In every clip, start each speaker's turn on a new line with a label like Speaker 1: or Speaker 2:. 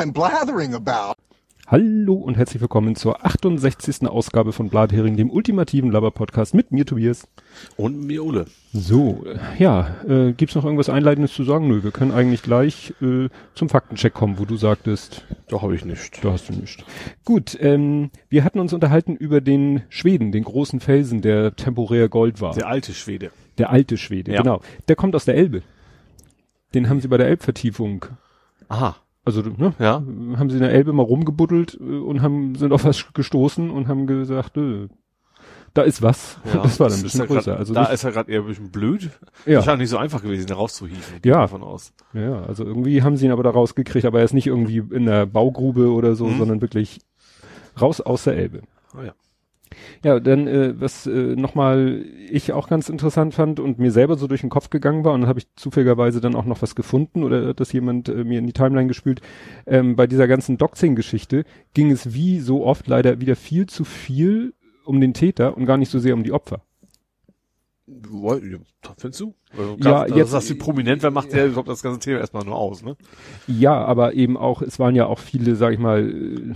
Speaker 1: I'm blathering about.
Speaker 2: Hallo und herzlich willkommen zur 68. Ausgabe von Blathering, dem ultimativen Laber-Podcast mit mir, Tobias.
Speaker 3: Und mir, Ole.
Speaker 2: So, ja, äh, gibt's noch irgendwas Einleitendes zu sagen? Nö, wir können eigentlich gleich äh, zum Faktencheck kommen, wo du sagtest.
Speaker 3: Da habe ich nicht.
Speaker 2: Da hast du nicht. Gut, ähm, wir hatten uns unterhalten über den Schweden, den großen Felsen, der temporär Gold war.
Speaker 3: Der alte Schwede.
Speaker 2: Der alte Schwede,
Speaker 3: Ja.
Speaker 2: genau. Der kommt aus der Elbe. Den haben sie bei der Elbvertiefung
Speaker 3: Aha.
Speaker 2: Also ne,
Speaker 3: Ja.
Speaker 2: haben sie in der Elbe mal rumgebuddelt äh, und haben sind auf was gestoßen und haben gesagt, äh, da ist was.
Speaker 3: ja.
Speaker 2: Das war dann ein bisschen
Speaker 3: ja grad,
Speaker 2: größer. Also
Speaker 3: da
Speaker 2: nicht,
Speaker 3: ist er gerade eher ein bisschen blöd.
Speaker 2: Ja.
Speaker 3: Wahrscheinlich nicht so einfach gewesen, da rauszuhieven.
Speaker 2: Ja.
Speaker 3: Davon aus.
Speaker 2: ja, also irgendwie haben sie ihn aber da rausgekriegt, aber er ist nicht irgendwie in der Baugrube oder so,
Speaker 3: Mhm.
Speaker 2: sondern wirklich raus aus der Elbe.
Speaker 3: Oh ja.
Speaker 2: Ja, dann äh, was äh, nochmal ich auch ganz interessant fand und mir selber so durch den Kopf gegangen war und dann habe ich zufälligerweise dann auch noch was gefunden oder hat das jemand äh, mir in die Timeline gespült. Ähm, bei dieser ganzen Doxing-Geschichte ging es wie so oft leider wieder viel zu viel um den Täter und gar nicht so sehr um die Opfer.
Speaker 3: Findest du? Also,
Speaker 2: Ja,
Speaker 3: grad,
Speaker 2: jetzt-
Speaker 3: dass das prominent, wer macht der überhaupt das ganze Thema erstmal nur aus, ne?
Speaker 2: Ja, aber eben auch, es waren ja auch viele, sag ich mal, äh,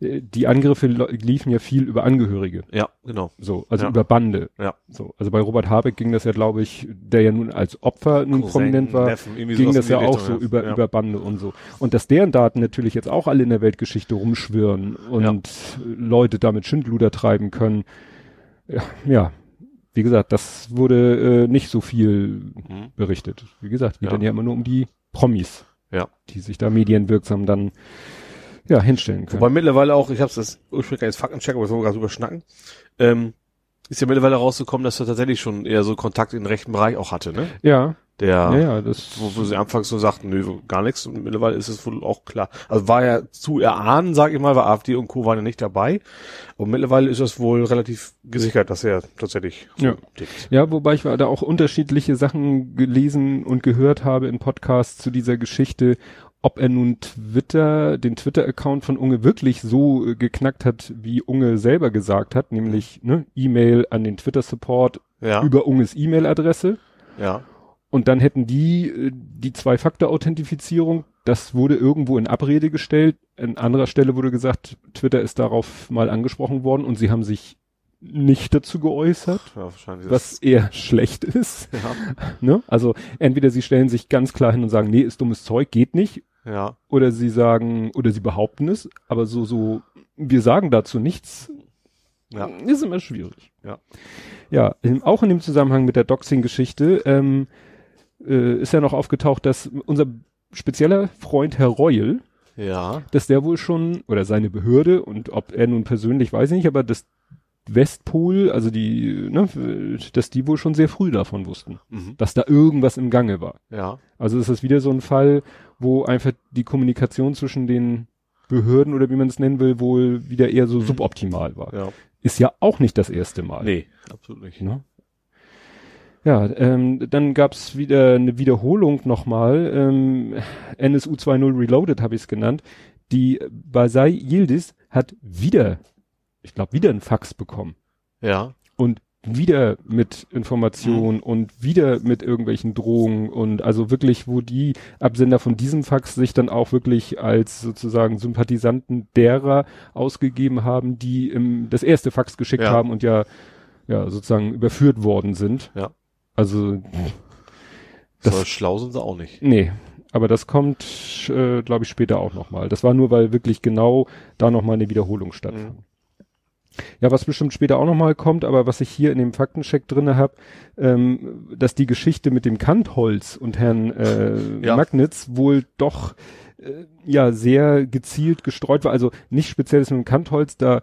Speaker 2: die Angriffe liefen ja viel über Angehörige.
Speaker 3: Ja, genau.
Speaker 2: So, also
Speaker 3: Ja.
Speaker 2: über Bande.
Speaker 3: Ja.
Speaker 2: So, also bei Robert Habeck ging das ja, glaube ich, der ja nun als Opfer nun
Speaker 3: Cousin,
Speaker 2: prominent war,
Speaker 3: Neffen,
Speaker 2: ging das ja auch so
Speaker 3: ja.
Speaker 2: über,
Speaker 3: Ja.
Speaker 2: über Bande und so. Und dass deren Daten natürlich jetzt auch alle in der Weltgeschichte rumschwirren und Leute damit Schindluder treiben können. Ja, ja, wie gesagt, das wurde äh, nicht so viel
Speaker 3: Mhm.
Speaker 2: berichtet. Wie gesagt, geht
Speaker 3: Ja.
Speaker 2: dann ja immer nur um die Promis,
Speaker 3: Ja.
Speaker 2: die sich da medienwirksam dann ja hinstellen können.
Speaker 3: Wobei mittlerweile auch, ich habe das ursprünglich als Faktencheck, aber das wollen wir gerade drüber schnacken, ähm, ist ja mittlerweile rausgekommen, dass er tatsächlich schon eher so Kontakt in den rechten Bereich auch hatte, ne?
Speaker 2: ja,
Speaker 3: Der,
Speaker 2: ja, ja, das
Speaker 3: wo, wo sie anfangs so sagten, nö, gar nichts und mittlerweile ist es wohl auch klar. Also war ja zu erahnen, sag ich mal, weil AfD und Co. waren ja nicht dabei. Und mittlerweile ist es wohl relativ gesichert, dass er tatsächlich so
Speaker 2: Ja.
Speaker 3: tickt.
Speaker 2: Ja, wobei ich da auch unterschiedliche Sachen gelesen und gehört habe in Podcasts zu dieser Geschichte, ob er nun Twitter, den Twitter-Account von Unge wirklich so äh, geknackt hat, wie Unge selber gesagt hat, nämlich ne, E-Mail an den Twitter-Support
Speaker 3: Ja,
Speaker 2: über Unges E-Mail-Adresse.
Speaker 3: ja,
Speaker 2: Und dann hätten die äh, die Zwei-Faktor-Authentifizierung, das wurde irgendwo in Abrede gestellt. An anderer Stelle wurde gesagt, Twitter ist darauf mal angesprochen worden und sie haben sich nicht dazu geäußert
Speaker 3: ja
Speaker 2: was eher schlecht ist.
Speaker 3: ja,
Speaker 2: Ne? Also entweder sie stellen sich ganz klar hin und sagen, nee, ist dummes Zeug, geht nicht,
Speaker 3: ja,
Speaker 2: oder sie sagen, oder sie behaupten es, aber so, so, wir sagen dazu nichts,
Speaker 3: ja,
Speaker 2: ist immer schwierig.
Speaker 3: Ja.
Speaker 2: Ja, in, auch in dem Zusammenhang mit der Doxing-Geschichte ähm, äh, ist ja noch aufgetaucht, dass unser spezieller Freund Herr Reul,
Speaker 3: ja,
Speaker 2: dass der wohl schon, oder seine Behörde, und ob er nun persönlich, weiß ich nicht, aber das Westpol, also die, ne, dass die wohl schon sehr früh davon wussten,
Speaker 3: mhm.
Speaker 2: dass da irgendwas im Gange war.
Speaker 3: ja,
Speaker 2: Also ist das wieder so ein Fall, wo einfach die Kommunikation zwischen den Behörden oder wie man es nennen will, wohl wieder eher so suboptimal war.
Speaker 3: ja.
Speaker 2: Ist ja auch nicht das erste Mal.
Speaker 3: Nee, absolut nicht.
Speaker 2: Ne? Ja, ähm, dann gab's wieder eine Wiederholung nochmal. Ähm, NSU 2.0 Reloaded habe ich es genannt. Die Basai Yildiz hat wieder, ich glaube, wieder einen Fax bekommen.
Speaker 3: Ja,
Speaker 2: Und wieder mit Informationen und wieder mit irgendwelchen Drohungen und also wirklich, wo die Absender von diesem Fax sich dann auch wirklich als sozusagen Sympathisanten derer ausgegeben haben, die im, das erste Fax geschickt
Speaker 3: Ja.
Speaker 2: haben und ja, ja, sozusagen überführt worden sind.
Speaker 3: Ja.
Speaker 2: Also,
Speaker 3: das
Speaker 2: Das-
Speaker 3: schlau sind sie auch nicht.
Speaker 2: nee. Aber das kommt, äh, glaube ich, später auch nochmal. Das war nur, weil wirklich genau da nochmal eine Wiederholung stattfand.
Speaker 3: Mhm.
Speaker 2: Ja, was bestimmt später auch nochmal kommt, aber was ich hier in dem Faktencheck drinne habe, ähm, dass die Geschichte mit dem Kantholz und Herrn äh,
Speaker 3: Ja.
Speaker 2: Magnitz wohl doch äh, ja sehr gezielt gestreut war. Also nicht spezielles mit dem Kantholz, da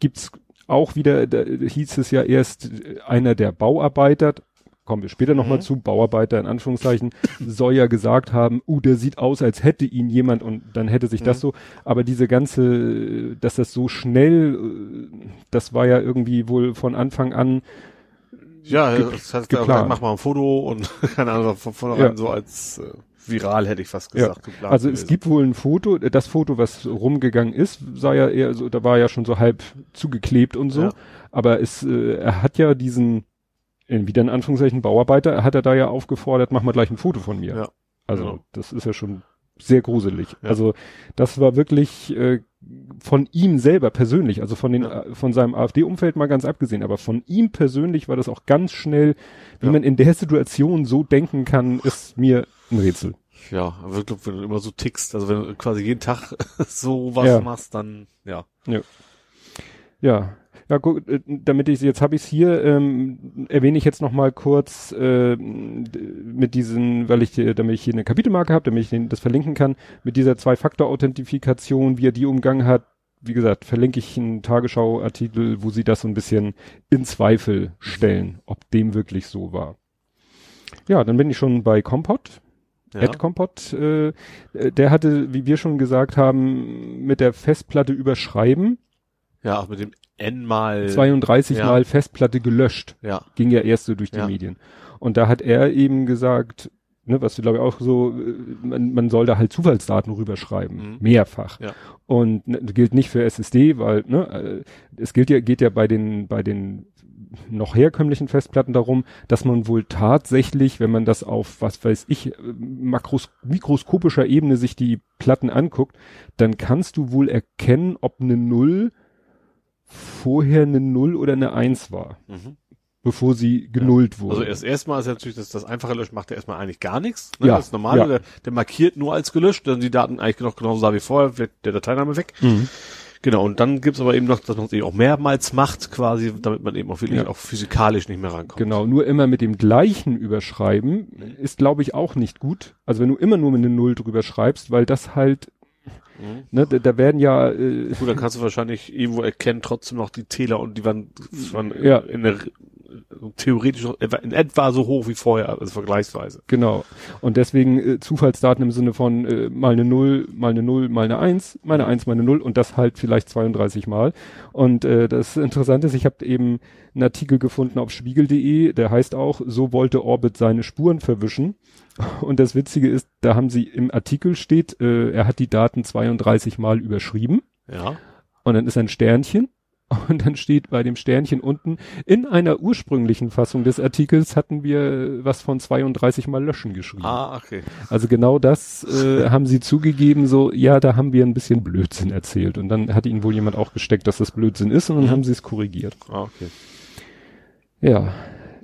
Speaker 2: gibt's auch wieder, da hieß es ja erst äh, einer der Bauarbeiter, kommen wir später nochmal
Speaker 3: Mhm.
Speaker 2: zu, Bauarbeiter in Anführungszeichen, soll ja gesagt haben, uh, der sieht aus, als hätte ihn jemand und dann hätte sich das
Speaker 3: Mhm.
Speaker 2: so, aber diese ganze, dass das so schnell, äh, das war ja irgendwie wohl von Anfang an,
Speaker 3: Ja, das heißt,
Speaker 2: geplant.
Speaker 3: mach mal ein Foto und keine Ahnung, von vornherein
Speaker 2: Ja.
Speaker 3: so als äh, viral hätte ich fast
Speaker 2: Ja.
Speaker 3: gesagt. geplant
Speaker 2: also es
Speaker 3: gewesen.
Speaker 2: gibt wohl ein Foto, das Foto, was rumgegangen ist, sah ja eher so, da war ja schon so halb zugeklebt und so,
Speaker 3: Ja.
Speaker 2: aber es, äh, er hat ja diesen, wieder in Anführungszeichen Bauarbeiter, hat er da ja aufgefordert, mach mal gleich ein Foto von mir.
Speaker 3: Ja.
Speaker 2: Also
Speaker 3: Genau.
Speaker 2: das ist ja schon sehr gruselig.
Speaker 3: Ja.
Speaker 2: Also das war wirklich äh, von ihm selber persönlich, also von den
Speaker 3: Ja.
Speaker 2: äh, von seinem AfD-Umfeld mal ganz abgesehen, aber von ihm persönlich war das auch ganz schnell, wie
Speaker 3: Ja.
Speaker 2: man in der Situation so denken kann, ist mir ein Rätsel.
Speaker 3: Ja, aber ich glaube, wenn du immer so tickst, also wenn du quasi jeden Tag so was machst, dann ja.
Speaker 2: Ja, ja gut, äh, damit ich jetzt habe ich es hier, ähm, erwähne ich jetzt noch mal kurz äh, mit diesen, weil ich hier, damit ich hier eine Kapitelmarke habe, damit ich den, das verlinken kann, mit dieser Zwei-Faktor-Authentifikation, wie er die umgangen hat. Wie gesagt, verlinke ich einen Tagesschau-Artikel, wo sie das so ein bisschen in Zweifel stellen, ob dem wirklich so war. Ja, dann bin ich schon bei Compot.
Speaker 3: ja.
Speaker 2: Ed Compot, äh, äh, der hatte, wie wir schon gesagt haben, mit der Festplatte überschreiben,
Speaker 3: Ja, auch mit dem N mal.
Speaker 2: 32
Speaker 3: ja.
Speaker 2: Mal Festplatte gelöscht.
Speaker 3: Ja.
Speaker 2: Ging ja erst so durch die
Speaker 3: Ja.
Speaker 2: Medien. Und da hat er eben gesagt, ne, was glaube ich auch so, äh, man, man soll da halt Zufallsdaten rüberschreiben.
Speaker 3: Mhm.
Speaker 2: Mehrfach.
Speaker 3: Ja.
Speaker 2: Und ne, gilt nicht für SSD, weil, ne, äh, es gilt ja, geht ja bei den, bei den noch herkömmlichen Festplatten darum, dass man wohl tatsächlich, wenn man das auf, was weiß ich, äh, makros mikroskopischer Ebene sich die Platten anguckt, dann kannst du wohl erkennen, ob eine Null vorher eine Null oder eine Eins war,
Speaker 3: Mhm.
Speaker 2: bevor sie genullt wurde.
Speaker 3: Also erst erstmal ist ja natürlich das, das einfache Löschen macht ja erstmal eigentlich gar nichts. Ne?
Speaker 2: Ja,
Speaker 3: Das normale,
Speaker 2: ja.
Speaker 3: der, der markiert nur als gelöscht, dann die Daten eigentlich noch genauso sah wie vorher, wird der Dateiname weg.
Speaker 2: Mhm.
Speaker 3: Genau, und dann gibt's aber eben noch, dass man es eben auch mehrmals macht, quasi, damit man eben auch wirklich
Speaker 2: Ja.
Speaker 3: auch physikalisch nicht mehr rankommt.
Speaker 2: Genau, nur immer mit dem gleichen überschreiben ist, glaube ich, auch nicht gut. Also wenn du immer nur mit einer Null drüber schreibst, weil das halt,
Speaker 3: Mhm.
Speaker 2: ne, da, da werden ja, äh,
Speaker 3: Gut, dann kannst du wahrscheinlich irgendwo erkennen, trotzdem noch die Täler und die waren, waren
Speaker 2: Ja.
Speaker 3: in der, theoretisch noch in etwa so hoch wie vorher, also vergleichsweise.
Speaker 2: genau. Und deswegen äh, Zufallsdaten im Sinne von äh, mal eine Null, mal eine Null, mal eine Eins, mal eine Eins, mal eine Null und das halt vielleicht 32 Mal. Und äh, das Interessante ist, ich habe eben einen Artikel gefunden auf spiegel.de, der heißt auch, so wollte Orbit seine Spuren verwischen. Und das Witzige ist, da haben sie im Artikel steht, äh, er hat die Daten 32 Mal überschrieben.
Speaker 3: Ja.
Speaker 2: Und dann ist ein Sternchen. Und dann steht bei dem Sternchen unten, in einer ursprünglichen Fassung des Artikels hatten wir was von 32 mal löschen geschrieben.
Speaker 3: Ah, okay.
Speaker 2: Also genau das äh, haben sie zugegeben, so, ja, da haben wir ein bisschen Blödsinn erzählt. Und dann hat ihnen wohl jemand auch gesteckt, dass das Blödsinn ist und dann
Speaker 3: Mhm.
Speaker 2: haben sie es korrigiert.
Speaker 3: Ah, okay.
Speaker 2: Ja.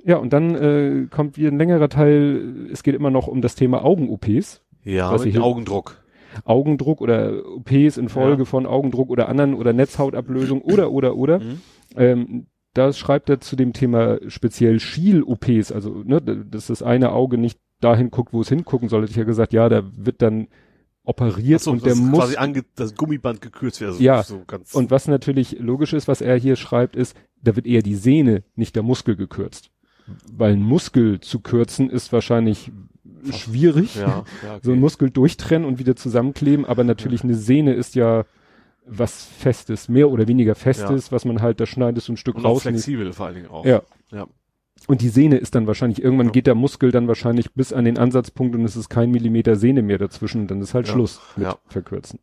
Speaker 2: Ja, und dann äh, kommt wie ein längerer Teil, es geht immer noch um das Thema Augen-OPs.
Speaker 3: Ja,
Speaker 2: Was
Speaker 3: mit Augendruck.
Speaker 2: Augendruck oder OPs in Folge
Speaker 3: Ja.
Speaker 2: von Augendruck oder anderen oder Netzhautablösung oder oder oder.
Speaker 3: Mhm.
Speaker 2: Ähm, da schreibt er zu dem Thema speziell Schiel-OPs, also ne, dass das eine Auge nicht dahin guckt, wo es hingucken soll. Hätte ich ja gesagt, ja, da wird dann operiert
Speaker 3: so,
Speaker 2: und der muss
Speaker 3: quasi ange das Gummiband gekürzt wird. Also
Speaker 2: Ja.
Speaker 3: So ganz,
Speaker 2: und was natürlich logisch ist, was er hier schreibt, ist, da wird eher die Sehne, nicht der Muskel gekürzt. Weil ein Muskel zu kürzen ist wahrscheinlich schwierig.
Speaker 3: ja, ja, okay.
Speaker 2: So ein Muskel durchtrennen und wieder zusammenkleben, aber natürlich eine Sehne ist ja was Festes, mehr oder weniger Festes, was man halt, da schneidest du ein Stück
Speaker 3: und
Speaker 2: raus.
Speaker 3: flexibel vor allen Dingen auch.
Speaker 2: Ja.
Speaker 3: Ja.
Speaker 2: Und die Sehne ist dann wahrscheinlich, irgendwann geht der Muskel dann wahrscheinlich bis an den Ansatzpunkt und es ist kein Millimeter Sehne mehr dazwischen und dann ist halt
Speaker 3: Ja.
Speaker 2: Schluss mit
Speaker 3: Ja.
Speaker 2: verkürzen.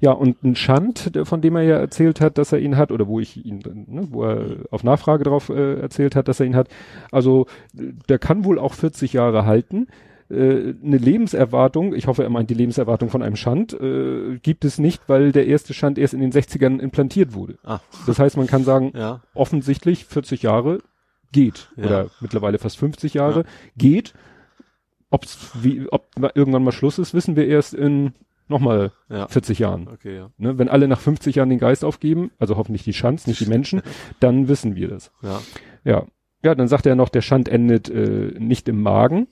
Speaker 2: Ja, und ein Schand, von dem er ja erzählt hat, dass er ihn hat, oder wo ich ihn, ne, wo er auf Nachfrage drauf äh, erzählt hat, dass er ihn hat, also der kann wohl auch 40 Jahre halten. Äh, eine Lebenserwartung, ich hoffe, er meint die Lebenserwartung von einem Schand, äh, gibt es nicht, weil der erste Schand erst in den 60ern implantiert wurde.
Speaker 3: Ah,
Speaker 2: Das heißt, man kann sagen,
Speaker 3: ja.
Speaker 2: offensichtlich 40 Jahre geht
Speaker 3: Ja.
Speaker 2: oder mittlerweile fast 50 Jare
Speaker 3: Ja.
Speaker 2: geht. Ob's wie, ob irgendwann mal Schluss ist, wissen wir erst in nochmal
Speaker 3: Ja.
Speaker 2: 40 Jahren.
Speaker 3: Okay, ja.
Speaker 2: Ne? Wenn alle nach 50 Jahren den Geist aufgeben, also hoffentlich die Schanz, nicht die Menschen, dann wissen wir das.
Speaker 3: Ja.
Speaker 2: Ja. Ja, dann sagt er noch, der Schand endet äh, nicht im Magen.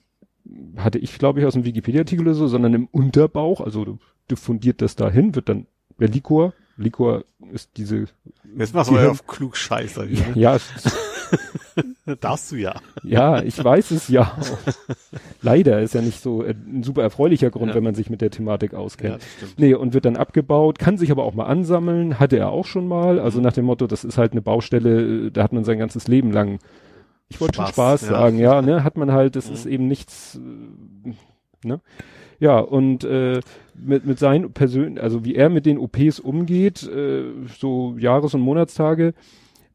Speaker 2: Hatte ich, glaube ich, aus dem Wikipedia-Artikel oder so, sondern im Unterbauch. Also diffundiert das dahin, wird dann der Likor. Likor ist diese,
Speaker 3: Jetzt machst du
Speaker 2: Gehirn-
Speaker 3: ja auf klug Scheiße. Hier, ne?
Speaker 2: ja,
Speaker 3: Darfst du ja.
Speaker 2: Ja, ich weiß es ja. Leider ist ja nicht so äh, ein super erfreulicher Grund,
Speaker 3: Ja.
Speaker 2: wenn man sich mit der Thematik auskennt.
Speaker 3: stimmt.
Speaker 2: Nee, und wird dann abgebaut, kann sich aber auch mal ansammeln, hatte er auch schon mal, also nach dem Motto, das ist halt eine Baustelle, äh, da hat man sein ganzes Leben lang, ich wollte schon
Speaker 3: Spaß,
Speaker 2: Spaß
Speaker 3: ja.
Speaker 2: sagen, ja, ne, hat man halt, das
Speaker 3: Mhm.
Speaker 2: ist eben nichts, äh, ne. Ja, und äh, mit, mit seinen persönlichen, also wie er mit den OPs umgeht, äh, so Jahres- und Monatstage,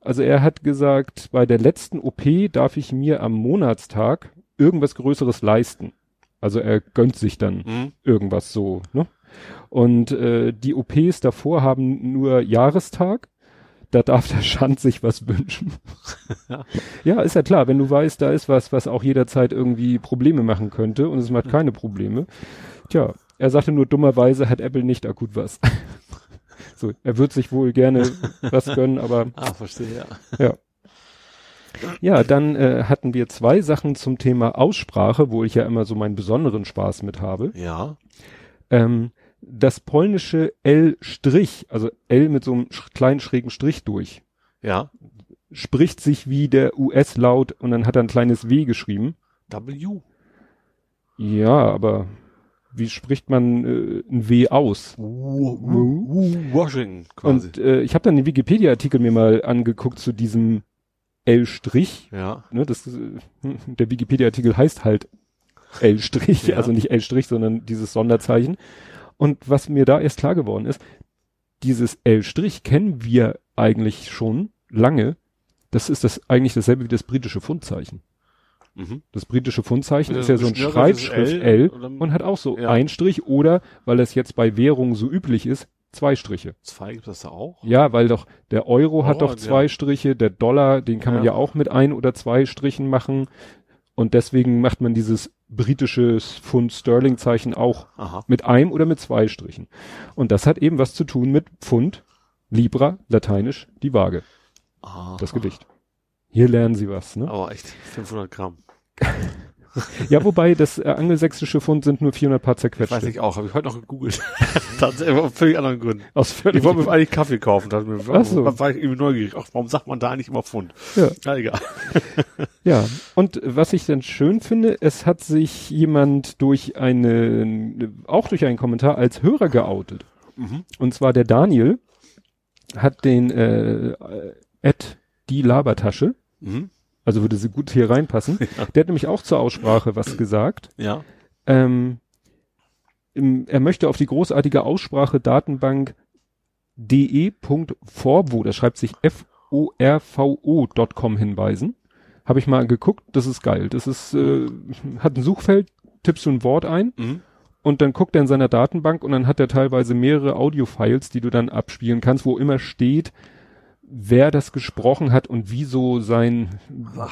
Speaker 2: also er hat gesagt, bei der letzten OP darf ich mir am Monatstag irgendwas Größeres leisten. Also er gönnt sich dann
Speaker 3: Mhm.
Speaker 2: irgendwas so, ne? Und äh, die OPs davor haben nur Jahrestag. Da darf der Schand sich was wünschen.
Speaker 3: Ja.
Speaker 2: ja, ist ja klar, wenn du weißt, da ist was, was auch jederzeit irgendwie Probleme machen könnte und es macht keine Probleme. Tja, er sagte nur dummerweise hat Apple nicht akut was. so, er wird sich wohl gerne was gönnen, aber
Speaker 3: Ah, verstehe, ja.
Speaker 2: ja. Ja, dann äh, hatten wir zwei Sachen zum Thema Aussprache, wo ich ja immer so meinen besonderen Spaß mit habe.
Speaker 3: Ja.
Speaker 2: Ähm, das polnische L', also L mit so einem kleinen schrägen Strich durch,
Speaker 3: Ja.
Speaker 2: spricht sich wie der US-Laut und dann hat er ein kleines W geschrieben.
Speaker 3: W.
Speaker 2: Ja, aber wie spricht man äh, ein W aus?
Speaker 3: Washing, quasi.
Speaker 2: Und äh, ich habe dann den Wikipedia-Artikel mir mal angeguckt zu diesem L',
Speaker 3: ja.
Speaker 2: ne, das, äh, der Wikipedia-Artikel heißt halt L',
Speaker 3: Ja.
Speaker 2: also nicht L', sondern dieses Sonderzeichen. Und was mir da erst klar geworden ist, dieses L' kennen wir eigentlich schon lange. Das ist das eigentlich dasselbe wie das britische Fundzeichen.
Speaker 3: Mhm.
Speaker 2: Das britische Fundzeichen
Speaker 3: Mit
Speaker 2: ist ja so ein Schreibschrift
Speaker 3: L
Speaker 2: L, und hat auch so
Speaker 3: Ja.
Speaker 2: ein Strich oder, weil es jetzt bei Währungen so üblich ist, zwei Striche.
Speaker 3: Zwei gibt das da auch?
Speaker 2: Ja, weil doch der Euro hat
Speaker 3: Oh,
Speaker 2: doch zwei
Speaker 3: ja.
Speaker 2: Striche, der Dollar, den kann man
Speaker 3: Ja.
Speaker 2: ja auch mit ein oder zwei Strichen machen. Und deswegen macht man dieses britische Pfund-Sterling-Zeichen auch
Speaker 3: Aha.
Speaker 2: mit einem oder mit zwei Strichen. Und das hat eben was zu tun mit Pfund, Libra, lateinisch, die Waage,
Speaker 3: Aha.
Speaker 2: das Gewicht. Hier lernen Sie was, ne?
Speaker 3: Aber echt, 500 Gramm.
Speaker 2: Ja, wobei das äh, angelsächsische Pfund sind nur 400 paar
Speaker 3: Weiß
Speaker 2: zerquetschte.
Speaker 3: ich auch, habe ich heute noch gegoogelt. Tatsächlich, aus völlig anderen Gründen.
Speaker 2: Aus völlig
Speaker 3: Ich wollte mir eigentlich Kaffee kaufen, dachte mir,
Speaker 2: Ach so.
Speaker 3: war, ich irgendwie neugierig. Ach, warum sagt man da eigentlich immer Pfund?
Speaker 2: Ja.
Speaker 3: Na, egal.
Speaker 2: Ja, und was ich dann schön finde, es hat sich jemand durch eine, auch durch einen Kommentar als Hörer geoutet.
Speaker 3: Mhm.
Speaker 2: Und zwar der Daniel hat den äh, Ed die Labertasche,
Speaker 3: Mhm.
Speaker 2: also würde sie gut hier reinpassen. Der hat nämlich auch zur Aussprache was gesagt.
Speaker 3: Ja.
Speaker 2: Ähm, im, er möchte auf die großartige Aussprache Datenbank de.forvo, das schreibt sich F-O-R-V-O.com hinweisen. Habe ich mal geguckt, das ist geil. Das ist, äh, hat ein Suchfeld, tippst du ein Wort ein
Speaker 3: Mhm.
Speaker 2: und dann guckt er in seiner Datenbank und dann hat er teilweise mehrere Audiofiles, die du dann abspielen kannst, wo immer steht, wer das gesprochen hat und wieso sein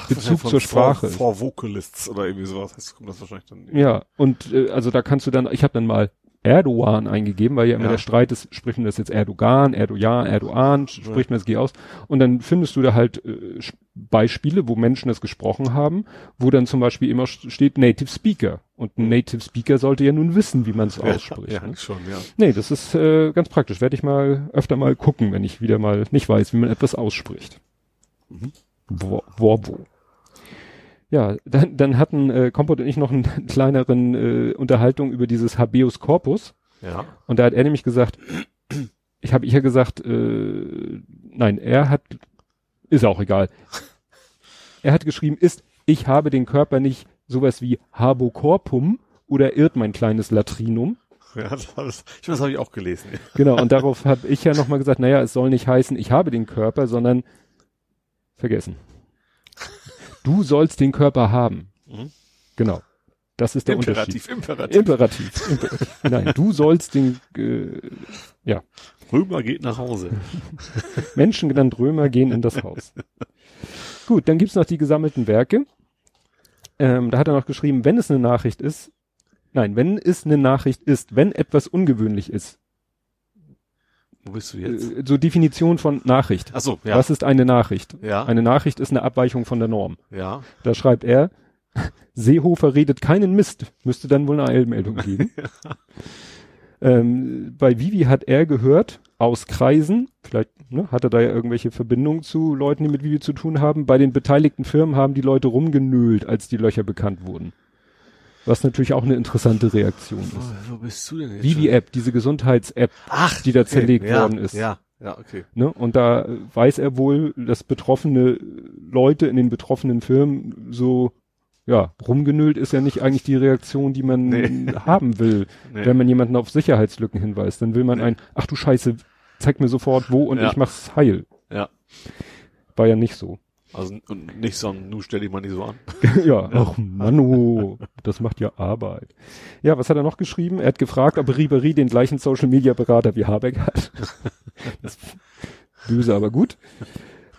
Speaker 2: Bezug zur Sprache ist.
Speaker 3: Vor Vocalists oder irgendwie sowas. Das kommt das wahrscheinlich dann.
Speaker 2: Ja, und äh, also da kannst du dann, ich habe dann mal Erdogan eingegeben, weil ja immer
Speaker 3: Ja.
Speaker 2: der Streit ist, spricht man das jetzt Erdogan, Erdogan, Erdogan, spricht man das G aus. Und dann findest du da halt äh, Beispiele, wo Menschen das gesprochen haben, wo dann zum Beispiel immer st- steht Native Speaker. Und ein Native Speaker sollte ja nun wissen, wie man es ausspricht.
Speaker 3: Ja,
Speaker 2: ne?
Speaker 3: schon, ja.
Speaker 2: Nee, das ist äh, ganz praktisch. Werde ich mal öfter mal gucken, wenn ich wieder mal nicht weiß, wie man etwas ausspricht.
Speaker 3: Mhm.
Speaker 2: Wo, wo, wo. Ja, dann, dann hatten äh, Kompot und ich noch einen kleineren äh, Unterhaltung über dieses Habeus Corpus.
Speaker 3: Ja.
Speaker 2: Und da hat er nämlich gesagt, ich habe ich ja gesagt, äh, nein, er hat, ist auch egal. Er hat geschrieben, ist, ich habe den Körper nicht sowas wie Habo Corpum oder irrt mein kleines Latrinum.
Speaker 3: Ja, das, ich das habe ich auch gelesen.
Speaker 2: Genau, und darauf habe ich ja nochmal gesagt, naja, es soll nicht heißen, ich habe den Körper, sondern vergessen. Du sollst den Körper haben.
Speaker 3: Mhm.
Speaker 2: Genau. Das ist der Unterschied.
Speaker 3: Imperativ, imperativ.
Speaker 2: Imperativ. Imperativ. Nein, du sollst den äh, ja,
Speaker 3: Römer geht nach Hause.
Speaker 2: Menschen genannt Römer gehen in das Haus. Gut, dann gibt's noch die gesammelten Werke. Ähm, da hat er noch geschrieben, wenn es eine Nachricht ist, nein, wenn es eine Nachricht ist, wenn etwas ungewöhnlich ist,
Speaker 3: Wo bist du jetzt?
Speaker 2: äh, so Definition von Nachricht.
Speaker 3: Ach so, ja.
Speaker 2: Was ist eine Nachricht?
Speaker 3: Ja.
Speaker 2: Eine Nachricht ist eine Abweichung von der Norm.
Speaker 3: ja.
Speaker 2: Da schreibt er, Seehofer redet keinen Mist. Müsste dann wohl eine Eilmeldung geben. ähm, bei Vivi hat er gehört, aus Kreisen, vielleicht ne, hat er da ja irgendwelche Verbindungen zu Leuten, die mit Vivi zu tun haben. Bei den beteiligten Firmen haben die Leute rumgenölt, als die Löcher bekannt wurden. Was natürlich auch eine interessante Reaktion ist.
Speaker 3: Oh, wo bist du denn jetzt?
Speaker 2: Vivi-App, diese Gesundheits-App, die da
Speaker 3: okay.
Speaker 2: zerlegt
Speaker 3: ja,
Speaker 2: worden ist.
Speaker 3: Ja, ja, okay.
Speaker 2: Ne? Und da weiß er wohl, dass betroffene Leute in den betroffenen Firmen so, ja, rumgenüllt ist ja nicht eigentlich die Reaktion, die man
Speaker 3: Nee.
Speaker 2: haben will,
Speaker 3: Nee.
Speaker 2: wenn man jemanden auf Sicherheitslücken hinweist. Dann will man
Speaker 3: Nee.
Speaker 2: ein, ach du Scheiße, zeig mir sofort wo und
Speaker 3: Ja.
Speaker 2: ich mach's heil.
Speaker 3: Ja.
Speaker 2: War ja nicht so.
Speaker 3: Also und nicht so ein, nu stell dich mal nicht so an.
Speaker 2: ja, ach Manu, das macht ja Arbeit. Ja, was hat er noch geschrieben? Er hat gefragt, ob Ribery den gleichen Social Media Berater wie Habeck hat. das böse, aber gut.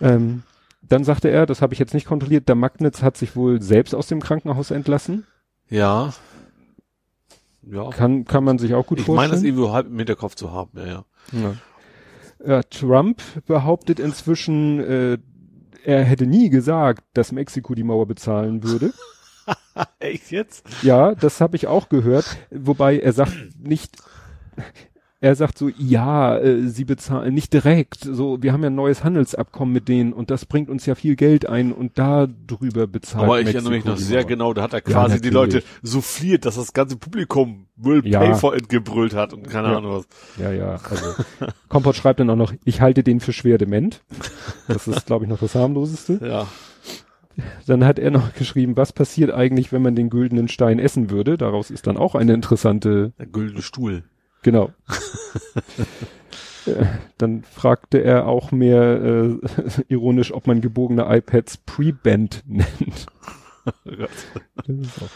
Speaker 2: Ähm, dann sagte er, das habe ich jetzt nicht kontrolliert, der Magnitz hat sich wohl selbst aus dem Krankenhaus entlassen.
Speaker 3: Ja. Ja.
Speaker 2: Kann, kann man sich auch gut
Speaker 3: ich
Speaker 2: vorstellen.
Speaker 3: meine, das irgendwo halb im Hinterkopf zu haben, ja, ja.
Speaker 2: Ja. Ja, Trump behauptet inzwischen, äh, er hätte nie gesagt, dass Mexiko die Mauer bezahlen würde.
Speaker 3: Echt jetzt?
Speaker 2: Ja, das habe ich auch gehört. Wobei er sagt nicht, er sagt so, ja, äh, sie bezahlen nicht direkt. So, wir haben ja ein neues Handelsabkommen mit denen und das bringt uns ja viel Geld ein und da drüber bezahlt.
Speaker 3: Aber ich
Speaker 2: Mexiko
Speaker 3: erinnere mich noch
Speaker 2: die
Speaker 3: sehr genau, da hat er quasi die
Speaker 2: natürlich.
Speaker 3: Leute souffliert, dass das ganze Publikum will
Speaker 2: Ja.
Speaker 3: pay for it gebrüllt hat und keine
Speaker 2: Ja.
Speaker 3: Ahnung was.
Speaker 2: Ja, ja. Also Kompott schreibt dann auch noch, ich halte den für schwer dement. Das ist, glaube ich, noch das harmloseste.
Speaker 3: Ja.
Speaker 2: Dann hat er noch geschrieben, was passiert eigentlich, wenn man den güldenen Stein essen würde? Daraus ist dann auch eine interessante,
Speaker 3: Der güldene Stuhl.
Speaker 2: Genau. Äh, Dann fragte er auch mehr äh, ironisch, ob man gebogene iPads Pre-Band nennt. Das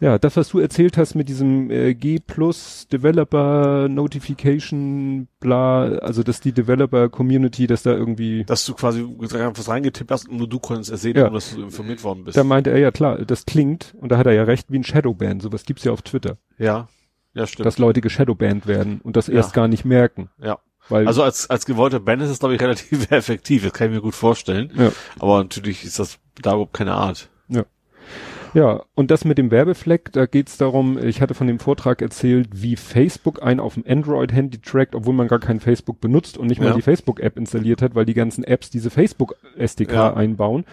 Speaker 2: Ja, das, was du erzählt hast mit diesem äh, G Plus Developer Notification, bla, also dass die Developer Community, dass da irgendwie,
Speaker 3: Dass du quasi was reingetippt hast und nur du konntest es sehen,
Speaker 2: Ja.
Speaker 3: ohne dass du informiert worden bist.
Speaker 2: da meinte er ja klar, das klingt, und da hat er ja recht, wie ein Shadowban, sowas gibt's ja auf Twitter,
Speaker 3: ja. Ja, stimmt.
Speaker 2: dass Leute geshadowbanned werden und das erst gar nicht merken,
Speaker 3: ja.
Speaker 2: weil,
Speaker 3: Also als, als gewollter Ban ist es, glaube ich, relativ effektiv. Das kann ich mir gut vorstellen.
Speaker 2: ja.
Speaker 3: Aber natürlich ist das da überhaupt keine Art.
Speaker 2: Ja, und das mit dem Werbefleck, da geht's darum, ich hatte von dem Vortrag erzählt, wie Facebook einen auf dem Android-Handy trackt, obwohl man gar kein Facebook benutzt und nicht mal
Speaker 3: Ja.
Speaker 2: die Facebook-App installiert hat, weil die ganzen Apps diese Facebook-SDK
Speaker 3: Ja.
Speaker 2: einbauen.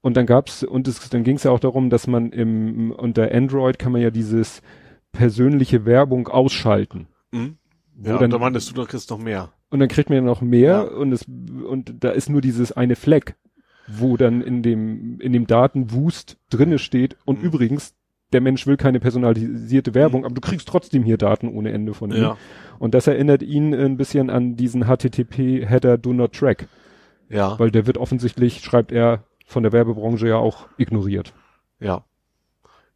Speaker 2: Und dann gab's, und es, dann ging's ja auch darum, dass man im, unter Android kann man ja dieses persönliche Werbung ausschalten.
Speaker 3: Mhm. Ja,
Speaker 2: dann-
Speaker 3: und da meintest du, da kriegst du noch mehr.
Speaker 2: Und dann kriegt man ja noch mehr
Speaker 3: Ja.
Speaker 2: und es, und da ist nur dieses eine Fleck, wo dann in dem, in dem Datenwust drinne steht. Und
Speaker 3: Mhm.
Speaker 2: übrigens, der Mensch will keine personalisierte Werbung, aber du kriegst trotzdem hier Daten ohne Ende von ihm.
Speaker 3: Ja.
Speaker 2: Und das erinnert ihn ein bisschen an diesen HTTP-Header Do Not Track,
Speaker 3: Ja.
Speaker 2: weil der wird offensichtlich, schreibt er, von der Werbebranche ja auch ignoriert.
Speaker 3: Ja.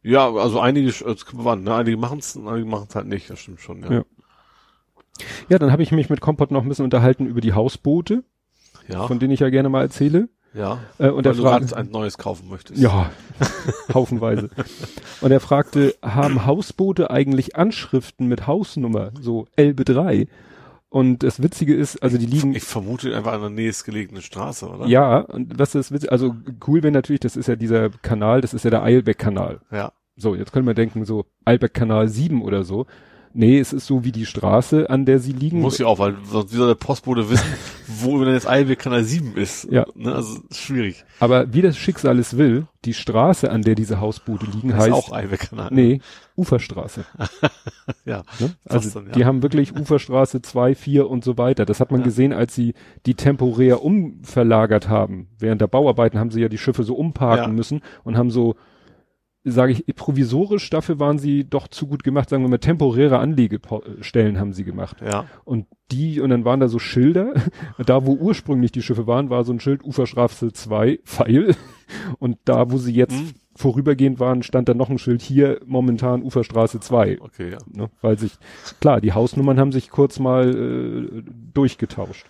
Speaker 3: Ja, also einige, es kommt an, ne? einige machen es, einige machen es halt nicht, das stimmt schon, ja.
Speaker 2: Ja. Ja, dann habe ich mich mit Kompott noch ein bisschen unterhalten über die Hausboote,
Speaker 3: Ja,
Speaker 2: von denen ich ja gerne mal erzähle.
Speaker 3: ja.
Speaker 2: Äh, und
Speaker 3: Weil
Speaker 2: der
Speaker 3: du
Speaker 2: fragt,
Speaker 3: gerade ein neues kaufen möchtest.
Speaker 2: Ja, haufenweise. Und er fragte, haben Hausboote eigentlich Anschriften mit Hausnummer, so Elbe 3? Und das Witzige ist, also die liegen,
Speaker 3: Ich vermute einfach an der nächstgelegenen Straße, oder?
Speaker 2: ja, und was ist witzig, also cool wäre natürlich, das ist ja dieser Kanal, das ist ja der Eilbeck-Kanal.
Speaker 3: Ja.
Speaker 2: So, jetzt können wir denken, so Eilbeck-Kanal 7 oder so. Nee, es ist so wie die Straße, an der sie liegen.
Speaker 3: Muss ja auch, weil sonst wie soll der Postbote wissen, wo denn jetzt Eilweg Kanal 7 ist?
Speaker 2: Ja.
Speaker 3: Ne? Also schwierig.
Speaker 2: Aber wie das Schicksal es will, die Straße, an der diese Hausboote liegen, heißt,
Speaker 3: ist auch Eilweg Kanal.
Speaker 2: nee, Uferstraße.
Speaker 3: Ja.
Speaker 2: Ne? Also
Speaker 3: dann, ja.
Speaker 2: die haben wirklich Uferstraße 2, 4 und so weiter. Das hat man
Speaker 3: Ja.
Speaker 2: gesehen, als sie die temporär umverlagert haben. Während der Bauarbeiten haben sie ja die Schiffe so umparken
Speaker 3: Ja.
Speaker 2: müssen und haben so, sage ich, provisorisch, dafür waren sie doch zu gut gemacht, sagen wir mal, temporäre Anlegestellen haben sie gemacht.
Speaker 3: Ja.
Speaker 2: Und die, und dann waren da so Schilder, da wo ursprünglich die Schiffe waren, war so ein Schild Uferstraße 2, Pfeil. Und da, wo sie jetzt
Speaker 3: Hm.
Speaker 2: vorübergehend waren, stand da noch ein Schild hier, momentan Uferstraße 2.
Speaker 3: Okay, ja.
Speaker 2: Ne? Weil sich, klar, die Hausnummern haben sich kurz mal äh, durchgetauscht.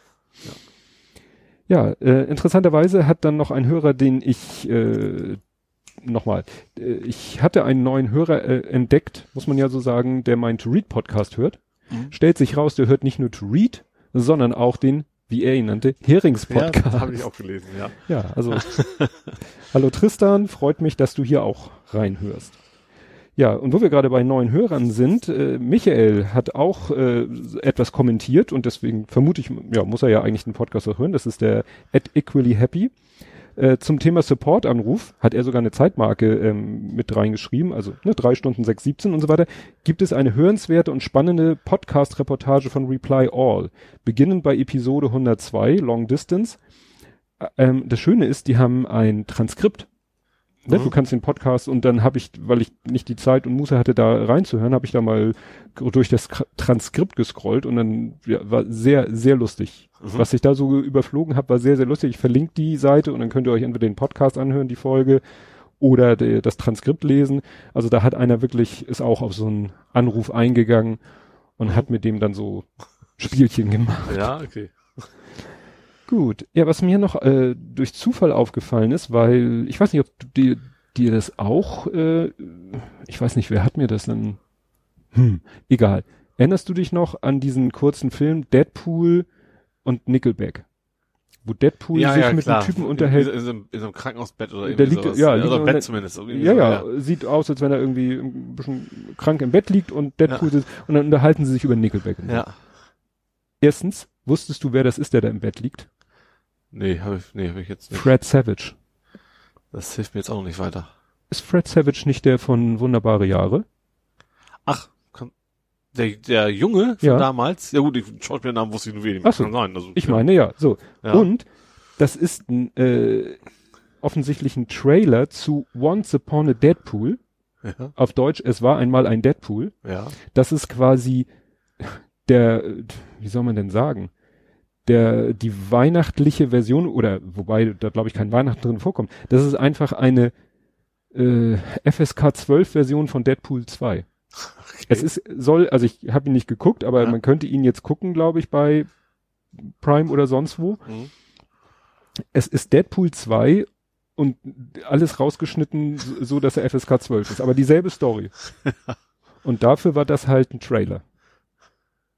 Speaker 2: Ja, äh, interessanterweise hat dann noch ein Hörer, den ich äh, nochmal, äh, ich hatte einen neuen Hörer äh, entdeckt, muss man ja so sagen, der meinen To Read Podcast hört.
Speaker 3: Mhm.
Speaker 2: Stellt sich raus, der hört nicht nur To Read, sondern auch den, wie er ihn nannte, Herings
Speaker 3: Ja,
Speaker 2: Podcast.
Speaker 3: das habe ich auch gelesen, ja.
Speaker 2: Ja, also hallo Tristan, freut mich, dass du hier auch reinhörst. Ja, und wo wir gerade bei neuen Hörern sind, äh, Michael hat auch äh, etwas kommentiert und deswegen vermute ich, ja, muss er ja eigentlich den Podcast auch hören, das ist der at Equally Happy. Äh, zum Thema Support-Anruf hat er sogar eine Zeitmarke ähm, mit reingeschrieben, also ne, drei Stunden 6,17 und so weiter. Gibt es eine hörenswerte und spannende Podcast-Reportage von Reply All, beginnend bei Episode 102, Long Distance. Ähm, das Schöne ist, die haben ein Transkript Ne?
Speaker 3: Mhm.
Speaker 2: Du kannst den Podcast und dann habe ich, weil ich nicht die Zeit und Muße hatte, da reinzuhören, habe ich da mal durch das Transkript gescrollt und dann ja, war sehr, sehr lustig.
Speaker 3: Mhm.
Speaker 2: Was ich da so überflogen habe, war sehr, sehr lustig. Ich verlinke die Seite und dann könnt ihr euch entweder den Podcast anhören, die Folge, oder de, das Transkript lesen. Also da hat einer wirklich, ist auch auf so einen Anruf eingegangen und hat mit dem dann so Spielchen gemacht.
Speaker 3: Ja, okay.
Speaker 2: Gut. Ja, was mir noch äh, durch Zufall aufgefallen ist, weil ich weiß nicht, ob du dir, dir das auch, äh, ich weiß nicht, wer hat mir das denn? Hm, egal. Erinnerst du dich noch an diesen kurzen Film Deadpool und Nickelback? Wo Deadpool sich mit einem Typen unterhält.
Speaker 3: In, in, so einem- in so einem Krankenhausbett oder
Speaker 2: Der
Speaker 3: irgendwie
Speaker 2: liegt-
Speaker 3: sowas.
Speaker 2: ja,
Speaker 3: oder
Speaker 2: liegt unter-
Speaker 3: Bett zumindest. Irgendwie
Speaker 2: Ja,
Speaker 3: so,
Speaker 2: ja, sieht aus, als wenn er irgendwie ein bisschen krank im Bett liegt und Deadpool sitzt und dann unterhalten sie sich über Nickelback.
Speaker 3: Ja.
Speaker 2: Erstens, wusstest du, wer das ist, der da im Bett liegt?
Speaker 3: Nee, habe ich, nee, hab ich jetzt nicht.
Speaker 2: Fred Savage.
Speaker 3: Das hilft mir jetzt auch noch nicht weiter.
Speaker 2: Ist Fred Savage nicht der von Wunderbare Jahre?
Speaker 3: Ach, kann, der, der Junge von
Speaker 2: Ja.
Speaker 3: damals? Ja gut, den Schauspielernamen wusste ich nur wenig.
Speaker 2: Ach so.
Speaker 3: Kann sein, also,
Speaker 2: Ich
Speaker 3: ja.
Speaker 2: meine, ja, so.
Speaker 3: Ja.
Speaker 2: Und das ist ein, äh, offensichtlich ein Trailer zu Once Upon a Deadpool.
Speaker 3: Ja,
Speaker 2: Auf Deutsch, es war einmal ein Deadpool.
Speaker 3: ja.
Speaker 2: Das ist quasi der, wie soll man denn sagen? Der, die weihnachtliche Version, oder wobei da glaube ich kein Weihnachten drin vorkommt, das ist einfach eine äh, FSK 12 Version von Deadpool 2. Es ist, soll, also ich habe ihn nicht geguckt, aber
Speaker 3: Ja.
Speaker 2: man könnte ihn jetzt gucken, glaube ich, bei Prime oder sonst wo.
Speaker 3: Mhm.
Speaker 2: Es ist Deadpool 2 und alles rausgeschnitten, so, so dass er FSK 12 ist, aber dieselbe Story. und dafür war das halt ein Trailer.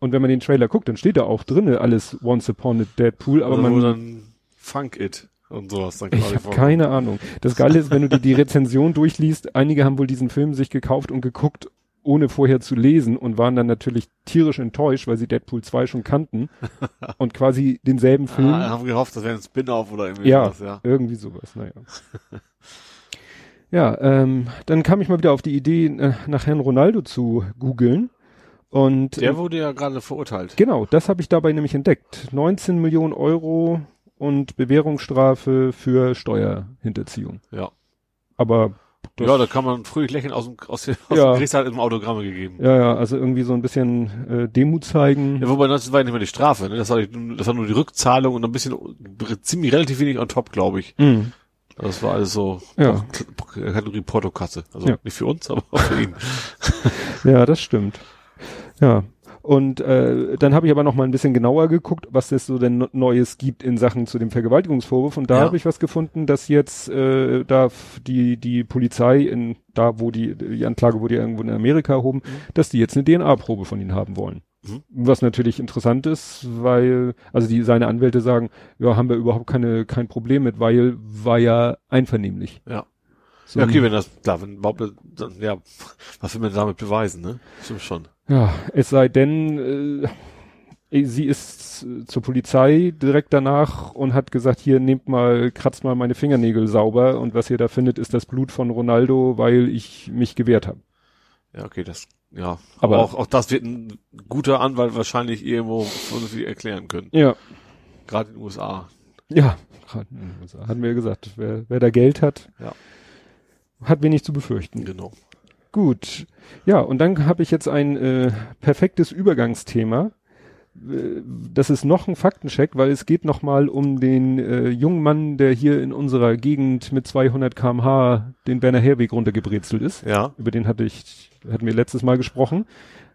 Speaker 2: Und wenn man den Trailer guckt, dann steht da auch drinne alles Once Upon a Deadpool, aber
Speaker 3: also
Speaker 2: man
Speaker 3: dann Funk It und sowas dann
Speaker 2: ich habe keine Ahnung. Das Geile ist, wenn du dir die Rezension durchliest, einige haben wohl diesen Film sich gekauft und geguckt, ohne vorher zu lesen und waren dann natürlich tierisch enttäuscht, weil sie Deadpool 2 schon kannten und quasi denselben Film.
Speaker 3: Ah, haben gehofft, das wäre ein Spin-off oder irgendwie
Speaker 2: Ja,
Speaker 3: sowas, ja.
Speaker 2: irgendwie sowas, naja. ja, ähm, dann kam ich mal wieder auf die Idee, äh, nach Herrn Ronaldo zu googeln. Und
Speaker 3: Der
Speaker 2: äh,
Speaker 3: wurde ja gerade verurteilt.
Speaker 2: genau, das habe ich dabei nämlich entdeckt. 19 Millionen Euro und Bewährungsstrafe für Steuerhinterziehung.
Speaker 3: Ja.
Speaker 2: Aber das,
Speaker 3: ja, da kann man fröhlich lächeln aus dem, aus dem, aus
Speaker 2: Ja.
Speaker 3: dem Gerichtssaal im Autogramme gegeben.
Speaker 2: ja, ja, also irgendwie so ein bisschen äh, Demut zeigen.
Speaker 3: Ja, wobei das war ja nicht mehr die Strafe, ne? Das war, das war nur die Rückzahlung und ein bisschen ziemlich relativ wenig on top, glaube ich.
Speaker 2: Mhm.
Speaker 3: Das war alles so
Speaker 2: Ja.
Speaker 3: Kategorie Portokasse. Also
Speaker 2: Ja.
Speaker 3: nicht für uns, aber auch für ihn.
Speaker 2: Ja, das stimmt. Ja. Und äh, dann habe ich aber noch mal ein bisschen genauer geguckt, was es so denn Neues gibt in Sachen zu dem Vergewaltigungsvorwurf. Und da
Speaker 3: Ja.
Speaker 2: habe ich was gefunden, dass jetzt äh, da die die Polizei in da, wo die die Anklage wurde ja irgendwo in Amerika erhoben, dass die jetzt eine DNA-Probe von ihnen haben wollen.
Speaker 3: Mhm.
Speaker 2: Was natürlich interessant ist, weil also die seine Anwälte sagen, ja, haben wir überhaupt keine kein Problem mit, weil war ja einvernehmlich.
Speaker 3: Ja.
Speaker 2: So
Speaker 3: ja, okay, wenn das, klar, wenn überhaupt, dann, ja, was will man damit beweisen, ne? Stimmt schon.
Speaker 2: Ja, es sei denn, äh, sie ist äh, zur Polizei direkt danach und hat gesagt, hier nehmt mal, kratzt mal meine Fingernägel sauber und was ihr da findet, ist das Blut von Ronaldo, weil ich mich gewehrt habe.
Speaker 3: Ja, okay, das, ja.
Speaker 2: Aber-
Speaker 3: Aber auch, auch das wird ein guter Anwalt wahrscheinlich irgendwo vernünftig erklären können.
Speaker 2: Ja,
Speaker 3: Gerade in den USA.
Speaker 2: ja, gerade in den USA. hatten wir ja gesagt, wer, wer da Geld hat,
Speaker 3: Ja.
Speaker 2: hat wenig zu befürchten.
Speaker 3: Genau.
Speaker 2: Gut. Ja, und dann habe ich jetzt ein äh, perfektes Übergangsthema. Äh, Das ist noch ein Faktencheck, weil es geht nochmal um den äh, jungen Mann, der hier in unserer Gegend mit 200 kmh den Berner Herweg runtergebrezelt ist.
Speaker 3: Ja.
Speaker 2: Über den hatte ich, hatten wir letztes Mal gesprochen.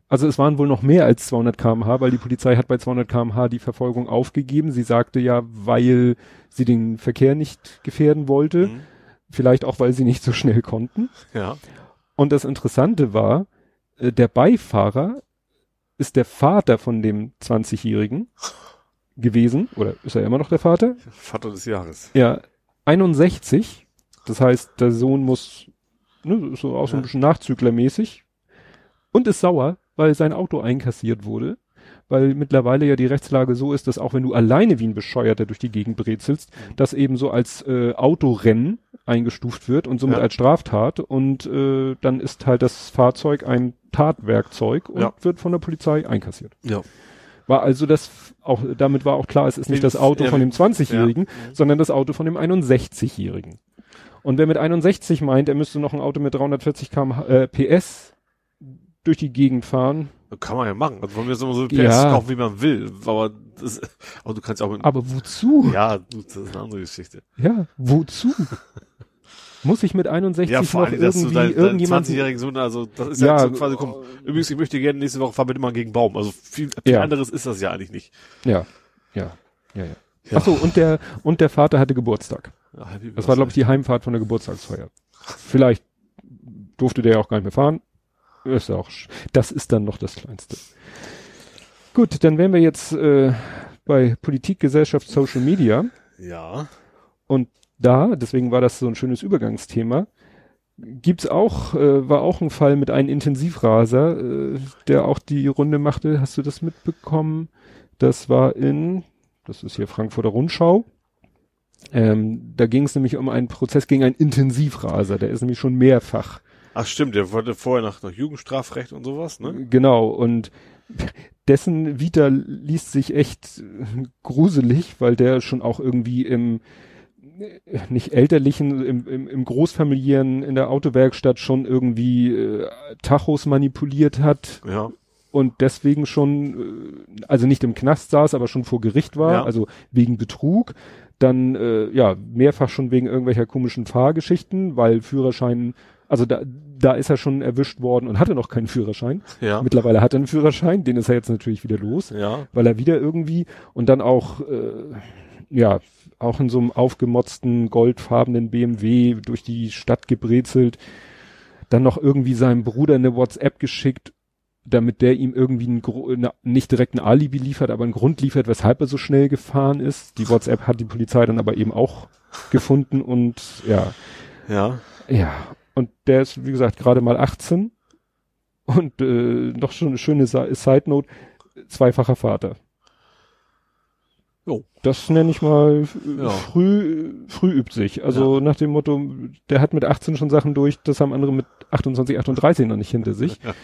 Speaker 2: Also es waren wohl noch mehr als 200 kmh, weil die Polizei hat bei 200 kmh die Verfolgung aufgegeben. Sie sagte ja, weil sie den Verkehr nicht gefährden wollte.
Speaker 3: Mhm.
Speaker 2: Vielleicht auch, weil sie nicht so schnell konnten.
Speaker 3: Ja.
Speaker 2: Und das Interessante war, äh, der Beifahrer ist der Vater von dem 20-Jährigen gewesen, oder ist er immer noch der Vater?
Speaker 3: Vater des Jahres.
Speaker 2: Ja, 61. Das heißt, der Sohn muss, ne, so auch so ein bisschen nachzüglermäßig und ist sauer, weil sein Auto einkassiert wurde. Weil mittlerweile ja die Rechtslage so ist, dass auch wenn du alleine wie ein Bescheuerter durch die Gegend brezelst,
Speaker 3: Mhm.
Speaker 2: das eben so als äh, Autorennen eingestuft wird und somit
Speaker 3: Ja.
Speaker 2: als Straftat und äh, dann ist halt das Fahrzeug ein Tatwerkzeug und
Speaker 3: Ja.
Speaker 2: wird von der Polizei einkassiert.
Speaker 3: Ja.
Speaker 2: War also das auch, damit war auch klar, es ist nicht das Auto von dem 20-Jährigen,
Speaker 3: ja.
Speaker 2: sondern das Auto von dem 61-Jährigen. Und wer mit 61 meint, er müsste noch ein Auto mit 340 km äh, PS durch die Gegend fahren.
Speaker 3: Kann man ja machen. Also von mir ist immer so PS
Speaker 2: Ja.
Speaker 3: kaufen, wie man will. Aber, das, aber du kannst auch mit,
Speaker 2: Aber wozu?
Speaker 3: ja, das ist eine andere Geschichte.
Speaker 2: Ja, wozu? Muss ich mit 61
Speaker 3: Ja, vor
Speaker 2: noch
Speaker 3: allem, dass du
Speaker 2: irgendwie
Speaker 3: dein
Speaker 2: irgendjemand
Speaker 3: 20-jährigen Sohn, also das ist ja,
Speaker 2: Ja,
Speaker 3: so quasi, komm, übrigens, ich möchte gerne nächste Woche fahren bitte mal gegen Baum. Also viel, viel
Speaker 2: Ja.
Speaker 3: anderes ist das ja eigentlich nicht.
Speaker 2: Ja, ja, ja, ja.
Speaker 3: Ja.
Speaker 2: Ach so, und der und der Vater hatte Geburtstag.
Speaker 3: Happy
Speaker 2: Das war glaube ich die Heimfahrt von der Geburtstagsfeier. Vielleicht durfte der ja auch gar nicht mehr fahren. Ist auch, das ist dann noch das Kleinste. Gut, dann wären wir jetzt äh, bei Politik, Gesellschaft, Social Media.
Speaker 3: Ja.
Speaker 2: Und da, deswegen war das so ein schönes Übergangsthema, gibt's auch, äh, war auch ein Fall mit einem Intensivraser, äh, der auch die Runde machte. Hast du das mitbekommen? Das war in, das ist hier Frankfurter Rundschau. Ähm, da ging es nämlich um einen Prozess gegen einen Intensivraser. Der ist nämlich schon mehrfach.
Speaker 3: Ach stimmt, der wollte vorher nach, nach Jugendstrafrecht und sowas, ne?
Speaker 2: Genau. Und dessen Vita liest sich echt gruselig, weil der schon auch irgendwie im nicht elterlichen, im, im, im Großfamiliären in der Autowerkstatt schon irgendwie äh, Tachos manipuliert hat
Speaker 3: Ja.
Speaker 2: und deswegen schon, äh, also nicht im Knast saß, aber schon vor Gericht war,
Speaker 3: Ja.
Speaker 2: also wegen Betrug. Dann äh, ja mehrfach schon wegen irgendwelcher komischen Fahrgeschichten, weil Führerschein, also da, da ist er schon erwischt worden und hatte noch keinen Führerschein.
Speaker 3: Ja.
Speaker 2: Mittlerweile hat er einen Führerschein, den ist er jetzt natürlich wieder los,
Speaker 3: Ja.
Speaker 2: weil er wieder irgendwie und dann auch, äh, ja, auch in so einem aufgemotzten, goldfarbenen BMW durch die Stadt gebrezelt, dann noch irgendwie seinem Bruder eine WhatsApp geschickt, damit der ihm irgendwie ein, Gro- eine, nicht direkt ein Alibi liefert, aber einen Grund liefert, weshalb er so schnell gefahren ist. Die WhatsApp hat die Polizei dann aber eben auch gefunden und ja,
Speaker 3: Ja.
Speaker 2: ja, und der ist, wie gesagt, gerade mal 18 und äh, noch schon eine schöne Side Note, zweifacher Vater.
Speaker 3: Jo.
Speaker 2: Das nenne ich mal
Speaker 3: Ja.
Speaker 2: früh, früh übt sich. Also nach dem Motto, der hat mit 18 schon Sachen durch, das haben andere mit 28, 38 noch nicht hinter sich.
Speaker 3: Ja.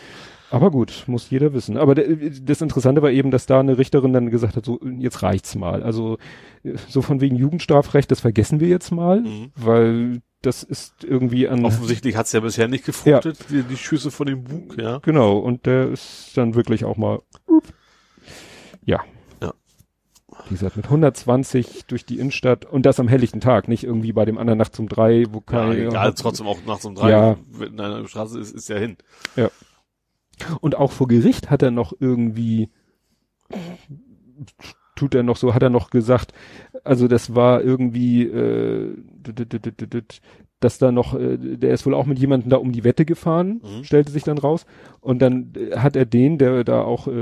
Speaker 2: Aber gut, muss jeder wissen. Aber das Interessante war eben, dass da eine Richterin dann gesagt hat, so jetzt reicht's mal. Also so von wegen Jugendstrafrecht, das vergessen wir jetzt mal,
Speaker 3: Mhm.
Speaker 2: weil das ist irgendwie an
Speaker 3: Offensichtlich hat's ja bisher nicht gefruchtet, die, die Schüsse von dem Bug, ja.
Speaker 2: Genau, und der ist dann wirklich auch mal, ja.
Speaker 3: Ja.
Speaker 2: Wie gesagt, mit 120 durch die Innenstadt und das am helllichten Tag, nicht irgendwie bei dem anderen nachts um drei, wo
Speaker 3: Ja,
Speaker 2: kein,
Speaker 3: egal, trotzdem auch nachts um drei,
Speaker 2: Ja.
Speaker 3: wenn in einer Straße ist, ist ja hin.
Speaker 2: Und auch vor Gericht hat er noch irgendwie, tut er noch so, hat er noch gesagt, also das war irgendwie, äh, dass da noch, äh, der ist wohl auch mit jemandem da um die Wette gefahren,
Speaker 3: Mhm.
Speaker 2: stellte sich dann raus. Und dann äh, hat er den, der da auch äh,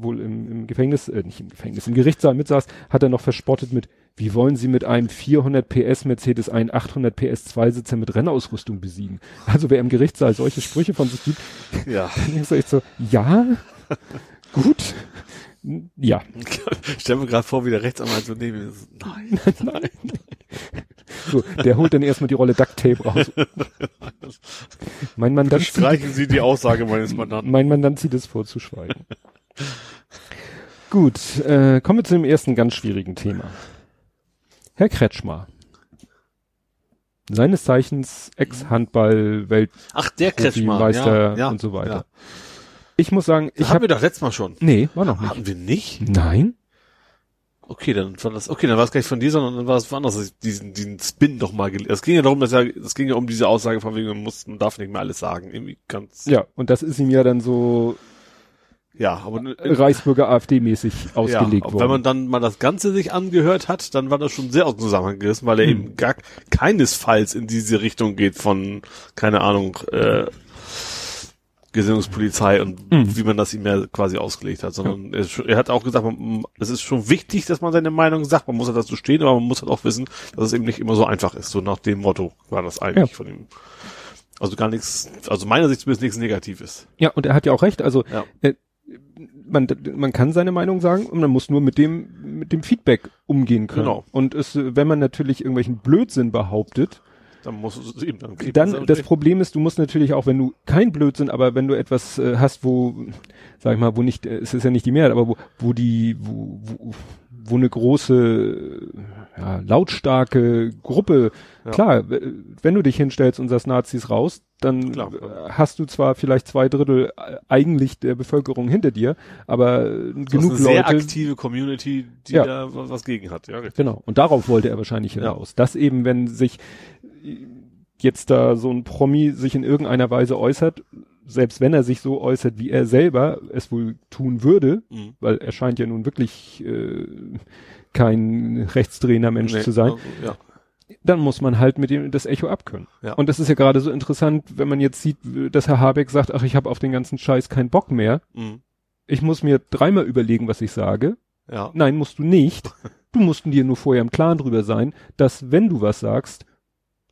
Speaker 2: wohl im, im Gefängnis, äh, nicht im Gefängnis, im Gerichtssaal mitsaß, hat er noch verspottet mit, wie wollen Sie mit einem 400 PS Mercedes einen 800 PS Zweisitzer mit Rennausrüstung besiegen? Also wer im Gerichtssaal solche Sprüche von sich gibt,
Speaker 3: Ja.
Speaker 2: dann denkst du echt so, ja, gut, ja,
Speaker 3: Ich stell mir gerade vor, wie der Rechtsanwalt so neben mir ist. Nein, nein.
Speaker 2: so, der holt dann erstmal die Rolle Duct Tape raus. Mein Mandant,
Speaker 3: Streichen Sie die Aussage meines Mandanten.
Speaker 2: mein Mandant zieht es vor zu schweigen. Gut, äh, kommen wir zu dem ersten ganz schwierigen Thema. Herr Kretschmer. Seines Zeichens Ex-Handball-Weltprofimeister
Speaker 3: Ach, der Kretschmer. Ja, ja,
Speaker 2: und so weiter.
Speaker 3: Ja.
Speaker 2: Ich muss sagen,
Speaker 3: Ich
Speaker 2: habe
Speaker 3: wir doch letztes Mal schon.
Speaker 2: Nee, war noch nicht.
Speaker 3: Hatten wir nicht?
Speaker 2: Nein?
Speaker 3: Okay, dann war das, okay, dann war es gar nicht von dir, sondern dann war es woanders, dass ich diesen, diesen Spin noch mal. Es ging ja darum, dass er, es ging ja um diese Aussage von wegen, man muss, man darf nicht mehr alles sagen. Irgendwie ganz,
Speaker 2: Ja, und das ist ihm ja dann so
Speaker 3: ja, aber,
Speaker 2: Reichsbürger AfD-mäßig ausgelegt
Speaker 3: ja,
Speaker 2: worden.
Speaker 3: wenn man dann mal das Ganze sich angehört hat, dann war das schon sehr aus dem Zusammenhang gerissen, weil er
Speaker 2: Hm.
Speaker 3: eben gar keinesfalls in diese Richtung geht von, keine Ahnung, äh, Gesinnungspolizei und
Speaker 2: Hm.
Speaker 3: wie man das ihm ja quasi ausgelegt hat, sondern er, ist schon- er hat auch gesagt, man, es ist schon wichtig, dass man seine Meinung sagt, man muss halt dazu stehen, aber man muss halt auch wissen, dass es eben nicht immer so einfach ist. So nach dem Motto war das eigentlich
Speaker 2: Ja.
Speaker 3: von ihm. Also gar nichts, also meiner Sicht zumindest nichts Negatives.
Speaker 2: ja, und er hat ja auch recht. Also
Speaker 3: Ja.
Speaker 2: äh, man, man kann seine Meinung sagen und man muss nur mit dem mit dem Feedback umgehen können.
Speaker 3: Genau.
Speaker 2: Und es, wenn man natürlich irgendwelchen Blödsinn behauptet,
Speaker 3: dann muss es eben dann kriegt
Speaker 2: Dann,
Speaker 3: es
Speaker 2: das Problem ist, du musst natürlich auch, wenn du kein Blödsinn, aber wenn du etwas äh, hast, wo, sag ich mal, wo nicht, äh, es ist ja nicht die Mehrheit, aber wo, wo die, wo, wo, wo eine große, ja, lautstarke Gruppe,
Speaker 3: Ja.
Speaker 2: klar, wenn du dich hinstellst und sagst Nazis raus, dann
Speaker 3: Klar.
Speaker 2: hast du zwar vielleicht zwei Drittel äh, eigentlich der Bevölkerung hinter dir, aber
Speaker 3: das
Speaker 2: genug
Speaker 3: ist eine sehr
Speaker 2: Leute,
Speaker 3: aktive Community, die
Speaker 2: Ja.
Speaker 3: da was gegen hat. Ja, richtig.
Speaker 2: Genau. Und darauf wollte er wahrscheinlich
Speaker 3: Ja.
Speaker 2: hinaus. Dass eben, wenn sich jetzt da so ein Promi sich in irgendeiner Weise äußert, selbst wenn er sich so äußert, wie er selber es wohl tun würde,
Speaker 3: Mhm.
Speaker 2: weil er scheint ja nun wirklich äh, kein rechtsdrehender Mensch
Speaker 3: Nee,
Speaker 2: zu sein,
Speaker 3: also, ja.
Speaker 2: dann muss man halt mit dem das Echo abkönnen.
Speaker 3: Ja.
Speaker 2: Und das ist ja gerade so interessant, wenn man jetzt sieht, dass Herr Habeck sagt, ach, ich habe auf den ganzen Scheiß keinen Bock mehr.
Speaker 3: Mhm.
Speaker 2: Ich muss mir dreimal überlegen, was ich sage.
Speaker 3: Ja.
Speaker 2: Nein, musst du nicht. Du musst dir nur vorher im Klaren drüber sein, dass wenn du was sagst,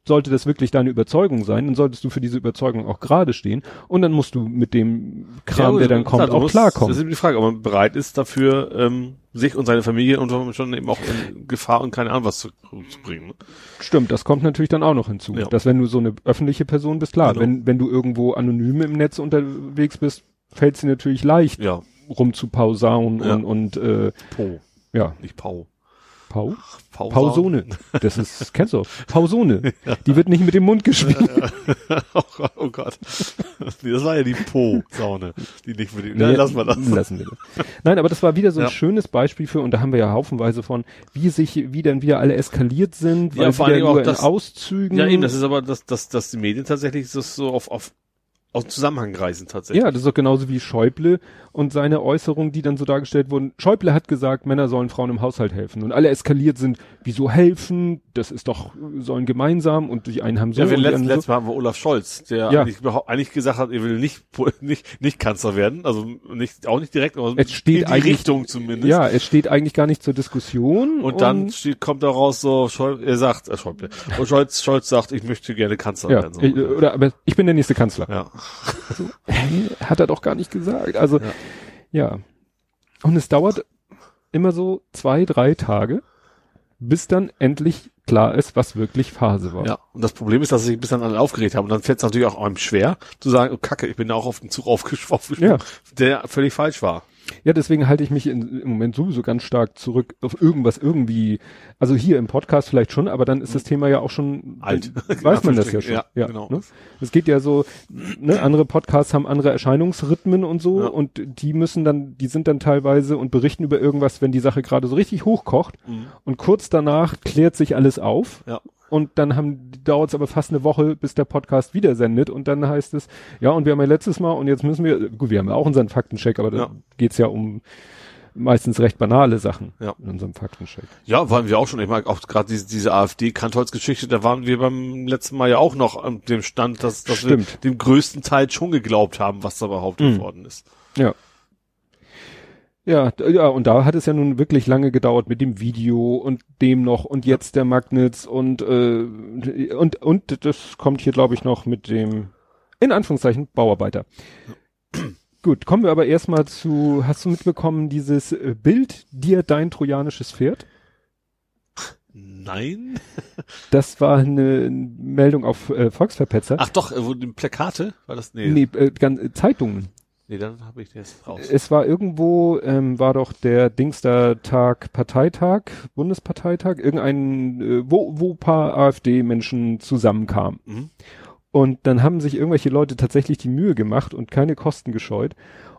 Speaker 2: sollte das wirklich deine Überzeugung sein, dann solltest du für diese Überzeugung auch gerade stehen und dann musst du mit dem Kram,
Speaker 3: Ja,
Speaker 2: der dann kommt, auch
Speaker 3: musst-
Speaker 2: klarkommen.
Speaker 3: Das ist eben die Frage, ob man bereit ist dafür, ähm, sich und seine Familie unter Umständen eben auch in Gefahr und keine Ahnung was zu, zu bringen. Ne?
Speaker 2: Stimmt, das kommt natürlich dann auch noch hinzu,
Speaker 3: Ja.
Speaker 2: dass wenn du so eine öffentliche Person bist, klar,
Speaker 3: Genau.
Speaker 2: wenn, wenn du irgendwo anonym im Netz unterwegs bist, fällt es dir natürlich leicht,
Speaker 3: Ja,
Speaker 2: rumzupausaunen
Speaker 3: Ja.
Speaker 2: und, und äh,
Speaker 3: Po,
Speaker 2: ja,
Speaker 3: nicht Pau.
Speaker 2: Pau?
Speaker 3: Pau
Speaker 2: Pausone. Das ist, kennst du, Pausone. Die wird nicht mit dem Mund gespielt.
Speaker 3: oh Gott, oh Gott. Das war ja die Po-Saune, die nicht für die,
Speaker 2: Nee,
Speaker 3: Nein, lassen wir das.
Speaker 2: Lassen wir das. Nein, aber das war wieder so ein
Speaker 3: Ja.
Speaker 2: schönes Beispiel für, und da haben wir ja haufenweise von, wie sich, wie dann wieder alle eskaliert sind,
Speaker 3: Ja,
Speaker 2: weil
Speaker 3: vor
Speaker 2: nur
Speaker 3: auch das-
Speaker 2: Auszügen.
Speaker 3: Ja, eben, das ist aber, dass, dass, dass die Medien tatsächlich so auf, auf, aus dem Zusammenhang reißen tatsächlich.
Speaker 2: Ja, das ist doch genauso wie Schäuble und seine Äußerungen, die dann so dargestellt wurden. Schäuble hat gesagt, Männer sollen Frauen im Haushalt helfen. Und alle eskaliert sind, wieso helfen? Das ist doch, sollen gemeinsam und die einen haben so
Speaker 3: Ja, wir
Speaker 2: und die
Speaker 3: letztes, Mal haben wir Olaf Scholz, der
Speaker 2: Ja.
Speaker 3: eigentlich, eigentlich gesagt hat, er will nicht, nicht, nicht Kanzler werden, also nicht, auch nicht direkt, aber
Speaker 2: Es steht
Speaker 3: in die
Speaker 2: eigentlich-
Speaker 3: Richtung zumindest.
Speaker 2: Ja, es steht eigentlich gar nicht zur Diskussion.
Speaker 3: Und dann steht, kommt daraus so, Scholz, er sagt, äh, Schäuble, und Scholz, Scholz sagt, ich möchte gerne Kanzler
Speaker 2: ja,
Speaker 3: werden. So.
Speaker 2: ich, oder, aber ich bin der nächste Kanzler.
Speaker 3: ja.
Speaker 2: Hä? Hat er doch gar nicht gesagt. Also,
Speaker 3: Ja.
Speaker 2: ja. Und es dauert immer so zwei, drei Tage, bis dann endlich klar ist, was wirklich Phase war.
Speaker 3: Ja, und das Problem ist, dass sie sich bis dann alle aufgeregt haben. Und dann fällt es natürlich auch einem schwer, zu sagen, oh Kacke, ich bin da auch auf den Zug aufgesch- aufgesprungen,
Speaker 2: Ja.
Speaker 3: der völlig falsch war.
Speaker 2: Ja, deswegen halte ich mich in, im Moment sowieso ganz stark zurück auf irgendwas irgendwie. Also hier im Podcast vielleicht schon, aber dann ist das Thema ja auch schon.
Speaker 3: Alt.
Speaker 2: Weiß man das ja schon.
Speaker 3: Ja, genau.
Speaker 2: Ne? Es geht ja so, ne, andere Podcasts haben andere Erscheinungsrhythmen und so
Speaker 3: Ja.
Speaker 2: und die müssen dann, die sind dann teilweise und berichten über irgendwas, wenn die Sache gerade so richtig hochkocht
Speaker 3: Mhm.
Speaker 2: und kurz danach klärt sich alles auf.
Speaker 3: Ja.
Speaker 2: Und dann haben, dauert es aber fast eine Woche, bis der Podcast wieder sendet. Und dann heißt es, ja, und wir haben ja letztes Mal, und jetzt müssen wir, gut, wir haben ja auch unseren Faktencheck, aber da
Speaker 3: Ja.
Speaker 2: geht's ja um meistens recht banale Sachen
Speaker 3: Ja.
Speaker 2: in unserem Faktencheck.
Speaker 3: Ja, waren wir auch schon. Ich meine, auch gerade diese, diese AfD-Kantholz-Geschichte, da waren wir beim letzten Mal ja auch noch an dem Stand, dass, dass wir dem größten Teil schon geglaubt haben, was da behauptet
Speaker 2: Mhm.
Speaker 3: worden ist.
Speaker 2: Ja. Ja, ja, und da hat es ja nun wirklich lange gedauert mit dem Video und dem noch und jetzt der Magnitz und äh, und und das kommt hier glaube ich noch mit dem in Anführungszeichen Bauarbeiter. Gut, kommen wir aber erstmal zu hast du mitbekommen dieses äh, Bild dir dein trojanisches Pferd?
Speaker 3: Nein?
Speaker 2: Das war eine Meldung auf äh, Volksverpetzer.
Speaker 3: Ach doch, äh, wo die Plakate? War das? Nee.
Speaker 2: nee, äh, äh, Zeitungen.
Speaker 3: Nee, dann habe ich das raus.
Speaker 2: Es war irgendwo, ähm, war doch der Dingster-Tag, Parteitag, Bundesparteitag, irgendein, äh, wo, wo paar AfD-Menschen zusammenkamen.
Speaker 3: Mhm.
Speaker 2: Und dann haben sich irgendwelche Leute tatsächlich die Mühe gemacht und keine Kosten gescheut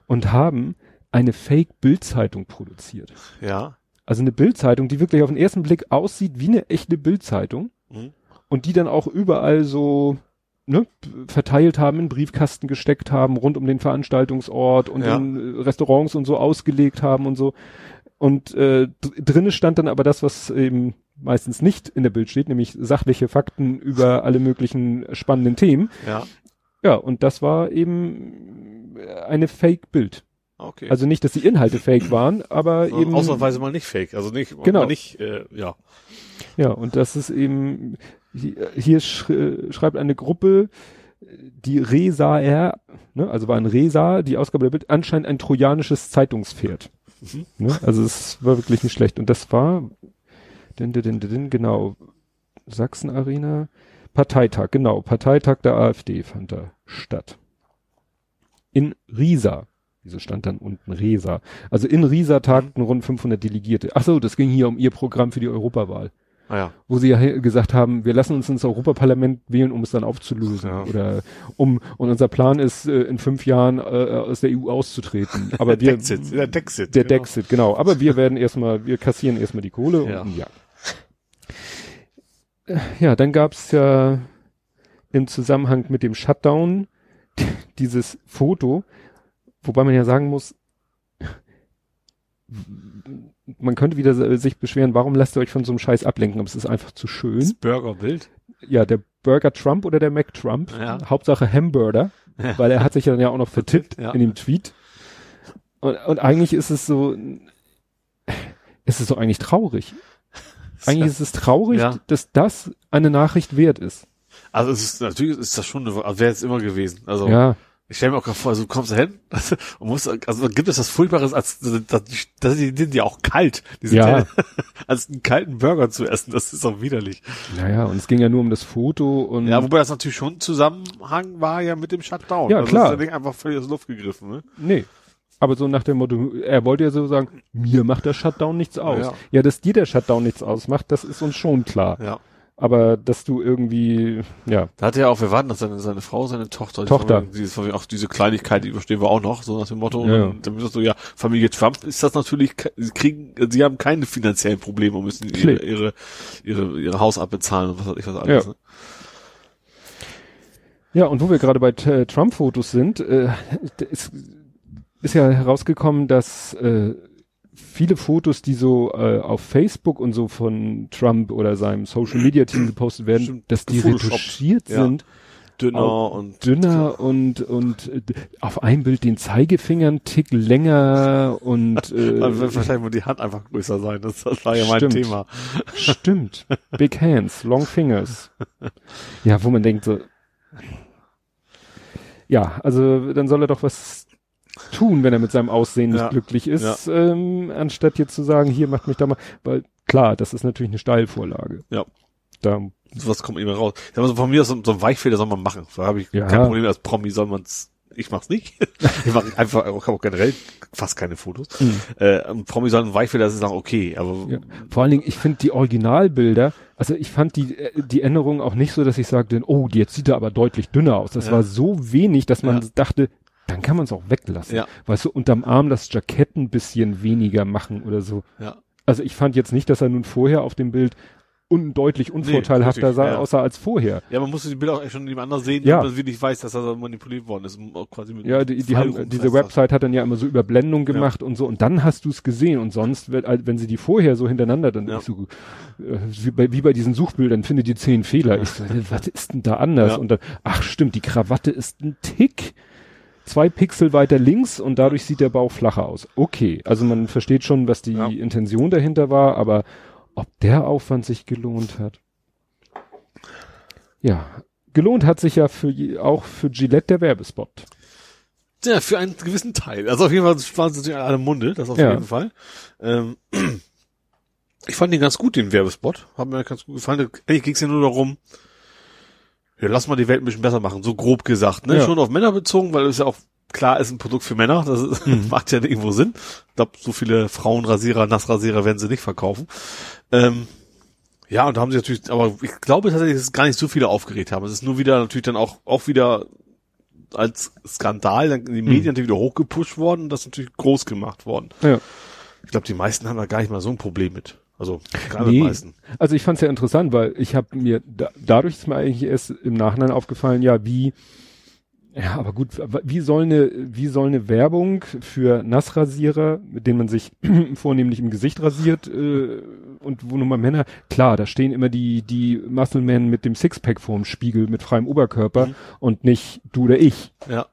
Speaker 2: und haben eine Fake-Bildzeitung produziert.
Speaker 3: Ja.
Speaker 2: Also eine Bildzeitung, die wirklich auf den ersten Blick aussieht wie eine echte Bildzeitung
Speaker 3: Mhm.
Speaker 2: und die dann auch überall so ne, verteilt haben, in Briefkasten gesteckt haben, rund um den Veranstaltungsort und
Speaker 3: Ja.
Speaker 2: in äh, Restaurants und so ausgelegt haben und so. Und äh, dr- drinne stand dann aber das, was eben meistens nicht in der Bild steht, nämlich sachliche Fakten über alle möglichen spannenden Themen.
Speaker 3: Ja.
Speaker 2: Ja, und das war eben eine Fake-Bild.
Speaker 3: Okay.
Speaker 2: Also nicht, dass die Inhalte fake waren, aber eben.
Speaker 3: Ausnahmsweise mal nicht fake. Also nicht,
Speaker 2: Genau.
Speaker 3: nicht, äh, ja.
Speaker 2: Ja, und das ist eben, hier, hier sch, schreibt eine Gruppe, die Resaer, ne, also war ein Resa, die Ausgabe der Bild, anscheinend ein trojanisches Zeitungspferd.
Speaker 3: Mhm.
Speaker 2: Ne, also es war wirklich nicht schlecht. Und das war, din, din, din, genau, Sachsen Arena. Parteitag, genau. Parteitag der AfD fand da statt. In Riesa. Wieso stand dann unten Resa? Also in Riesa tagten rund 500 Delegierte. Ach so, das ging hier um ihr Programm für die Europawahl.
Speaker 3: Ah ja.
Speaker 2: Wo sie ja gesagt haben, wir lassen uns ins Europaparlament wählen, um es dann aufzulösen.
Speaker 3: Ja.
Speaker 2: Oder um, und unser Plan ist, äh, in fünf Jahren äh, aus der EU auszutreten. Aber wir,
Speaker 3: Dexit, der Dexit.
Speaker 2: der
Speaker 3: genau.
Speaker 2: Dexit, genau. Aber wir werden erstmal, wir kassieren erstmal die Kohle
Speaker 3: Ja.
Speaker 2: und ja. Äh, Ja, dann gab's ja im Zusammenhang mit dem Shutdown dieses Foto, wobei man ja sagen muss, man könnte wieder sich beschweren, warum lasst ihr euch von so einem Scheiß ablenken, aber es ist einfach zu schön.
Speaker 3: Das Burgerbild.
Speaker 2: Ja, der Burger Trump oder der Mac Trump,
Speaker 3: Ja.
Speaker 2: Hauptsache Hamburger,
Speaker 3: Ja.
Speaker 2: weil er hat sich ja dann ja auch noch vertippt
Speaker 3: Ja.
Speaker 2: in dem Tweet. Und, und eigentlich ist es so, es ist so eigentlich traurig. Eigentlich ist es traurig, dass das eine Nachricht wert ist.
Speaker 3: Also es ist natürlich ist das schon eine, also wäre es immer gewesen. Also
Speaker 2: Ja,
Speaker 3: ich stelle mir auch gerade vor, also du kommst da hin und musst, also gibt es was Furchtbares, als das, das, die sind ja auch kalt, diese
Speaker 2: Ja.
Speaker 3: Teller. als einen kalten Burger zu essen, das ist auch widerlich.
Speaker 2: naja, und es ging ja nur um das Foto und
Speaker 3: Ja, wobei das natürlich schon ein Zusammenhang war ja mit dem Shutdown.
Speaker 2: Ja,
Speaker 3: also
Speaker 2: klar.
Speaker 3: Das ist ja nicht einfach völlig aus der Luft gegriffen, ne?
Speaker 2: nee. Aber so nach dem Motto, er wollte ja so sagen, mir macht der Shutdown nichts aus.
Speaker 3: Ja.
Speaker 2: Ja, dass dir der Shutdown nichts ausmacht, das ist uns schon klar.
Speaker 3: Ja.
Speaker 2: Aber dass du irgendwie, ja,
Speaker 3: Da hatte ja auch, wir warten, dass seine, seine Frau, seine Tochter, die
Speaker 2: Tochter.
Speaker 3: Familie, Dieses, auch diese Kleinigkeit, die überstehen wir auch noch, so nach dem Motto.
Speaker 2: Ja.
Speaker 3: Und dann bist du, ja, Familie Trump ist das natürlich, sie kriegen, sie haben keine finanziellen Probleme und müssen ihre, ihre, ihre, ihre Haus abbezahlen und was weiß ich was alles.
Speaker 2: Ja.
Speaker 3: Ne?
Speaker 2: Ja, und wo wir gerade bei äh, Trump-Fotos sind, äh, ist, ist ja herausgekommen, dass äh, viele Fotos, die so äh, auf Facebook und so von Trump oder seinem Social-Media-Team gepostet werden,
Speaker 3: Stimmt,
Speaker 2: dass die retuschiert
Speaker 3: Ja.
Speaker 2: sind,
Speaker 3: Dünner und
Speaker 2: dünner und und äh, auf einem Bild den Zeigefinger einen Tick länger und äh,
Speaker 3: Also wahrscheinlich muss die Hand einfach größer sein. Das, das war ja mein
Speaker 2: Stimmt.
Speaker 3: Thema.
Speaker 2: Stimmt. Big hands, long fingers. Ja, wo man denkt so. Ja, also dann soll er doch was tun, wenn er mit seinem Aussehen nicht
Speaker 3: Ja.
Speaker 2: glücklich ist, ähm, anstatt jetzt zu sagen, hier macht mich da mal, weil klar, das ist natürlich eine Steilvorlage.
Speaker 3: Ja.
Speaker 2: Da,
Speaker 3: Sowas kommt immer raus. Sag mal so, von mir aus so, so ein Weichfehler soll man machen. Da habe ich
Speaker 2: Ja.
Speaker 3: kein Problem. Als Promi soll man's. Ich mach's nicht. ich mache einfach, ich habe auch generell fast keine Fotos.
Speaker 2: Mhm.
Speaker 3: Äh, ein Promi soll ein Weichfehler, das ist auch okay. Aber
Speaker 2: ja. Vor allen Dingen, ich finde die Originalbilder, also ich fand die, äh, die Änderung auch nicht so, dass ich sagte, oh, jetzt sieht er aber deutlich dünner aus. Das
Speaker 3: Ja.
Speaker 2: war so wenig, dass man
Speaker 3: Ja.
Speaker 2: dachte, dann kann man es auch weglassen.
Speaker 3: Ja.
Speaker 2: Weißt du, unterm Arm das Jackett ein bisschen weniger machen oder so.
Speaker 3: ja.
Speaker 2: Also ich fand jetzt nicht, dass er nun vorher auf dem Bild undeutlich unvorteilhafter
Speaker 3: richtig,
Speaker 2: sah,
Speaker 3: ja.
Speaker 2: außer als vorher.
Speaker 3: Ja, man musste die Bilder auch schon nebeneinander sehen,
Speaker 2: Ja.
Speaker 3: damit man wirklich weiß, dass er manipuliert worden ist. Quasi mit
Speaker 2: Ja, die, die haben, diese Website hat dann ja immer so Überblendung gemacht und so und dann hast du es gesehen und sonst, wenn, als- wenn sie die vorher so hintereinander, dann
Speaker 3: Ja.
Speaker 2: so, äh, wie, bei, wie bei diesen Suchbildern, finde die zehn Fehler. Ich so, was ist denn da anders?
Speaker 3: Ja.
Speaker 2: Und dann, ach stimmt, die Krawatte ist ein Tick, zwei Pixel weiter links und dadurch sieht der Bauch flacher aus. Okay, also man versteht schon, was die
Speaker 3: Ja.
Speaker 2: Intention dahinter war, aber ob der Aufwand sich gelohnt hat. Ja, gelohnt hat sich ja für auch für Gillette der Werbespot.
Speaker 3: Ja, für einen gewissen Teil. Also auf jeden Fall waren sie natürlich alle Munde, das auf
Speaker 2: Ja.
Speaker 3: jeden Fall. Ähm, ich fand den ganz gut, den Werbespot. Hat mir ganz gut gefallen. Eigentlich ging es ja nur darum, ja, lass mal die Welt ein bisschen besser machen, so grob gesagt. Ne?
Speaker 2: Ja.
Speaker 3: Schon auf Männer bezogen, weil es ja auch klar ist ein Produkt für Männer. Das ist, macht ja irgendwo Sinn. Ich glaube, so viele Frauenrasierer, Nassrasierer werden sie nicht verkaufen. Ähm, ja, und da haben sie natürlich, aber ich glaube tatsächlich, dass es gar nicht so viele aufgeregt haben. Es ist nur wieder natürlich dann auch, auch wieder als Skandal dann in die Medien natürlich wieder hochgepusht worden und das ist natürlich groß gemacht worden.
Speaker 2: Ja.
Speaker 3: Ich glaube, die meisten haben da gar nicht mal so ein Problem mit. Also gerade
Speaker 2: Nee.
Speaker 3: meisten.
Speaker 2: Also ich fand es ja interessant, weil ich habe mir da, dadurch ist mir eigentlich erst im Nachhinein aufgefallen, ja, wie ja, aber gut, wie soll eine wie soll eine Werbung für Nassrasierer, mit denen man sich vornehmlich im Gesicht rasiert äh, und wo nun mal Männer, klar, da stehen immer die die Musclemen mit dem Sixpack vorm Spiegel mit freiem Oberkörper
Speaker 3: Mhm.
Speaker 2: und nicht du oder ich.
Speaker 3: Ja.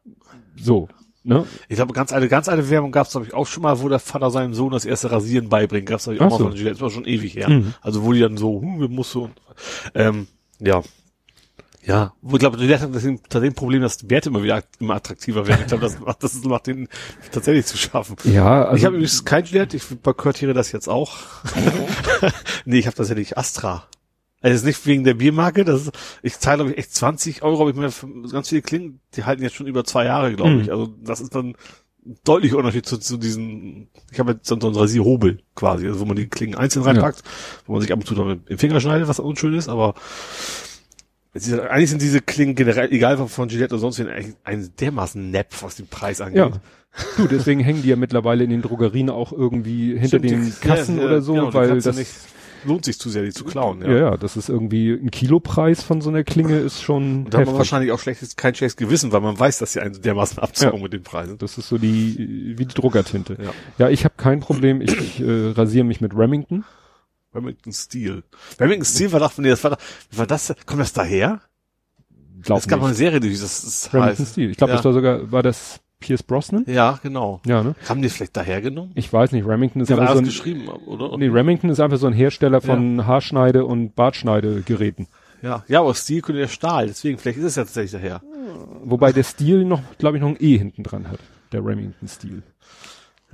Speaker 2: So, ne?
Speaker 3: Ich glaube, ganz eine, ganz eine Werbung gab es, glaube ich, auch schon mal, wo der Vater seinem Sohn das erste Rasieren beibringt. Gab es, glaube ich, auch
Speaker 2: Ach
Speaker 3: mal
Speaker 2: so.
Speaker 3: von Gillette. Das war schon ewig her.
Speaker 2: Mhm.
Speaker 3: Also wo die dann so, hm, wir musst so, ähm, ja. Ja, wo ich glaube, Gillette hat das dem Problem, dass die Werte immer wieder immer attraktiver werden. Ich glaube, das macht, das macht den tatsächlich zu schaffen.
Speaker 2: Ja, also
Speaker 3: ich habe übrigens kein Gillette, ich boykottiere das jetzt auch. nee, ich habe tatsächlich Astra. Also ist nicht wegen der Biermarke, das ist, ich zahle glaube ich echt 20 Euro, aber ich mir ganz viele Klingen, die halten jetzt schon über zwei Jahre, glaube
Speaker 2: Mhm.
Speaker 3: ich. Also das ist dann deutlicher Unterschied zu, zu diesen, ich habe jetzt so einen Rasierhobel quasi, also wo man die Klingen einzeln reinpackt, wo man sich ab und zu dann mit dem Finger schneidet, was unschön ist, aber ist, eigentlich sind diese Klingen generell, egal von Gillette oder sonst wie, ein dermaßen Nepf, was den Preis angeht.
Speaker 2: Ja. Du, deswegen hängen die ja mittlerweile in den Drogerien auch irgendwie hinter
Speaker 3: Stimmt,
Speaker 2: den Kassen
Speaker 3: ja, ja,
Speaker 2: oder so,
Speaker 3: genau, die
Speaker 2: weil das
Speaker 3: nicht, lohnt sich zu sehr, die zu klauen.
Speaker 2: ja. ja, das ist irgendwie ein Kilopreis von so einer Klinge ist schon
Speaker 3: Und da hat man
Speaker 2: heftig.
Speaker 3: wahrscheinlich auch schlechtes, kein schlechtes Gewissen, weil man weiß, dass sie einen dermaßen abzocken mit den Preisen.
Speaker 2: Das ist so die wie die Druckertinte.
Speaker 3: Ja.
Speaker 2: Ja, ich habe kein Problem. Ich äh, rasiere mich mit Remington.
Speaker 3: Remington Steel. Remington Steel war doch, nee, das war doch, war das, kommt das daher?
Speaker 2: Glaub
Speaker 3: Es gab mal
Speaker 2: nicht.
Speaker 3: eine Serie, die das, das
Speaker 2: Remington
Speaker 3: heißt.
Speaker 2: Steel. Ich glaube,
Speaker 3: Ja.
Speaker 2: das war sogar war das Pierce Brosnan?
Speaker 3: Ja, genau.
Speaker 2: Ja, ne?
Speaker 3: Haben die es vielleicht daher genommen?
Speaker 2: Ich weiß nicht. Remington ist
Speaker 3: Die
Speaker 2: einfach so ein
Speaker 3: geschrieben, oder?
Speaker 2: Nee, Remington ist einfach so ein Hersteller von Haarschneide- und Bartschneidegeräten.
Speaker 3: ja, ja, aber Steel könnte ja Stahl, deswegen, vielleicht ist es ja tatsächlich daher.
Speaker 2: Wobei der Stil noch, glaube ich, noch ein E hinten dran hat. Der Remington Stil.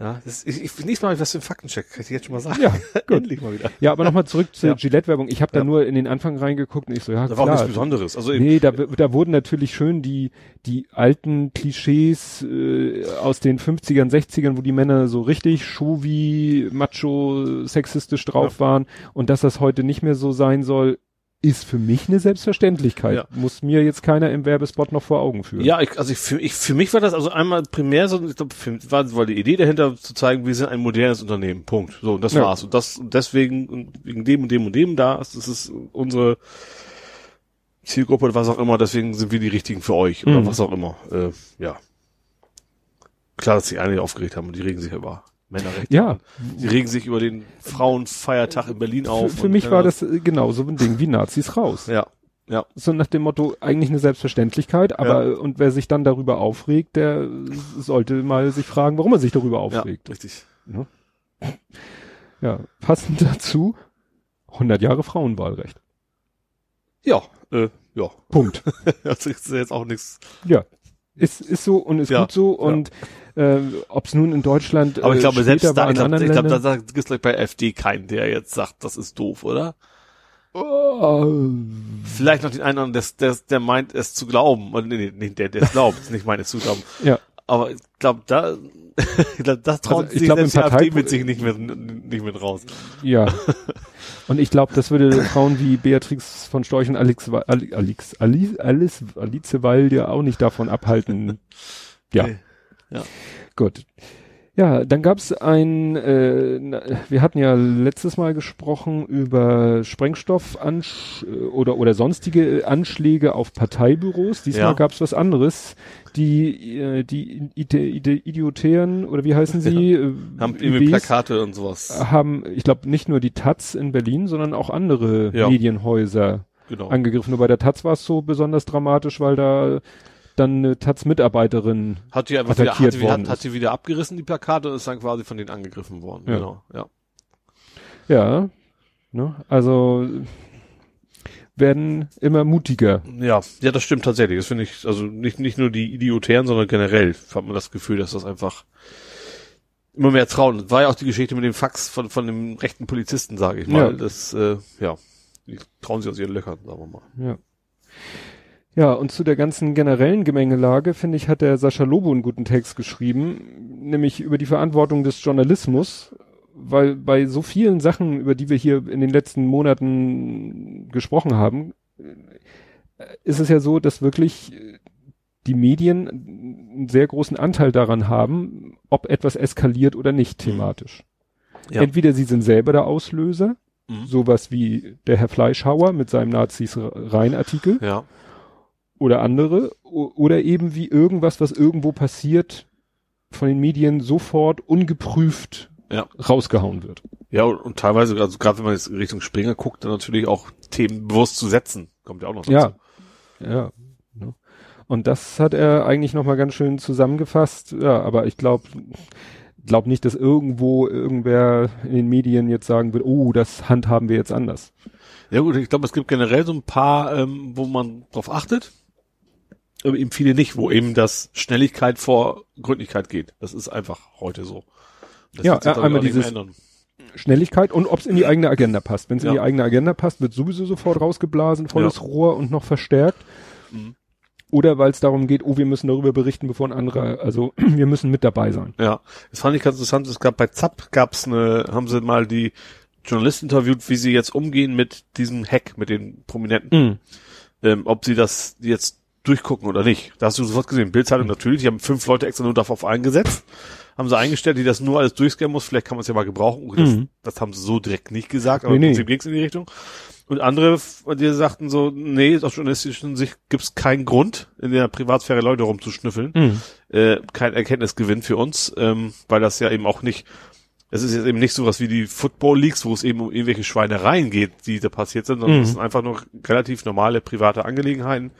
Speaker 3: Ja, das, ich, ich, nächstes Mal was für ein Faktencheck, kann ich jetzt schon mal sagen.
Speaker 2: Ja, gut.
Speaker 3: Endlich mal wieder.
Speaker 2: Ja, aber nochmal zurück zur
Speaker 3: Ja.
Speaker 2: Gillette-Werbung. Ich habe da
Speaker 3: Ja.
Speaker 2: nur in den Anfang reingeguckt und ich so, ja,
Speaker 3: Da war auch
Speaker 2: klar.
Speaker 3: nichts Besonderes. Also eben,
Speaker 2: Nee, da, da wurden natürlich schön die, die alten Klischees äh, aus den 50ern, 60ern, wo die Männer so richtig Schuvi, macho, sexistisch drauf waren und dass das heute nicht mehr so sein soll, ist für mich eine Selbstverständlichkeit.
Speaker 3: Ja.
Speaker 2: Muss mir jetzt keiner im Werbespot noch vor Augen führen.
Speaker 3: Ja, ich, also ich, für, ich, für mich war das also einmal primär so, ich glaube, war, war die Idee dahinter zu zeigen, wir sind ein modernes Unternehmen. Punkt. So, und das
Speaker 2: Ja.
Speaker 3: war's. Und das, und deswegen, und wegen dem und dem und dem da, ist, das ist unsere Zielgruppe oder was auch immer, deswegen sind wir die richtigen für euch oder
Speaker 2: Mhm.
Speaker 3: was auch immer. Äh, ja. Klar, dass sich einige aufgeregt haben und die regen sich über Männerrechte.
Speaker 2: Ja.
Speaker 3: Die regen sich über den Frauenfeiertag in Berlin
Speaker 2: Für,
Speaker 3: auf.
Speaker 2: für
Speaker 3: und,
Speaker 2: mich
Speaker 3: äh,
Speaker 2: war das äh, genau so ein Ding wie Nazis raus.
Speaker 3: Ja. Ja.
Speaker 2: So nach dem Motto, eigentlich eine Selbstverständlichkeit, aber
Speaker 3: Ja.
Speaker 2: und wer sich dann darüber aufregt, der sollte mal sich fragen, warum er sich darüber
Speaker 3: Ja,
Speaker 2: aufregt.
Speaker 3: richtig.
Speaker 2: Ja, passend dazu 100 Jahre Frauenwahlrecht.
Speaker 3: Ja, äh, ja.
Speaker 2: Punkt.
Speaker 3: Das ist jetzt auch nichts.
Speaker 2: ja. Ist, ist so und ist
Speaker 3: Ja,
Speaker 2: gut so und äh, ob es nun in Deutschland
Speaker 3: Aber ich
Speaker 2: äh,
Speaker 3: glaube, selbst da, ich glaube, glaube, da gibt's gleich bei FD keinen, der jetzt sagt, das ist doof, oder?
Speaker 2: Oh,
Speaker 3: Vielleicht noch den einen, anderen, der, der, der meint, es zu glauben. Oder nee, nee, nee, der, der es glaubt, nicht meint, es zu glauben.
Speaker 2: ja,
Speaker 3: Aber ich glaube, da, ich glaub, das traut
Speaker 2: Also, ich
Speaker 3: sich
Speaker 2: glaub,
Speaker 3: selbst die AfD mit sich nicht mehr, nicht mit raus.
Speaker 2: ja. Und ich glaube, das würde Frauen wie Beatrix von Storch und Alex, Alex, Ali, Alice, Alice Weil ja auch nicht davon abhalten. Ja.
Speaker 3: Nee.
Speaker 2: Gut. Ja, dann gab's ein, äh, wir hatten ja letztes Mal gesprochen über Sprengstoff oder oder sonstige Anschläge auf Parteibüros. Diesmal
Speaker 3: Ja.
Speaker 2: gab's was anderes. Die äh, die Idiotären oder wie heißen sie? äh,
Speaker 3: Haben irgendwie
Speaker 2: IBs,
Speaker 3: Plakate und sowas.
Speaker 2: haben, ich glaube, nicht nur die Taz in Berlin, sondern auch andere
Speaker 3: Ja.
Speaker 2: Medienhäuser
Speaker 3: Genau.
Speaker 2: angegriffen. Nur bei der Taz war es so besonders dramatisch, weil da dann eine Taz-Mitarbeiterin
Speaker 3: Hat die einfach wieder, hat,
Speaker 2: worden
Speaker 3: hat, hat die wieder abgerissen, die Plakate, und ist dann quasi von denen angegriffen worden.
Speaker 2: Ja.
Speaker 3: Genau, ja.
Speaker 2: Ja, ne? Also werden immer mutiger.
Speaker 3: Ja, ja, das stimmt tatsächlich. Das finde ich, also nicht, nicht nur die Idiotären, sondern generell hat man das Gefühl, dass das einfach immer mehr trauen. Das war ja auch die Geschichte mit dem Fax von, von dem rechten Polizisten, sage ich mal.
Speaker 2: Ja.
Speaker 3: Das, äh, ja, die trauen sich aus ihren Löchern, sagen wir mal.
Speaker 2: Ja. Ja, und zu der ganzen generellen Gemengelage, finde ich, hat der Sascha Lobo einen guten Text geschrieben, nämlich über die Verantwortung des Journalismus, weil bei so vielen Sachen, über die wir hier in den letzten Monaten gesprochen haben, äh, ist es ja so, dass wirklich äh, die Medien einen sehr großen Anteil daran haben, ob etwas eskaliert oder nicht thematisch.
Speaker 3: Ja.
Speaker 2: Entweder sie sind selber der Auslöser,
Speaker 3: Mhm.
Speaker 2: sowas wie der Herr Fleischhauer mit seinem Nazis-Rein-Artikel,
Speaker 3: Ja,
Speaker 2: oder andere oder eben wie irgendwas, was irgendwo passiert, von den Medien sofort ungeprüft
Speaker 3: Ja.
Speaker 2: rausgehauen wird.
Speaker 3: ja, und, und teilweise, also gerade wenn man jetzt Richtung Springer guckt, dann natürlich auch Themen bewusst zu setzen. Kommt ja auch noch dazu.
Speaker 2: Ja. Ja. ne. Und das hat er eigentlich nochmal ganz schön zusammengefasst. Ja, aber ich glaube glaub nicht, dass irgendwo irgendwer in den Medien jetzt sagen wird, oh, das handhaben wir jetzt anders.
Speaker 3: Ja gut, ich glaube, es gibt generell so ein paar, ähm, wo man drauf achtet. Aber eben viele nicht, wo eben das Schnelligkeit vor Gründlichkeit geht. Das ist einfach heute so. Das
Speaker 2: Ja, äh, einmal dieses-. Schnelligkeit und ob es in die eigene Agenda passt. Wenn es
Speaker 3: Ja.
Speaker 2: in die eigene Agenda passt, wird sowieso sofort rausgeblasen, volles
Speaker 3: Ja.
Speaker 2: Rohr und noch verstärkt.
Speaker 3: Mhm.
Speaker 2: Oder weil es darum geht, oh, wir müssen darüber berichten, bevor ein anderer, also wir müssen mit dabei sein.
Speaker 3: Ja, das fand ich ganz interessant. Es gab bei ZAP gab's eine, haben sie mal die Journalisten interviewt, wie sie jetzt umgehen mit diesem Hack, mit den Prominenten, ähm, ob sie das jetzt durchgucken oder nicht. Da hast du sofort gesehen, Bildzeitung natürlich, die haben fünf Leute extra nur darauf eingesetzt, haben sie eingestellt, die das nur alles durchscannen muss, vielleicht kann man es ja mal gebrauchen. Okay, das,
Speaker 2: Mhm.
Speaker 3: das haben sie so direkt nicht gesagt, aber
Speaker 2: Nee,
Speaker 3: im
Speaker 2: nee.
Speaker 3: Prinzip ging's in die Richtung. Und andere, die sagten so, nee, aus journalistischen Sicht gibt's keinen Grund, in der Privatsphäre Leute rumzuschnüffeln
Speaker 2: Mhm.
Speaker 3: äh, kein Erkenntnisgewinn für uns, ähm, weil das ja eben auch nicht, es ist jetzt eben nicht sowas wie die Football Leagues, wo es eben um irgendwelche Schweinereien geht, die da passiert sind, sondern
Speaker 2: Mhm.
Speaker 3: es sind einfach nur relativ normale private Angelegenheiten.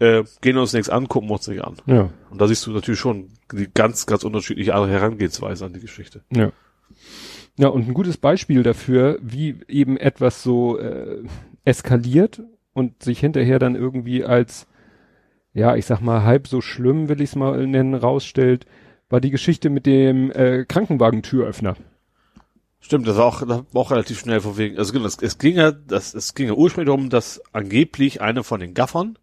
Speaker 3: Äh, gehen uns nichts an, gucken wir uns nicht an.
Speaker 2: Ja,
Speaker 3: Und da siehst du natürlich schon die ganz, ganz unterschiedliche andere Herangehensweise an die Geschichte.
Speaker 2: ja. Ja, und ein gutes Beispiel dafür, wie eben etwas so äh, eskaliert und sich hinterher dann irgendwie als, ja, ich sag mal, halb so schlimm, will ich es mal nennen, rausstellt, war die Geschichte mit dem äh, Krankenwagentüröffner.
Speaker 3: Stimmt, das war auch, das war auch relativ schnell von wegen, also genau, es, es ging ja, das, es ging ja ursprünglich darum, dass angeblich eine von den Gaffern,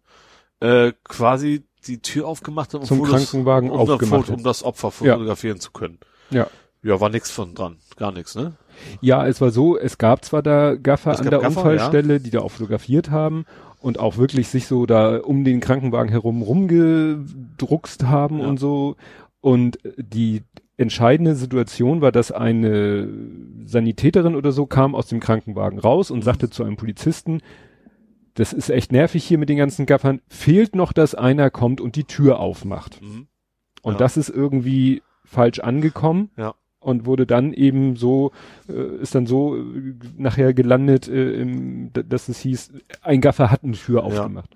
Speaker 3: äh, quasi die Tür aufgemacht hat, um
Speaker 2: Zum Krankenwagen
Speaker 3: um, das
Speaker 2: aufgemacht
Speaker 3: Foto- um das Opfer
Speaker 2: Ja.
Speaker 3: fotografieren zu können.
Speaker 2: Ja.
Speaker 3: Ja, war nix von dran. Gar nichts, ne?
Speaker 2: Ja, es war so, es gab zwar da Gaffer
Speaker 3: Es
Speaker 2: an der
Speaker 3: Gaffer,
Speaker 2: Unfallstelle, die da auch fotografiert haben und auch wirklich sich so da um den Krankenwagen herum rumgedruckst haben
Speaker 3: Ja.
Speaker 2: und so. Und die entscheidende Situation war, dass eine Sanitäterin oder so kam aus dem Krankenwagen raus und sagte zu einem Polizisten, das ist echt nervig hier mit den ganzen Gaffern, fehlt noch, dass einer kommt und die Tür aufmacht.
Speaker 3: Mhm.
Speaker 2: Und
Speaker 3: Ja.
Speaker 2: das ist irgendwie falsch angekommen.
Speaker 3: Ja.
Speaker 2: Und wurde dann eben so, äh, ist dann so äh, nachher gelandet, äh, im, dass es hieß, ein Gaffer hat eine Tür aufgemacht.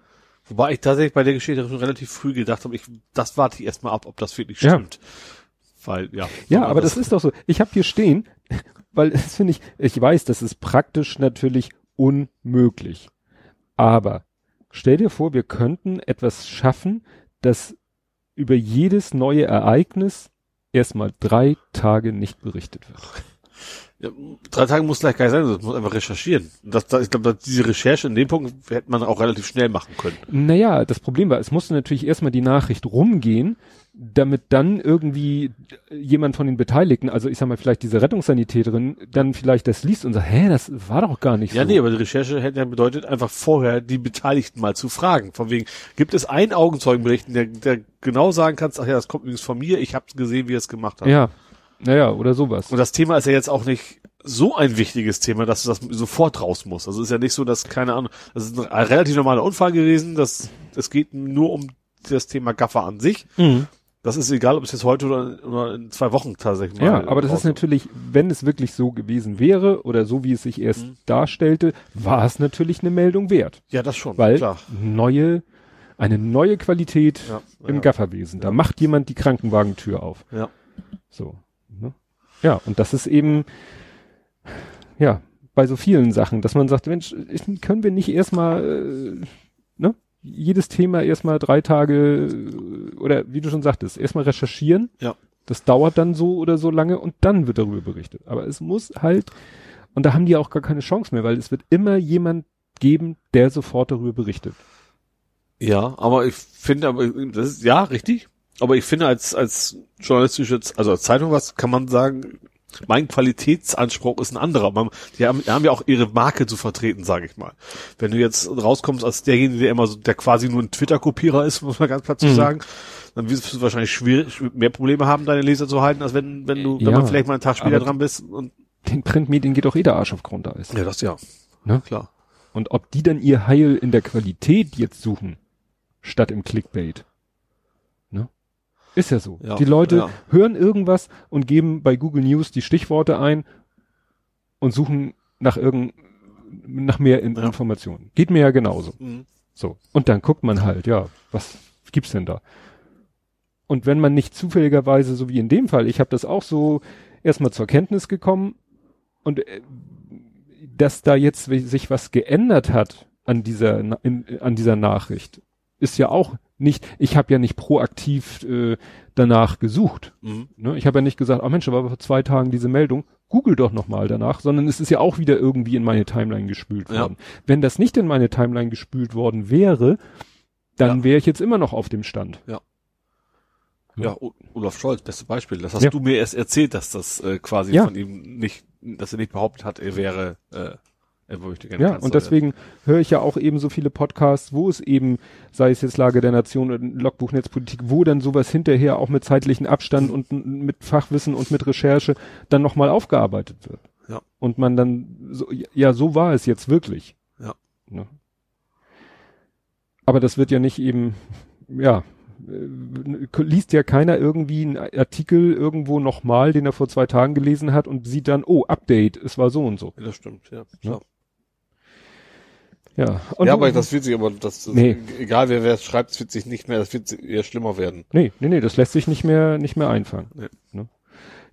Speaker 3: Wobei ich tatsächlich bei der Geschichte schon relativ früh gedacht habe, ich, das warte ich erstmal ab, ob das wirklich
Speaker 2: Ja.
Speaker 3: stimmt. Weil, ja.
Speaker 2: Ja, aber das ist doch so. Ich habe hier stehen, weil das finde ich, ich weiß, das ist praktisch natürlich unmöglich. Aber stell dir vor, wir könnten etwas schaffen, das über jedes neue Ereignis erstmal drei Tage nicht berichtet wird.
Speaker 3: Ja, drei Tage muss gleich gar nicht sein, das muss einfach recherchieren. Das, das, ich glaube, diese Recherche in dem Punkt hätte man auch relativ schnell machen können.
Speaker 2: Naja, das Problem war, es musste natürlich erstmal die Nachricht rumgehen, damit dann irgendwie jemand von den Beteiligten, also ich sag mal vielleicht diese Rettungssanitäterin, dann vielleicht das liest und sagt, hä, das war doch gar nicht
Speaker 3: Ja,
Speaker 2: so.
Speaker 3: nee, aber die Recherche hätte ja bedeutet, einfach vorher die Beteiligten mal zu fragen. Von wegen, gibt es einen Augenzeugenbericht, der, der genau sagen kannst, ach ja, das kommt übrigens von mir, ich habe gesehen, wie er es gemacht hat.
Speaker 2: Ja, naja, oder sowas.
Speaker 3: Und das Thema ist ja jetzt auch nicht so ein wichtiges Thema, dass du das sofort raus musst. Also es ist ja nicht so, dass, keine Ahnung, das ist ein relativ normaler Unfall gewesen, das, es geht nur um das Thema Gaffer an sich.
Speaker 2: Mhm.
Speaker 3: Das ist egal, ob es jetzt heute oder, oder in zwei Wochen tatsächlich mal
Speaker 2: Ja, aber das ist natürlich, wenn es wirklich so gewesen wäre oder so wie es sich erst
Speaker 3: Mhm.
Speaker 2: darstellte, war es natürlich eine Meldung wert,
Speaker 3: Ja, das schon,
Speaker 2: weil
Speaker 3: klar.
Speaker 2: neue, eine neue Qualität
Speaker 3: Ja,
Speaker 2: im
Speaker 3: ja.
Speaker 2: Gafferwesen. Da
Speaker 3: Ja.
Speaker 2: macht jemand die Krankenwagentür auf.
Speaker 3: Ja.
Speaker 2: So. Ne? Ja, und das ist eben, ja, bei so vielen Sachen, dass man sagt, Mensch, können wir nicht erstmal, äh, ne, jedes Thema erstmal drei Tage äh, oder wie du schon sagtest, erstmal recherchieren.
Speaker 3: Ja.
Speaker 2: Das dauert dann so oder so lange und dann wird darüber berichtet. Aber es muss halt, und da haben die auch gar keine Chance mehr, weil es wird immer jemand geben, der sofort darüber berichtet.
Speaker 3: Ja, aber ich finde, aber das ist ja richtig. Aber ich finde, als als journalistische, also als Zeitung was, kann man sagen, mein Qualitätsanspruch ist ein anderer. Man, die haben, die haben ja auch ihre Marke zu vertreten, sage ich mal. Wenn du jetzt rauskommst als derjenige, der immer so, der quasi nur ein Twitter-Kopierer ist, muss man ganz platt zu
Speaker 2: Mhm.
Speaker 3: sagen, dann wirst du wahrscheinlich schwierig, mehr Probleme haben, deine Leser zu halten, als wenn, wenn du, wenn
Speaker 2: Ja,
Speaker 3: man vielleicht mal einen Tag später dran bist und
Speaker 2: Den Printmedien geht auch eh der Arsch auf Grundeis.
Speaker 3: ja, das ja,
Speaker 2: Ne?
Speaker 3: klar.
Speaker 2: Und ob die dann ihr Heil in der Qualität jetzt suchen, statt im Clickbait. Ist ja so.
Speaker 3: Ja,
Speaker 2: die Leute
Speaker 3: ja.
Speaker 2: hören irgendwas und geben bei Google News die Stichworte ein und suchen nach irgend, nach mehr in
Speaker 3: Ja.
Speaker 2: Informationen. Geht mir ja genauso.
Speaker 3: Mhm.
Speaker 2: So. Und dann guckt man halt, ja, was gibt's denn da? Und wenn man nicht zufälligerweise, so wie in dem Fall, ich habe das auch so erstmal zur Kenntnis gekommen und äh, dass da jetzt sich was geändert hat an dieser in, an dieser Nachricht, ist ja auch nicht, ich habe ja nicht proaktiv äh, danach gesucht.
Speaker 3: Mhm.
Speaker 2: Ne? Ich habe ja nicht gesagt, ah Mensch, da war vor zwei Tagen diese Meldung, google doch nochmal danach, sondern es ist ja auch wieder irgendwie in meine Timeline gespült
Speaker 3: Ja.
Speaker 2: worden. Wenn das nicht in meine Timeline gespült worden wäre, dann
Speaker 3: Ja.
Speaker 2: wäre ich jetzt immer noch auf dem Stand.
Speaker 3: Ja, O- Olaf Scholz, beste Beispiel. Das hast
Speaker 2: Ja.
Speaker 3: du mir erst erzählt, dass das äh, quasi
Speaker 2: Ja.
Speaker 3: von ihm nicht, dass er nicht behauptet hat, er wäre, äh,
Speaker 2: Ja,
Speaker 3: Kanzler
Speaker 2: und deswegen höre ich ja auch eben so viele Podcasts, wo es eben, sei es jetzt Lage der Nation oder Logbuch Netzpolitik, wo dann sowas hinterher auch mit zeitlichen Abstand und mit Fachwissen und mit Recherche dann nochmal aufgearbeitet wird.
Speaker 3: Ja.
Speaker 2: Und man dann, so, ja, so war es jetzt wirklich.
Speaker 3: Ja.
Speaker 2: Ne? Aber das wird ja nicht eben, ja, äh, liest ja keiner irgendwie einen Artikel irgendwo nochmal, den er vor zwei Tagen gelesen hat und sieht dann, oh, Update, es war so und so.
Speaker 3: Ja, das stimmt, ja. klar.
Speaker 2: Ja, und
Speaker 3: ja, aber das wird sich aber, das,
Speaker 2: Nee.
Speaker 3: egal wer wer es schreibt, es wird sich nicht mehr, das wird eher schlimmer werden.
Speaker 2: Nee, nee, nee, das lässt sich nicht mehr, nicht mehr einfangen.
Speaker 3: Nee.
Speaker 2: Ne?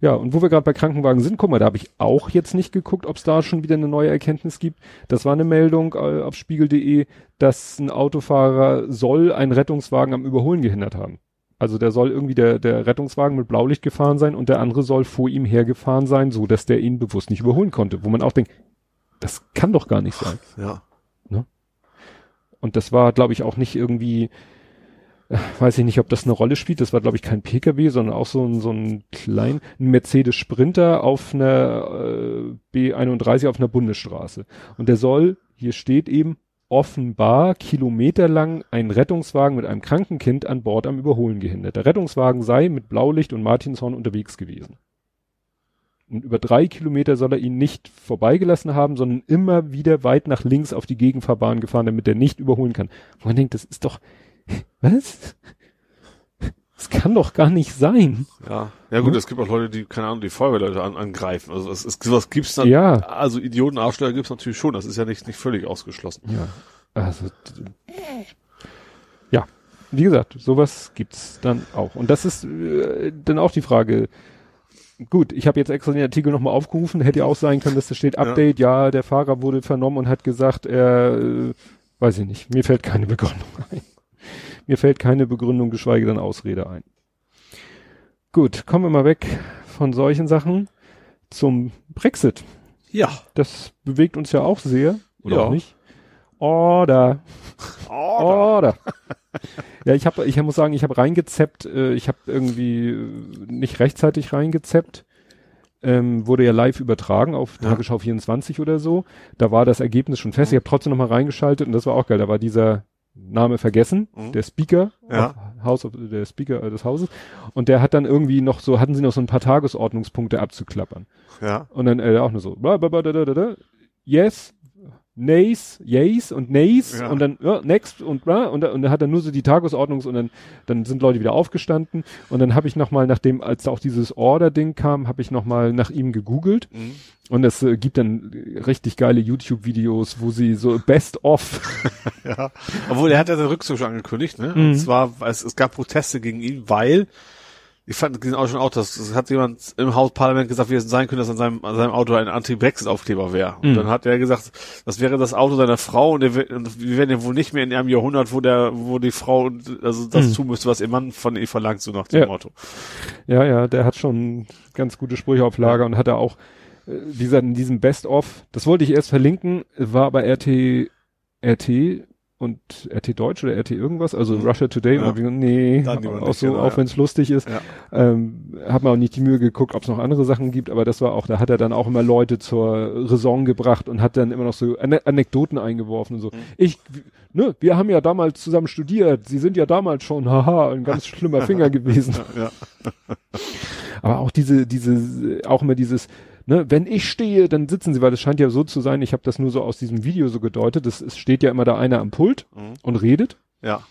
Speaker 2: Ja, und wo wir gerade bei Krankenwagen sind, guck mal, da habe ich auch jetzt nicht geguckt, ob es da schon wieder eine neue Erkenntnis gibt. Das war eine Meldung äh, auf spiegel.de, dass ein Autofahrer soll einen Rettungswagen am Überholen gehindert haben. Also der soll irgendwie der, der Rettungswagen mit Blaulicht gefahren sein und der andere soll vor ihm hergefahren sein, so dass der ihn bewusst nicht überholen konnte. Wo man auch denkt, das kann doch gar nicht sein.
Speaker 3: Ja.
Speaker 2: Und das war, glaube ich, auch nicht irgendwie, äh, weiß ich nicht, ob das eine Rolle spielt. Das war, glaube ich, kein PKW, sondern auch so ein, so ein klein, ein Mercedes Sprinter auf einer äh, B31 auf einer Bundesstraße. Und der soll, hier steht eben, offenbar kilometerlang einen Rettungswagen mit einem Krankenkind an Bord am Überholen gehindert. Der Rettungswagen sei mit Blaulicht und Martinshorn unterwegs gewesen. Und über drei Kilometer soll er ihn nicht vorbeigelassen haben, sondern immer wieder weit nach links auf die Gegenfahrbahn gefahren, damit er nicht überholen kann. Wo man denkt, das ist doch, was? Das kann doch gar nicht sein.
Speaker 3: Ja. Ja gut,
Speaker 2: Hm?
Speaker 3: es gibt auch Leute, die, keine Ahnung, die Feuerwehrleute an, angreifen. Also es ist, sowas gibt's dann,
Speaker 2: Ja.
Speaker 3: also Idioten, Arschlöcher gibt's natürlich schon. Das ist ja nicht, nicht völlig ausgeschlossen.
Speaker 2: Ja. Also, ja. Wie gesagt, sowas gibt's dann auch. Und das ist äh, dann auch die Frage. Gut, ich habe jetzt extra den Artikel nochmal aufgerufen. Hätte ja auch sein können, dass da steht Update. Ja. der Fahrer wurde vernommen und hat gesagt, er, äh, weiß ich nicht, mir fällt keine Begründung ein. Mir fällt keine Begründung, geschweige denn Ausrede ein. Gut, kommen wir mal weg von solchen Sachen zum Brexit.
Speaker 3: Ja.
Speaker 2: Das bewegt uns ja auch sehr, oder
Speaker 3: Ja.
Speaker 2: auch nicht? Oder,
Speaker 3: Oh,
Speaker 2: oder. ja, ich habe, ich muss sagen, ich habe reingezeppt. Äh, ich habe irgendwie äh, nicht rechtzeitig reingezeppt. Ähm, wurde ja live übertragen auf
Speaker 3: Ja.
Speaker 2: Tagesschau 24 oder so. Da war das Ergebnis schon fest. Ich habe trotzdem noch mal reingeschaltet und das war auch geil. Da war dieser Name vergessen,
Speaker 3: Mhm.
Speaker 2: der Speaker,
Speaker 3: Ja.
Speaker 2: House of, der Speaker äh, des Hauses. Und der hat dann irgendwie noch so, hatten sie noch so ein paar Tagesordnungspunkte abzuklappern.
Speaker 3: ja.
Speaker 2: Und dann äh, auch nur so, bla, bla, bla, da, da, da, da. yes, nays, yays und nays
Speaker 3: Ja.
Speaker 2: und dann ja, next und bla und, da- und dann hat er nur so die Tagesordnungs und dann dann sind Leute wieder aufgestanden und dann habe ich noch mal nachdem als da auch dieses Order Ding kam, habe ich noch mal nach ihm gegoogelt
Speaker 3: Mhm.
Speaker 2: und es äh, gibt dann richtig geile YouTube Videos, wo sie so best of
Speaker 3: Ja. Obwohl, er hat ja den Rückzug schon angekündigt, ne?
Speaker 2: Mhm.
Speaker 3: Und zwar, es, es gab Proteste gegen ihn, weil, ich fand diesen auch schon auch, das, das hat jemand im Hausparlament gesagt, wie es sein könnte, dass an seinem, an seinem Auto ein Anti-Brexit-Aufkleber wäre. Und
Speaker 2: Mhm.
Speaker 3: dann hat er gesagt, das wäre das Auto seiner Frau und, er, und wir wären ja wohl nicht mehr in einem Jahrhundert, wo der, wo die Frau also das
Speaker 2: Mhm.
Speaker 3: tun müsste, was ihr Mann von ihr verlangt, so nach dem
Speaker 2: Ja.
Speaker 3: Motto.
Speaker 2: Ja, ja, der hat schon ganz gute Sprüche auf Lager und hat er auch, äh, wie gesagt, in diesem Best-of, das wollte ich erst verlinken, war aber RT, RT und RT Deutsch oder RT irgendwas, also
Speaker 3: Mhm.
Speaker 2: Russia Today,
Speaker 3: Ja.
Speaker 2: und nee, auch
Speaker 3: nicht,
Speaker 2: so,
Speaker 3: genau,
Speaker 2: auch
Speaker 3: ja.
Speaker 2: wenn es lustig ist,
Speaker 3: Ja.
Speaker 2: ähm, hat man auch nicht die Mühe geguckt, ob es noch andere Sachen gibt, aber das war auch, da hat er dann auch immer Leute zur Raison gebracht und hat dann immer noch so Ane Anekdoten eingeworfen und so.
Speaker 3: Mhm.
Speaker 2: Ich, ne, wir haben ja damals zusammen studiert, sie sind ja damals schon, haha, ein ganz schlimmer Finger gewesen. Aber auch diese, diese, auch immer dieses, ne, wenn ich stehe, dann sitzen sie, weil das scheint ja so zu sein, ich habe das nur so aus diesem Video so gedeutet, es, es steht ja immer da einer am Pult
Speaker 3: Mhm.
Speaker 2: und redet
Speaker 3: Ja.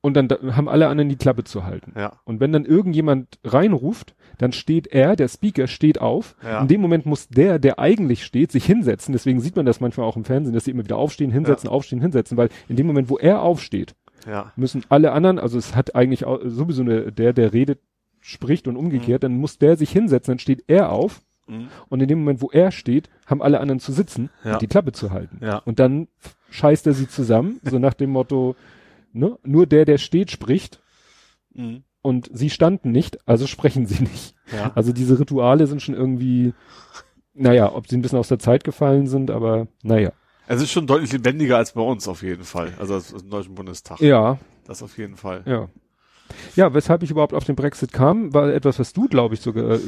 Speaker 2: und dann da, haben alle anderen die Klappe zu halten.
Speaker 3: Ja.
Speaker 2: Und wenn dann irgendjemand reinruft, dann steht er, der Speaker steht auf.
Speaker 3: Ja.
Speaker 2: In dem Moment muss der, der eigentlich steht, sich hinsetzen. Deswegen sieht man das manchmal auch im Fernsehen, dass sie immer wieder aufstehen, hinsetzen, aufstehen, hinsetzen, weil in dem Moment, wo er aufsteht,
Speaker 3: Ja.
Speaker 2: müssen alle anderen, also es hat eigentlich auch, sowieso eine, der, der redet, spricht und umgekehrt, dann muss der sich hinsetzen, dann steht er auf
Speaker 3: Mhm.
Speaker 2: und in dem Moment, wo er steht, haben alle anderen zu sitzen
Speaker 3: Ja.
Speaker 2: und die Klappe zu halten.
Speaker 3: Ja.
Speaker 2: Und dann scheißt er sie zusammen, so nach dem Motto, ne, nur der, der steht, spricht
Speaker 3: Mhm.
Speaker 2: und sie standen nicht, also sprechen sie nicht.
Speaker 3: Ja.
Speaker 2: Also diese Rituale sind schon irgendwie naja, ob sie ein bisschen aus der Zeit gefallen sind, aber naja.
Speaker 3: Es ist schon deutlich lebendiger als bei uns auf jeden Fall. Also als, als im Deutschen Bundestag.
Speaker 2: Ja.
Speaker 3: Das auf jeden Fall.
Speaker 2: Ja. Ja, weshalb ich überhaupt auf den Brexit kam, war etwas, was du, glaube ich, sogar äh,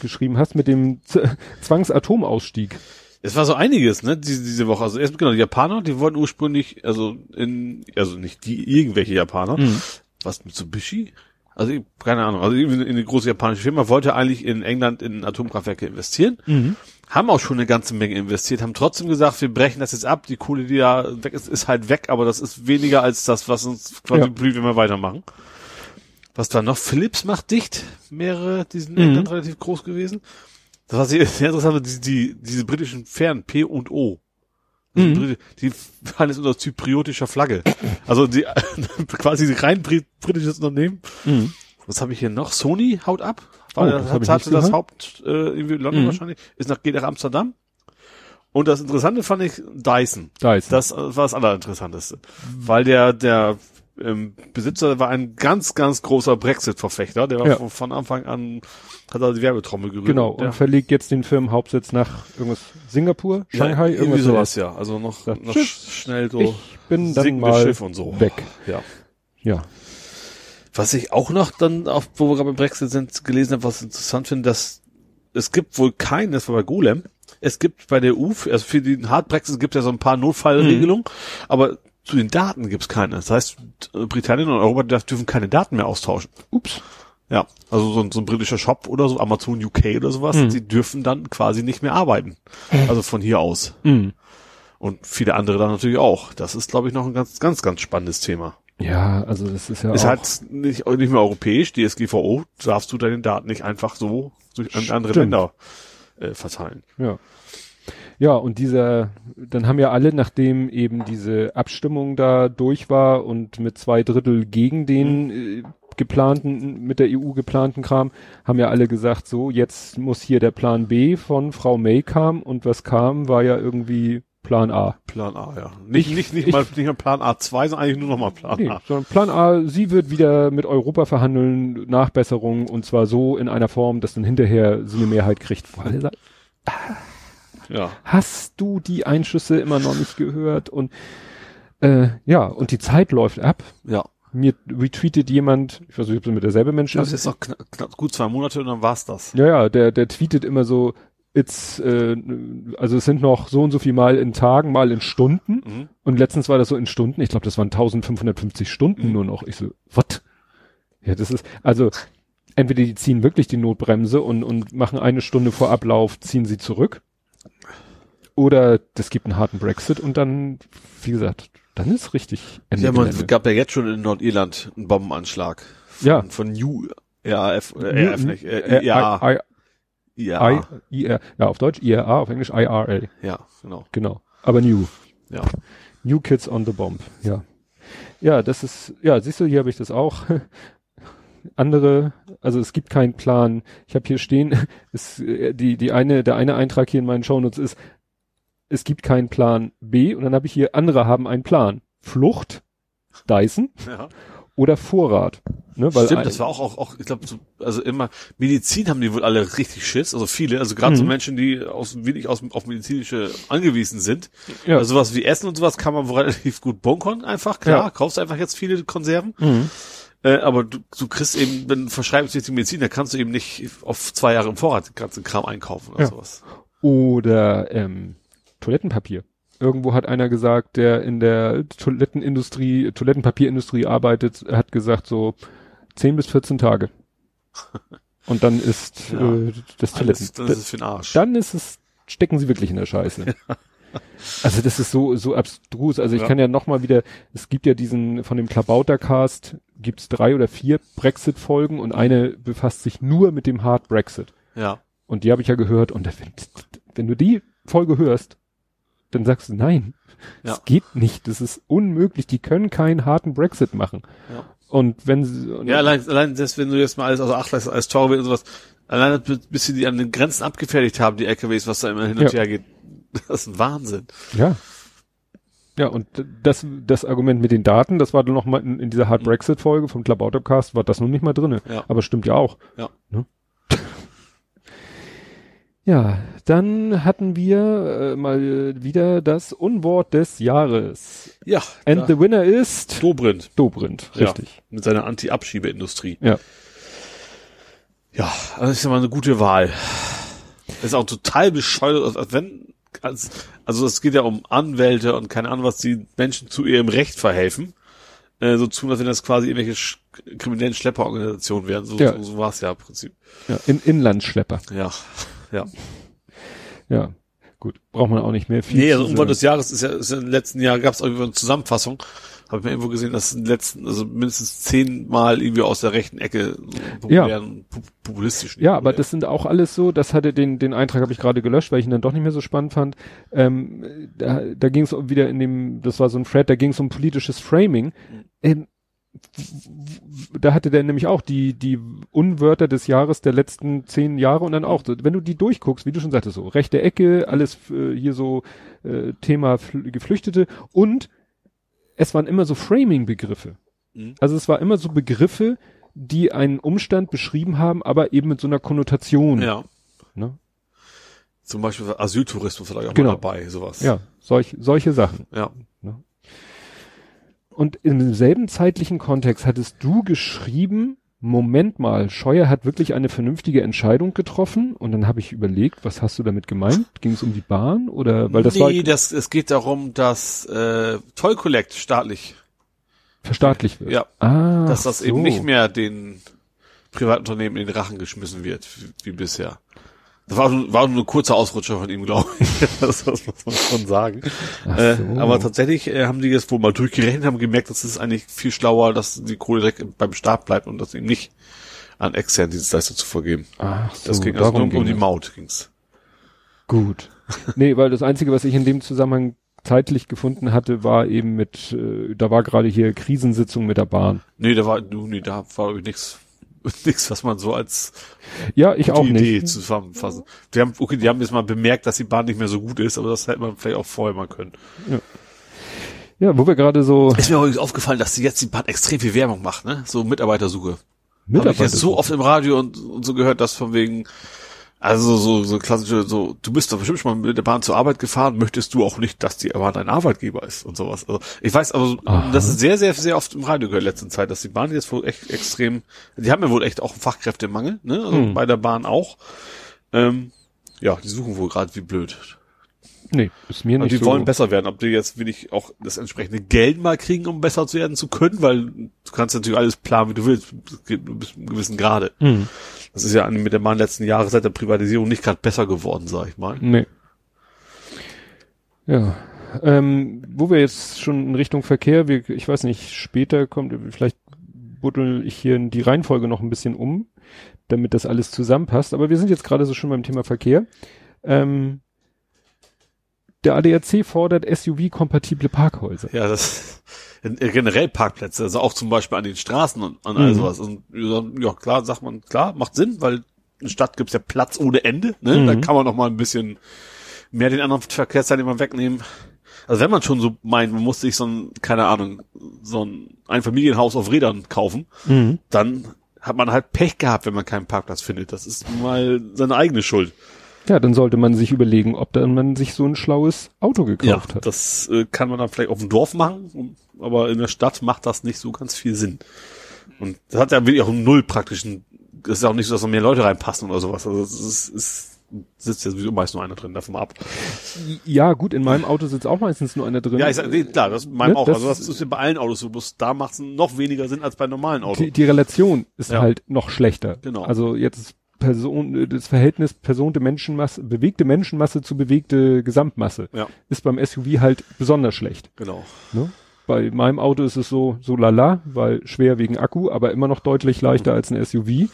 Speaker 2: geschrieben hast mit dem Z Zwangsatomausstieg.
Speaker 3: Es war so einiges, ne, diese, diese Woche. Also erst genau, die Japaner, die wollten ursprünglich, also in, also nicht die, irgendwelche Japaner, mhm. was Mitsubishi? Also keine Ahnung, also irgendwie eine große japanische Firma wollte eigentlich in England in Atomkraftwerke investieren, mhm. haben auch schon eine ganze Menge investiert, haben trotzdem gesagt, wir brechen das jetzt ab, die Kohle, die da weg ist, ist halt weg, aber das ist weniger als das, was uns quasi ja. blüht, wenn wir weitermachen. Was da noch? Philips macht dicht, mehrere, die sind mhm. relativ groß gewesen. Das war sehr, sehr interessant, die, die, diese britischen Fähren P und O. Mhm. Die fahren jetzt unter zypriotischer Flagge. Also die quasi rein britisches Unternehmen. Mhm. Was habe ich hier noch? Sony haut ab. War, oh, das hat, hatte das Haupt äh, irgendwie London mhm. wahrscheinlich. Ist nach geht nach Amsterdam. Und das Interessante fand ich Dyson. Dyson. Das war das Allerinteressanteste. Weil der, der ähm, Besitzer war ein ganz, ganz großer Brexit-Verfechter. Der war ja. von, Anfang an, hat er die Werbetrommel gerührt.
Speaker 2: Genau, und
Speaker 3: der,
Speaker 2: verlegt jetzt den Firmenhauptsitz nach irgendwas Singapur, Shanghai,
Speaker 3: ja, irgendwie sowas, ja. Also noch, ja, noch schnell so.
Speaker 2: Ich bin dann mal
Speaker 3: Schiff und so.
Speaker 2: weg.
Speaker 3: Ja.
Speaker 2: Ja.
Speaker 3: Was ich auch noch dann, auf, wo wir gerade beim Brexit sind, gelesen habe, was interessant finde, dass es gibt wohl keinen, das war bei Golem, es gibt bei der EU, also für den Hard Brexit gibt es ja so ein paar Notfallregelungen, mhm. aber zu den Daten gibt's keine. Das heißt, Britannien und Europa dürfen keine Daten mehr austauschen.
Speaker 2: Ups.
Speaker 3: Ja, also so ein, so ein britischer Shop oder so, Amazon UK oder sowas, mhm. die dürfen dann quasi nicht mehr arbeiten. Also von hier aus.
Speaker 2: Mhm.
Speaker 3: Und viele andere dann natürlich auch. Das ist, glaube ich, noch ein ganz, ganz, ganz spannendes Thema.
Speaker 2: Ja, also das ist ja
Speaker 3: ist auch. halt nicht, nicht mehr europäisch, die SGVO, darfst du deine Daten nicht einfach so durch andere Länder äh, verteilen.
Speaker 2: Ja. Ja, und dieser, dann haben ja alle, nachdem eben diese Abstimmung da durch war und mit zwei Drittel gegen den äh, geplanten, mit der EU geplanten Kram, haben ja alle gesagt, so, jetzt muss hier der Plan B von Frau May kam und was kam, war ja irgendwie Plan A.
Speaker 3: Plan A, ja. Nicht, ich, nicht, nicht ich, mal, nicht mal Plan A2, sondern eigentlich nur noch mal Plan nee, A.
Speaker 2: Sondern Plan A, sie wird wieder mit Europa verhandeln, Nachbesserungen, und zwar so in einer Form, dass dann hinterher sie eine Mehrheit kriegt.
Speaker 3: Ja.
Speaker 2: Hast du die Einschüsse immer noch nicht gehört? Und äh, ja, und die Zeit läuft ab.
Speaker 3: Ja.
Speaker 2: Mir retweetet jemand, ich weiß nicht, ob das mit derselbe Mensch
Speaker 3: ist. Das ist noch knapp, knapp, gut zwei Monate und dann war's das.
Speaker 2: Ja, ja, der, der tweetet immer so, it's, äh, also es sind noch so und so viel Mal in Tagen, mal in Stunden. Mhm. Und letztens war das so in Stunden. Ich glaube, das waren 1550 Stunden mhm. nur noch. Ich so, what? Ja, das ist, also entweder die ziehen wirklich die Notbremse und, und machen eine Stunde vor Ablauf, ziehen sie zurück. Oder das gibt einen harten Brexit und dann, wie gesagt, dann ist richtig
Speaker 3: Ende Ja, man gab ja jetzt schon in Nordirland einen Bombenanschlag. Von,
Speaker 2: ja.
Speaker 3: Von New RAF, äh, RAF nicht, äh,
Speaker 2: IRA. IRA. IRA. Ja, auf Deutsch IRA, auf Englisch IRA.
Speaker 3: Ja, genau.
Speaker 2: Genau. Aber New.
Speaker 3: Ja.
Speaker 2: New Kids on the Bomb. Ja. Ja, das ist, ja, siehst du, hier habe ich das auch. andere, also es gibt keinen Plan. Ich habe hier stehen, ist, die, die eine, der eine Eintrag hier in meinen Shownotes ist, es gibt keinen Plan B und dann habe ich hier, andere haben einen Plan. Flucht, Dyson ja. oder Vorrat.
Speaker 3: Ne, weil Stimmt, das war auch, auch, auch ich glaube, so, also immer, Medizin haben die wohl alle richtig Schiss, also viele, also gerade mhm. so Menschen, die aus, wenig aus, auf medizinische angewiesen sind. Ja. Also sowas wie Essen und sowas kann man wohl relativ gut bunkern, einfach, klar, ja. kaufst einfach jetzt viele Konserven. Mhm. Äh, aber du, du kriegst eben, wenn du verschreibst jetzt die Medizin, da kannst du eben nicht auf zwei Jahre im Vorrat den ganzen Kram einkaufen oder ja. sowas.
Speaker 2: Oder ähm, Toilettenpapier. Irgendwo hat einer gesagt, der in der Toilettenindustrie, Toilettenpapierindustrie arbeitet, hat gesagt so 10 bis 14 Tage. Und dann ist ja, äh, das Toiletten.
Speaker 3: Alles, dann ist es für den Arsch.
Speaker 2: Dann ist es, stecken sie wirklich in der Scheiße. Also das ist so so abstrus. Also ich ja. kann ja noch mal wieder, es gibt ja diesen von dem Klabautercast gibt's drei oder vier Brexit-Folgen und eine befasst sich nur mit dem Hard Brexit.
Speaker 3: Ja.
Speaker 2: Und die habe ich ja gehört und wenn, wenn du die Folge hörst, dann sagst du, nein, ja. das geht nicht, das ist unmöglich, die können keinen harten Brexit machen.
Speaker 3: Ja.
Speaker 2: Und wenn sie,
Speaker 3: ja, allein, allein das, wenn du jetzt mal alles außer Acht lässt, als Torwart und sowas, allein bis sie die an den Grenzen abgefertigt haben, die LKWs, was da immer hin und ja. her geht, das ist ein Wahnsinn.
Speaker 2: Ja. Ja, und das, das Argument mit den Daten, das war dann noch mal in, in dieser Hard Brexit Folge vom Club Autocast, war das noch nicht mal drinne.
Speaker 3: Ja.
Speaker 2: Aber stimmt ja auch.
Speaker 3: Ja.
Speaker 2: Ne? Ja, dann hatten wir äh, mal wieder das Unwort des Jahres.
Speaker 3: Ja.
Speaker 2: And the winner ist
Speaker 3: Dobrindt.
Speaker 2: Dobrindt, richtig.
Speaker 3: Ja, mit seiner Anti-Abschiebeindustrie.
Speaker 2: Ja.
Speaker 3: Ja, das ist ja mal eine gute Wahl. Das ist auch total bescheuert, als wenn, als, also es geht ja um Anwälte und keine Ahnung, was die Menschen zu ihrem Recht verhelfen. Äh, so tun, als wenn das quasi irgendwelche sch kriminellen Schlepperorganisationen wären. So,
Speaker 2: Ja.
Speaker 3: so, so war es ja im Prinzip.
Speaker 2: ja in Inlandsschlepper.
Speaker 3: Ja. Ja.
Speaker 2: Ja. Gut, braucht man auch nicht mehr viel.
Speaker 3: Nee, also Unwort des Jahres ist ja, ist ja im letzten Jahr gab es auch irgendwie eine Zusammenfassung. Habe ich mir irgendwo gesehen, dass in den letzten, also mindestens zehnmal irgendwie aus der rechten Ecke so
Speaker 2: Ja.
Speaker 3: populistischen.
Speaker 2: Ja, aber das sind auch alles so, das hatte den, den Eintrag habe ich gerade gelöscht, weil ich ihn dann doch nicht mehr so spannend fand. Ähm, da da ging es wieder in dem, das war so ein Thread, da ging es um politisches Framing. Ähm, w- w- da hatte der nämlich auch die, die Unwörter des Jahres der letzten zehn Jahre und dann auch, wenn du die durchguckst, wie du schon sagtest, so rechte Ecke, alles äh, hier so äh, Thema Fl Geflüchtete und es waren immer so Framing-Begriffe.
Speaker 3: Mhm.
Speaker 2: Also es war immer so Begriffe, die einen Umstand beschrieben haben, aber eben mit so einer Konnotation.
Speaker 3: Ja.
Speaker 2: Ne?
Speaker 3: Zum Beispiel Asyltourismus vielleicht auch
Speaker 2: Genau.
Speaker 3: mal dabei, sowas.
Speaker 2: Ja, solch, solche Sachen.
Speaker 3: Ja.
Speaker 2: Und im selben zeitlichen Kontext hattest du geschrieben, Moment mal, Scheuer hat wirklich eine vernünftige Entscheidung getroffen. Und dann habe ich überlegt, was hast du damit gemeint? Ging es um die Bahn oder weil das
Speaker 3: nee,
Speaker 2: war
Speaker 3: das, es geht darum, dass äh, Toll Collect staatlich,
Speaker 2: verstaatlicht wird?
Speaker 3: ja,
Speaker 2: Ah,
Speaker 3: dass das
Speaker 2: so.
Speaker 3: eben nicht mehr den Privatunternehmen in den Rachen geschmissen wird, wie, wie bisher. Das war, nur- war nur ein kurzer Ausrutscher von ihm, glaube ich. das muss man schon sagen. Äh,
Speaker 2: so.
Speaker 3: aber tatsächlich äh, haben die jetzt wohl mal durchgerechnet, haben gemerkt, dass es eigentlich viel schlauer, dass die Kohle direkt beim Staat bleibt und das eben nicht an externen Dienstleister zu vergeben.
Speaker 2: Ach so,
Speaker 3: Das ging also nur um die. Maut ging's.
Speaker 2: Gut. nee, weil das Einzige, was ich in dem Zusammenhang zeitlich gefunden hatte, war eben mit, äh, da war gerade hier Krisensitzung mit der Bahn.
Speaker 3: Nee, da war, nee, da war nichts, nichts, was man so als
Speaker 2: Ja, ich auch
Speaker 3: Idee
Speaker 2: nicht.
Speaker 3: zusammenfassen. Die haben, okay, die haben jetzt mal bemerkt, dass die Bahn nicht mehr so gut ist, aber das hätte man vielleicht auch vorher mal können.
Speaker 2: Ja, wo wir gerade so
Speaker 3: Ist mir übrigens aufgefallen, dass die jetzt die Bahn extrem viel Werbung macht, ne? So Mitarbeitersuche. Habe ich jetzt so oft im Radio und, und so gehört, dass von wegen, also so, so klassische, so, du bist doch bestimmt schon mal mit der Bahn zur Arbeit gefahren, möchtest du auch nicht, dass die Bahn dein Arbeitgeber ist und sowas. Also ich weiß, aber
Speaker 2: Aha.
Speaker 3: das ist sehr, sehr, sehr oft im Radio gehört in letzter Zeit, dass die Bahn jetzt wohl echt extrem, die haben ja wohl echt auch einen Fachkräftemangel, ne? Also
Speaker 2: Hm.
Speaker 3: bei der Bahn auch. Ähm, ja, die suchen wohl gerade wie blöd.
Speaker 2: Nee, ist mir
Speaker 3: Und
Speaker 2: nicht
Speaker 3: die
Speaker 2: so.
Speaker 3: wollen besser werden. Ob die jetzt wenig auch das entsprechende Geld mal kriegen, um besser zu werden zu können, weil du kannst natürlich alles planen, wie du willst, bis zu einem gewissen Grade.
Speaker 2: Hm.
Speaker 3: Das ist ja mit der Bahn letzten Jahre seit der Privatisierung nicht gerade besser geworden, sag ich mal.
Speaker 2: Nee. Ja. Ähm, wo wir jetzt schon in Richtung Verkehr, wir, ich weiß nicht, später kommt, vielleicht buddel ich hier die Reihenfolge noch ein bisschen um, damit das alles zusammenpasst. Aber wir sind jetzt gerade so schon beim Thema Verkehr. Ähm, der ADAC fordert SUV-kompatible Parkhäuser.
Speaker 3: Ja, das äh, generell Parkplätze, also auch zum Beispiel an den Straßen und an all
Speaker 2: Mhm.
Speaker 3: sowas. Und ja, klar, sagt man, klar, macht Sinn, weil in der Stadt gibt's ja Platz ohne Ende, ne?
Speaker 2: Mhm.
Speaker 3: Da kann man noch mal ein bisschen mehr den anderen Verkehrsteilnehmern wegnehmen. Also wenn man schon so meint, man muss sich so ein, keine Ahnung, so ein Einfamilienhaus auf Rädern kaufen,
Speaker 2: Mhm.
Speaker 3: dann hat man halt Pech gehabt, wenn man keinen Parkplatz findet. Das ist mal seine eigene Schuld.
Speaker 2: Ja, dann sollte man sich überlegen, ob dann man sich so ein schlaues Auto gekauft hat.
Speaker 3: das äh, kann man dann vielleicht auf dem Dorf machen, aber in der Stadt macht das nicht so ganz viel Sinn. Und das hat ja wirklich auch einen null praktischen, das ist ja auch nicht so, dass noch mehr Leute reinpassen oder sowas. Also es ist, es sitzt ja sowieso meist nur einer drin, davon ab.
Speaker 2: Ja, gut, in meinem Auto sitzt auch meistens nur einer drin.
Speaker 3: Ja, ich sag, nee, klar, das ist meinem
Speaker 2: Ne,
Speaker 3: auch.
Speaker 2: das-
Speaker 3: also das ist ja bei allen Autos so, bloß da macht es noch weniger Sinn als bei normalen Autos.
Speaker 2: die, die Relation ist
Speaker 3: Ja.
Speaker 2: halt noch schlechter.
Speaker 3: Genau.
Speaker 2: Also jetzt Person, das Verhältnis Person der Menschenmasse, bewegte Menschenmasse zu bewegte Gesamtmasse
Speaker 3: Ja,
Speaker 2: ist beim SUV halt besonders schlecht.
Speaker 3: genau.
Speaker 2: Ne? Bei meinem Auto ist es so, so lala, weil schwer wegen Akku, aber immer noch deutlich leichter als ein SUV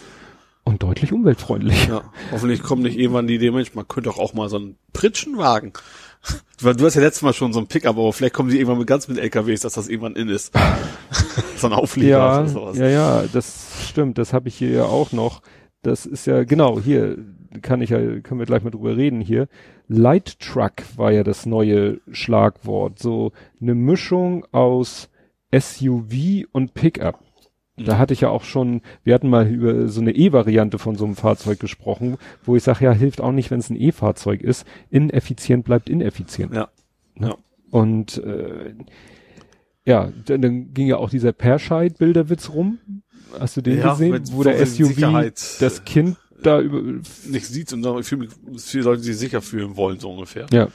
Speaker 2: und deutlich umweltfreundlich.
Speaker 3: Ja, hoffentlich kommt nicht irgendwann die Idee, Mensch, man könnte doch auch mal so einen Pritschenwagen. Du hast ja letztes Mal schon so ein Pickup, aber vielleicht kommen die irgendwann mit ganz mit LKWs, dass das irgendwann in ist. so ein Auflieger
Speaker 2: Ja,
Speaker 3: oder sowas.
Speaker 2: ja, ja, das stimmt. Das habe ich hier ja auch noch. Das ist ja genau hier kann ich ja können wir gleich mal drüber reden hier. Light Truck war ja das neue Schlagwort, so eine Mischung aus SUV und Pickup. Da hatte ich ja auch schon, wir hatten mal über so eine E-Variante von so einem Fahrzeug gesprochen, wo ich sage, ja, hilft auch nicht, wenn es ein E-Fahrzeug ist. Ineffizient bleibt ineffizient.
Speaker 3: Ja.
Speaker 2: Ne? Und äh, ja, dann, dann ging ja auch dieser Perscheid-Bilderwitz rum. Hast du den
Speaker 3: Ja,
Speaker 2: gesehen?
Speaker 3: mit
Speaker 2: Wo der SUV
Speaker 3: Sicherheit,
Speaker 2: das Kind da über
Speaker 3: Nicht sieht und sagen, ich fühle mich, viele Leute, sich sicher fühlen wollen, so ungefähr.
Speaker 2: Ja.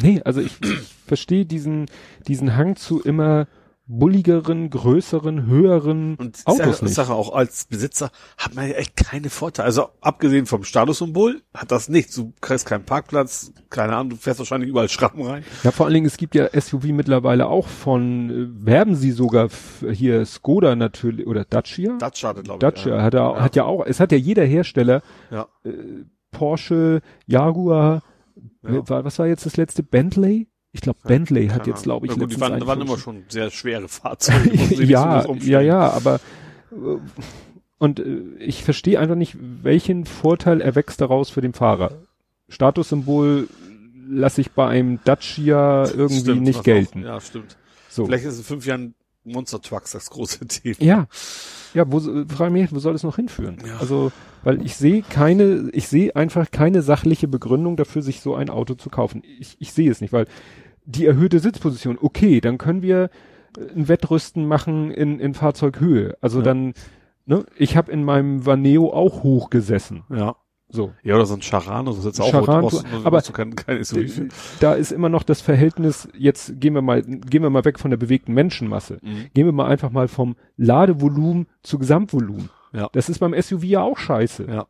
Speaker 2: Nee, also ich, ich verstehe diesen, diesen Hang zu immer bulligeren, größeren, höheren
Speaker 3: Und
Speaker 2: Autos
Speaker 3: sage,
Speaker 2: nicht.
Speaker 3: Sache auch als Besitzer hat man ja echt keine Vorteile. Also abgesehen vom Statussymbol hat das nichts. Du kriegst keinen Parkplatz, keine Ahnung, du fährst wahrscheinlich überall Schrappen rein.
Speaker 2: Ja, vor allen Dingen, es gibt ja SUV mittlerweile auch von, äh, werben sie sogar hier Skoda natürlich, oder Dacia?
Speaker 3: Dacia, glaube ich.
Speaker 2: Dacia hat, er, hat ja auch, es hat ja jeder Hersteller,
Speaker 3: Ja.
Speaker 2: äh, Porsche, Jaguar,
Speaker 3: Ja.
Speaker 2: was war jetzt das letzte? Bentley? Ich glaube, Bentley hat jetzt, glaube ich,
Speaker 3: ja, gut, die
Speaker 2: letztens
Speaker 3: waren, waren
Speaker 2: einen
Speaker 3: immer schon sehr schwere Fahrzeuge.
Speaker 2: ja, ja, ja, aber äh, und äh, ich verstehe einfach nicht, welchen Vorteil erwächst daraus für den Fahrer. Statussymbol lasse ich bei einem Dacia irgendwie
Speaker 3: Stimmt,
Speaker 2: nicht gelten.
Speaker 3: Auch, ja, stimmt.
Speaker 2: so.
Speaker 3: Vielleicht ist in fünf Jahren Monster Trucks das große Thema.
Speaker 2: Ja, ja, wo frage mich, wo soll das noch hinführen?
Speaker 3: Ja.
Speaker 2: Also, weil ich sehe keine, ich sehe einfach keine sachliche Begründung dafür, sich so ein Auto zu kaufen. Ich, ich sehe es nicht, weil die erhöhte Sitzposition, okay, dann können wir äh, ein Wettrüsten machen in, in Fahrzeughöhe. Also
Speaker 3: Ja.
Speaker 2: dann, ne, ich habe in meinem Vaneo auch hoch gesessen.
Speaker 3: Ja.
Speaker 2: So.
Speaker 3: Ja, oder so ein Charan, das ist jetzt auch
Speaker 2: Charan,
Speaker 3: brauchst,
Speaker 2: du-
Speaker 3: aber
Speaker 2: aber-
Speaker 3: du kein, kein SUV.
Speaker 2: Da ist immer noch das Verhältnis, jetzt gehen wir mal, gehen wir mal weg von der bewegten Menschenmasse.
Speaker 3: Mhm.
Speaker 2: Gehen wir mal einfach mal vom Ladevolumen zu Gesamtvolumen.
Speaker 3: Ja.
Speaker 2: Das ist beim SUV ja auch scheiße.
Speaker 3: Ja.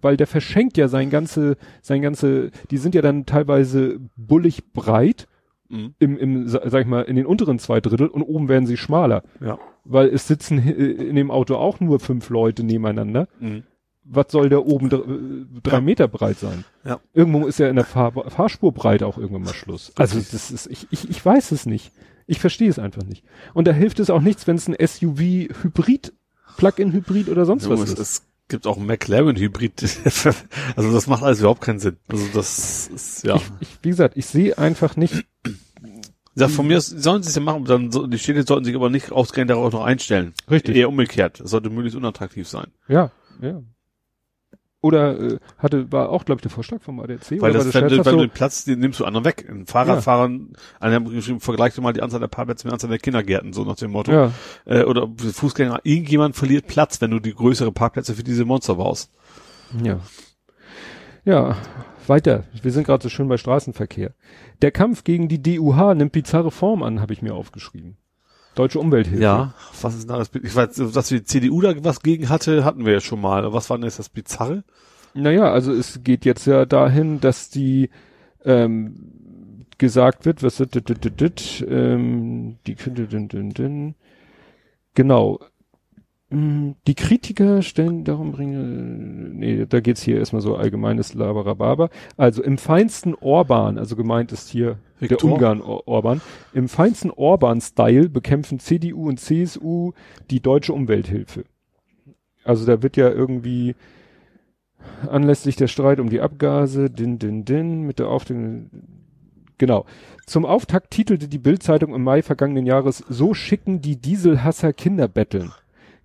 Speaker 2: Weil der verschenkt ja sein ganze, sein ganze, die sind ja dann teilweise bullig breit
Speaker 3: Mhm.
Speaker 2: im, im, sa- sag ich mal, in den unteren zwei Drittel und oben werden sie schmaler.
Speaker 3: Ja.
Speaker 2: Weil es sitzen hi- in dem Auto auch nur fünf Leute nebeneinander.
Speaker 3: Mhm.
Speaker 2: Was soll der oben dr äh, drei
Speaker 3: Ja.
Speaker 2: Meter breit sein?
Speaker 3: Ja.
Speaker 2: Irgendwo ist ja in der Fahr Fahrspurbreite auch irgendwann mal Schluss. Also das ist, ich, ich, ich weiß es nicht. Ich verstehe es einfach nicht. Und da hilft es auch nichts, wenn es ein SUV-Hybrid, Plug-in-Hybrid oder sonst was
Speaker 3: Junge, es,
Speaker 2: ist.
Speaker 3: es gibt auch einen McLaren-Hybrid. also das macht alles überhaupt keinen Sinn. Also das ist, ja.
Speaker 2: Ich, ich, wie gesagt, ich sehe einfach nicht,
Speaker 3: Ja, von mir aus sollen sie es ja machen, dann die Städte sollten sich aber nicht ausgerechnet darauf noch einstellen.
Speaker 2: Richtig.
Speaker 3: Eher umgekehrt. Es sollte möglichst unattraktiv sein.
Speaker 2: ja, ja. Oder äh, hatte, war auch, glaube ich, der Vorschlag vom ADAC.
Speaker 3: Weil
Speaker 2: oder
Speaker 3: das,
Speaker 2: war
Speaker 3: wenn, du, wenn du den Platz, den nimmst du anderen weg. Ein Fahrradfahrern, einer hat geschrieben, vergleiche mal die Anzahl der Parkplätze mit der Anzahl der Kindergärten, so nach dem Motto.
Speaker 2: ja,
Speaker 3: Äh, oder Fußgänger, irgendjemand verliert Platz, wenn du die größere Parkplätze für diese Monster baust.
Speaker 2: Ja. Ja, weiter. Wir sind gerade so schön bei Straßenverkehr. Der Kampf gegen die DUH nimmt bizarre Form an, habe ich mir aufgeschrieben. Deutsche Umwelthilfe.
Speaker 3: Ja, was ist denn da das? Ich weiß, dass die CDU da was gegen hatte, hatten wir ja schon mal. Was war denn jetzt das Bizarre?
Speaker 2: Naja, also es geht jetzt ja dahin, dass die ähm, gesagt wird, was dit, dit, dit, dit, ähm, die könnte din, din, din, genau. Mm, Die Kritiker stellen darum bringen, nee, da geht's hier erstmal so allgemeines Labarababa. Also im feinsten Orban, also gemeint ist hier der
Speaker 3: Viktor?
Speaker 2: Ungarn Or Orban, im feinsten Orban-Style bekämpfen CDU und CSU die deutsche Umwelthilfe. Also da wird ja irgendwie anlässlich der Streit um die Abgase, din, din, din, mit der Aufteilung, genau. Zum Auftakt titelte die Bildzeitung im Mai vergangenen Jahres, so schicken die Dieselhasser Kinder betteln.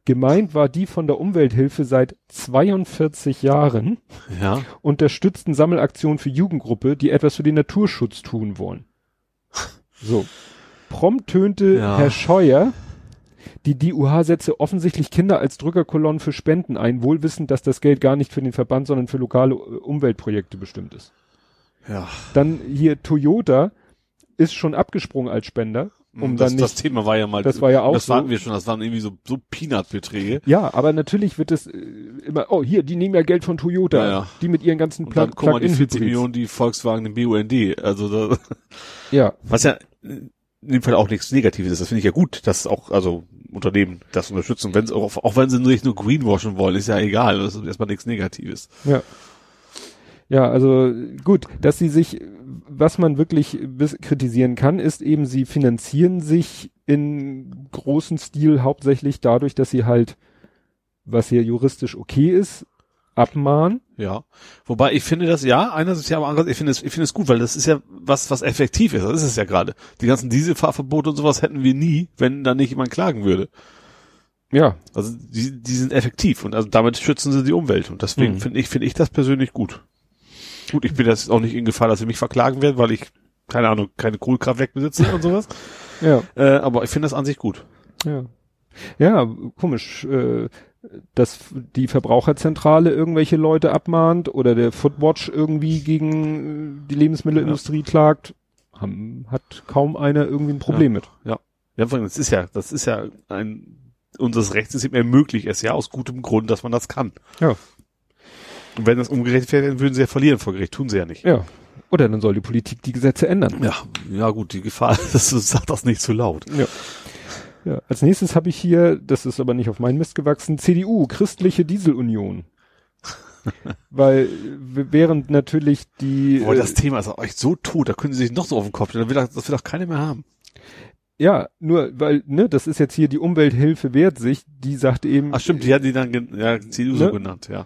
Speaker 2: Gemeint war die von der Umwelthilfe seit 42 Jahren
Speaker 3: Ja.
Speaker 2: unterstützten Sammelaktion für Jugendgruppe, die etwas für den Naturschutz tun wollen. So. Prompt tönte
Speaker 3: Ja.
Speaker 2: Herr Scheuer, die DUH setze offensichtlich Kinder als Drückerkolonnen für Spenden ein, wohl wissend, dass das Geld gar nicht für den Verband, sondern für lokale äh, Umweltprojekte bestimmt ist.
Speaker 3: Ja.
Speaker 2: Dann hier Toyota ist schon abgesprungen als Spender, um
Speaker 3: das,
Speaker 2: dann nicht
Speaker 3: das Thema war ja mal,
Speaker 2: das war ja auch
Speaker 3: das
Speaker 2: so.
Speaker 3: waren wir schon, das waren irgendwie so, so Peanut-Beträge.
Speaker 2: Ja, aber natürlich wird es äh, immer, oh, hier, die nehmen ja Geld von Toyota,
Speaker 3: Ja, ja.
Speaker 2: die mit ihren ganzen
Speaker 3: Und dann
Speaker 2: Plug-
Speaker 3: guck mal die 40
Speaker 2: Plug-in-Hybrids.
Speaker 3: Millionen, die Volkswagen den BUND, also da,
Speaker 2: Ja,
Speaker 3: was ja in dem Fall auch nichts Negatives ist. Das finde ich ja gut, dass auch, also Unternehmen das unterstützen, wenn auch, auch wenn sie nicht nur greenwashen wollen, ist ja egal, das ist erstmal nichts Negatives.
Speaker 2: Ja. Ja, also gut, dass sie sich, was man wirklich kritisieren kann, ist eben, sie finanzieren sich in großen Stil hauptsächlich dadurch, dass sie halt, was hier juristisch okay ist, abmahnen.
Speaker 3: Ja. Wobei ich finde das, ja, einerseits ja, aber andererseits, ich finde es, ich finde es gut, weil das ist ja was, was effektiv ist. Das ist es ja gerade. Die ganzen Dieselfahrverbote und sowas hätten wir nie, wenn da nicht jemand klagen würde.
Speaker 2: Ja.
Speaker 3: Also die, die sind effektiv und also damit schützen sie die Umwelt und deswegen
Speaker 2: Mhm.
Speaker 3: finde ich finde ich das persönlich gut. Gut, ich bin jetzt auch nicht in Gefahr, dass sie mich verklagen werden, weil ich keine Ahnung keine Kohlekraftwerk besitze und sowas.
Speaker 2: Ja.
Speaker 3: Äh, aber ich finde das an sich gut.
Speaker 2: Ja. Ja, komisch, äh, dass die Verbraucherzentrale irgendwelche Leute abmahnt oder der Footwatch irgendwie gegen äh, die Lebensmittelindustrie klagt, haben, hat kaum einer irgendwie ein Problem mit.
Speaker 3: Ja, vor allem, das ist ja, das ist ja ein unseres Rechtssystem ermöglicht es ja aus gutem Grund, dass man das kann.
Speaker 2: Ja.
Speaker 3: Und wenn das umgerechnet wäre, dann würden sie ja verlieren vor Gericht, tun sie ja nicht.
Speaker 2: Ja. Oder dann soll die Politik die Gesetze ändern.
Speaker 3: Ja, ja gut, die Gefahr, das sagt das nicht zu laut.
Speaker 2: Ja. Ja, als nächstes habe ich hier, das ist aber nicht auf meinen Mist gewachsen, CDU, Christliche Dieselunion. Weil während natürlich die
Speaker 3: Boah,
Speaker 2: äh,
Speaker 3: das Thema ist auch echt so tot, da können sie sich noch so auf den Kopf stellen, das will doch, das will doch keiner mehr haben.
Speaker 2: ja, nur weil ne, das ist jetzt hier die Umwelthilfe wehrt sich, die sagt eben
Speaker 3: Ach stimmt, die hat die dann ja, CDU so
Speaker 2: Ne?
Speaker 3: genannt, ja.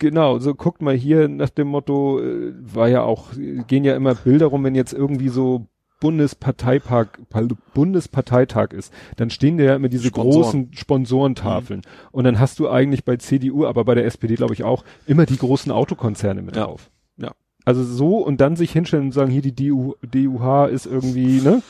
Speaker 2: Genau, so guckt mal hier nach dem Motto, äh, war ja auch, gehen ja immer Bilder rum, wenn jetzt irgendwie so Bundesparteitag, Pal- Bundesparteitag ist, dann stehen da ja immer diese
Speaker 3: Sponsoren. Mhm.
Speaker 2: großen Sponsorentafeln. Und dann hast du eigentlich bei CDU, aber bei der SPD glaube ich auch, immer die großen Autokonzerne mit
Speaker 3: Ja.
Speaker 2: drauf.
Speaker 3: Ja.
Speaker 2: Also so und dann sich hinstellen und sagen, hier die DU, DUH ist irgendwie, ne?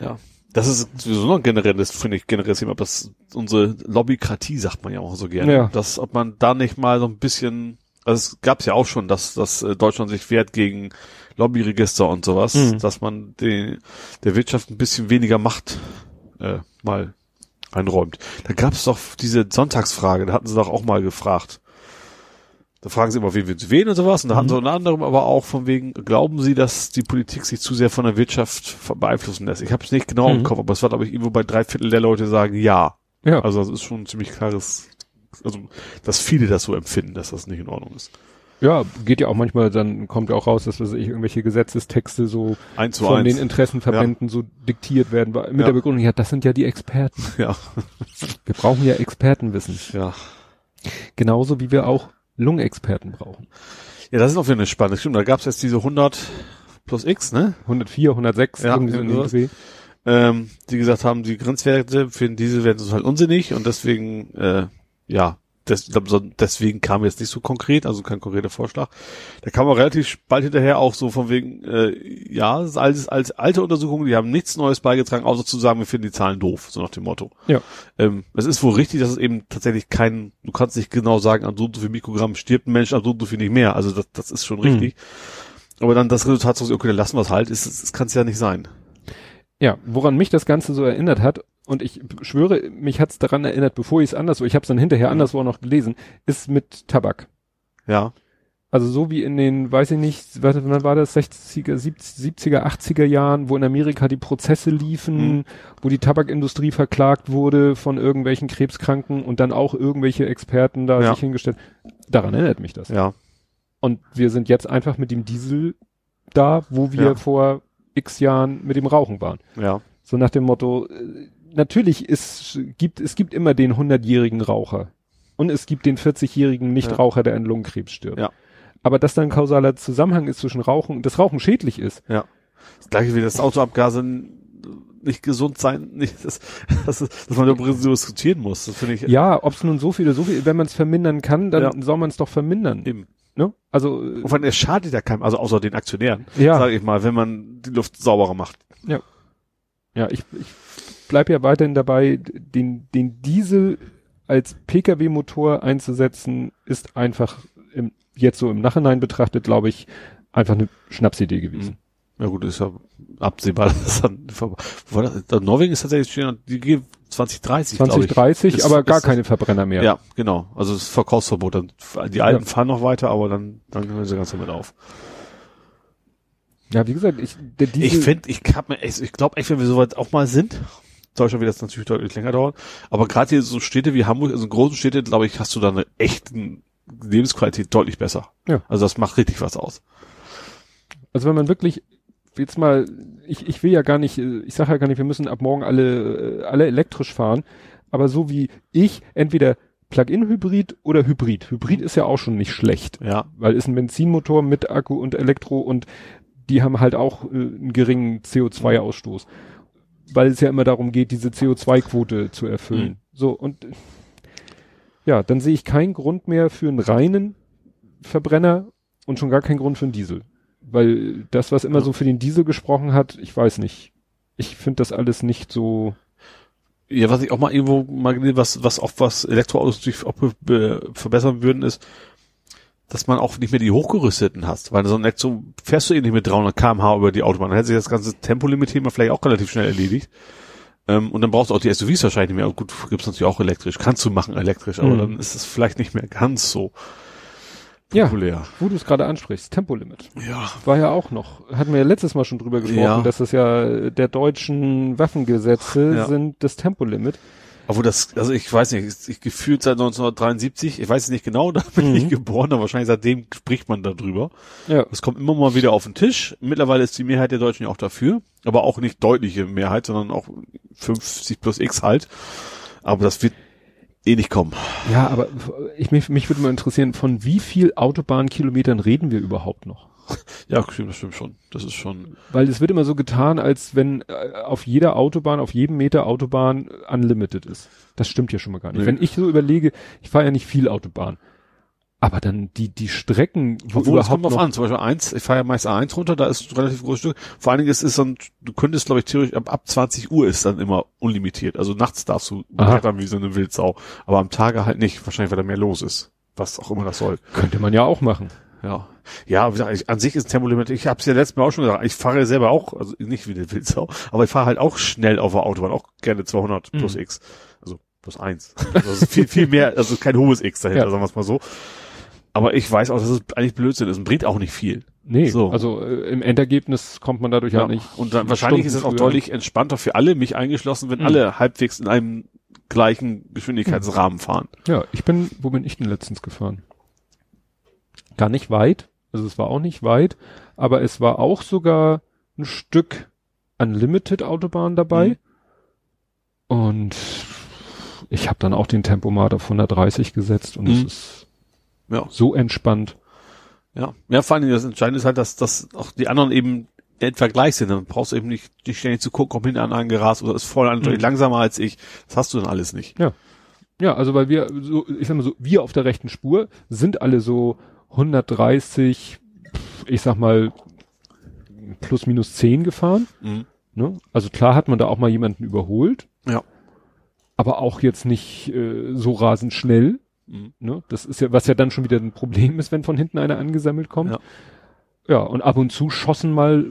Speaker 3: Ja. Das ist sowieso noch ein generelles, finde ich, generelles Thema, ob das unsere Lobbykratie sagt man ja auch so gerne.
Speaker 2: Ja.
Speaker 3: Dass, ob man da nicht mal so ein bisschen, also es gab es ja auch schon, dass, dass äh, Deutschland sich wehrt gegen Lobbyregister und sowas,
Speaker 2: Mhm.
Speaker 3: dass man den, der Wirtschaft ein bisschen weniger Macht äh, mal einräumt. Da gab es doch diese Sonntagsfrage, da hatten sie doch auch mal gefragt. Da fragen sie immer, wen wir wählen und sowas. Und da hatten sie unter anderem aber auch von wegen, glauben Sie, dass die Politik sich zu sehr von der Wirtschaft beeinflussen lässt? Ich habe es nicht genau im
Speaker 2: Mhm.
Speaker 3: Kopf, aber es war, glaube ich, irgendwo bei drei Viertel der Leute sagen ja.
Speaker 2: Ja.
Speaker 3: Also das ist schon ein ziemlich klares, also dass viele das so empfinden, dass das nicht in Ordnung ist.
Speaker 2: Ja, geht ja auch manchmal, dann kommt ja auch raus, dass weiß ich, irgendwelche Gesetzestexte so von
Speaker 3: eins.
Speaker 2: den Interessenverbänden so diktiert werden, mit
Speaker 3: Ja.
Speaker 2: der Begründung, ja, das sind ja die Experten.
Speaker 3: Ja,
Speaker 2: Wir brauchen ja Expertenwissen.
Speaker 3: ja.
Speaker 2: Genauso wie wir auch Lungenexperten brauchen.
Speaker 3: Ja, das ist auf jeden Fall spannend. Stimmt, da gab es jetzt diese 100 plus X, ne?
Speaker 2: 104, 106,
Speaker 3: Ja,
Speaker 2: irgendwie so in. Dreh.
Speaker 3: ähm, die gesagt haben, die Grenzwerte für diese werden total unsinnig und deswegen, äh, ja, so- deswegen kam jetzt nicht so konkret, also kein konkreter Vorschlag. Da kam auch relativ bald hinterher auch so von wegen, äh, ja, das ist alles als alte Untersuchungen, die haben nichts Neues beigetragen, außer zu sagen, wir finden die Zahlen doof, so nach dem Motto.
Speaker 2: Ja.
Speaker 3: Ähm, es ist wohl richtig, dass es eben tatsächlich kein, du kannst nicht genau sagen, an so und so viel Mikrogramm stirbt ein Mensch, an so und so viel nicht mehr. Also das, das ist schon richtig. Aber dann das Resultat so, okay, dann lassen wir es halt, ist, das kann es ja nicht sein.
Speaker 2: Ja, woran mich das Ganze so erinnert hat, und ich schwöre, mich hat's daran erinnert, bevor ich es anderswo, ich habe es dann hinterher anderswo noch gelesen, ist mit Tabak.
Speaker 3: Ja.
Speaker 2: Also so wie in den, weiß ich nicht, wann war das, 60er, 70er, 80er Jahren, wo in Amerika die Prozesse liefen,
Speaker 3: Mhm.
Speaker 2: wo die Tabakindustrie verklagt wurde von irgendwelchen Krebskranken und dann auch irgendwelche Experten da
Speaker 3: Ja.
Speaker 2: sich hingestellt. Daran erinnert mich das.
Speaker 3: Ja.
Speaker 2: Und wir sind jetzt einfach mit dem Diesel da, wo wir
Speaker 3: Ja.
Speaker 2: vor x Jahren mit dem Rauchen waren.
Speaker 3: Ja.
Speaker 2: So nach dem Motto, äh, natürlich ist, gibt, es gibt immer den 100-jährigen Raucher. Und es gibt den 40-jährigen Nichtraucher, der an Lungenkrebs stirbt.
Speaker 3: Ja.
Speaker 2: Aber dass da ein kausaler Zusammenhang ist zwischen Rauchen, dass Rauchen schädlich ist.
Speaker 3: Ja. Das gleiche wie das Autoabgase nicht gesund sein, nicht, das, das dass man darüber diskutieren muss. Das finde ich
Speaker 2: Ja, ob es nun so viel oder so viel, wenn man es vermindern kann, dann
Speaker 3: Ja.
Speaker 2: soll man es doch vermindern.
Speaker 3: eben.
Speaker 2: Ne? Also,
Speaker 3: Und allem, es schadet ja keinem, also außer den Aktionären,
Speaker 2: ja.
Speaker 3: sage ich mal, wenn man die Luft sauberer macht.
Speaker 2: Ja, ich, ich bleib ja weiterhin dabei, den, den Diesel als Pkw-Motor einzusetzen, ist einfach im, jetzt so im Nachhinein betrachtet, glaube ich, einfach eine Schnapsidee gewesen.
Speaker 3: Ja gut, ist ja absehbar. dass dann, war das? Da Norwegen ist tatsächlich stehen, die gehen 2030, glaube ich.
Speaker 2: 2030,
Speaker 3: Ist-
Speaker 2: aber gar
Speaker 3: ist-
Speaker 2: keine Verbrenner mehr.
Speaker 3: Ja, genau. Also das Verkaufsverbot. Dann, die Alten
Speaker 2: Ja.
Speaker 3: fahren noch weiter, aber dann, dann hören sie ganz damit auf.
Speaker 2: Ja, wie gesagt, ich, der Diesel,
Speaker 3: Ich finde, ich hab mir echt, ich glaube echt, wenn wir soweit auch mal sind, Deutschland wird das natürlich deutlich länger dauern, aber gerade hier so Städte wie Hamburg, also in großen Städte, glaube ich, hast du da eine echte Lebensqualität deutlich besser.
Speaker 2: Ja.
Speaker 3: Also das macht richtig was aus.
Speaker 2: also wenn man wirklich jetzt mal, ich, ich will ja gar nicht, ich sage ja gar nicht, wir müssen ab morgen alle, äh, alle elektrisch fahren, aber so wie ich, entweder Plug-in-Hybrid oder Hybrid. Hybrid ist ja auch schon nicht schlecht.
Speaker 3: Ja,
Speaker 2: weil ist ein Benzinmotor mit Akku und Elektro und die haben halt auch äh, einen geringen CO2-Ausstoß. Weil es ja immer darum geht, diese CO2-Quote zu erfüllen. So, und ja, dann sehe ich keinen Grund mehr für einen reinen Verbrenner und schon gar keinen Grund für einen Diesel. Weil das, was immer
Speaker 3: Ja.
Speaker 2: so für den Diesel gesprochen hat, ich weiß nicht. Ich finde das alles nicht so.
Speaker 3: Ja, was ich auch mal irgendwo mal gelesen, was, was auch was Elektroautos natürlich auch verbessern würden, ist, dass man auch nicht mehr die hochgerüsteten hast, weil so ein Elektro fährst du eh nicht mit 300 kmh über die Autobahn, dann hätte sich das ganze Tempolimit-Thema vielleicht auch relativ schnell erledigt. Ähm, und dann brauchst du auch die SUVs wahrscheinlich nicht mehr. Gut, gibt's natürlich auch elektrisch, kannst du machen elektrisch, aber
Speaker 2: Mhm.
Speaker 3: dann ist es vielleicht nicht mehr ganz so
Speaker 2: Ja.
Speaker 3: populär.
Speaker 2: Wo du es gerade ansprichst, Tempolimit.
Speaker 3: Ja.
Speaker 2: War ja auch noch, hatten wir ja letztes Mal schon drüber gesprochen,
Speaker 3: Ja.
Speaker 2: dass es ja der deutschen Waffengesetze
Speaker 3: Ja.
Speaker 2: sind das Tempolimit.
Speaker 3: Obwohl das, also ich weiß nicht, ich, gefühlt seit 1973, ich weiß es nicht genau, da bin
Speaker 2: Mhm.
Speaker 3: ich geboren, aber wahrscheinlich seitdem spricht man darüber.
Speaker 2: Ja.
Speaker 3: Es kommt immer mal wieder auf den Tisch. Mittlerweile ist die Mehrheit der Deutschen ja auch dafür, aber auch nicht deutliche Mehrheit, sondern auch 50 plus X halt. Aber das wird eh nicht kommen.
Speaker 2: Ja, aber ich, mich, mich würde mal interessieren, von wie viel Autobahnkilometern reden wir überhaupt noch?
Speaker 3: Ja, das stimmt schon. Das ist schon.
Speaker 2: Weil es wird immer so getan, als wenn äh, auf jeder Autobahn, auf jedem Meter Autobahn unlimited ist. Das stimmt ja schon mal gar nicht.
Speaker 3: Nee.
Speaker 2: Wenn ich so überlege, ich fahre ja nicht viel Autobahn, aber dann die die Strecken, wo
Speaker 3: Obwohl,
Speaker 2: überhaupt
Speaker 3: kommt drauf an. Zum Beispiel eins, ich fahre ja meist A1 runter, da ist ein relativ großes Stück. Vor allen Dingen ist es so ein, du könntest, glaube ich, theoretisch ab, ab 20 Uhr ist dann immer unlimitiert. Also nachts darfst du
Speaker 2: Aha.
Speaker 3: brettern wie so eine Wildsau. Aber am Tage halt nicht. Wahrscheinlich, weil da mehr los ist. Was auch immer das soll.
Speaker 2: könnte man ja auch machen.
Speaker 3: Ja. Ja, wie gesagt, ich, an sich ist Tempolimit, ich habe es ja letztes Mal auch schon gesagt, ich fahre selber auch, also nicht wie eine Wildsau, aber ich fahre halt auch schnell auf der Autobahn, auch gerne 200 plus
Speaker 2: Mhm.
Speaker 3: X. Also plus eins. Also viel, viel mehr, also kein hohes X dahinter,
Speaker 2: Ja.
Speaker 3: sagen wir es mal so. Aber ich weiß auch, dass es eigentlich Blödsinn ist und bringt auch nicht viel.
Speaker 2: Nee,
Speaker 3: So.
Speaker 2: also äh, im Endergebnis kommt man dadurch ja, nicht.
Speaker 3: Und dann wahrscheinlich ist es auch
Speaker 2: Stunden
Speaker 3: deutlich entspannter für alle, mich eingeschlossen, wenn
Speaker 2: Mhm.
Speaker 3: alle halbwegs in einem gleichen Geschwindigkeitsrahmen fahren.
Speaker 2: Ja, ich bin, wo bin ich denn letztens gefahren? Gar nicht weit, also es war auch nicht weit, aber es war auch sogar ein Stück Unlimited Autobahn dabei.
Speaker 3: Mhm.
Speaker 2: Und ich habe dann auch den Tempomat auf 130 gesetzt und es
Speaker 3: Mhm.
Speaker 2: ist
Speaker 3: Ja.
Speaker 2: so entspannt.
Speaker 3: Ja, ja, vor allem das Entscheidende ist halt, dass, dass auch die anderen eben etwa gleich sind. Dann brauchst du eben nicht, nicht ständig zu gucken, ob hinten einer angerast oder ist einer
Speaker 2: Mhm.
Speaker 3: langsamer als ich. Das hast du dann alles nicht.
Speaker 2: Ja, also weil wir so, ich sag mal so, wir auf der rechten Spur sind alle so 130, ich sag mal plus minus 10 gefahren.
Speaker 3: Mhm.
Speaker 2: Ne? Also klar hat man da auch mal jemanden überholt.
Speaker 3: Ja.
Speaker 2: Aber auch jetzt nicht äh, so rasend schnell.
Speaker 3: Mhm.
Speaker 2: Ne? Das ist ja, was ja dann schon wieder ein Problem ist, wenn von hinten einer angesammelt kommt.
Speaker 3: Ja.
Speaker 2: Ja, und ab und zu schossen mal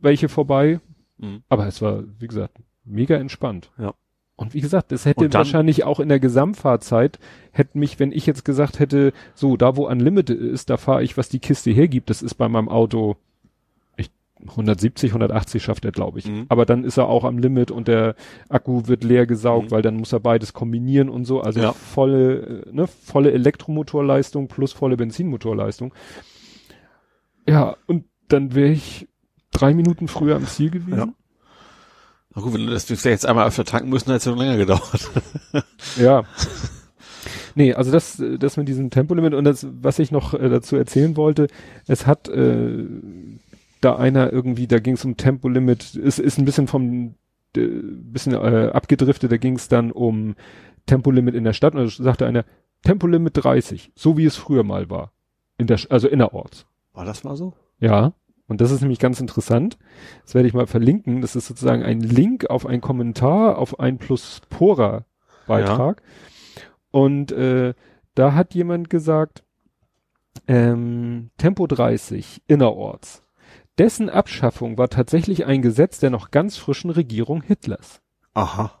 Speaker 2: welche vorbei.
Speaker 3: Mhm.
Speaker 2: Aber es war, wie gesagt, mega entspannt.
Speaker 3: Ja.
Speaker 2: Und wie gesagt, das hätte wahrscheinlich auch in der Gesamtfahrzeit, hätte mich, wenn ich jetzt gesagt hätte, so, da wo Unlimited ist, da fahre ich, was die Kiste hergibt, das ist bei meinem Auto ich, 170, 180 schafft er, glaube ich.
Speaker 3: Mhm.
Speaker 2: Aber dann ist er auch am Limit und der Akku wird leer gesaugt,
Speaker 3: Mhm.
Speaker 2: weil dann muss er beides kombinieren und so. Also
Speaker 3: Ja.
Speaker 2: volle, äh, ne, volle Elektromotorleistung plus volle Benzinmotorleistung. Ja, und dann wäre ich drei Minuten früher am Ziel gewesen.
Speaker 3: Ja. Na gut, wenn du das vielleicht jetzt einmal öfter tanken müssen, hätte es ja noch länger gedauert.
Speaker 2: Ja. Nee, also das, das mit diesem Tempolimit und das, was ich noch äh, dazu erzählen wollte, es hat äh, da einer irgendwie, da ging es um Tempolimit, ist, ist ein bisschen vom äh, bisschen äh, abgedriftet, da ging es dann um Tempolimit in der Stadt und da sagte einer, Tempolimit 30, so wie es früher mal war. In der, also innerorts.
Speaker 3: War das mal so?
Speaker 2: Ja, und das ist nämlich ganz interessant. Das werde ich mal verlinken. Das ist sozusagen ein Link auf einen Kommentar auf einen Pluspora Beitrag. Und äh, da hat jemand gesagt, ähm, Tempo 30 innerorts. Dessen Abschaffung war tatsächlich ein Gesetz der noch ganz frischen Regierung Hitlers.
Speaker 3: Aha.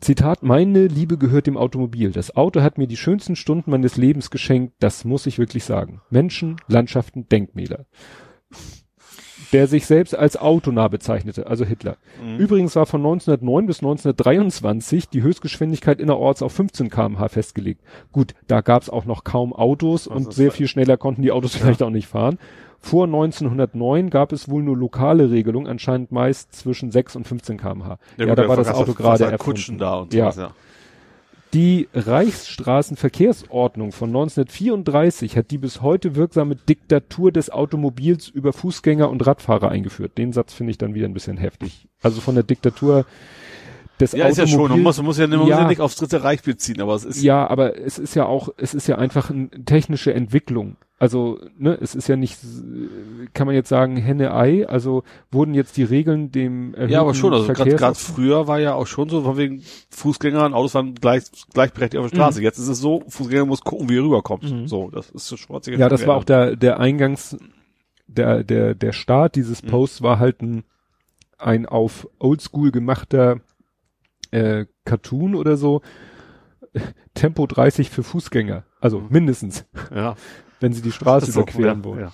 Speaker 2: Zitat, meine Liebe gehört dem Automobil. Das Auto hat mir die schönsten Stunden meines Lebens geschenkt, das muss ich wirklich sagen. Menschen, Landschaften, Denkmäler. Der sich selbst als autonah bezeichnete, also Hitler.
Speaker 3: Mhm.
Speaker 2: Übrigens war von 1909 bis 1923 die Höchstgeschwindigkeit innerorts auf 15 kmh festgelegt. Gut, da gab's auch noch kaum Autos
Speaker 3: Also
Speaker 2: und sehr viel schneller konnten die Autos vielleicht auch nicht fahren. Vor 1909 gab es wohl nur lokale Regelungen, anscheinend meist zwischen 6 und 15 kmh. Ja,
Speaker 3: gut,
Speaker 2: da war das Auto
Speaker 3: er-
Speaker 2: gerade
Speaker 3: er
Speaker 2: erfunden.
Speaker 3: Kutschen da und
Speaker 2: Ja.
Speaker 3: sowas, ja.
Speaker 2: Die Reichsstraßenverkehrsordnung von 1934 hat die bis heute wirksame Diktatur des Automobils über Fußgänger und Radfahrer eingeführt. Den Satz finde ich dann wieder ein bisschen heftig. Also von der Diktatur des
Speaker 3: Ja, ist ja schon. Man muss, man muss ja, man muss
Speaker 2: Ja.
Speaker 3: nicht aufs dritte Reich beziehen, aber es ist,
Speaker 2: Ja, aber es ist ja auch, es ist ja einfach eine technische Entwicklung. Also, ne, es ist ja nicht, kann man jetzt sagen, Henne-Ei, also wurden jetzt die Regeln dem
Speaker 3: ja, aber schon. Also gerade früher war ja auch schon so, von wegen Fußgänger und Autos waren gleich, gleichberechtigt auf der Straße. Jetzt ist es so, Fußgänger muss gucken, wie er rüberkommt.
Speaker 2: Mhm.
Speaker 3: So, das ist so schwarz.
Speaker 2: Ja, das war auch der, der Eingangs, der, der, der Start dieses
Speaker 3: Mhm.
Speaker 2: Posts war halt ein, ein auf Oldschool gemachter äh, Cartoon oder so. Tempo 30 für Fußgänger. Also
Speaker 3: Mhm.
Speaker 2: mindestens,
Speaker 3: Ja.
Speaker 2: wenn sie die Straße
Speaker 3: So,
Speaker 2: überqueren
Speaker 3: ja,
Speaker 2: wollen.
Speaker 3: ja.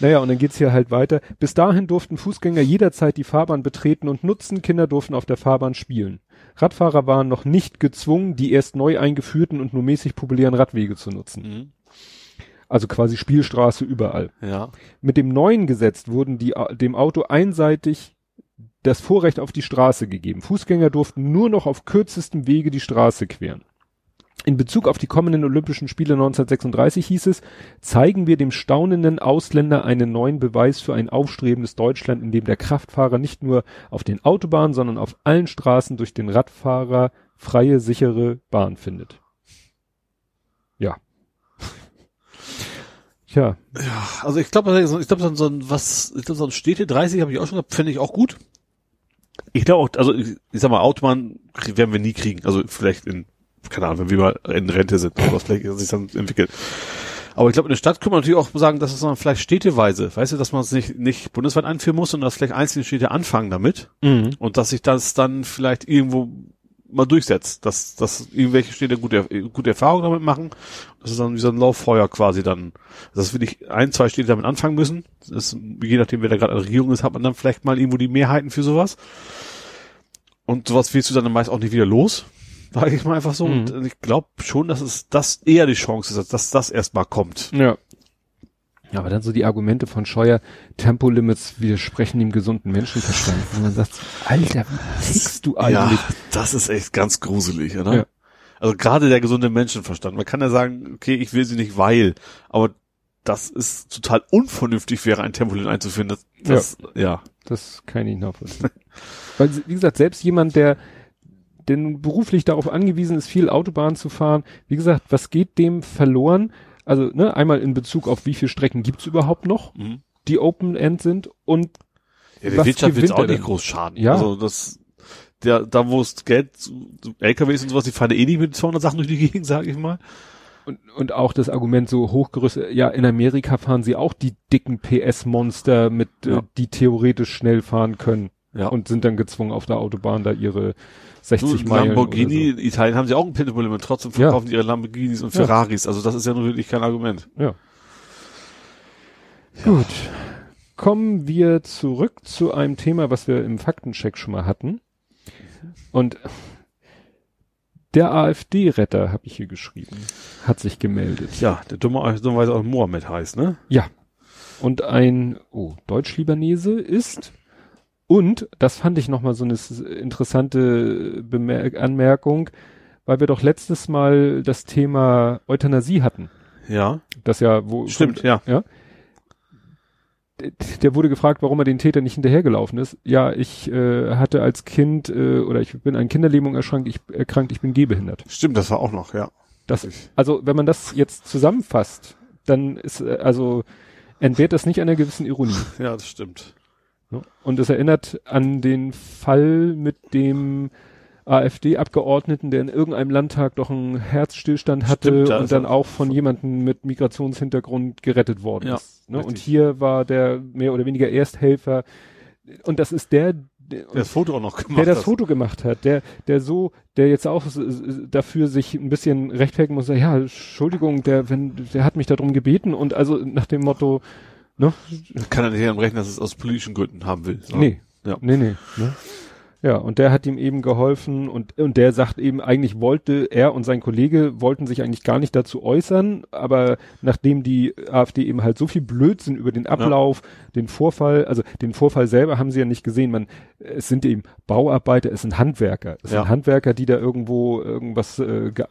Speaker 2: Naja, und dann geht's hier halt weiter. Bis dahin durften Fußgänger jederzeit die Fahrbahn betreten und nutzen, Kinder durften auf der Fahrbahn spielen. Radfahrer waren noch nicht gezwungen, die erst neu eingeführten und nur mäßig populären Radwege zu nutzen.
Speaker 3: Mhm.
Speaker 2: Also quasi Spielstraße überall.
Speaker 3: Ja.
Speaker 2: Mit dem neuen Gesetz wurden die, dem Auto einseitig das Vorrecht auf die Straße gegeben. Fußgänger durften nur noch auf kürzestem Wege die Straße queren. In Bezug auf die kommenden Olympischen Spiele 1936 hieß es, zeigen wir dem staunenden Ausländer einen neuen Beweis für ein aufstrebendes Deutschland, in dem der Kraftfahrer nicht nur auf den Autobahnen, sondern auf allen Straßen durch den Radfahrer freie, sichere Bahn findet. Ja. Tja,
Speaker 3: Ja, also ich glaube, ich glaube, so ein, was, ich glaube, so ein Städte 30 habe ich auch schon gehabt, finde ich auch gut. Ich glaube auch, also ich, ich sag mal, Autobahn werden wir nie kriegen. Also vielleicht in, keine Ahnung, wenn wir mal in Rente sind oder was vielleicht sich dann entwickelt. Aber ich glaube, in der Stadt kann man natürlich auch sagen, dass es dann vielleicht städteweise, weißt du, dass man es nicht, nicht bundesweit einführen muss und dass vielleicht einzelne Städte anfangen damit und dass sich das dann vielleicht irgendwo mal durchsetzt, dass, dass irgendwelche Städte gute, gute Erfahrungen damit machen. Das ist dann wie so ein Lauffeuer quasi dann. Dass wirklich ein, zwei Städte damit anfangen müssen. Das ist, je nachdem, wer da gerade an der Regierung ist, hat man dann vielleicht mal irgendwo die Mehrheiten für sowas. Und sowas willst du dann meist auch nicht wieder los. Sage ich mal einfach so.
Speaker 2: Mhm.
Speaker 3: Und ich glaube schon, dass es das eher die Chance ist, dass das erstmal kommt.
Speaker 2: Ja. Ja, aber dann so die Argumente von Scheuer, Tempolimits widersprechen dem gesunden Menschenverstand. Und man sagt, Alter, wie tickst du eigentlich?
Speaker 3: Ja, das ist echt ganz gruselig, oder?
Speaker 2: Ja.
Speaker 3: Also gerade der gesunde Menschenverstand. Man kann ja sagen, okay, ich will sie nicht, weil, aber das ist total unvernünftig wäre, ein Tempolimit einzuführen. Das, das ja.
Speaker 2: Das kann ich nachvollziehen. Weil, wie gesagt, selbst jemand, der, nun beruflich darauf angewiesen ist, viel Autobahn zu fahren, wie gesagt, was geht dem verloren? Also, ne, einmal in Bezug auf wie viele Strecken gibt's überhaupt noch,
Speaker 3: Mhm.
Speaker 2: die Open End sind und
Speaker 3: Ja, der
Speaker 2: Was
Speaker 3: Wirtschaft wird auch nicht
Speaker 2: denn?
Speaker 3: groß schaden.
Speaker 2: Ja.
Speaker 3: Also das, der, da wo es Geld, LKWs und sowas, die fahren eh nicht mit 200 Sachen durch die Gegend, sag ich mal.
Speaker 2: Und, und auch das Argument so hochgerüstet, ja, in Amerika fahren sie auch die dicken PS-Monster mit,
Speaker 3: Ja.
Speaker 2: äh, die theoretisch schnell fahren können
Speaker 3: Ja.
Speaker 2: und sind dann gezwungen auf der Autobahn da ihre 60
Speaker 3: Du,
Speaker 2: Meilen
Speaker 3: Lamborghini, in Italien haben sie auch ein Tempolimit, trotzdem
Speaker 2: Ja.
Speaker 3: verkaufen die ihre Lamborghinis und
Speaker 2: Ja.
Speaker 3: Ferraris. Also das ist ja nun wirklich kein Argument.
Speaker 2: so. Ja. Gut. Kommen wir zurück zu einem Thema, was wir im Faktencheck schon mal hatten. Und der AfD-Retter, habe ich hier geschrieben, hat sich gemeldet.
Speaker 3: Ja, der dumme, dummerweise auch Mohammed heißt, ne?
Speaker 2: Ja. Und ein, oh, Deutsch-Libanese ist, und, das fand ich nochmal so eine interessante Bemer Anmerkung, weil wir doch letztes Mal das Thema Euthanasie hatten.
Speaker 3: Ja.
Speaker 2: Das ja, wo.
Speaker 3: Stimmt, ja.
Speaker 2: Ja. Der- wurde gefragt, warum er den Täter nicht hinterhergelaufen ist. Ja, ich äh, hatte als Kind äh, oder ich bin an Kinderlähmung erkrankt, ich erkrankt, ich bin gehbehindert.
Speaker 3: Stimmt, das war auch noch, ja.
Speaker 2: Das, also wenn man das jetzt zusammenfasst, dann ist äh, also entbehrt das nicht einer gewissen Ironie.
Speaker 3: Ja, das stimmt.
Speaker 2: Und es erinnert an den Fall mit dem AfD-Abgeordneten, der in irgendeinem Landtag doch einen Herzstillstand hatte
Speaker 3: Stimmt, da
Speaker 2: und dann auch von jemandem mit Migrationshintergrund gerettet worden
Speaker 3: Ja,
Speaker 2: ist. Ne? Und hier war der mehr oder weniger Ersthelfer. Und das ist der, der,
Speaker 3: das Foto auch noch gemacht
Speaker 2: der das
Speaker 3: hat.
Speaker 2: Foto gemacht hat, der, der so, der jetzt auch dafür sich ein bisschen rechtfertigen muss, ja, Entschuldigung, der, wenn, der hat mich darum gebeten und also nach dem Motto, ne,
Speaker 3: Kann er nicht rechnen, dass es aus politischen Gründen haben will. So.
Speaker 2: nee,
Speaker 3: Ja.
Speaker 2: nee, nee, ne? Ja, und der hat ihm eben geholfen und, und der sagt eben, eigentlich wollte er und sein Kollege wollten sich eigentlich gar nicht dazu äußern, aber nachdem die AfD eben halt so viel Blödsinn über den Ablauf, den Vorfall, also den Vorfall selber haben sie ja nicht gesehen, man, es sind eben Bauarbeiter, es sind Handwerker, es
Speaker 3: Ja.
Speaker 2: sind Handwerker, die da irgendwo irgendwas äh, ge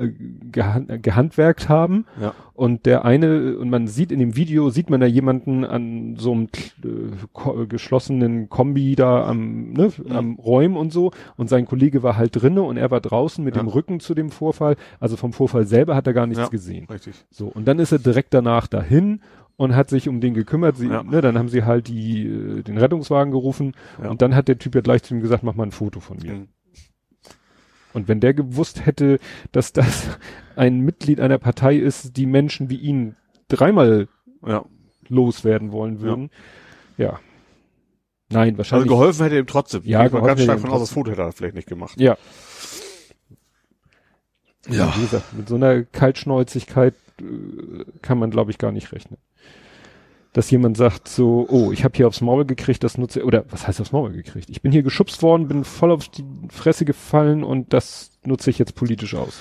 Speaker 2: gehan gehandwerkt haben
Speaker 3: Ja.
Speaker 2: und der eine, und man sieht in dem Video, sieht man da jemanden an so einem äh, geschlossenen Kombi da am, ne, am Räumen und so und sein Kollege war halt drinne und er war draußen mit
Speaker 3: Ja.
Speaker 2: dem Rücken zu dem Vorfall. Also vom Vorfall selber hat er gar nichts
Speaker 3: Ja.
Speaker 2: gesehen.
Speaker 3: Richtig.
Speaker 2: So, und dann ist er direkt danach dahin und hat sich um den gekümmert. Sie,
Speaker 3: Ja.
Speaker 2: ne, dann haben sie halt die, äh, den Rettungswagen gerufen
Speaker 3: Ja.
Speaker 2: und dann hat der Typ ja gleich zu ihm gesagt, mach mal ein Foto von mir.
Speaker 3: Mhm.
Speaker 2: Und wenn der gewusst hätte, dass das ein Mitglied einer Partei ist, die Menschen wie ihn dreimal
Speaker 3: Ja.
Speaker 2: loswerden wollen würden, ja. Nein,
Speaker 3: Also
Speaker 2: wahrscheinlich.
Speaker 3: geholfen hätte ihm trotzdem.
Speaker 2: Ja,
Speaker 3: Ich war
Speaker 2: geholfen
Speaker 3: ganz stark von aus, das Foto hätte er vielleicht nicht gemacht.
Speaker 2: ja.
Speaker 3: Ja.
Speaker 2: Wie gesagt, mit so einer Kaltschnäuzigkeit äh, kann man, glaube ich, gar nicht rechnen. Dass jemand sagt so, oh, ich habe hier aufs Maul gekriegt, das nutze oder was heißt aufs Maul gekriegt? Ich bin hier geschubst worden, bin voll auf die Fresse gefallen und das nutze ich jetzt politisch aus.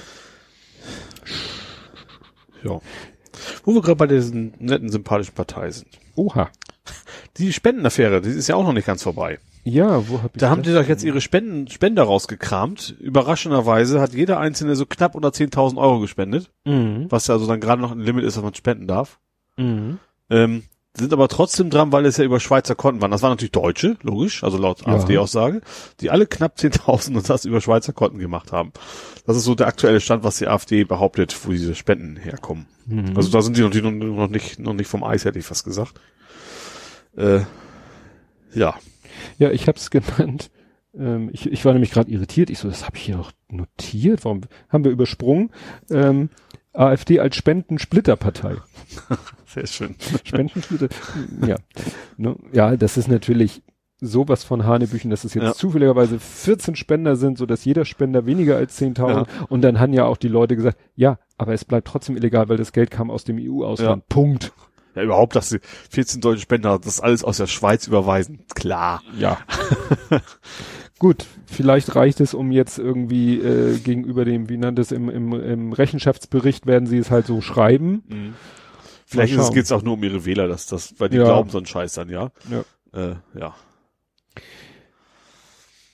Speaker 3: Ja. Wo wir gerade bei diesen netten, sympathischen Partei sind.
Speaker 2: Oha.
Speaker 3: Die Spendenaffäre, die ist ja auch noch nicht ganz vorbei.
Speaker 2: Ja, wo hab ich
Speaker 3: Da haben die doch jetzt ihre Spenden, Spender rausgekramt. Überraschenderweise hat jeder Einzelne so knapp unter 10.000 Euro gespendet,
Speaker 2: Mhm.
Speaker 3: was ja also dann gerade noch ein Limit ist, was man spenden darf.
Speaker 2: Mhm.
Speaker 3: Ähm, sind aber trotzdem dran, weil es ja über Schweizer Konten waren. Das waren natürlich Deutsche, logisch, also laut
Speaker 2: Ja.
Speaker 3: AfD-Aussage, die alle knapp 10.000 und das über Schweizer Konten gemacht haben. Das ist so der aktuelle Stand, was die AfD behauptet, wo diese Spenden herkommen.
Speaker 2: Mhm.
Speaker 3: Also da sind die noch, noch nicht, noch nicht vom Eis, hätte ich fast gesagt. Äh, ja.
Speaker 2: Ja, ich habe es genannt. Ähm, ich, ich war nämlich gerade irritiert. Ich so, das habe ich hier noch notiert. Warum haben wir übersprungen? Ähm, AfD als Spendensplitterpartei.
Speaker 3: Sehr schön.
Speaker 2: Spendensplitter. ja. Ne? Ja, das ist natürlich sowas von Hanebüchen, dass es jetzt
Speaker 3: Ja.
Speaker 2: zufälligerweise 14 Spender sind, so dass jeder Spender weniger als 10.000. Und dann haben ja auch die Leute gesagt, ja, aber es bleibt trotzdem illegal, weil das Geld kam aus dem EU-Ausland. Punkt.
Speaker 3: Ja, überhaupt, dass die 14 deutsche Spender das alles aus der Schweiz überweisen. Klar.
Speaker 2: Ja. Gut, vielleicht reicht es, um jetzt irgendwie äh, gegenüber dem, wie nannt es, im, im, im Rechenschaftsbericht werden sie es halt so schreiben.
Speaker 3: Vielleicht
Speaker 2: Mal
Speaker 3: ist es auch nur um ihre Wähler, dass das, weil die
Speaker 2: Ja.
Speaker 3: glauben so einen Scheiß dann, ja.
Speaker 2: Ja.
Speaker 3: Äh, ja.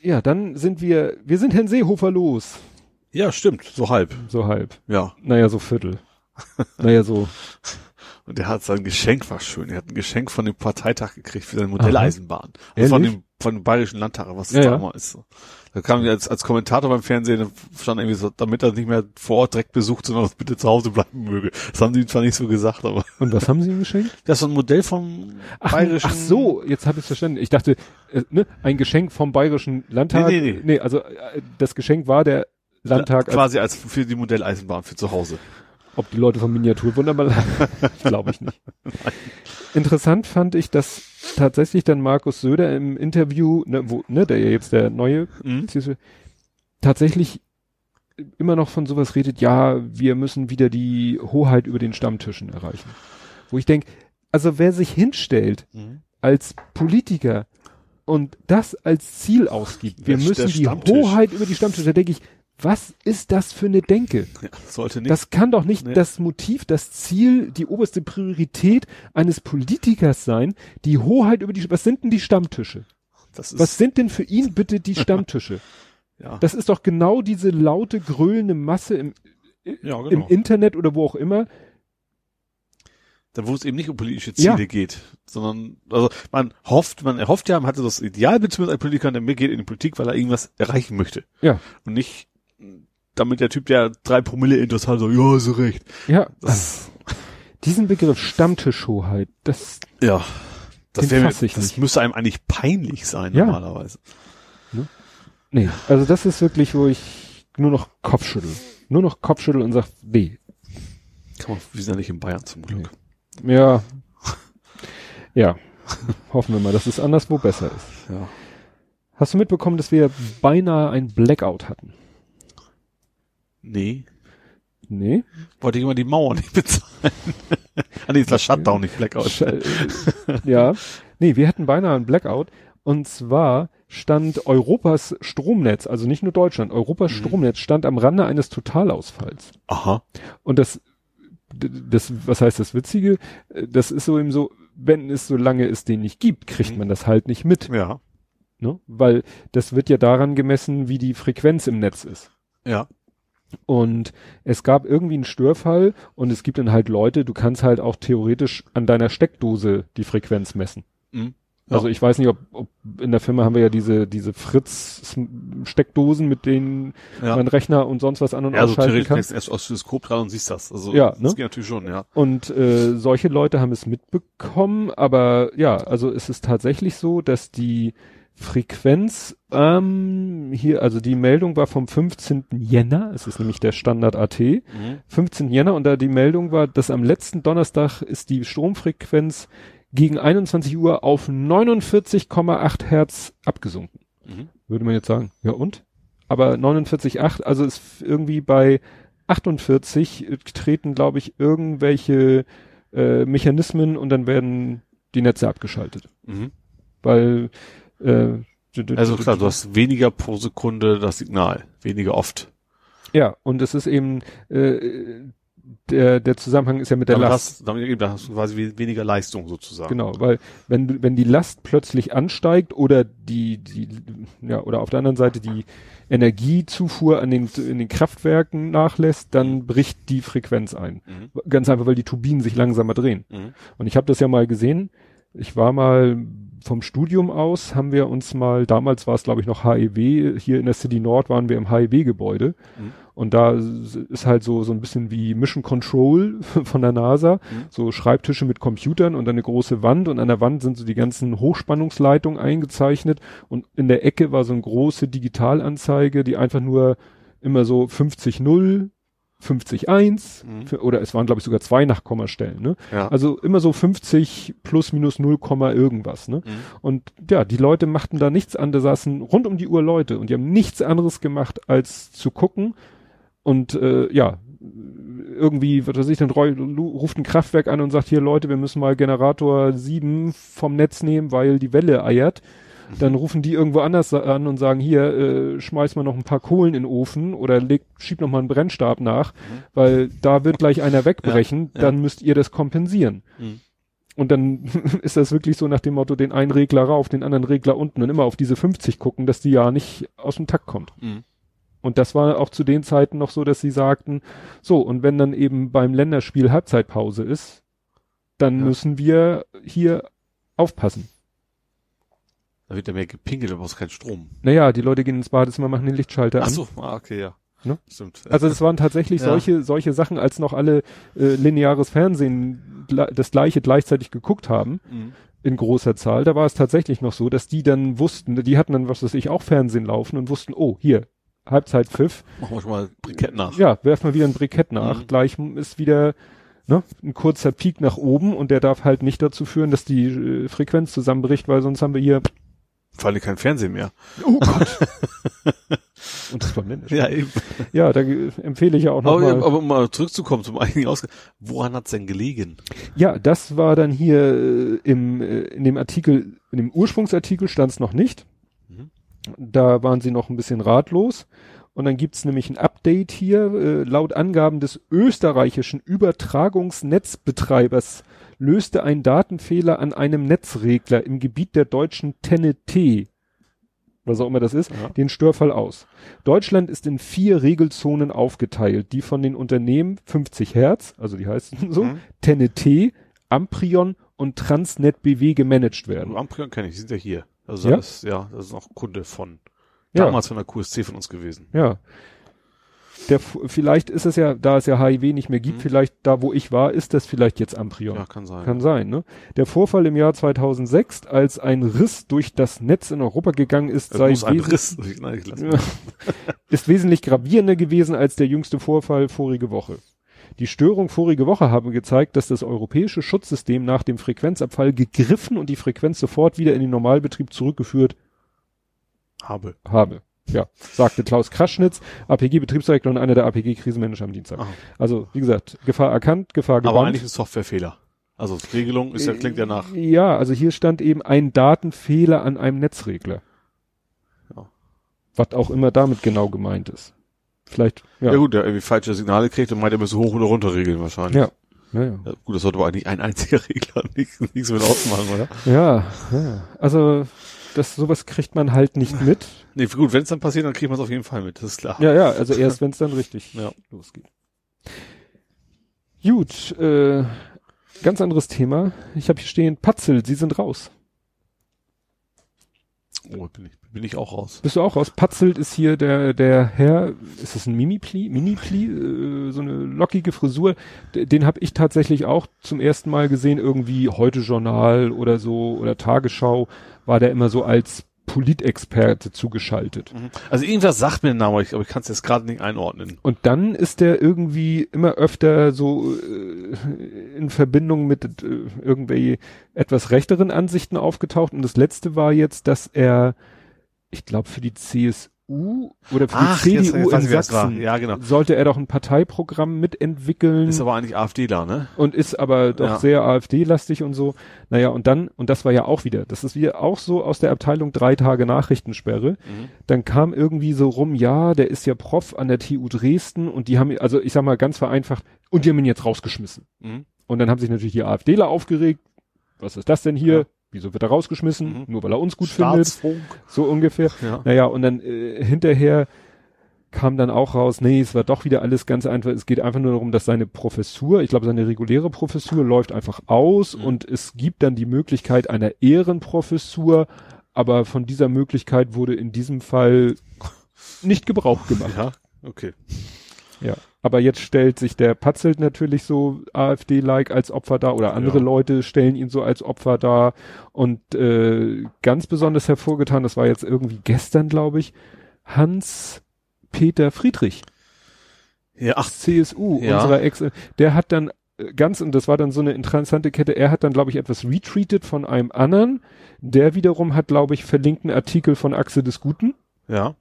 Speaker 2: Ja, dann sind wir, wir sind Herrn Seehofer los.
Speaker 3: Ja, stimmt, so halb.
Speaker 2: So halb.
Speaker 3: Ja.
Speaker 2: Naja, so Viertel. naja, so.
Speaker 3: Und der hat sein Geschenk, war schön. Er hat ein Geschenk von dem Parteitag gekriegt für seine Modelleisenbahn. Und von dem, von dem Bayerischen Landtag, was
Speaker 2: Ja,
Speaker 3: das
Speaker 2: ja.
Speaker 3: da immer ist. Da kam er als, als Kommentator beim Fernsehen, stand irgendwie so, damit er nicht mehr vor Ort direkt besucht, sondern bitte zu Hause bleiben möge. Das haben sie ihm zwar nicht so gesagt, aber
Speaker 2: Und was haben sie ihm geschenkt?
Speaker 3: das ist so ein Modell vom
Speaker 2: Ach,
Speaker 3: Bayerischen.
Speaker 2: ach so, jetzt habe ich verstanden. Ich dachte, äh, ne, ein Geschenk vom Bayerischen Landtag.
Speaker 3: Nee, nee, nee.
Speaker 2: also äh, das Geschenk war der Landtag, als,
Speaker 3: Quasi als für die Modelleisenbahn für zu Hause.
Speaker 2: Ob die Leute vom Miniaturwunder mal, glaube ich nicht. Interessant fand ich, dass tatsächlich dann Markus Söder im Interview, ne, wo, ne, der ja jetzt der neue,
Speaker 3: Mhm.
Speaker 2: tatsächlich immer noch von sowas redet, ja, wir müssen wieder die Hoheit über den Stammtischen erreichen. Wo ich denke, also wer sich hinstellt
Speaker 3: Mhm.
Speaker 2: als Politiker und das als Ziel ausgibt, wir müssen die. Hoheit über die Stammtische, da denke ich, was ist das für eine Denke?
Speaker 3: Ja, sollte nicht.
Speaker 2: Das kann doch nicht
Speaker 3: Nee.
Speaker 2: das Motiv, das Ziel, die oberste Priorität eines Politikers sein, die Hoheit über die, was sind denn die Stammtische? Was sind denn für ihn bitte die Stammtische?
Speaker 3: ja.
Speaker 2: Das ist doch genau diese laute, gröhlende Masse im,
Speaker 3: ja, genau.
Speaker 2: im Internet oder wo auch immer.
Speaker 3: da wo es eben nicht um politische Ziele
Speaker 2: Ja.
Speaker 3: geht, sondern also man hofft, man erhofft ja, man hatte das Idealbild zumindest ein Politiker, der mitgeht in die Politik, weil er irgendwas erreichen möchte
Speaker 2: Ja.
Speaker 3: und nicht damit der Typ, der drei Promille Intos hat, so, ja, so recht.
Speaker 2: Ja,
Speaker 3: Das,
Speaker 2: diesen Begriff Stammtischhoheit, das,
Speaker 3: ja, das,
Speaker 2: ich
Speaker 3: das
Speaker 2: nicht.
Speaker 3: müsste einem eigentlich peinlich sein
Speaker 2: Ja.
Speaker 3: normalerweise.
Speaker 2: nee, also das ist wirklich, wo ich nur noch Kopfschüttel, nur noch Kopfschüttel und sag, nee,
Speaker 3: Kann man, wir sind ja nicht in Bayern zum Glück.
Speaker 2: ja, ja, hoffen wir mal, dass es anderswo besser ist.
Speaker 3: Ja.
Speaker 2: Hast du mitbekommen, dass wir beinahe ein Blackout hatten?
Speaker 3: Nee.
Speaker 2: Nee?
Speaker 3: Wollte ich immer die Mauer nicht bezahlen. ah, nee, ist das Shutdown, nicht Blackout.
Speaker 2: Sch- ja. Nee, wir hatten beinahe ein Blackout. Und zwar stand Europas Stromnetz, also nicht nur Deutschland, Europas
Speaker 3: Mhm.
Speaker 2: Stromnetz stand am Rande eines Totalausfalls.
Speaker 3: Aha.
Speaker 2: Und das, das, was heißt das Witzige? Äh, Das ist so eben so, wenn es so lange es den nicht gibt, kriegt
Speaker 3: Mhm.
Speaker 2: man das halt nicht mit.
Speaker 3: Ja.
Speaker 2: Ne? Weil das wird ja daran gemessen, wie die Frequenz im Netz ist.
Speaker 3: Ja.
Speaker 2: Und es gab irgendwie einen Störfall und es gibt dann halt Leute, du kannst halt auch theoretisch an deiner Steckdose die Frequenz messen.
Speaker 3: Mhm.
Speaker 2: Also ich weiß nicht, ob, ob in der Firma haben wir ja diese, diese Fritz-Steckdosen, mit denen
Speaker 3: Ja.
Speaker 2: man Rechner und sonst was an- und
Speaker 3: Ja, also
Speaker 2: ausschalten
Speaker 3: theoretisch
Speaker 2: kann.
Speaker 3: kannst du erst aus Teleskop dran und siehst das. Also
Speaker 2: Ja,
Speaker 3: das
Speaker 2: ne?
Speaker 3: geht natürlich schon, ja.
Speaker 2: Und äh, solche Leute haben es mitbekommen, aber ja, also es ist tatsächlich so, dass die Frequenz ähm, hier, also die Meldung war vom 15. Jänner, es ist nämlich der Standard AT,
Speaker 3: Mhm.
Speaker 2: 15. Jänner und da die Meldung war, dass am letzten Donnerstag ist die Stromfrequenz gegen 21 Uhr auf 49,8 Hertz abgesunken.
Speaker 3: Mhm.
Speaker 2: Würde man jetzt sagen, ja und? Aber 49,8, also ist irgendwie bei 48 treten, glaube ich, irgendwelche äh, Mechanismen und dann werden die Netze abgeschaltet.
Speaker 3: Mhm.
Speaker 2: Weil äh,
Speaker 3: Also klar, du hast weniger pro Sekunde das Signal, weniger oft.
Speaker 2: Ja, und es ist eben äh, der, der Zusammenhang ist ja mit der
Speaker 3: damit
Speaker 2: Last.
Speaker 3: Hast, damit, da hast du quasi we- weniger Leistung sozusagen.
Speaker 2: Genau, weil wenn wenn die Last plötzlich ansteigt oder die, die, ja, oder auf der anderen Seite die Energiezufuhr an den, in den Kraftwerken nachlässt, dann bricht die Frequenz ein.
Speaker 3: Mhm.
Speaker 2: Ganz einfach, weil die Turbinen sich langsamer drehen.
Speaker 3: Mhm.
Speaker 2: Und ich habe das ja mal gesehen. Ich war mal vom Studium aus, haben wir uns mal, damals war es glaube ich noch HEW, hier in der City Nord waren wir im HEW-Gebäude.
Speaker 3: Mhm.
Speaker 2: Und da ist halt so, so ein bisschen wie Mission Control von der NASA,
Speaker 3: Mhm.
Speaker 2: so Schreibtische mit Computern und eine große Wand und an der Wand sind so die ganzen Hochspannungsleitungen eingezeichnet und in der Ecke war so eine große Digitalanzeige, die einfach nur immer so 50.0, 50.1
Speaker 3: Mhm.
Speaker 2: oder es waren glaube ich sogar zwei Nachkommastellen, ne?
Speaker 3: Ja.
Speaker 2: Also immer so 50 plus minus 0, Komma irgendwas, ne?
Speaker 3: Mhm.
Speaker 2: Und ja, die Leute machten da nichts anderes, saßen rund um die Uhr Leute und die haben nichts anderes gemacht, als zu gucken und äh, ja, irgendwie, was weiß ich, dann ruft ein Kraftwerk an und sagt, hier Leute, wir müssen mal Generator 7 vom Netz nehmen, weil die Welle eiert. Dann rufen die irgendwo anders an und sagen, hier, äh, schmeiß mal noch ein paar Kohlen in den Ofen oder leg, schieb noch mal einen Brennstab nach, weil da wird gleich einer wegbrechen,
Speaker 3: ja.
Speaker 2: dann müsst ihr das kompensieren.
Speaker 3: Mhm.
Speaker 2: Und dann ist das wirklich so nach dem Motto, den einen Regler rauf, den anderen Regler unten und immer auf diese 50 gucken, dass die ja nicht aus dem Takt kommt.
Speaker 3: Mhm.
Speaker 2: Und das war auch zu den Zeiten noch so, dass sie sagten, so, und wenn dann eben beim Länderspiel Halbzeitpause ist, dann
Speaker 3: Ja.
Speaker 2: müssen wir hier aufpassen.
Speaker 3: Da wird ja mehr gepinkelt, aber brauchst keinen Strom.
Speaker 2: Naja, die Leute gehen ins Badezimmer, machen den Lichtschalter
Speaker 3: Ach
Speaker 2: an.
Speaker 3: so, ah, okay, ja.
Speaker 2: Ne?
Speaker 3: Stimmt.
Speaker 2: Also es waren tatsächlich
Speaker 3: Ja.
Speaker 2: solche, solche Sachen, als noch alle äh, lineares Fernsehen das gleiche gleichzeitig geguckt haben,
Speaker 3: Mhm.
Speaker 2: in großer Zahl, da war es tatsächlich noch so, dass die dann wussten, die hatten dann, was weiß ich, auch Fernsehen laufen und wussten, oh, hier, Halbzeitpfiff,
Speaker 3: Machen wir schon mal Brikett nach.
Speaker 2: ja, werf mal wieder ein Brikett nach,
Speaker 3: Mhm.
Speaker 2: gleich ist wieder ne, ein kurzer Peak nach oben und der darf halt nicht dazu führen, dass die äh, Frequenz zusammenbricht, weil sonst haben wir hier,
Speaker 3: Vor allem kein Fernsehen mehr.
Speaker 2: oh Gott. und das war männlich.
Speaker 3: Ja, eben.
Speaker 2: Ja, da empfehle ich ja auch noch
Speaker 3: Aber, aber um mal zurückzukommen zum eigentlichen Ausgang. Woran hat's denn gelegen?
Speaker 2: Ja, das war dann hier äh, im, äh, in dem Artikel, in dem Ursprungsartikel stand es noch nicht.
Speaker 3: Mhm.
Speaker 2: Da waren sie noch ein bisschen ratlos. Und dann gibt's nämlich ein Update hier. Äh, laut Angaben des österreichischen Übertragungsnetzbetreibers löste ein Datenfehler an einem Netzregler im Gebiet der deutschen TNT, was auch immer das ist,
Speaker 3: Ja.
Speaker 2: den Störfall aus. Deutschland ist in vier Regelzonen aufgeteilt, die von den Unternehmen 50 Hertz, also die heißen so,
Speaker 3: Mhm.
Speaker 2: TNT, Amprion und Transnet BW gemanagt werden.
Speaker 3: Amprion kenne ich, die sind ja hier. Also
Speaker 2: Ja?
Speaker 3: das ist, ja, das ist auch Kunde von,
Speaker 2: Ja.
Speaker 3: damals von der QSC von uns gewesen.
Speaker 2: Ja. Der, vielleicht ist es ja, da es ja HIV nicht mehr gibt,
Speaker 3: Mhm.
Speaker 2: vielleicht da, wo ich war, ist das vielleicht jetzt Amprion.
Speaker 3: Ja, kann sein.
Speaker 2: Kann sein, ne? Der Vorfall im Jahr 2006, als ein Riss durch das Netz in Europa gegangen ist,
Speaker 3: Es
Speaker 2: sei
Speaker 3: muss ein Riss. Nein, ich lass
Speaker 2: Ja. ist wesentlich gravierender gewesen als der jüngste Vorfall vorige Woche. Die Störung vorige Woche haben gezeigt, dass das europäische Schutzsystem nach dem Frequenzabfall gegriffen und die Frequenz sofort wieder in den Normalbetrieb zurückgeführt
Speaker 3: habe.
Speaker 2: habe. Ja, sagte Klaus Kraschnitz, APG-Betriebsdirektor und einer der APG-Krisenmanager am Dienstag.
Speaker 3: Aha.
Speaker 2: Also, wie gesagt, Gefahr erkannt, Gefahr
Speaker 3: Aber
Speaker 2: gebannt.
Speaker 3: eigentlich ein Softwarefehler. Also Regelung ist ja, klingt ja nach.
Speaker 2: Ja, also hier stand eben ein Datenfehler an einem Netzregler.
Speaker 3: Ja.
Speaker 2: Was auch immer damit genau gemeint ist. Vielleicht, ja.
Speaker 3: Ja, gut, der irgendwie falsche Signale kriegt und meint, er müsse hoch oder runter regeln wahrscheinlich.
Speaker 2: Ja. Ja, ja.
Speaker 3: Ja, gut, das sollte aber eigentlich ein einziger Regler nichts, nichts mit ausmachen, oder?
Speaker 2: Ja, ja. Also, das, sowas kriegt man halt nicht mit.
Speaker 3: Nee, gut, wenn es dann passiert, dann kriegt man es auf jeden Fall mit, das ist klar.
Speaker 2: Ja, ja, also erst wenn es dann richtig
Speaker 3: Ja.
Speaker 2: losgeht. Gut, äh, ganz anderes Thema. Ich habe hier stehen, Patzel, Sie sind raus.
Speaker 3: Oh, bin ich, bin ich auch raus.
Speaker 2: Bist du auch raus? Patzelt ist hier der, der Herr, ist das ein Mini-Pli? Mini-Pli? Äh, so eine lockige Frisur. D den habe ich tatsächlich auch zum ersten Mal gesehen, irgendwie heute Journal oder so oder Tagesschau war der immer so als Politexperte zugeschaltet.
Speaker 3: Mhm. Also irgendwas sagt mir der Name, aber ich, ich kann es jetzt gerade nicht einordnen.
Speaker 2: Und dann ist der irgendwie immer öfter so äh, in Verbindung mit äh, irgendwie etwas rechteren Ansichten aufgetaucht. Und das letzte war jetzt, dass er, ich glaube, für die CSU oder für
Speaker 3: Ach,
Speaker 2: die CDU
Speaker 3: jetzt
Speaker 2: in. Sachsen
Speaker 3: Ja, genau.
Speaker 2: sollte er doch ein Parteiprogramm mitentwickeln
Speaker 3: Ist aber eigentlich AfDler, ne?
Speaker 2: und ist aber doch
Speaker 3: Ja.
Speaker 2: sehr AfD-lastig und so. Naja, und dann, und das war ja auch wieder, das ist wieder auch so aus der Abteilung drei Tage Nachrichtensperre.
Speaker 3: Mhm.
Speaker 2: Dann kam irgendwie so rum, ja, der ist ja Prof an der TU Dresden und die haben, also ich sag mal ganz vereinfacht, und die haben ihn jetzt rausgeschmissen.
Speaker 3: Mhm.
Speaker 2: Und dann haben sich natürlich die AfDler aufgeregt. Was ist das denn hier?
Speaker 3: Ja.
Speaker 2: Wieso wird er rausgeschmissen?
Speaker 3: Mhm.
Speaker 2: Nur weil er uns gut findet. So ungefähr.
Speaker 3: Ja.
Speaker 2: Naja, und dann äh, hinterher kam dann auch raus, nee, es war doch wieder alles ganz einfach. Es geht einfach nur darum, dass seine Professur, ich glaube, seine reguläre Professur läuft einfach aus
Speaker 3: Mhm.
Speaker 2: und es gibt dann die Möglichkeit einer Ehrenprofessur, aber von dieser Möglichkeit wurde in diesem Fall nicht Gebrauch gemacht.
Speaker 3: Ja, okay.
Speaker 2: Ja. Aber jetzt stellt sich der Patzelt natürlich so AfD-like als Opfer dar oder andere
Speaker 3: Ja.
Speaker 2: Leute stellen ihn so als Opfer dar und äh, ganz besonders hervorgetan, das war jetzt irgendwie gestern, glaube ich, Hans Peter Friedrich,
Speaker 3: Ja, ach,
Speaker 2: CSU,
Speaker 3: Ja.
Speaker 2: unserer Ex, der hat dann äh, ganz, und das war dann so eine interessante Kette, er hat dann, glaube ich, etwas retweetet von einem anderen, der wiederum hat, glaube ich, verlinkten Artikel von Achse des Guten.
Speaker 3: ja.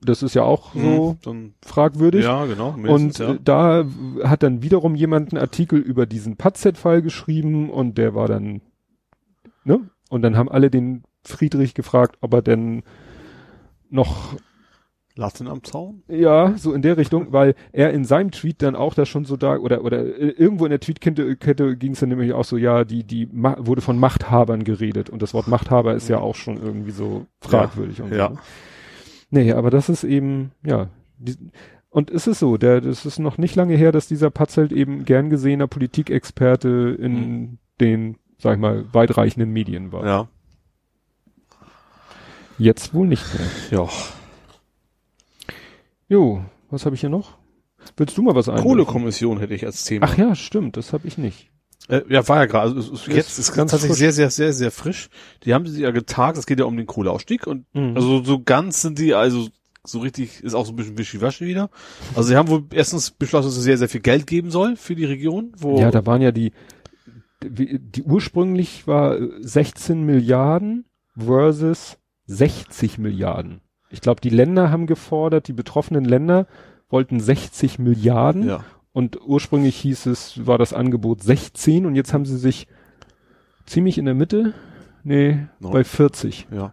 Speaker 2: Das ist ja auch so
Speaker 3: Mhm. Dann,
Speaker 2: fragwürdig.
Speaker 3: ja, genau.
Speaker 2: Und äh, da hat dann wiederum jemand einen Artikel über diesen Patzet-Fall geschrieben und der war dann, ne? Und dann haben alle den Friedrich gefragt, ob er denn noch,
Speaker 3: Latten am Zaun?
Speaker 2: ja, so in der Richtung, weil er in seinem Tweet dann auch da schon so da, oder, oder äh, irgendwo in der Tweetkette Kette ging es dann nämlich auch so, ja, die, die wurde von Machthabern geredet und das Wort Machthaber ist ja auch schon irgendwie so fragwürdig und
Speaker 3: ja.
Speaker 2: so. ne? Nee, aber das ist eben, ja, die, und es ist so, der, das ist noch nicht lange her, dass dieser Patzelt eben gern gesehener Politikexperte in
Speaker 3: Mhm.
Speaker 2: den, sag ich mal, weitreichenden Medien war.
Speaker 3: Ja.
Speaker 2: Jetzt wohl nicht mehr.
Speaker 3: Ja.
Speaker 2: Jo, was habe ich hier noch? Willst du mal was einwerfen?
Speaker 3: Kohlekommission hätte ich als Thema.
Speaker 2: Ach ja, stimmt, das habe ich nicht.
Speaker 3: Äh, ja, war ja gerade. Also, es jetzt ist
Speaker 2: ganz
Speaker 3: tatsächlich
Speaker 2: frisch.
Speaker 3: sehr, sehr, sehr, sehr frisch. Die haben sich ja getagt. Es geht ja um den Kohleausstieg und
Speaker 2: Mhm.
Speaker 3: also so ganz sind die also so richtig ist auch so ein bisschen wischiwaschi wieder. Also sie haben wohl erstens beschlossen, dass es sehr, sehr viel Geld geben soll für die Region. Wo
Speaker 2: Ja, da waren ja die, die, die ursprünglich war äh, 16 Milliarden versus 60 Milliarden. Ich glaube, die Länder haben gefordert, die betroffenen Länder wollten 60 Milliarden
Speaker 3: ja.
Speaker 2: Und ursprünglich hieß es, war das Angebot 16 und jetzt haben sie sich ziemlich in der Mitte, nee,
Speaker 3: No.
Speaker 2: bei 40.
Speaker 3: Ja.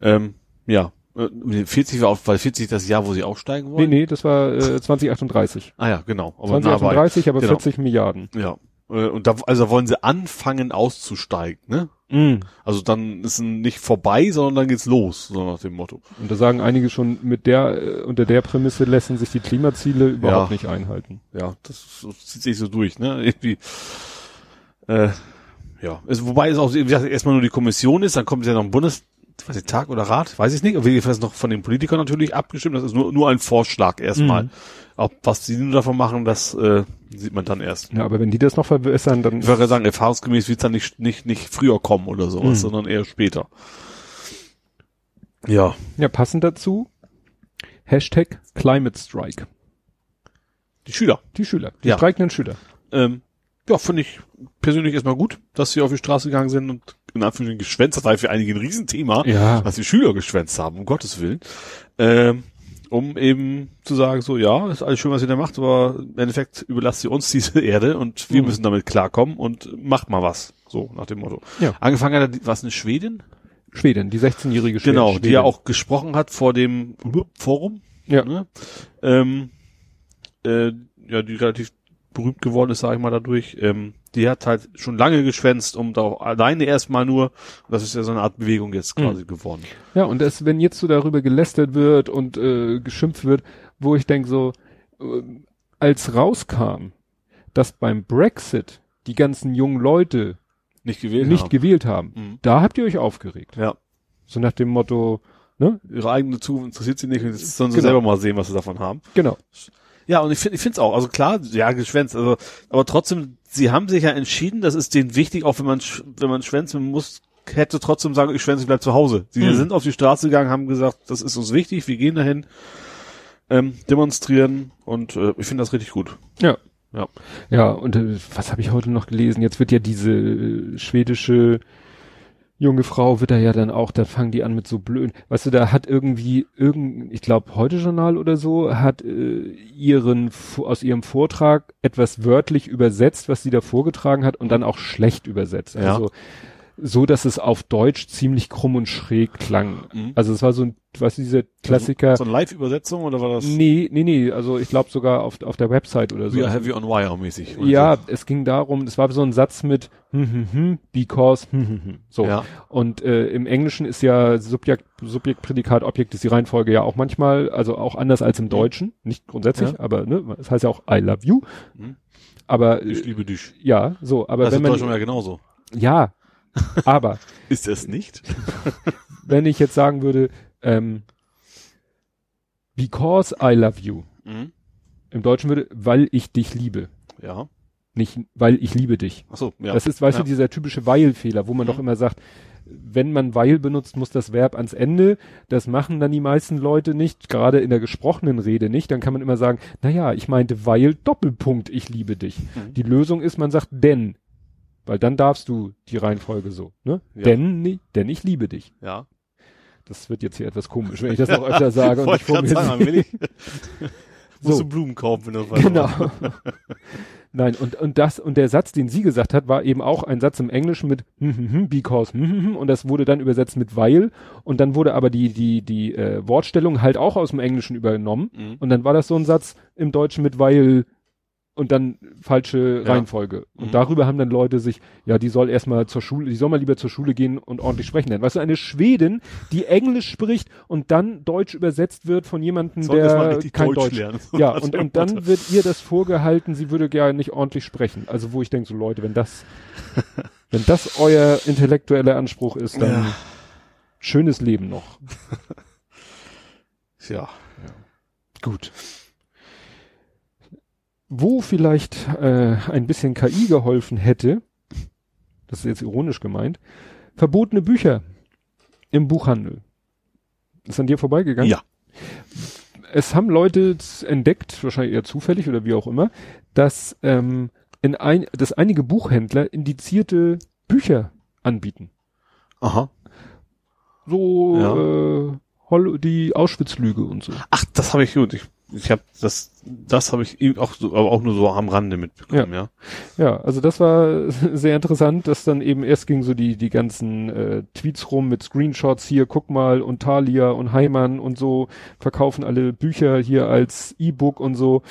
Speaker 3: Ähm, ja. Äh, 40 war auch, weil 40 das Jahr, wo sie aussteigen
Speaker 2: Nee,
Speaker 3: wollen.
Speaker 2: nee, das war äh, 2038.
Speaker 3: Ah ja, genau. Aber nah bei.
Speaker 2: 2038, aber
Speaker 3: Genau.
Speaker 2: 40 Milliarden.
Speaker 3: Ja. Äh, Und da, also wollen sie anfangen auszusteigen, ne?
Speaker 2: Mm.
Speaker 3: Also dann ist es nicht vorbei, sondern dann geht's los, so nach dem Motto.
Speaker 2: Und da sagen einige schon, mit der, äh, unter der Prämisse lassen sich die Klimaziele überhaupt
Speaker 3: Ja.
Speaker 2: nicht einhalten.
Speaker 3: Ja, das, das zieht sich so durch, ne? Irgendwie. Äh, ja. Es, wobei es auch, wie gesagt, erstmal nur die Kommission ist, dann kommt ja noch ein Bundes, weiß ich, Tag oder Rat, weiß ich nicht, aber jedenfalls noch von den Politikern natürlich abgestimmt. Das ist nur, nur ein Vorschlag erstmal.
Speaker 2: Mhm.
Speaker 3: Auch was die nun davon machen, das äh, sieht man dann erst.
Speaker 2: Ja, aber wenn die das noch verbessern, dann
Speaker 3: Ich würde sagen, erfahrungsgemäß wird es dann nicht, nicht, nicht früher kommen oder sowas,
Speaker 2: Mhm.
Speaker 3: sondern eher später. Ja.
Speaker 2: ja passend dazu Hashtag Climate Strike.
Speaker 3: Die Schüler.
Speaker 2: Die Schüler, die
Speaker 3: Ja.
Speaker 2: streikenden Schüler.
Speaker 3: Ähm, ja, finde ich persönlich erstmal gut, dass sie auf die Straße gegangen sind und in Anführungszeichen geschwänzt. Das war für einige ein Riesenthema,
Speaker 2: Ja.
Speaker 3: dass die Schüler geschwänzt haben, um Gottes Willen. Ähm, um eben zu sagen, so, ja, ist alles schön, was ihr da macht, aber im Endeffekt überlasst ihr uns diese Erde und wir
Speaker 2: Mhm.
Speaker 3: müssen damit klarkommen und macht mal was. So, nach dem Motto.
Speaker 2: Ja.
Speaker 3: Angefangen hat er, was, eine Schwedin?
Speaker 2: Schweden, die 16-jährige Schwedin.
Speaker 3: Genau, die
Speaker 2: Schwedin.
Speaker 3: ja auch gesprochen hat vor dem Forum.
Speaker 2: Ja.
Speaker 3: Ne? Ähm, äh, ja, die relativ berühmt geworden ist, sage ich mal dadurch. Ähm, die hat halt schon lange geschwänzt, um da auch alleine erstmal nur, das ist ja so eine Art Bewegung jetzt
Speaker 2: Mhm.
Speaker 3: quasi geworden.
Speaker 2: Ja, und das, wenn jetzt so darüber gelästert wird und äh, geschimpft wird, wo ich denke so, äh, als rauskam, dass beim Brexit die ganzen jungen Leute
Speaker 3: Nicht gewählt
Speaker 2: nicht
Speaker 3: haben.
Speaker 2: gewählt haben,
Speaker 3: Mhm.
Speaker 2: da habt ihr euch aufgeregt.
Speaker 3: Ja.
Speaker 2: So nach dem Motto, ne?
Speaker 3: Ihre eigene Zukunft interessiert sie nicht und jetzt sollen sie
Speaker 2: Genau.
Speaker 3: selber mal sehen, was sie davon haben.
Speaker 2: Genau.
Speaker 3: Ja, und ich finde ich finde es auch, also klar, ja, geschwänzt, also, aber trotzdem, sie haben sich ja entschieden, das ist denen wichtig, auch wenn man, wenn man schwänzt, man muss, hätte trotzdem sagen, ich schwänze, ich bleib zu Hause. Sie
Speaker 2: Mhm.
Speaker 3: sind auf die Straße gegangen, haben gesagt, das ist uns wichtig, wir gehen dahin, ähm, demonstrieren und äh, ich finde das richtig gut.
Speaker 2: Ja.
Speaker 3: Ja.
Speaker 2: Ja, und äh, was habe ich heute noch gelesen? Jetzt wird ja diese äh, schwedische junge Frau wird da ja dann auch, da fangen die an mit so blöden, weißt du, da hat irgendwie irgend, ich glaube heute Journal oder so, hat äh, ihren aus ihrem Vortrag etwas wörtlich übersetzt, was sie da vorgetragen hat und dann auch schlecht übersetzt.
Speaker 3: Ja.
Speaker 2: Also so, dass es auf Deutsch ziemlich krumm und schräg klang.
Speaker 3: Mhm.
Speaker 2: Also es war so ein, weißt du, dieser Klassiker.
Speaker 3: So eine Live-Übersetzung oder war das
Speaker 2: Nee, nee, nee, also ich glaube sogar auf, auf der Website oder so.
Speaker 3: Are heavy on wire mäßig?
Speaker 2: Ja,
Speaker 3: so?
Speaker 2: es ging darum, es war so ein Satz mit hm, hm, hm, because hm, hm, hm. So.
Speaker 3: Ja.
Speaker 2: Und äh, im Englischen ist ja Subjekt, Subjekt, Prädikat, Objekt ist die Reihenfolge ja auch manchmal, also auch anders als im Deutschen, nicht grundsätzlich,
Speaker 3: Ja.
Speaker 2: aber ne, es heißt ja auch I love you.
Speaker 3: Mhm.
Speaker 2: Aber
Speaker 3: Ich liebe dich.
Speaker 2: ja, so, aber
Speaker 3: Das ist
Speaker 2: wenn man
Speaker 3: Deutschland ja genauso.
Speaker 2: ja, aber
Speaker 3: Ist es nicht?
Speaker 2: wenn ich jetzt sagen würde, ähm, because I love you,
Speaker 3: Mhm.
Speaker 2: im Deutschen würde, weil ich dich liebe,
Speaker 3: Ja.
Speaker 2: nicht weil ich liebe dich.
Speaker 3: Ach so, ja.
Speaker 2: Das ist, weißt
Speaker 3: ja.
Speaker 2: du, dieser typische Weil-Fehler, wo man
Speaker 3: Mhm.
Speaker 2: doch immer sagt, wenn man weil benutzt, muss das Verb ans Ende. Das machen dann die meisten Leute nicht, gerade in der gesprochenen Rede nicht. Dann kann man immer sagen, na ja, ich meinte weil Doppelpunkt, ich liebe dich.
Speaker 3: Mhm.
Speaker 2: Die Lösung ist, man sagt denn. Weil dann darfst du die Reihenfolge so, ne?
Speaker 3: Ja.
Speaker 2: Denn, denn ich liebe dich.
Speaker 3: Ja.
Speaker 2: Das wird jetzt hier etwas komisch, wenn ich das noch öfter sage und ich vor mir
Speaker 3: sagen, will ich. Musst
Speaker 2: So.
Speaker 3: du Blumen kaufen, wenn das weiter
Speaker 2: Genau. Nein, und, und das, und der Satz, den sie gesagt hat, war eben auch ein Satz im Englischen mit hm, hm, hm, because, hm, hm, hm, und das wurde dann übersetzt mit weil, und dann wurde aber die, die, die äh, Wortstellung halt auch aus dem Englischen übernommen,
Speaker 3: Mhm.
Speaker 2: und dann war das so ein Satz im Deutschen mit weil und dann falsche
Speaker 3: Ja.
Speaker 2: Reihenfolge. Und
Speaker 3: Mhm.
Speaker 2: darüber haben dann Leute sich, ja, die soll erstmal zur Schule, die soll mal lieber zur Schule gehen und ordentlich sprechen lernen. Weißt du, eine Schwedin, die Englisch spricht und dann Deutsch übersetzt wird von jemandem,
Speaker 3: Soll
Speaker 2: der kein
Speaker 3: Deutsch
Speaker 2: Deutsch,
Speaker 3: lernen.
Speaker 2: ja, und, und dann wird ihr das vorgehalten, sie würde gar nicht ordentlich sprechen. Also wo ich denke, so Leute, wenn das, wenn das euer intellektueller Anspruch ist, dann
Speaker 3: Ja.
Speaker 2: schönes Leben noch.
Speaker 3: Ja.
Speaker 2: Gut. Wo vielleicht äh, ein bisschen KI geholfen hätte, das ist jetzt ironisch gemeint, verbotene Bücher im Buchhandel. Ist an dir vorbeigegangen?
Speaker 3: Ja.
Speaker 2: es haben Leute entdeckt, wahrscheinlich eher zufällig oder wie auch immer, dass, ähm, in ein, dass einige Buchhändler indizierte Bücher anbieten.
Speaker 3: Aha.
Speaker 2: So
Speaker 3: Ja.
Speaker 2: äh, die Auschwitz-Lüge und so.
Speaker 3: Ach, das habe ich gut. Ich, ich habe das, das habe ich eben auch so, aber auch nur so am Rande mitbekommen, ja.
Speaker 2: Ja, also das war sehr interessant, dass dann eben erst ging so die, die ganzen äh, Tweets rum mit Screenshots hier, guck mal, und Thalia und Heimann und so, verkaufen alle Bücher hier als E-Book und so.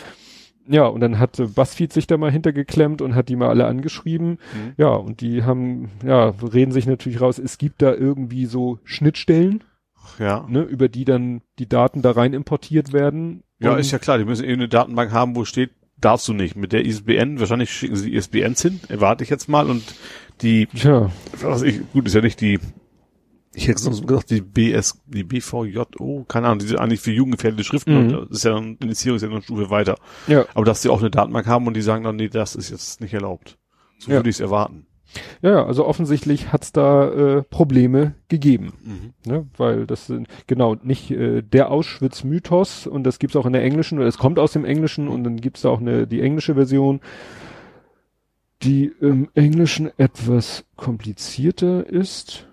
Speaker 2: Ja, und dann hat BuzzFeed sich da mal hintergeklemmt und hat die mal alle angeschrieben.
Speaker 3: Mhm.
Speaker 2: Ja, und die haben, ja, reden sich natürlich raus, es gibt da irgendwie so Schnittstellen,
Speaker 3: Ja.
Speaker 2: ne, über die dann die Daten da rein importiert werden.
Speaker 3: Ja, ist ja klar, die müssen eben eine Datenbank haben, wo steht, darfst du nicht. Mit der ISBN, wahrscheinlich schicken sie die ISBNs hin, erwarte ich jetzt mal, und die,
Speaker 2: Tja,
Speaker 3: was ich, gut, ist ja nicht die, ich hätte sonst gesagt, die BS, die BVJO, keine Ahnung, die sind eigentlich für jugendgefährdete Schriften,
Speaker 2: Mhm.
Speaker 3: und das ist ja dann, Initiierung ist ja noch eine Stufe weiter.
Speaker 2: ja.
Speaker 3: Aber dass sie auch eine Datenbank haben und die sagen dann, nee, das ist jetzt nicht erlaubt. So
Speaker 2: Ja.
Speaker 3: würde ich es erwarten.
Speaker 2: Ja, ja, also offensichtlich hat's da äh, Probleme gegeben.
Speaker 3: Mhm.
Speaker 2: Ne? Weil das sind, genau, nicht äh, der Auschwitz-Mythos und das gibt's auch in der englischen, oder es kommt aus dem Englischen und dann gibt's da auch eine, die englische Version, die im Englischen etwas komplizierter ist.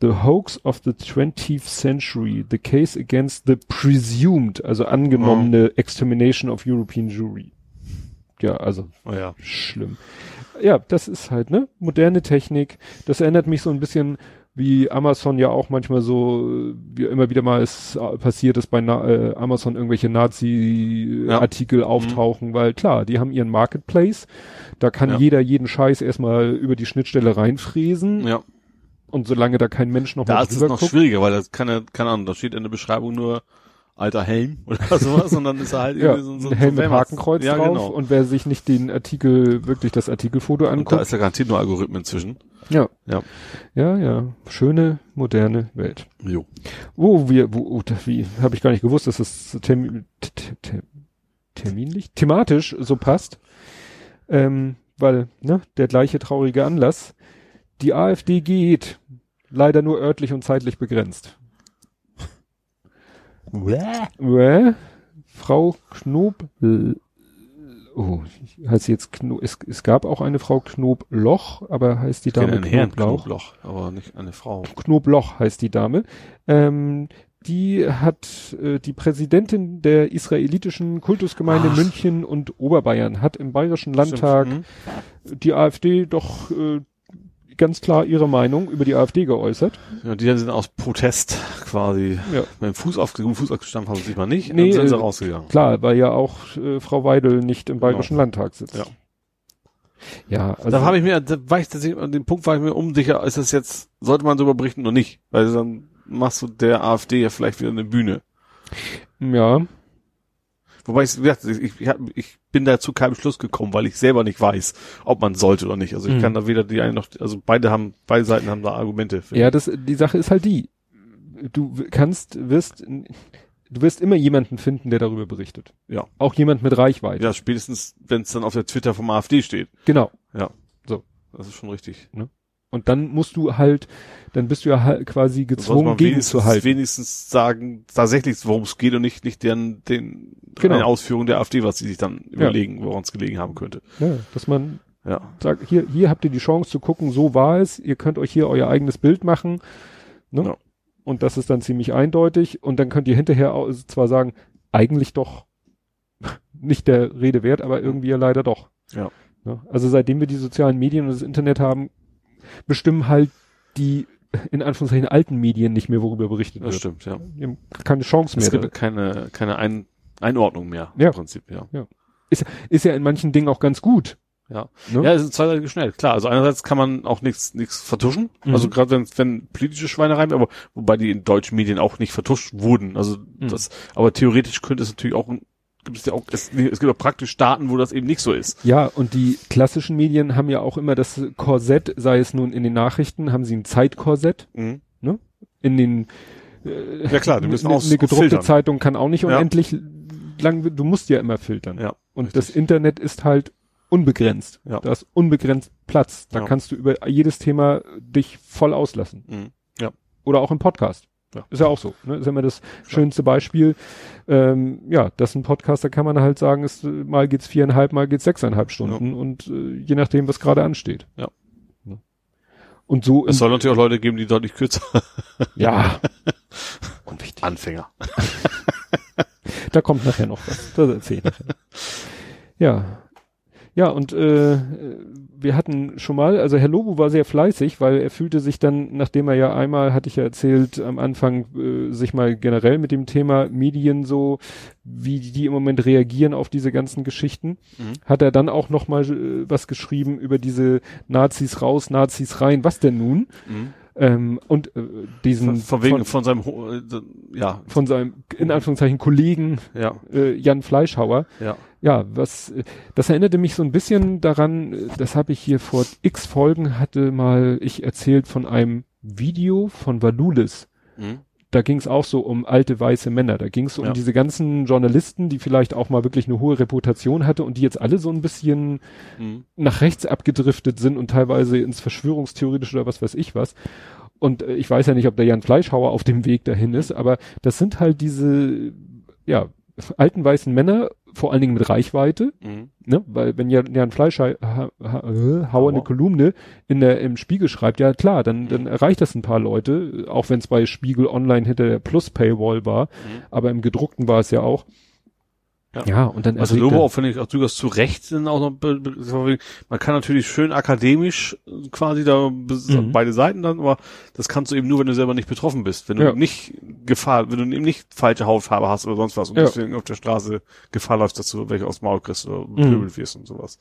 Speaker 2: The hoax of the 20th century, the case against the presumed, also angenommene extermination of European Jewry. Ja, also
Speaker 3: Oh ja.
Speaker 2: schlimm. Ja, das ist halt, ne? Moderne Technik. Das erinnert mich so ein bisschen, wie Amazon ja auch manchmal so, wie immer wieder mal es äh, passiert ist bei Na äh, Amazon irgendwelche
Speaker 3: Ja.
Speaker 2: Nazi-Artikel auftauchen, weil klar, die haben ihren Marketplace. Da kann
Speaker 3: Ja.
Speaker 2: jeder jeden Scheiß erstmal über die Schnittstelle reinfräsen.
Speaker 3: Ja.
Speaker 2: Und solange da kein Mensch noch
Speaker 3: Da
Speaker 2: mal
Speaker 3: ist es noch
Speaker 2: guckt,
Speaker 3: schwieriger, weil das kann ja, keine Ahnung, da steht in der Beschreibung nur alter Helm oder sowas, dann ist er halt
Speaker 2: ja,
Speaker 3: irgendwie so, so
Speaker 2: ein Helm
Speaker 3: so
Speaker 2: mit Hakenkreuz
Speaker 3: ja,
Speaker 2: drauf
Speaker 3: Genau.
Speaker 2: und wer sich nicht den Artikel, wirklich das Artikelfoto
Speaker 3: Und da
Speaker 2: anguckt,
Speaker 3: ist ja garantiert nur Algorithmen zwischen.
Speaker 2: Ja.
Speaker 3: Ja.
Speaker 2: Ja, ja. Schöne, moderne Welt.
Speaker 3: Jo.
Speaker 2: Wo wir, wo, oh, wie, habe ich gar nicht gewusst, dass das term, t- t- t- terminlich, thematisch so passt. Ähm, weil, ne, der gleiche traurige Anlass. Die AfD geht. Leider nur örtlich und zeitlich begrenzt. Äh, Frau Knob, oh, heißt sie jetzt Kno, es, es gab auch eine Frau Knobloch, aber heißt die Dame
Speaker 3: einen Herrn?
Speaker 2: Knoblauch,
Speaker 3: aber nicht eine Frau.
Speaker 2: Knobloch heißt die Dame. Ähm, die hat äh, die Präsidentin der israelitischen Kultusgemeinde
Speaker 3: Ach.
Speaker 2: München und Oberbayern hat im Bayerischen Landtag
Speaker 3: Stimmt.
Speaker 2: Die AfD doch äh, ganz klar ihre Meinung über die AfD geäußert.
Speaker 3: Ja, die sind aus Protest quasi
Speaker 2: Ja.
Speaker 3: mit dem Fuß, auf, Fuß aufgestanden haben sie sich mal nicht,
Speaker 2: Nee,
Speaker 3: dann sind sie
Speaker 2: äh,
Speaker 3: rausgegangen.
Speaker 2: Klar, weil ja auch äh, Frau Weidel nicht im Bayerischen Landtag sitzt.
Speaker 3: Ja.
Speaker 2: Ja, also
Speaker 3: da habe ich mir, da war ich tatsächlich, an dem Punkt war ich mir unsicher, ist das jetzt, sollte man darüber berichten oder nicht? Weil dann machst du der AfD ja vielleicht wieder eine Bühne.
Speaker 2: ja,
Speaker 3: Wobei ich, ich, ich, hab- ich bin da zu keinem Schluss gekommen, weil ich selber nicht weiß, ob man sollte oder nicht. Also ich
Speaker 2: Mhm.
Speaker 3: kann da weder die eine noch, also beide haben, beide Seiten haben da Argumente. für.
Speaker 2: ja, das die Sache ist halt die. Du kannst wirst du wirst immer jemanden finden, der darüber berichtet.
Speaker 3: Ja.
Speaker 2: Auch jemand mit Reichweite.
Speaker 3: ja, spätestens, wenn es dann auf der Twitter vom AfD steht.
Speaker 2: Genau.
Speaker 3: Das ist schon richtig.
Speaker 2: Und dann musst du halt, dann bist du ja halt quasi gezwungen, gegenzuhalten.
Speaker 3: wenigstens sagen, tatsächlich, worum es geht und nicht, nicht deren, den,
Speaker 2: Genau.
Speaker 3: eine Ausführung der AfD, was sie sich dann überlegen, woran es gelegen haben könnte.
Speaker 2: Ja, dass man
Speaker 3: Ja.
Speaker 2: sagt, hier, hier habt ihr die Chance zu gucken, so war es, ihr könnt euch hier euer eigenes Bild machen. Ne?
Speaker 3: Ja.
Speaker 2: Und das ist dann ziemlich eindeutig. Und dann könnt ihr hinterher auch zwar sagen, eigentlich doch nicht der Rede wert, aber irgendwie ja leider doch.
Speaker 3: Ja.
Speaker 2: Ne? Also seitdem wir die sozialen Medien und das Internet haben, bestimmen halt die in Anführungszeichen alten Medien nicht mehr, worüber berichtet
Speaker 3: Das
Speaker 2: wird.
Speaker 3: stimmt, ja.
Speaker 2: Die haben keine Chance
Speaker 3: Es
Speaker 2: mehr.
Speaker 3: gibt keine, keine Ein Einordnung mehr,
Speaker 2: Ja.
Speaker 3: im Prinzip, ja.
Speaker 2: Ist ja in manchen Dingen auch ganz gut.
Speaker 3: Ja.
Speaker 2: Ne?
Speaker 3: Ja, es ist zweiseitig schnell. Klar, also einerseits kann man auch nichts nichts vertuschen.
Speaker 2: Mhm.
Speaker 3: Also gerade wenn wenn politische Schweinereien, aber wobei die in deutschen Medien auch nicht vertuscht wurden. Also
Speaker 2: Mhm.
Speaker 3: das, aber theoretisch könnte es natürlich auch ein- gibt es ja auch es, es gibt auch praktisch Staaten, wo das eben nicht so ist.
Speaker 2: Ja, und die klassischen Medien haben ja auch immer das Korsett, sei es nun in den Nachrichten, haben sie ein Zeitkorsett.
Speaker 3: Mhm.
Speaker 2: In den äh,
Speaker 3: Ja klar, die müssen aus-
Speaker 2: eine gedruckte
Speaker 3: filtern.
Speaker 2: Zeitung kann auch nicht
Speaker 3: Ja.
Speaker 2: unendlich lang, du musst ja immer filtern.
Speaker 3: Ja,
Speaker 2: und
Speaker 3: richtig.
Speaker 2: das Internet ist halt unbegrenzt.
Speaker 3: Ja.
Speaker 2: Da ist unbegrenzt Platz. Da
Speaker 3: Ja.
Speaker 2: kannst du über jedes Thema dich voll auslassen.
Speaker 3: Mhm.
Speaker 2: Oder auch im Podcast.
Speaker 3: Ja.
Speaker 2: Ist ja auch so. Ne? Ist ja immer das schönste Beispiel. Ähm, ja, das ist ein Podcast, da kann man halt sagen, ist, äh, mal geht's viereinhalb, mal geht's sechseinhalb Stunden und äh, je nachdem, was gerade ansteht.
Speaker 3: Ja.
Speaker 2: Ne? Und so,
Speaker 3: Es soll natürlich auch Leute geben, die deutlich kürzer
Speaker 2: ja. Unwichtig.
Speaker 3: Anfänger.
Speaker 2: Da kommt nachher noch was. Das erzähle ich nachher. Ja. Ja, und äh, wir hatten schon mal, also Herr Lobo war sehr fleißig, weil er fühlte sich dann, nachdem er ja einmal, hatte ich ja erzählt, am Anfang äh, sich mal generell mit dem Thema Medien so, wie die im Moment reagieren auf diese ganzen Geschichten,
Speaker 3: Mhm.
Speaker 2: hat er dann auch noch mal äh, was geschrieben über diese Nazis raus, Nazis rein, was denn nun?
Speaker 3: Mhm.
Speaker 2: Ähm, und äh, diesen
Speaker 3: Von, von
Speaker 2: von,
Speaker 3: von seinem äh, ja,
Speaker 2: von seinem in Anführungszeichen Kollegen
Speaker 3: ja,
Speaker 2: äh, Jan Fleischhauer.
Speaker 3: ja.
Speaker 2: Ja, was, äh, das erinnerte mich so ein bisschen daran, äh, das habe ich hier vor x Folgen hatte mal ich erzählt von einem Video von Valulis.
Speaker 3: Mhm.
Speaker 2: Da ging es auch so um alte weiße Männer. Da ging es um
Speaker 3: Ja.
Speaker 2: diese ganzen Journalisten, die vielleicht auch mal wirklich eine hohe Reputation hatte und die jetzt alle so ein bisschen
Speaker 3: Mhm.
Speaker 2: nach rechts abgedriftet sind und teilweise ins Verschwörungstheoretische oder was weiß ich was. Und äh, ich weiß ja nicht, ob der Jan Fleischhauer auf dem Weg dahin ist, aber das sind halt diese, ja, alten weißen Männer, vor allen Dingen mit Reichweite,
Speaker 3: Mhm.
Speaker 2: ne? Weil wenn Jan, Jan Fleischhauer ha, ha, äh, Hauer eine. Kolumne in der, im Spiegel schreibt, ja klar, dann, dann erreicht das ein paar Leute, auch wenn es bei Spiegel Online hinter der Plus-Paywall war,
Speaker 3: Mhm.
Speaker 2: aber im gedruckten war es ja auch.
Speaker 3: Ja.
Speaker 2: Ja, und dann
Speaker 3: Also Lobo auch finde ich auch durchaus zu Recht dann auch noch, man kann natürlich schön akademisch äh, quasi da
Speaker 2: Mhm.
Speaker 3: beide Seiten dann, aber das kannst du eben nur, wenn du selber nicht betroffen bist, wenn du
Speaker 2: Ja.
Speaker 3: nicht Gefahr, wenn du eben nicht falsche Hautfarbe hast oder sonst was und
Speaker 2: Ja.
Speaker 3: deswegen auf der Straße Gefahr läufst, dass du welche aus dem Maul kriegst oder
Speaker 2: Mhm.
Speaker 3: beprügelt wirst und sowas.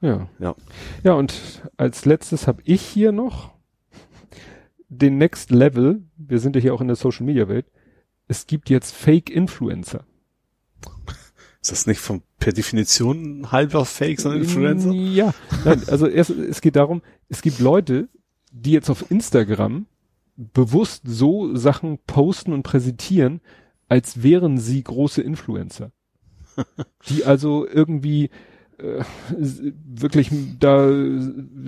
Speaker 2: Ja.
Speaker 3: Ja.
Speaker 2: Ja, und als letztes habe ich hier noch den Next Level. Wir sind ja hier auch in der Social Media Welt. Es gibt jetzt Fake Influencer.
Speaker 3: Ist das nicht von per Definition halber Fake, sondern Influencer?
Speaker 2: Ja, nein, also erst, es geht darum, es gibt Leute, die jetzt auf Instagram bewusst so Sachen posten und präsentieren, als wären sie große Influencer. die also irgendwie wirklich da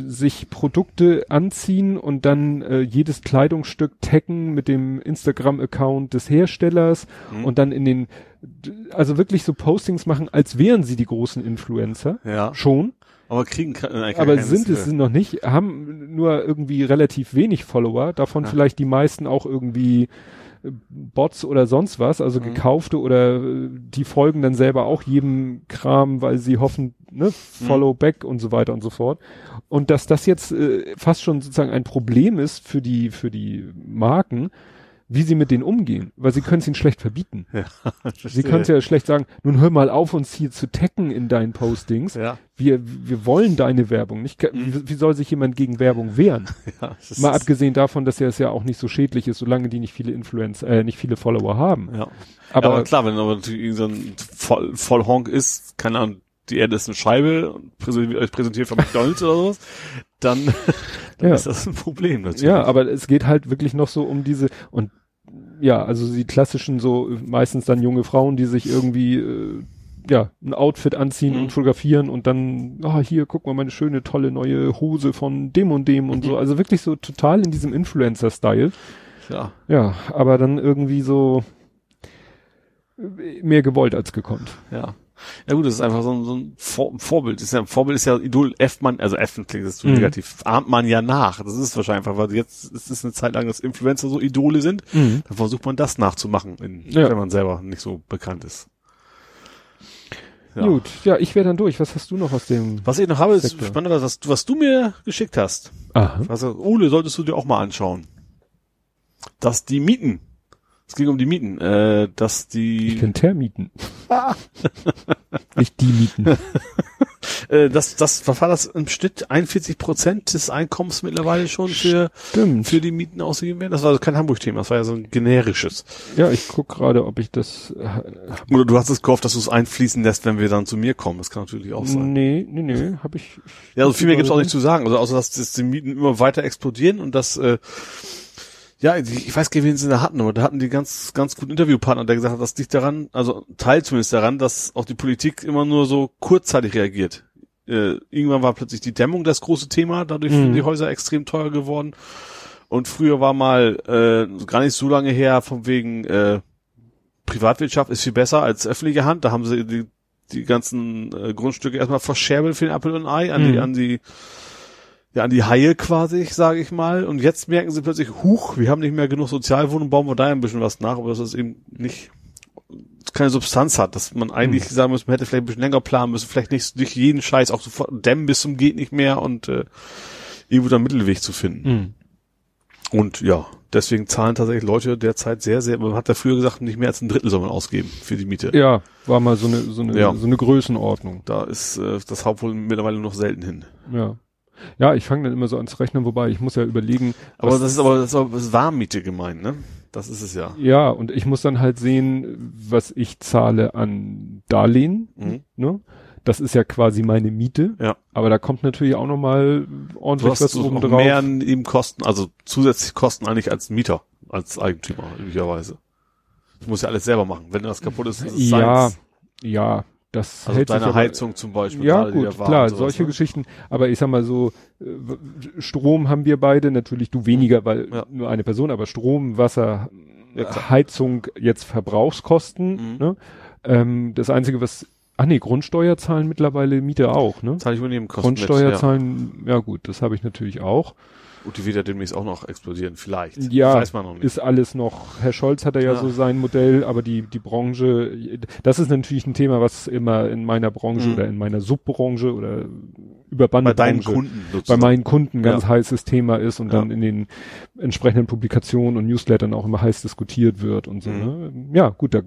Speaker 2: sich Produkte anziehen und dann äh, jedes Kleidungsstück taggen mit dem Instagram-Account des Herstellers
Speaker 3: Mhm.
Speaker 2: und dann in den, also wirklich so Postings machen, als wären sie die großen Influencer.
Speaker 3: Ja.
Speaker 2: Schon,
Speaker 3: Aber kriegen äh,
Speaker 2: aber sind es noch nicht, haben nur irgendwie relativ wenig Follower, davon
Speaker 3: Ja.
Speaker 2: vielleicht die meisten auch irgendwie äh, Bots oder sonst was, also
Speaker 3: Mhm.
Speaker 2: gekaufte oder äh, die folgen dann selber auch jedem Kram, weil sie hoffen, ne,
Speaker 3: Mhm.
Speaker 2: Follow back und so weiter und so fort. Und dass das jetzt äh, fast schon sozusagen ein Problem ist für die, für die Marken, wie sie mit denen umgehen, weil sie können es ihnen schlecht verbieten.
Speaker 3: Ja,
Speaker 2: Sie können es ja schlecht sagen, nun hör mal auf, uns hier zu taggen in deinen Postings.
Speaker 3: ja,
Speaker 2: Wir, wir wollen deine Werbung nicht. Wie, wie soll sich jemand gegen Werbung wehren?
Speaker 3: ja,
Speaker 2: Mal abgesehen davon, dass ja es ja auch nicht so schädlich ist, solange die nicht viele Influencer, äh, nicht viele Follower haben.
Speaker 3: Ja.
Speaker 2: Aber,
Speaker 3: Aber, klar, wenn aber so ein Voll, Vollhonk ist, keine Ahnung, die Erde ist eine Scheibe und präsentiert, euch präsentiert von McDonalds oder sowas, dann, dann
Speaker 2: Ja.
Speaker 3: ist das ein Problem natürlich.
Speaker 2: ja, aber es geht halt wirklich noch so um diese und ja, also die klassischen so äh, meistens dann junge Frauen, die sich irgendwie äh, ja, ein Outfit anziehen
Speaker 3: Mhm.
Speaker 2: und fotografieren und dann, ah, hier, guck mal meine schöne, tolle neue Hose von dem und dem und
Speaker 3: Mhm.
Speaker 2: so. Also wirklich so total in diesem Influencer-Style.
Speaker 3: ja.
Speaker 2: Ja, aber dann irgendwie so äh, mehr gewollt als gekonnt.
Speaker 3: Ja. Ja gut, das ist einfach so ein, so ein Vor Vorbild. Das ist ja, ein Vorbild ist ja Idol F man, also F klingt das so
Speaker 2: Mhm.
Speaker 3: negativ, ahmt man ja nach. Das ist wahrscheinlich einfach, weil jetzt ist es eine Zeit lang, dass Influencer so Idole sind, dann versucht man das nachzumachen, in,
Speaker 2: Ja.
Speaker 3: wenn man selber nicht so bekannt ist. Ja.
Speaker 2: Gut, ja, ich wäre dann durch. Was hast du noch aus dem?
Speaker 3: Was ich noch habe, ist
Speaker 2: Sektor.
Speaker 3: spannend, was, du- was du mir geschickt hast.
Speaker 2: Aha.
Speaker 3: Also, Ole, solltest du dir auch mal anschauen. Dass die Mieten, es ging um die Mieten, äh, dass
Speaker 2: Ich
Speaker 3: die,
Speaker 2: kenne Termieten. Nicht die Mieten.
Speaker 3: äh, dass das, was war das im Schnitt 41 Prozent des Einkommens mittlerweile schon für
Speaker 2: Stimmt.
Speaker 3: für die Mieten ausgegeben werden? Das war also kein Hamburg-Thema, das war ja so ein generisches.
Speaker 2: Ja, ich guck gerade, ob ich das. Äh,
Speaker 3: Oder du hast es gehofft, dass du es einfließen lässt, wenn wir dann zu mir kommen. Das kann natürlich auch sein.
Speaker 2: nee, nee, nee, habe ich.
Speaker 3: Ja, also viel mehr gibt's auch nicht zu sagen. Also außer dass, dass die Mieten immer weiter explodieren und dass äh, ja, die, ich weiß gar nicht, wen sie da hatten, aber da hatten die ganz, ganz guten Interviewpartner, der gesagt hat, das liegt daran, also Teil zumindest daran, dass auch die Politik immer nur so kurzzeitig reagiert. Äh, irgendwann war plötzlich die Dämmung das große Thema, dadurch
Speaker 2: Mhm.
Speaker 3: sind die Häuser extrem teuer geworden. Und früher war mal äh, gar nicht so lange her, von wegen äh, Privatwirtschaft ist viel besser als öffentliche Hand. Da haben sie die, die ganzen äh, Grundstücke erstmal verscherbelt für den Apfel und Ei an die,
Speaker 2: Mhm.
Speaker 3: an die ja, an die Haie quasi, sage ich mal. Und jetzt merken sie plötzlich, huch, wir haben nicht mehr genug Sozialwohnungen, bauen wir da ein bisschen was nach, aber dass das eben nicht keine Substanz hat, dass man eigentlich
Speaker 2: Hm.
Speaker 3: sagen muss, man hätte vielleicht ein bisschen länger planen müssen, vielleicht nicht, nicht jeden Scheiß auch sofort dämmen bis zum geht nicht mehr und äh, irgendwo da Mittelweg zu finden.
Speaker 2: Mhm.
Speaker 3: Und ja, deswegen zahlen tatsächlich Leute derzeit sehr, sehr, man hat ja früher gesagt, nicht mehr als ein Drittel soll man ausgeben für die Miete.
Speaker 2: Ja, war mal so eine so eine
Speaker 3: Ja.
Speaker 2: so eine Größenordnung.
Speaker 3: Da ist äh, das Hauptwohl mittlerweile noch selten hin.
Speaker 2: Ja. Ja, ich fange dann immer so ans Rechnen, wobei ich muss ja überlegen.
Speaker 3: Aber das ist aber das ist, aber Warmmiete gemeint, ne? Das ist es ja.
Speaker 2: Ja, und ich muss dann halt sehen, was ich zahle an Darlehen.
Speaker 3: Mhm.
Speaker 2: Ne? Das ist ja quasi meine Miete.
Speaker 3: Ja.
Speaker 2: Aber da kommt natürlich auch nochmal
Speaker 3: Du
Speaker 2: ordentlich was
Speaker 3: so
Speaker 2: oben drauf.
Speaker 3: mehr eben Kosten, also zusätzlich Kosten eigentlich als Mieter, als Eigentümer, üblicherweise. Du musst ja alles selber machen. Wenn das kaputt ist, ist es
Speaker 2: Ja,
Speaker 3: seins.
Speaker 2: ja, das
Speaker 3: Also
Speaker 2: hält sich
Speaker 3: deine
Speaker 2: aber-
Speaker 3: Heizung zum Beispiel.
Speaker 2: Ja, gut, klar,
Speaker 3: sowas,
Speaker 2: solche
Speaker 3: ne?
Speaker 2: Geschichten. Aber ich sag mal so, äh, Strom haben wir beide, natürlich du weniger, weil
Speaker 3: Ja.
Speaker 2: nur eine Person, aber Strom, Wasser,
Speaker 3: Ja.
Speaker 2: Heizung, jetzt Verbrauchskosten.
Speaker 3: Mhm.
Speaker 2: Ne? Ähm, das Einzige, was, ach nee, Grundsteuer zahlen mittlerweile Miete auch, ne?
Speaker 3: Zahle ich über Nebenkosten
Speaker 2: Grundsteuer
Speaker 3: mit, ja.
Speaker 2: zahlen, ja gut, das habe ich natürlich auch.
Speaker 3: Und die wird ja demnächst auch noch explodieren, vielleicht.
Speaker 2: Ja,
Speaker 3: Weiß man noch nicht.
Speaker 2: Ist alles noch, Herr Scholz hat ja, ja
Speaker 3: Ja.
Speaker 2: so sein Modell, aber die, die Branche, das ist natürlich ein Thema, was immer in meiner Branche
Speaker 3: Mhm.
Speaker 2: oder in meiner Subbranche oder
Speaker 3: Bei
Speaker 2: Überbande
Speaker 3: deinen
Speaker 2: Branche,
Speaker 3: Kunden
Speaker 2: bei
Speaker 3: sozusagen.
Speaker 2: meinen Kunden ganz
Speaker 3: Ja.
Speaker 2: heißes Thema ist und
Speaker 3: Ja.
Speaker 2: dann in den entsprechenden Publikationen und Newslettern auch immer heiß diskutiert wird und so.
Speaker 3: Mhm.
Speaker 2: Ne? Ja, gut, da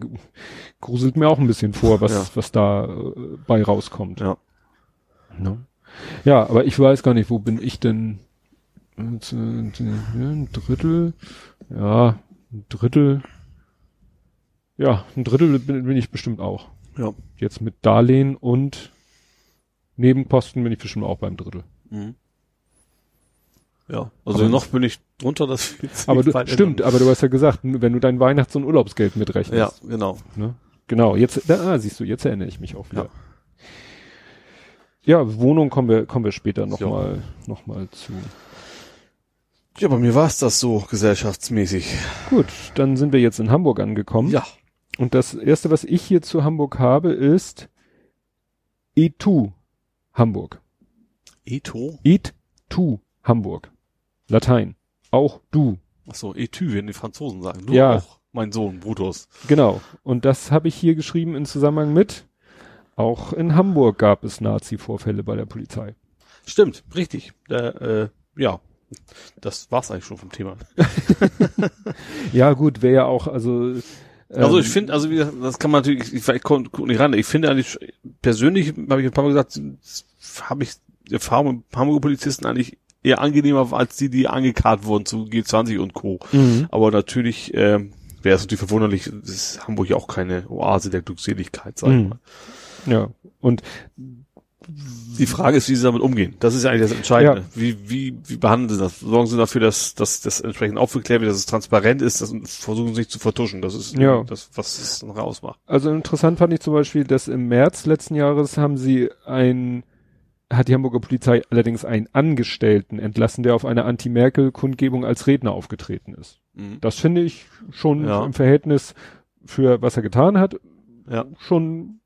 Speaker 2: gruselt mir auch ein bisschen vor, was,
Speaker 3: Ja.
Speaker 2: was da äh, bei rauskommt.
Speaker 3: Ja.
Speaker 2: Ne? Ja, aber ich weiß gar nicht, wo bin ich denn? Äh, Ein Drittel, ja, ein Drittel, ja, ein Drittel bin, bin ich bestimmt auch.
Speaker 3: Ja.
Speaker 2: Jetzt mit Darlehen und Nebenposten bin ich bestimmt auch beim Drittel.
Speaker 3: Mhm. Ja, also
Speaker 2: Aber-
Speaker 3: noch bin ich drunter, das
Speaker 2: Aber du, stimmt,
Speaker 3: ändern.
Speaker 2: aber du hast ja gesagt, wenn du dein Weihnachts- und Urlaubsgeld mitrechnest.
Speaker 3: Ja, genau.
Speaker 2: Ne? Genau, jetzt, da, ah, siehst du, jetzt erinnere ich mich auch wieder. Ja, Wohnung kommen wir, kommen wir später nochmal, noch mal zu.
Speaker 3: Ja, bei mir war es das so gesellschaftsmäßig.
Speaker 2: Gut, dann sind wir jetzt in Hamburg angekommen.
Speaker 3: Ja.
Speaker 2: Und das erste, was ich hier zu Hamburg habe, ist E2 Hamburg.
Speaker 3: Eto?
Speaker 2: E2 Hamburg. Latein. Auch du.
Speaker 3: Achso, Etü, wenn die Franzosen sagen. Du
Speaker 2: Ja.
Speaker 3: auch, mein Sohn, Brutus.
Speaker 2: Genau. Und das habe ich hier geschrieben in Zusammenhang mit. Auch in Hamburg gab es Nazi-Vorfälle bei der Polizei.
Speaker 3: Stimmt, richtig. Der, äh, ja, das war's eigentlich schon vom Thema.
Speaker 2: Ja, gut, wäre ja auch, also.
Speaker 3: Also
Speaker 2: ähm,
Speaker 3: ich finde, also wie gesagt, das kann man natürlich, ich, ich guck nicht ran. Ich finde eigentlich, persönlich, habe ich ein paar Mal gesagt, habe ich Erfahrung mit Hamburger Polizisten eigentlich eher angenehmer als die, die angekarrt wurden zu G20 und Co.
Speaker 2: Mhm.
Speaker 3: Aber natürlich ähm, wäre es natürlich verwunderlich, ist Hamburg ja auch keine Oase der Glückseligkeit, sag ich
Speaker 2: Mhm.
Speaker 3: mal.
Speaker 2: Ja. Und
Speaker 3: Die Frage ist, wie sie damit umgehen. Das ist ja eigentlich das Entscheidende. Wie, wie, wie behandeln sie das? Sorgen sie dafür, dass, dass das entsprechend aufgeklärt wird, dass es transparent ist, dass, versuchen sie nicht zu vertuschen. Das ist
Speaker 2: Ja.
Speaker 3: das, was es noch ausmacht.
Speaker 2: Also interessant fand ich zum Beispiel, dass im März letzten Jahres haben sie ein, hat die Hamburger Polizei allerdings einen Angestellten entlassen, der auf einer Anti-Merkel-Kundgebung als Redner aufgetreten ist.
Speaker 3: Mhm.
Speaker 2: Das finde ich schon
Speaker 3: Ja.
Speaker 2: im Verhältnis für was er getan hat,
Speaker 3: Ja.
Speaker 2: schon?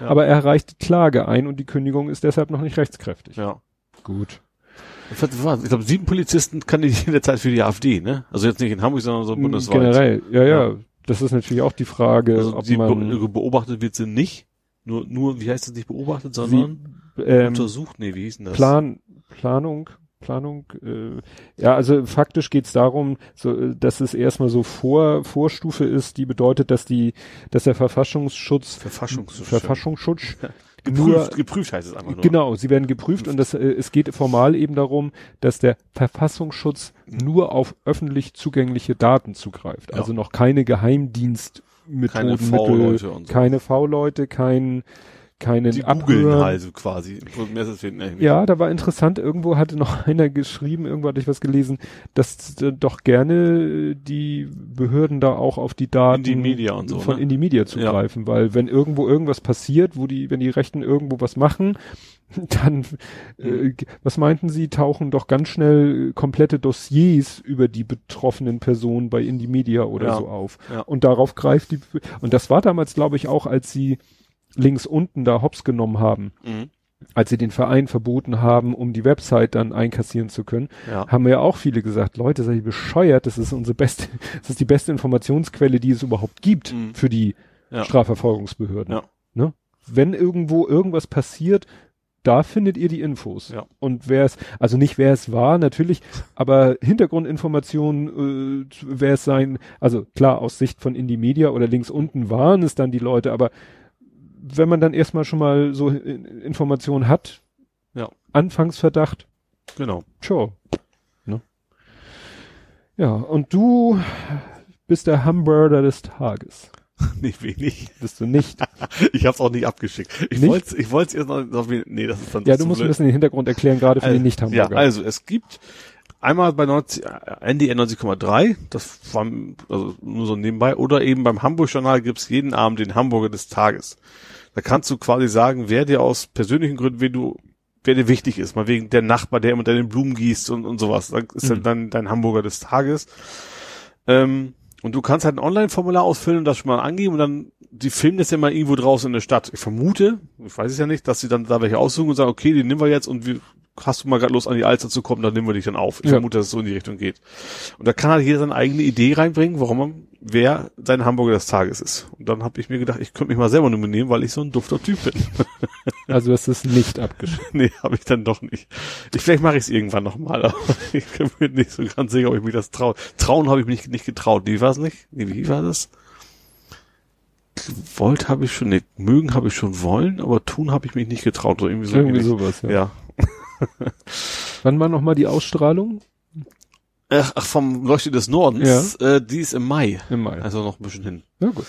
Speaker 3: Ja.
Speaker 2: Aber er reicht Klage ein und die Kündigung ist deshalb noch nicht rechtskräftig.
Speaker 3: Ja.
Speaker 2: Gut.
Speaker 3: Ich glaube, sieben Polizisten kandidieren derzeit für die AfD, ne? Also jetzt nicht in Hamburg, sondern so bundesweit.
Speaker 2: Generell, ja, ja,
Speaker 3: Ja.
Speaker 2: Das ist natürlich auch die Frage,
Speaker 3: Also
Speaker 2: ob
Speaker 3: die
Speaker 2: man
Speaker 3: be beobachtet wird sie nicht. Nur, nur, wie heißt das nicht beobachtet, sondern
Speaker 2: ähm,
Speaker 3: untersucht? Nee, wie hieß denn das?
Speaker 2: Plan, Planung, Planung, äh, ja, also faktisch geht's darum, so, äh, dass es erstmal so Vor, Vorstufe ist, die bedeutet, dass die, dass der Verfassungsschutz,
Speaker 3: Verfassungsschutz.
Speaker 2: Verfassungsschutz,
Speaker 3: Geprüft,
Speaker 2: nur-
Speaker 3: geprüft heißt es einfach nur.
Speaker 2: genau, sie werden geprüft und das, äh, es geht formal eben darum, dass der Verfassungsschutz nur auf öffentlich zugängliche Daten zugreift,
Speaker 3: Ja.
Speaker 2: also noch keine Geheimdienstmethoden,
Speaker 3: Keine V-Leute und so.
Speaker 2: keine V-Leute, kein, keinen
Speaker 3: Die googeln halt quasi.
Speaker 2: Ja, da war interessant, irgendwo hatte noch einer geschrieben, irgendwo hatte ich was gelesen, dass äh, doch gerne die Behörden da auch auf die Daten
Speaker 3: Indie so,
Speaker 2: von
Speaker 3: ne?
Speaker 2: Indie Media zugreifen, weil wenn irgendwo irgendwas passiert, wo die, wenn die Rechten irgendwo was machen, dann, äh, was meinten sie, tauchen doch ganz schnell komplette Dossiers über die betroffenen Personen bei Indie Media oder
Speaker 3: Ja.
Speaker 2: so auf.
Speaker 3: Ja.
Speaker 2: Und darauf greift die, und das war damals, glaube ich, auch, als sie links unten da hops genommen haben
Speaker 3: Mhm.
Speaker 2: als sie den Verein verboten haben, um die Website dann einkassieren zu können,
Speaker 3: Ja.
Speaker 2: haben ja auch viele gesagt, Leute, seid ihr bescheuert, das ist unsere beste, das ist die beste Informationsquelle, die es überhaupt gibt
Speaker 3: Mhm.
Speaker 2: für die
Speaker 3: Ja.
Speaker 2: Strafverfolgungsbehörden.
Speaker 3: Ja.
Speaker 2: Ne? Wenn irgendwo irgendwas passiert, da findet ihr die Infos.
Speaker 3: Ja.
Speaker 2: Und wer es, also nicht wer es war, natürlich, aber Hintergrundinformationen, äh, wer es sein, also klar, aus Sicht von Indie Media oder links unten waren es dann die Leute, aber wenn man dann erstmal schon mal so in- Informationen hat,
Speaker 3: Ja.
Speaker 2: Anfangsverdacht,
Speaker 3: Genau.
Speaker 2: Ciao. Ne? Ja, und du bist der Hamburger des Tages.
Speaker 3: Nicht wenig.
Speaker 2: Bist du nicht?
Speaker 3: Ich hab's auch nicht abgeschickt. Ich wollte ich wollte erst noch, noch nee, das ist dann
Speaker 2: ja, du musst ein bisschen den Hintergrund erklären, gerade für
Speaker 3: Also,
Speaker 2: die Nicht-Hamburger.
Speaker 3: Ja, also es gibt einmal bei 90, äh, NDR 90,3, das war also nur so nebenbei, oder eben beim Hamburg Journal gibt's jeden Abend den Hamburger des Tages. Da kannst du quasi sagen, wer dir aus persönlichen Gründen, wer du, wer dir wichtig ist, mal wegen der Nachbar, der immer deine Blumen gießt und, und sowas. Das ist
Speaker 2: Mhm.
Speaker 3: dann dein Hamburger des Tages. Ähm, und du kannst halt ein Online-Formular ausfüllen und das schon mal angeben und dann, die filmen das ja mal irgendwo draußen in der Stadt. Ich vermute, ich weiß es ja nicht, dass sie dann da welche aussuchen und sagen, okay, den nehmen wir jetzt und wir, hast du mal gerade Lust an die Alster zu kommen, dann nehmen wir dich dann auf. Ich
Speaker 2: Ja.
Speaker 3: vermute, dass es so in die Richtung geht. Und da kann halt jeder seine eigene Idee reinbringen, warum man, wer sein Hamburger des Tages ist. Und dann habe ich mir gedacht, ich könnte mich mal selber nominieren, weil ich so ein dufter Typ bin.
Speaker 2: Also das ist nicht abgeschrieben.
Speaker 3: nee, habe ich dann doch nicht. Ich, vielleicht mache ich es irgendwann nochmal, aber ich bin mir nicht so ganz sicher, ob ich mich das traue. Trauen habe ich mich nicht getraut. Wie war es nicht? Nee, wie war das? Gewollt habe ich schon, nee, mögen habe ich schon wollen, aber tun habe ich mich nicht getraut. So irgendwie so.
Speaker 2: Irgendwie
Speaker 3: ähnlich.
Speaker 2: sowas, ja.
Speaker 3: Ja.
Speaker 2: Wann war nochmal die Ausstrahlung?
Speaker 3: Ach, ach, vom Leuchte des Nordens, äh, die ist im Mai.
Speaker 2: Im Mai.
Speaker 3: Also noch ein bisschen hin.
Speaker 2: Ja, gut.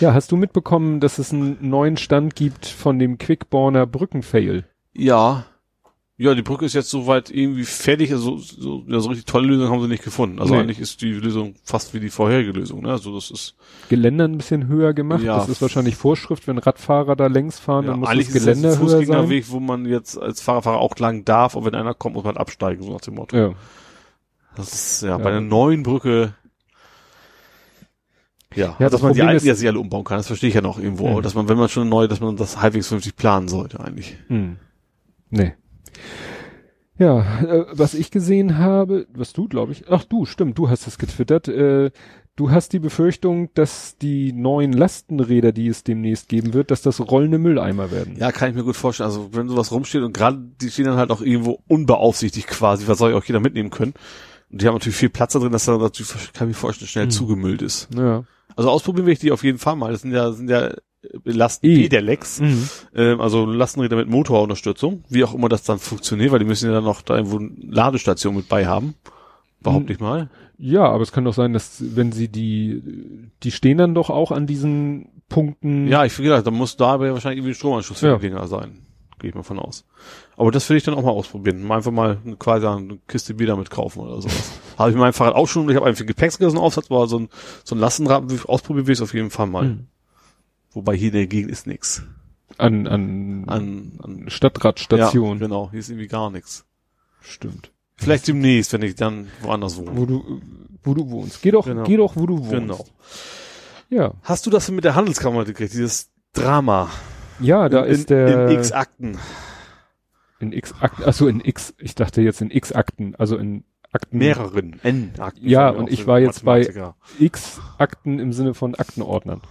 Speaker 2: Ja, hast du mitbekommen, dass es einen neuen Stand gibt von dem Quickborner Brückenfail?
Speaker 3: Ja. Ja, die Brücke ist jetzt soweit irgendwie fertig. Also so, ja, so richtig tolle Lösung haben sie nicht gefunden. Also
Speaker 2: Nee.
Speaker 3: eigentlich ist die Lösung fast wie die vorherige Lösung. Ne? Also das ist
Speaker 2: Geländer ein bisschen höher gemacht.
Speaker 3: Ja.
Speaker 2: Das ist wahrscheinlich Vorschrift, wenn Radfahrer da längs fahren, dann muss
Speaker 3: eigentlich
Speaker 2: das
Speaker 3: ist es jetzt
Speaker 2: Geländer
Speaker 3: ein
Speaker 2: höher sein.
Speaker 3: Fußgängerweg, wo man jetzt als Fahrerfahrer auch lang darf, und wenn einer kommt, muss man absteigen, so nach dem Motto.
Speaker 2: Ja.
Speaker 3: Das ist ja,
Speaker 2: Ja.
Speaker 3: bei einer neuen Brücke. Ja,
Speaker 2: Ja,
Speaker 3: dass
Speaker 2: das
Speaker 3: man die
Speaker 2: Problem
Speaker 3: alten
Speaker 2: ist-
Speaker 3: ja sich alle umbauen kann, das verstehe ich ja noch irgendwo.
Speaker 2: Mhm.
Speaker 3: Dass man, wenn man schon neu, dass man das halbwegs vernünftig planen sollte eigentlich.
Speaker 2: Hm. Nee. Ja, äh, was ich gesehen habe, was du, glaube ich, ach du, stimmt, du hast es getwittert, äh, du hast die Befürchtung, dass die neuen Lastenräder, die es demnächst geben wird, dass das rollende Mülleimer werden.
Speaker 3: Ja, kann ich mir gut vorstellen. Also wenn sowas rumsteht und gerade die stehen dann halt auch irgendwo unbeaufsichtigt quasi, was soll ich auch jeder mitnehmen können. Und die haben natürlich viel Platz da drin, dass da natürlich, kann ich mir vorstellen, schnell
Speaker 2: Mhm.
Speaker 3: zugemüllt ist.
Speaker 2: Ja.
Speaker 3: Also ausprobieren will ich die auf jeden Fall mal. Das sind ja, sind ja Lasten
Speaker 2: Eh.
Speaker 3: Pedelecs.
Speaker 2: Mhm.
Speaker 3: Ähm, also Lastenräder mit Motorunterstützung, wie auch immer das dann funktioniert, weil die müssen ja dann noch da irgendwo eine Ladestation mit bei haben. Behaupte
Speaker 2: Hm.
Speaker 3: ich mal.
Speaker 2: Ja, aber es kann doch sein, dass wenn sie die, die stehen dann doch auch an diesen Punkten.
Speaker 3: Ja, ich gedacht, da muss da aber wahrscheinlich irgendwie ein Stromanschluss für
Speaker 2: Ja.
Speaker 3: die Dinger sein. Gehe ich mal von aus. Aber das will ich dann auch mal ausprobieren. Mal Einfach mal quasi eine Kiste Bier damit kaufen oder sowas. Habe ich mit meinem Fahrrad auch schon, ich habe einen für Gepäcksaufsatz, aber so ein, so ein Lastenrad ausprobieren will ich auf jeden Fall mal.
Speaker 2: Mhm.
Speaker 3: Wobei hier in der Gegend ist nix.
Speaker 2: An, an,
Speaker 3: An, an
Speaker 2: Stadtradstation.
Speaker 3: Ja, genau, hier ist irgendwie gar nichts.
Speaker 2: Stimmt.
Speaker 3: Vielleicht demnächst, wenn ich dann woanders wohne.
Speaker 2: Wo du, wo du wohnst. Geh doch,
Speaker 3: Genau.
Speaker 2: geh doch, wo du wohnst.
Speaker 3: Genau.
Speaker 2: Ja.
Speaker 3: Hast du das mit der Handelskammer gekriegt, dieses Drama?
Speaker 2: Ja, da
Speaker 3: in,
Speaker 2: ist der.
Speaker 3: In x Akten.
Speaker 2: In X Akten, achso, in X, ich dachte jetzt in X Akten, also in Akten.
Speaker 3: Mehreren N-Akten.
Speaker 2: Ja, und ich war jetzt bei-
Speaker 3: Mathematiker.
Speaker 2: X Akten im Sinne von Aktenordnern.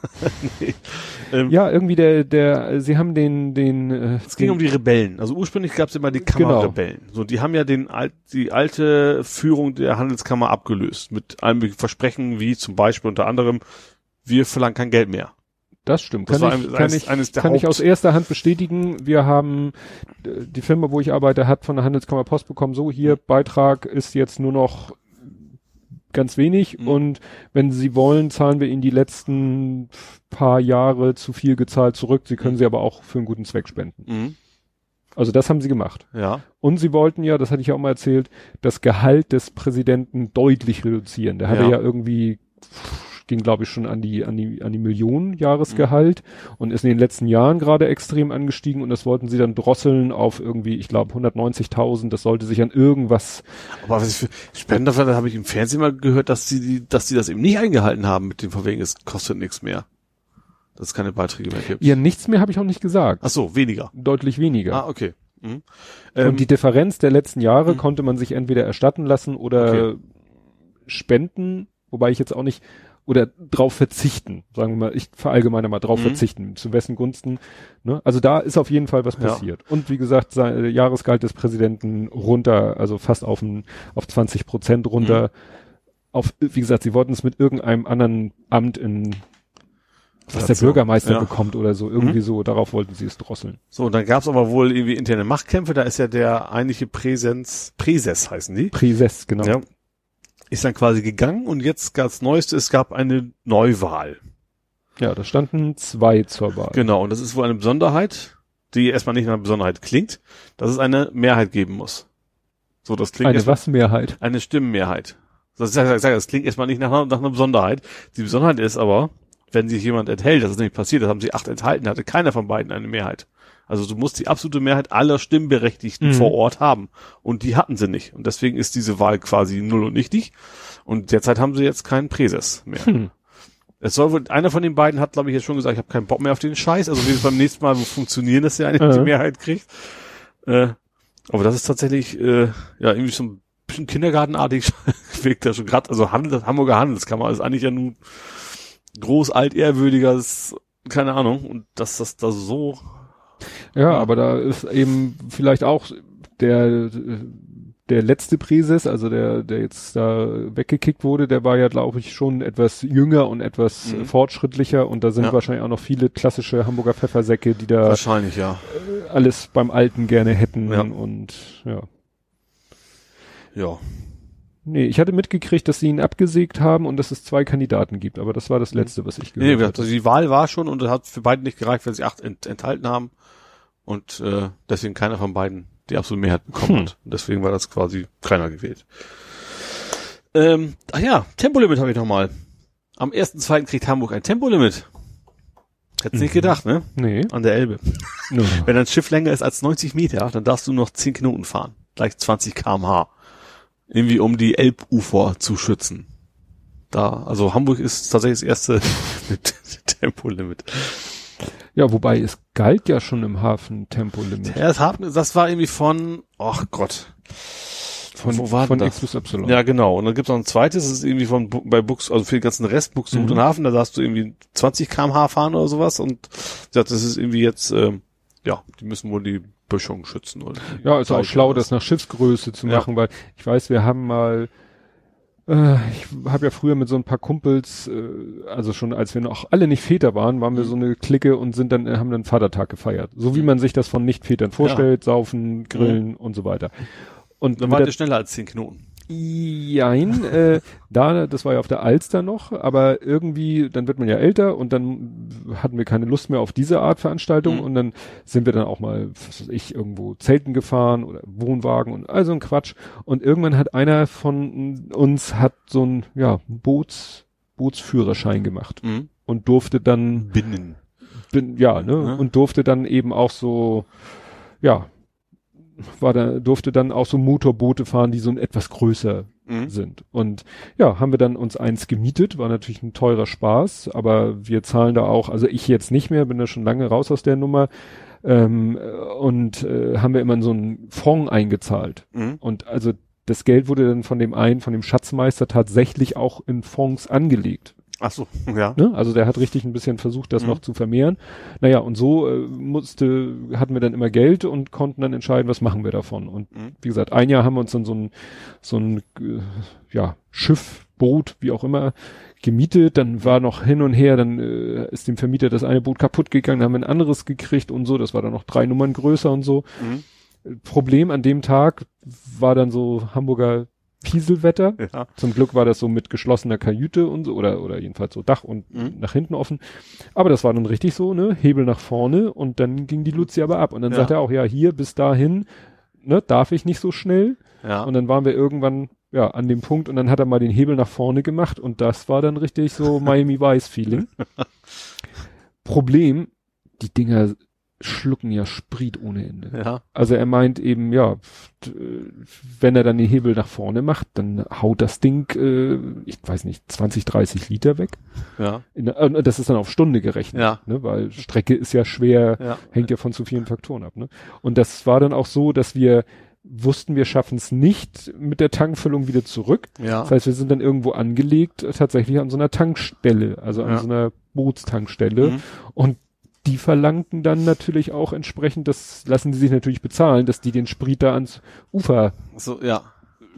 Speaker 3: nee. ähm,
Speaker 2: Ja, irgendwie der, der, sie haben den, den, äh,
Speaker 3: Es ging
Speaker 2: den,
Speaker 3: um die Rebellen. Also ursprünglich gab es immer die
Speaker 2: Genau.
Speaker 3: Kammerrebellen. So, die haben ja den alt, die alte Führung der Handelskammer abgelöst mit möglichen Versprechen, wie zum Beispiel unter anderem, wir verlangen kein Geld mehr.
Speaker 2: Das stimmt,
Speaker 3: Das
Speaker 2: kann ich,
Speaker 3: ein-
Speaker 2: kann
Speaker 3: eines-
Speaker 2: ich,
Speaker 3: eines
Speaker 2: kann ich aus erster Hand bestätigen. Wir haben, äh, die Firma, wo ich arbeite, hat von der Handelskammer Post bekommen, so hier, Beitrag ist jetzt nur noch ganz wenig
Speaker 3: Mhm.
Speaker 2: und wenn Sie wollen, zahlen wir Ihnen die letzten paar Jahre zu viel gezahlt zurück. Sie können
Speaker 3: Mhm.
Speaker 2: sie aber auch für einen guten Zweck spenden.
Speaker 3: Mhm.
Speaker 2: Also das haben sie gemacht.
Speaker 3: Ja.
Speaker 2: Und sie wollten ja, das hatte ich ja auch mal erzählt, das Gehalt des Präsidenten deutlich reduzieren. Der hatte
Speaker 3: Ja.
Speaker 2: ja irgendwie, ging glaube ich schon an die, an die, an die Millionen Jahresgehalt und ist in den letzten Jahren gerade extrem angestiegen und das wollten sie dann drosseln auf irgendwie, ich glaube 190.000. Das sollte sich an irgendwas,
Speaker 3: Aber was ich für Spendenfälle habe ich im Fernsehen mal gehört, dass sie die, dass die das eben nicht eingehalten haben mit dem Verwegen, es kostet nichts mehr. Dass es keine Beiträge mehr gibt.
Speaker 2: ja nichts mehr habe ich auch nicht gesagt.
Speaker 3: Ach so, weniger.
Speaker 2: Deutlich weniger.
Speaker 3: Ah, okay. Mhm. Ähm,
Speaker 2: und die Differenz der letzten Jahre
Speaker 3: Mhm.
Speaker 2: konnte man sich entweder erstatten lassen oder
Speaker 3: Okay.
Speaker 2: spenden, wobei ich jetzt auch nicht, oder drauf verzichten, sagen wir mal, ich verallgemeine mal drauf
Speaker 3: Mhm.
Speaker 2: verzichten, zu wessen Gunsten. Ne? Also da ist auf jeden Fall was
Speaker 3: Ja.
Speaker 2: passiert. Und wie gesagt, sein äh, Jahresgehalt des Präsidenten runter, also fast auf, ein, auf 20 Prozent runter.
Speaker 3: Mhm.
Speaker 2: Auf, wie gesagt, sie wollten es mit irgendeinem anderen Amt in was der. Bürgermeister
Speaker 3: Ja.
Speaker 2: bekommt oder so, irgendwie
Speaker 3: Mhm.
Speaker 2: so, darauf wollten sie es drosseln.
Speaker 3: So, und dann gab's aber wohl irgendwie interne Machtkämpfe, da ist ja der eigentliche Präsens, Präses heißen die.
Speaker 2: Präses, genau.
Speaker 3: Ja. Ist dann quasi gegangen und jetzt gab's Neueste, es gab eine Neuwahl.
Speaker 2: Ja, da standen zwei zur Wahl.
Speaker 3: Genau, und das ist wohl eine Besonderheit, die erstmal nicht nach einer Besonderheit klingt, dass es eine Mehrheit geben muss. So, das klingt
Speaker 2: Eine was Mehrheit?
Speaker 3: eine Stimmenmehrheit. Das, sag, das klingt erstmal nicht nach, nach einer Besonderheit. Die Besonderheit ist aber, wenn sich jemand enthält, das ist nämlich passiert, das haben sie acht enthalten, hatte keiner von beiden eine Mehrheit. Also du musst die absolute Mehrheit aller Stimmberechtigten
Speaker 2: Mhm.
Speaker 3: vor Ort haben. Und die hatten sie nicht. Und deswegen ist diese Wahl quasi null und nichtig. Und derzeit haben sie jetzt keinen Präses mehr.
Speaker 2: Hm.
Speaker 3: Es soll wohl, einer von den beiden hat, glaube ich, jetzt schon gesagt, ich habe keinen Bock mehr auf den Scheiß. Also wie es beim nächsten Mal funktionieren, dass der eine
Speaker 2: Äh.
Speaker 3: die Mehrheit kriegt. Äh, aber das ist tatsächlich, äh, ja, irgendwie so ein bisschen kindergartenartig wirkt das schon gerade. Also Handel, Hamburger Handelskammer ist eigentlich ja nun groß, alt, ehrwürdiger, ist, keine Ahnung. Und dass das da so,
Speaker 2: Ja, aber da ist eben vielleicht auch der, der letzte Präses, also der, der jetzt da weggekickt wurde, der war ja, glaube ich, schon etwas jünger und etwas
Speaker 3: Mhm.
Speaker 2: äh, fortschrittlicher und da sind
Speaker 3: Ja.
Speaker 2: wahrscheinlich auch noch viele klassische Hamburger Pfeffersäcke, die da
Speaker 3: wahrscheinlich, ja.
Speaker 2: alles beim Alten gerne hätten
Speaker 3: Ja.
Speaker 2: und ja.
Speaker 3: Ja.
Speaker 2: Nee, ich hatte mitgekriegt, dass sie ihn abgesägt haben und dass es zwei Kandidaten gibt, aber das war das letzte, was ich
Speaker 3: Nee,
Speaker 2: gehört
Speaker 3: also die Wahl war schon und es hat für beide nicht gereicht, weil sie acht ent enthalten haben und äh, deswegen keiner von beiden die absolute Mehrheit bekommen
Speaker 2: Hm.
Speaker 3: hat. Und deswegen war das quasi keiner gewählt. Ähm, ach ja, Tempolimit habe ich noch mal. Am 1.2. kriegt Hamburg ein Tempolimit. Hättest nicht
Speaker 2: Mhm.
Speaker 3: gedacht, ne?
Speaker 2: Nee.
Speaker 3: An der Elbe. Wenn ein Schiff länger ist als 90 Meter, dann darfst du noch 10 Knoten fahren. Gleich 20 kmh. Irgendwie um die Elbufer zu schützen. Da, also Hamburg ist tatsächlich das erste mit Tempolimit.
Speaker 2: Ja, wobei es galt ja schon im Hafen Tempolimit.
Speaker 3: Ja, das, haben, das war irgendwie von, ach Gott.
Speaker 2: Von,
Speaker 3: wo war
Speaker 2: von
Speaker 3: denn
Speaker 2: X
Speaker 3: das?
Speaker 2: bis Y.
Speaker 3: Ja, genau. Und dann gibt's noch ein zweites, das ist irgendwie von bei Bux, also für den ganzen Rest Buxtehude
Speaker 2: Mhm.
Speaker 3: und Hafen, da darfst du irgendwie 20 kmh fahren oder sowas und das ist irgendwie jetzt, ähm, ja, die müssen wohl die Böschung schützen. Oder
Speaker 2: Ja, ist auch schlau, das nach Schiffsgröße zu
Speaker 3: Ja.
Speaker 2: machen, weil ich weiß, wir haben mal, äh, ich habe ja früher mit so ein paar Kumpels, äh, also schon als wir noch alle nicht Väter waren, waren wir
Speaker 3: Mhm.
Speaker 2: so eine Clique und sind dann, haben dann Vatertag gefeiert. So wie man sich das von Nicht-Vätern vorstellt, saufen, grillen und so weiter. Und
Speaker 3: Dann
Speaker 2: mit
Speaker 3: war
Speaker 2: der-
Speaker 3: der schneller als 10 Knoten.
Speaker 2: Jein, äh, da, das war ja auf der Alster noch, aber irgendwie, dann wird man ja älter und dann hatten wir keine Lust mehr auf diese Art Veranstaltung
Speaker 3: Mhm.
Speaker 2: und dann sind wir dann auch mal, was weiß ich, irgendwo Zelten gefahren oder Wohnwagen und all so ein Quatsch. Und irgendwann hat einer von uns hat so ein, ja, Boots, Bootsführerschein gemacht
Speaker 3: Mhm.
Speaker 2: und durfte dann,
Speaker 3: Binnen.
Speaker 2: bin, ja, ne,
Speaker 3: Ja.
Speaker 2: und durfte dann eben auch so, ja, war da, durfte dann auch so Motorboote fahren, die so ein etwas größer
Speaker 3: Mhm.
Speaker 2: sind. Und ja, haben wir dann uns eins gemietet, war natürlich ein teurer Spaß, aber wir zahlen da auch, also ich jetzt nicht mehr, bin da schon lange raus aus der Nummer, ähm, und äh, haben wir immer in so einen Fonds eingezahlt.
Speaker 3: Mhm.
Speaker 2: Und also das Geld wurde dann von dem einen, von dem Schatzmeister tatsächlich auch in Fonds angelegt.
Speaker 3: Ach so, ja.
Speaker 2: Ne? Also der hat richtig ein bisschen versucht, das
Speaker 3: Mhm.
Speaker 2: noch zu vermehren. Naja, und so äh, musste, hatten wir dann immer Geld und konnten dann entscheiden, was machen wir davon. Und
Speaker 3: Mhm.
Speaker 2: wie gesagt, ein Jahr haben wir uns dann so ein, so ein äh, ja, Schiff, Boot, wie auch immer, gemietet. Dann war noch hin und her, dann äh, ist dem Vermieter das eine Boot kaputt gegangen, dann haben wir ein anderes gekriegt und so. Das war dann noch drei Nummern größer und so.
Speaker 3: Mhm.
Speaker 2: Problem an dem Tag war dann so Hamburger Pieselwetter.
Speaker 3: Ja.
Speaker 2: Zum Glück war das so mit geschlossener Kajüte und so, oder, oder jedenfalls so Dach und
Speaker 3: Mhm.
Speaker 2: nach hinten offen. Aber das war dann richtig so, ne? Hebel nach vorne und dann ging die Luzi aber ab. Und dann
Speaker 3: Ja.
Speaker 2: sagt er auch, ja, hier bis dahin, ne, darf ich nicht so schnell.
Speaker 3: Ja.
Speaker 2: Und dann waren wir irgendwann, ja, an dem Punkt und dann hat er mal den Hebel nach vorne gemacht und das war dann richtig so Miami Vice Feeling. Problem, die Dinger schlucken ja Sprit ohne Ende.
Speaker 3: ja.
Speaker 2: Also er meint eben, ja, wenn er dann den Hebel nach vorne macht, dann haut das Ding, äh, ich weiß nicht, 20, 30 Liter weg.
Speaker 3: Ja.
Speaker 2: In, äh, das ist dann auf Stunde gerechnet,
Speaker 3: Ja.
Speaker 2: ne, weil Strecke ist ja schwer,
Speaker 3: Ja.
Speaker 2: hängt ja von zu vielen Faktoren ab. Ne? Und das war dann auch so, dass wir wussten, wir schaffen es nicht mit der Tankfüllung wieder zurück.
Speaker 3: Ja.
Speaker 2: Das heißt, wir sind dann irgendwo angelegt, äh, tatsächlich an so einer Tankstelle, also an
Speaker 3: Ja.
Speaker 2: so einer Bootstankstelle.
Speaker 3: Mhm.
Speaker 2: Und die verlangten dann natürlich auch entsprechend, das lassen sie sich natürlich bezahlen, dass die den Sprit da ans Ufer
Speaker 3: So, ja.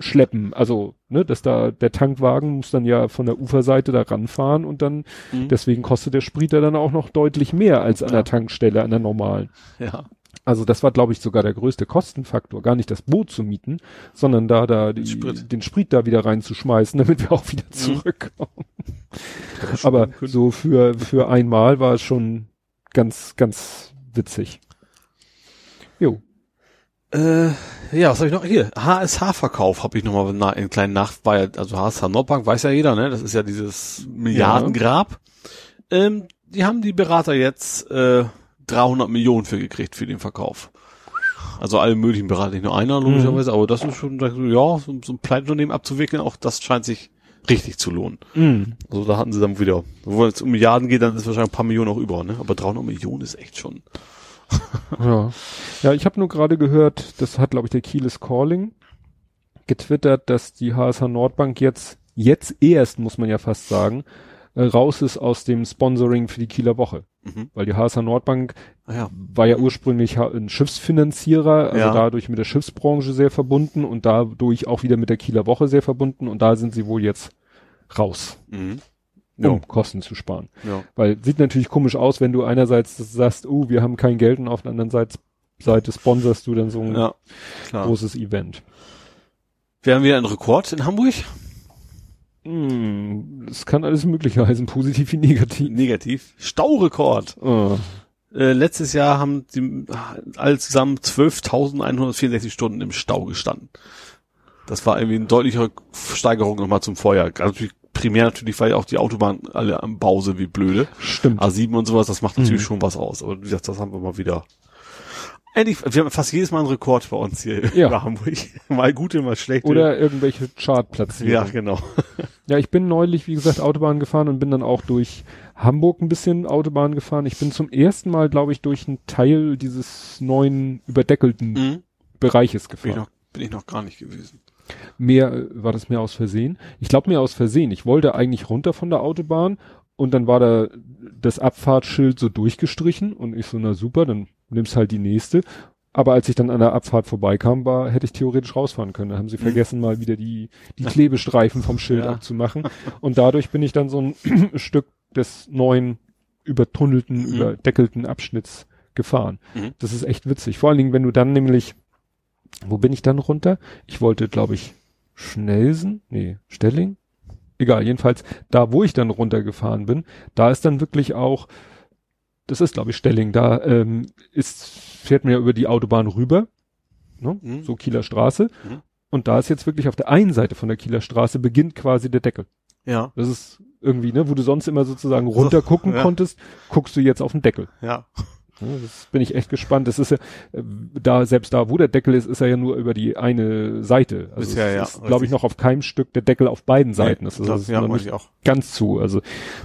Speaker 2: schleppen. Also, ne, dass da der Tankwagen muss dann ja von der Uferseite da ranfahren und dann,
Speaker 3: Mhm.
Speaker 2: deswegen kostet der Sprit da dann auch noch deutlich mehr als an
Speaker 3: Ja.
Speaker 2: der Tankstelle, an der normalen.
Speaker 3: Ja.
Speaker 2: Also das war, glaube ich, sogar der größte Kostenfaktor, gar nicht das Boot zu mieten, sondern da da die,
Speaker 3: Sprit.
Speaker 2: den Sprit da wieder reinzuschmeißen, damit wir auch wieder zurückkommen. Aber so für für einmal war es schon ganz ganz witzig. Jo.
Speaker 3: Äh, ja, was habe ich noch? Hier, HSH-Verkauf habe ich nochmal na, einen kleinen Nach... War ja, also HSH Nordbank weiß ja jeder, ne? Das ist ja dieses Milliardengrab. Ähm, die haben die Berater jetzt äh, 300 Millionen für gekriegt für den Verkauf. Also alle möglichen Berater, nicht nur einer logischerweise, aber das ist schon, ja, so, so ein Kleinunternehmen abzuwickeln, auch das scheint sich richtig zu lohnen.
Speaker 2: Mm.
Speaker 3: Also da hatten sie dann wieder, wo es um Milliarden geht, dann ist wahrscheinlich ein paar Millionen auch über, ne? Aber 300 Millionen ist echt schon.
Speaker 2: Ja. Ja, ich habe nur gerade gehört, das hat, glaube ich, der Kieles Calling getwittert, dass die HSH Nordbank jetzt, jetzt erst, muss man ja fast sagen, äh, raus ist aus dem Sponsoring für die Kieler Woche.
Speaker 3: Mhm.
Speaker 2: Weil die HSH Nordbank
Speaker 3: Ah ja.
Speaker 2: war ja ursprünglich ein Schiffsfinanzierer, also
Speaker 3: Ja.
Speaker 2: dadurch mit der Schiffsbranche sehr verbunden und dadurch auch wieder mit der Kieler Woche sehr verbunden und da sind sie wohl jetzt raus,
Speaker 3: Mhm.
Speaker 2: um
Speaker 3: Ja.
Speaker 2: Kosten zu sparen.
Speaker 3: Ja.
Speaker 2: Weil sieht natürlich komisch aus, wenn du einerseits sagst, oh, wir haben kein Geld und auf der anderen Seite, Seite sponsorst du dann so ein
Speaker 3: Ja.
Speaker 2: Großes Event.
Speaker 3: Wir haben wieder einen Rekord in Hamburg.
Speaker 2: Hm, das kann alles Mögliche heißen, positiv wie negativ.
Speaker 3: Negativ. Staurekord.
Speaker 2: Oh.
Speaker 3: Äh, letztes Jahr haben die alle zusammen 12.164 Stunden im Stau gestanden. Das war irgendwie eine deutliche Steigerung nochmal zum Vorjahr. Gerade natürlich primär natürlich, weil auch die Autobahn alle am Bau sind wie blöde.
Speaker 2: Stimmt.
Speaker 3: A7 und sowas, das macht natürlich
Speaker 2: Mhm.
Speaker 3: schon was aus. Aber wie gesagt, das haben wir mal wieder. Endlich, wir haben fast jedes Mal einen Rekord bei uns hier
Speaker 2: Ja.
Speaker 3: über Hamburg. mal gute, mal schlechte.
Speaker 2: Oder irgendwelche Chartplatzierungen.
Speaker 3: ja, genau.
Speaker 2: Ja, ich bin neulich, wie gesagt, Autobahn gefahren und bin dann auch durch Hamburg ein bisschen Autobahn gefahren. Ich bin zum ersten Mal, glaube ich, durch einen Teil dieses neuen überdeckelten
Speaker 3: Mhm.
Speaker 2: Bereiches
Speaker 3: Bin ich
Speaker 2: gefahren.
Speaker 3: noch, bin ich noch gar nicht gewesen.
Speaker 2: Mehr äh, war das mehr aus Versehen. Ich glaube mehr aus Versehen. Ich wollte eigentlich runter von der Autobahn und dann war da das Abfahrtsschild so durchgestrichen und ich so, na super, dann nimmst halt die nächste. Aber als ich dann an der Abfahrt vorbeikam, war, hätte ich theoretisch rausfahren können. Da haben sie vergessen, mal wieder die, die Klebestreifen vom Schild
Speaker 3: Ja.
Speaker 2: abzumachen. Und dadurch bin ich dann so ein Stück des neuen, übertunnelten,
Speaker 3: Mhm.
Speaker 2: überdeckelten Abschnitts gefahren.
Speaker 3: Mhm.
Speaker 2: Das ist echt witzig. Vor allen Dingen, wenn du dann nämlich, wo bin ich dann runter? Ich wollte, glaube ich, Schnelsen, nee, Stelling. Egal, jedenfalls da, wo ich dann runtergefahren bin, da ist dann wirklich auch, das ist, glaube ich, Stelling, da ähm, ist, fährt man ja über die Autobahn rüber, ne?
Speaker 3: Mhm.
Speaker 2: so Kieler Straße.
Speaker 3: Mhm.
Speaker 2: Und da ist jetzt wirklich auf der einen Seite von der Kieler Straße beginnt quasi der Deckel.
Speaker 3: Ja,
Speaker 2: Das ist irgendwie, ne, wo du sonst immer sozusagen runter gucken
Speaker 3: ja.
Speaker 2: konntest, guckst du jetzt auf den Deckel.
Speaker 3: ja.
Speaker 2: Ja, Das bin ich echt gespannt. Das ist ja, äh, da, selbst da, wo der Deckel ist, ist er ja nur über die eine Seite. Also
Speaker 3: Bisher, ja,
Speaker 2: ist, glaube ich, noch auf keinem Stück der Deckel auf beiden Seiten. Das ist,
Speaker 3: das,
Speaker 2: ist
Speaker 3: ja,
Speaker 2: noch nicht
Speaker 3: ich auch.
Speaker 2: ganz zu. Also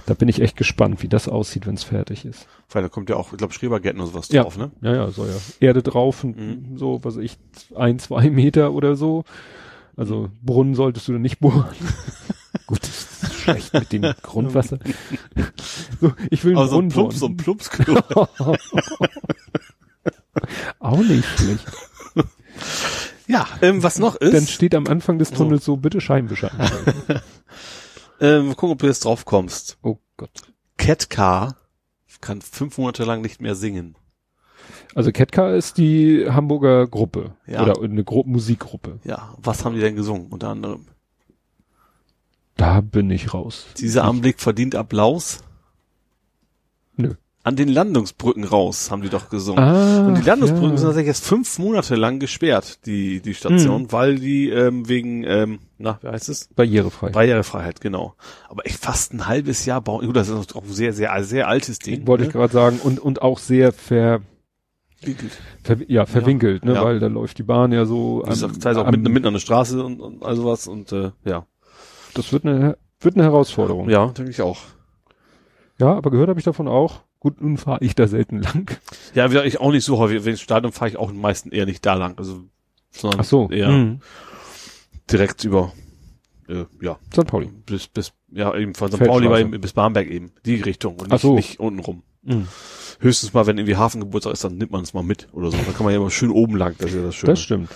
Speaker 2: da bin ich echt gespannt, wie das aussieht, wenn es fertig ist.
Speaker 3: Weil da kommt ja auch, ich glaube, Schrebergärten und sowas
Speaker 2: Ja.
Speaker 3: drauf, ne?
Speaker 2: Ja, ja, so ja. Erde drauf und
Speaker 3: Mhm.
Speaker 2: so, was ich, ein, zwei Meter oder so. Also Brunnen solltest du nicht bohren. Gut, schlecht mit dem Grundwasser. so, ich will einen
Speaker 3: Aber so ein
Speaker 2: Brunnen
Speaker 3: Plumps, ein Plumpsklo.
Speaker 2: Auch nicht schlecht.
Speaker 3: ja, ähm, was noch
Speaker 2: Dann
Speaker 3: ist,
Speaker 2: steht am Anfang des Tunnels so, bitte Scheinwischer.
Speaker 3: ähm, mal gucken, ob du jetzt drauf kommst.
Speaker 2: oh Gott.
Speaker 3: Car kann fünf Monate lang nicht mehr singen.
Speaker 2: Also Ketka ist die Hamburger Gruppe.
Speaker 3: Ja.
Speaker 2: Oder eine Gru Musikgruppe.
Speaker 3: Ja, was haben die denn gesungen? Unter anderem.
Speaker 2: Da bin ich raus.
Speaker 3: Dieser Anblick verdient Applaus.
Speaker 2: Nö.
Speaker 3: An den Landungsbrücken raus, haben die doch gesungen.
Speaker 2: Ah,
Speaker 3: Und die Landungsbrücken
Speaker 2: ja.
Speaker 3: sind tatsächlich erst fünf Monate lang gesperrt, die, die Station,
Speaker 2: Mhm.
Speaker 3: weil die ähm, wegen, ähm, na, wie heißt es?
Speaker 2: barrierefrei.
Speaker 3: Barrierefreiheit, genau. Aber echt fast ein halbes Jahr bauen. Gut, das ist auch ein sehr, sehr, sehr altes Ding.
Speaker 2: Wollte ich
Speaker 3: ne?
Speaker 2: gerade sagen. Und, und auch sehr ver, ver, ja, verwinkelt, ne?
Speaker 3: Ja.
Speaker 2: weil da läuft die Bahn ja so.
Speaker 3: Das teilweise auch mitten, mitten an der Straße und, und all sowas und äh, ja.
Speaker 2: Das wird eine, wird eine Herausforderung.
Speaker 3: Ja, denke ich auch.
Speaker 2: Ja, aber gehört habe ich davon auch. Gut, nun fahre ich da selten lang.
Speaker 3: Ja, ich auch nicht so häufig. Wenn ich Stadion fahre ich auch meistens eher nicht da lang. Also, sondern
Speaker 2: Ach so.
Speaker 3: eher
Speaker 2: Mhm.
Speaker 3: direkt über, äh, ja,
Speaker 2: St. Pauli.
Speaker 3: bis, bis, ja, eben von St. Pauli eben bis Barmbek eben. Die Richtung und nicht,
Speaker 2: so.
Speaker 3: nicht unten rum.
Speaker 2: Mhm.
Speaker 3: Höchstens mal, wenn irgendwie Hafengeburtstag ist, dann nimmt man es mal mit oder so. Da kann man ja immer schön oben lang, das ist ja das Schöne.
Speaker 2: Das stimmt.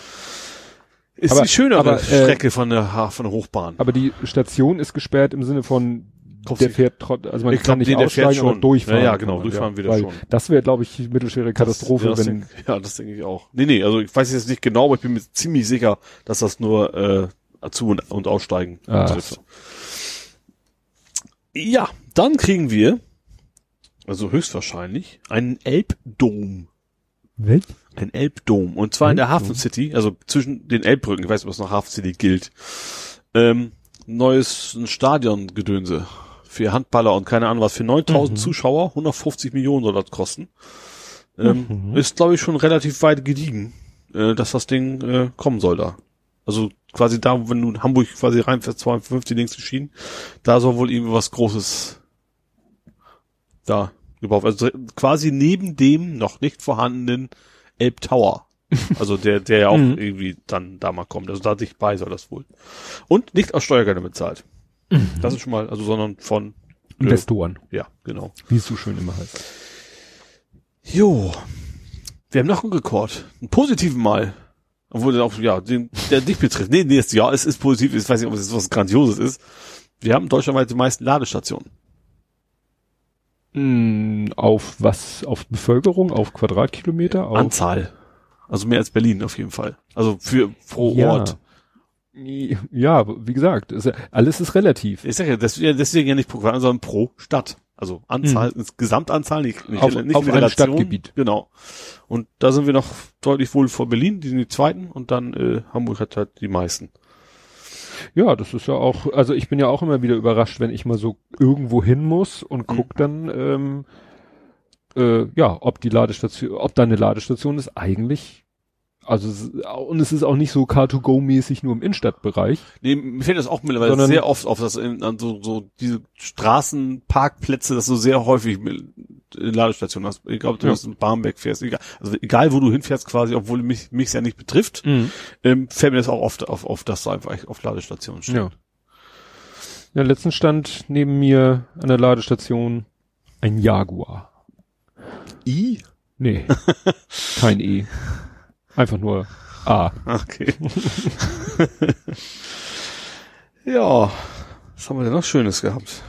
Speaker 3: Ist
Speaker 2: aber-
Speaker 3: die schönere
Speaker 2: aber, äh,
Speaker 3: Strecke von der, Ha- von der Hochbahn.
Speaker 2: Aber die Station ist gesperrt im Sinne von,
Speaker 3: Kopf-
Speaker 2: der fährt trotz, also man
Speaker 3: Ich
Speaker 2: kann
Speaker 3: glaub,
Speaker 2: nicht
Speaker 3: nee, der fährt
Speaker 2: aussteigen, aber
Speaker 3: schon.
Speaker 2: durchfahren.
Speaker 3: Ja, ja, genau, durchfahren wieder
Speaker 2: Weil
Speaker 3: schon.
Speaker 2: Das wäre, glaube ich, mittelschwere Katastrophe,
Speaker 3: das, ja, das
Speaker 2: wenn,
Speaker 3: denk, ja, das denke ich auch. Nee, nee, also ich weiß jetzt nicht genau, aber ich bin mir ziemlich sicher, dass das nur äh, zu und, und aussteigen
Speaker 2: Ah,
Speaker 3: betrifft.
Speaker 2: so.
Speaker 3: Ja, dann kriegen wir, also höchstwahrscheinlich, einen Elbdom.
Speaker 2: Welch?
Speaker 3: Ein Elbdom. Und zwar in der
Speaker 2: Elbdom?
Speaker 3: Hafen City, also zwischen den Elbbrücken, ich weiß nicht, was noch Hafen City gilt. Ähm, neues Stadiongedönse für Handballer und keine Ahnung was, für 9000
Speaker 2: Mhm.
Speaker 3: Zuschauer, 150 Millionen soll das kosten. Ähm,
Speaker 2: Mhm.
Speaker 3: Ist, glaube ich, schon relativ weit gediegen, äh, dass das Ding äh, kommen soll da. Also quasi da, wenn du in Hamburg quasi reinfährst, 250 links Schienen, da soll wohl irgendwie was Großes da gebaut. Also quasi neben dem noch nicht vorhandenen Elb Tower. Also der, der ja auch
Speaker 2: Mhm.
Speaker 3: irgendwie dann da mal kommt. Also da dicht bei soll das wohl. Und nicht aus Steuergeldern bezahlt. Das ist schon mal, also sondern von äh,
Speaker 2: Investoren,
Speaker 3: ja, genau.
Speaker 2: wie es so schön immer heißt.
Speaker 3: Jo. Wir haben noch einen Rekord. Einen positiven Mal. Obwohl der auch, ja, den, der dich betrifft. Nee, nee, ist, ja, es ist positiv. Ich weiß nicht, ob es was Grandioses ist. Wir haben deutschlandweit die meisten Ladestationen.
Speaker 2: Mm, Auf was? Auf Bevölkerung? Auf Quadratkilometer? Auf
Speaker 3: Anzahl. Also mehr als Berlin auf jeden Fall. Also für pro
Speaker 2: Ja.
Speaker 3: Ort.
Speaker 2: Ja, wie gesagt, ist ja, alles ist relativ.
Speaker 3: Ich sage ja, deswegen, deswegen ja nicht pro Quadratmeter, sondern pro Stadt. Also Anzahl,
Speaker 2: Mhm.
Speaker 3: Gesamtanzahl, nicht, nicht,
Speaker 2: Auf-
Speaker 3: nicht
Speaker 2: auf
Speaker 3: in Relation.
Speaker 2: Stadtgebiet.
Speaker 3: Genau. Und da sind wir noch deutlich wohl vor Berlin, die sind die zweiten und dann äh, Hamburg hat halt die meisten.
Speaker 2: Ja, das ist ja auch, also ich bin ja auch immer wieder überrascht, wenn ich mal so irgendwo hin muss und guck dann, ähm, äh, ja, ob die Ladestation, ob da eine Ladestation ist, eigentlich, also und es ist auch nicht so Car2Go-mäßig nur im Innenstadtbereich.
Speaker 3: Nee, mir fällt das auch mittlerweile
Speaker 2: Sondern-
Speaker 3: sehr oft auf, dass in, an so, so diese Straßenparkplätze, dass du sehr häufig mit Ladestationen hast. Ich glaube, du
Speaker 2: Ja.
Speaker 3: hast in Barmbek fährst, egal, also egal wo du hinfährst quasi, obwohl mich mich ja nicht betrifft, ähm, fällt mir das auch oft auf, auf dass da einfach auf Ladestationen steht.
Speaker 2: Ja. Ja, letztens stand neben mir an der Ladestation ein Jaguar.
Speaker 3: I?
Speaker 2: Nee, kein E. Einfach nur A.
Speaker 3: Okay. ja, was haben wir denn noch Schönes gehabt?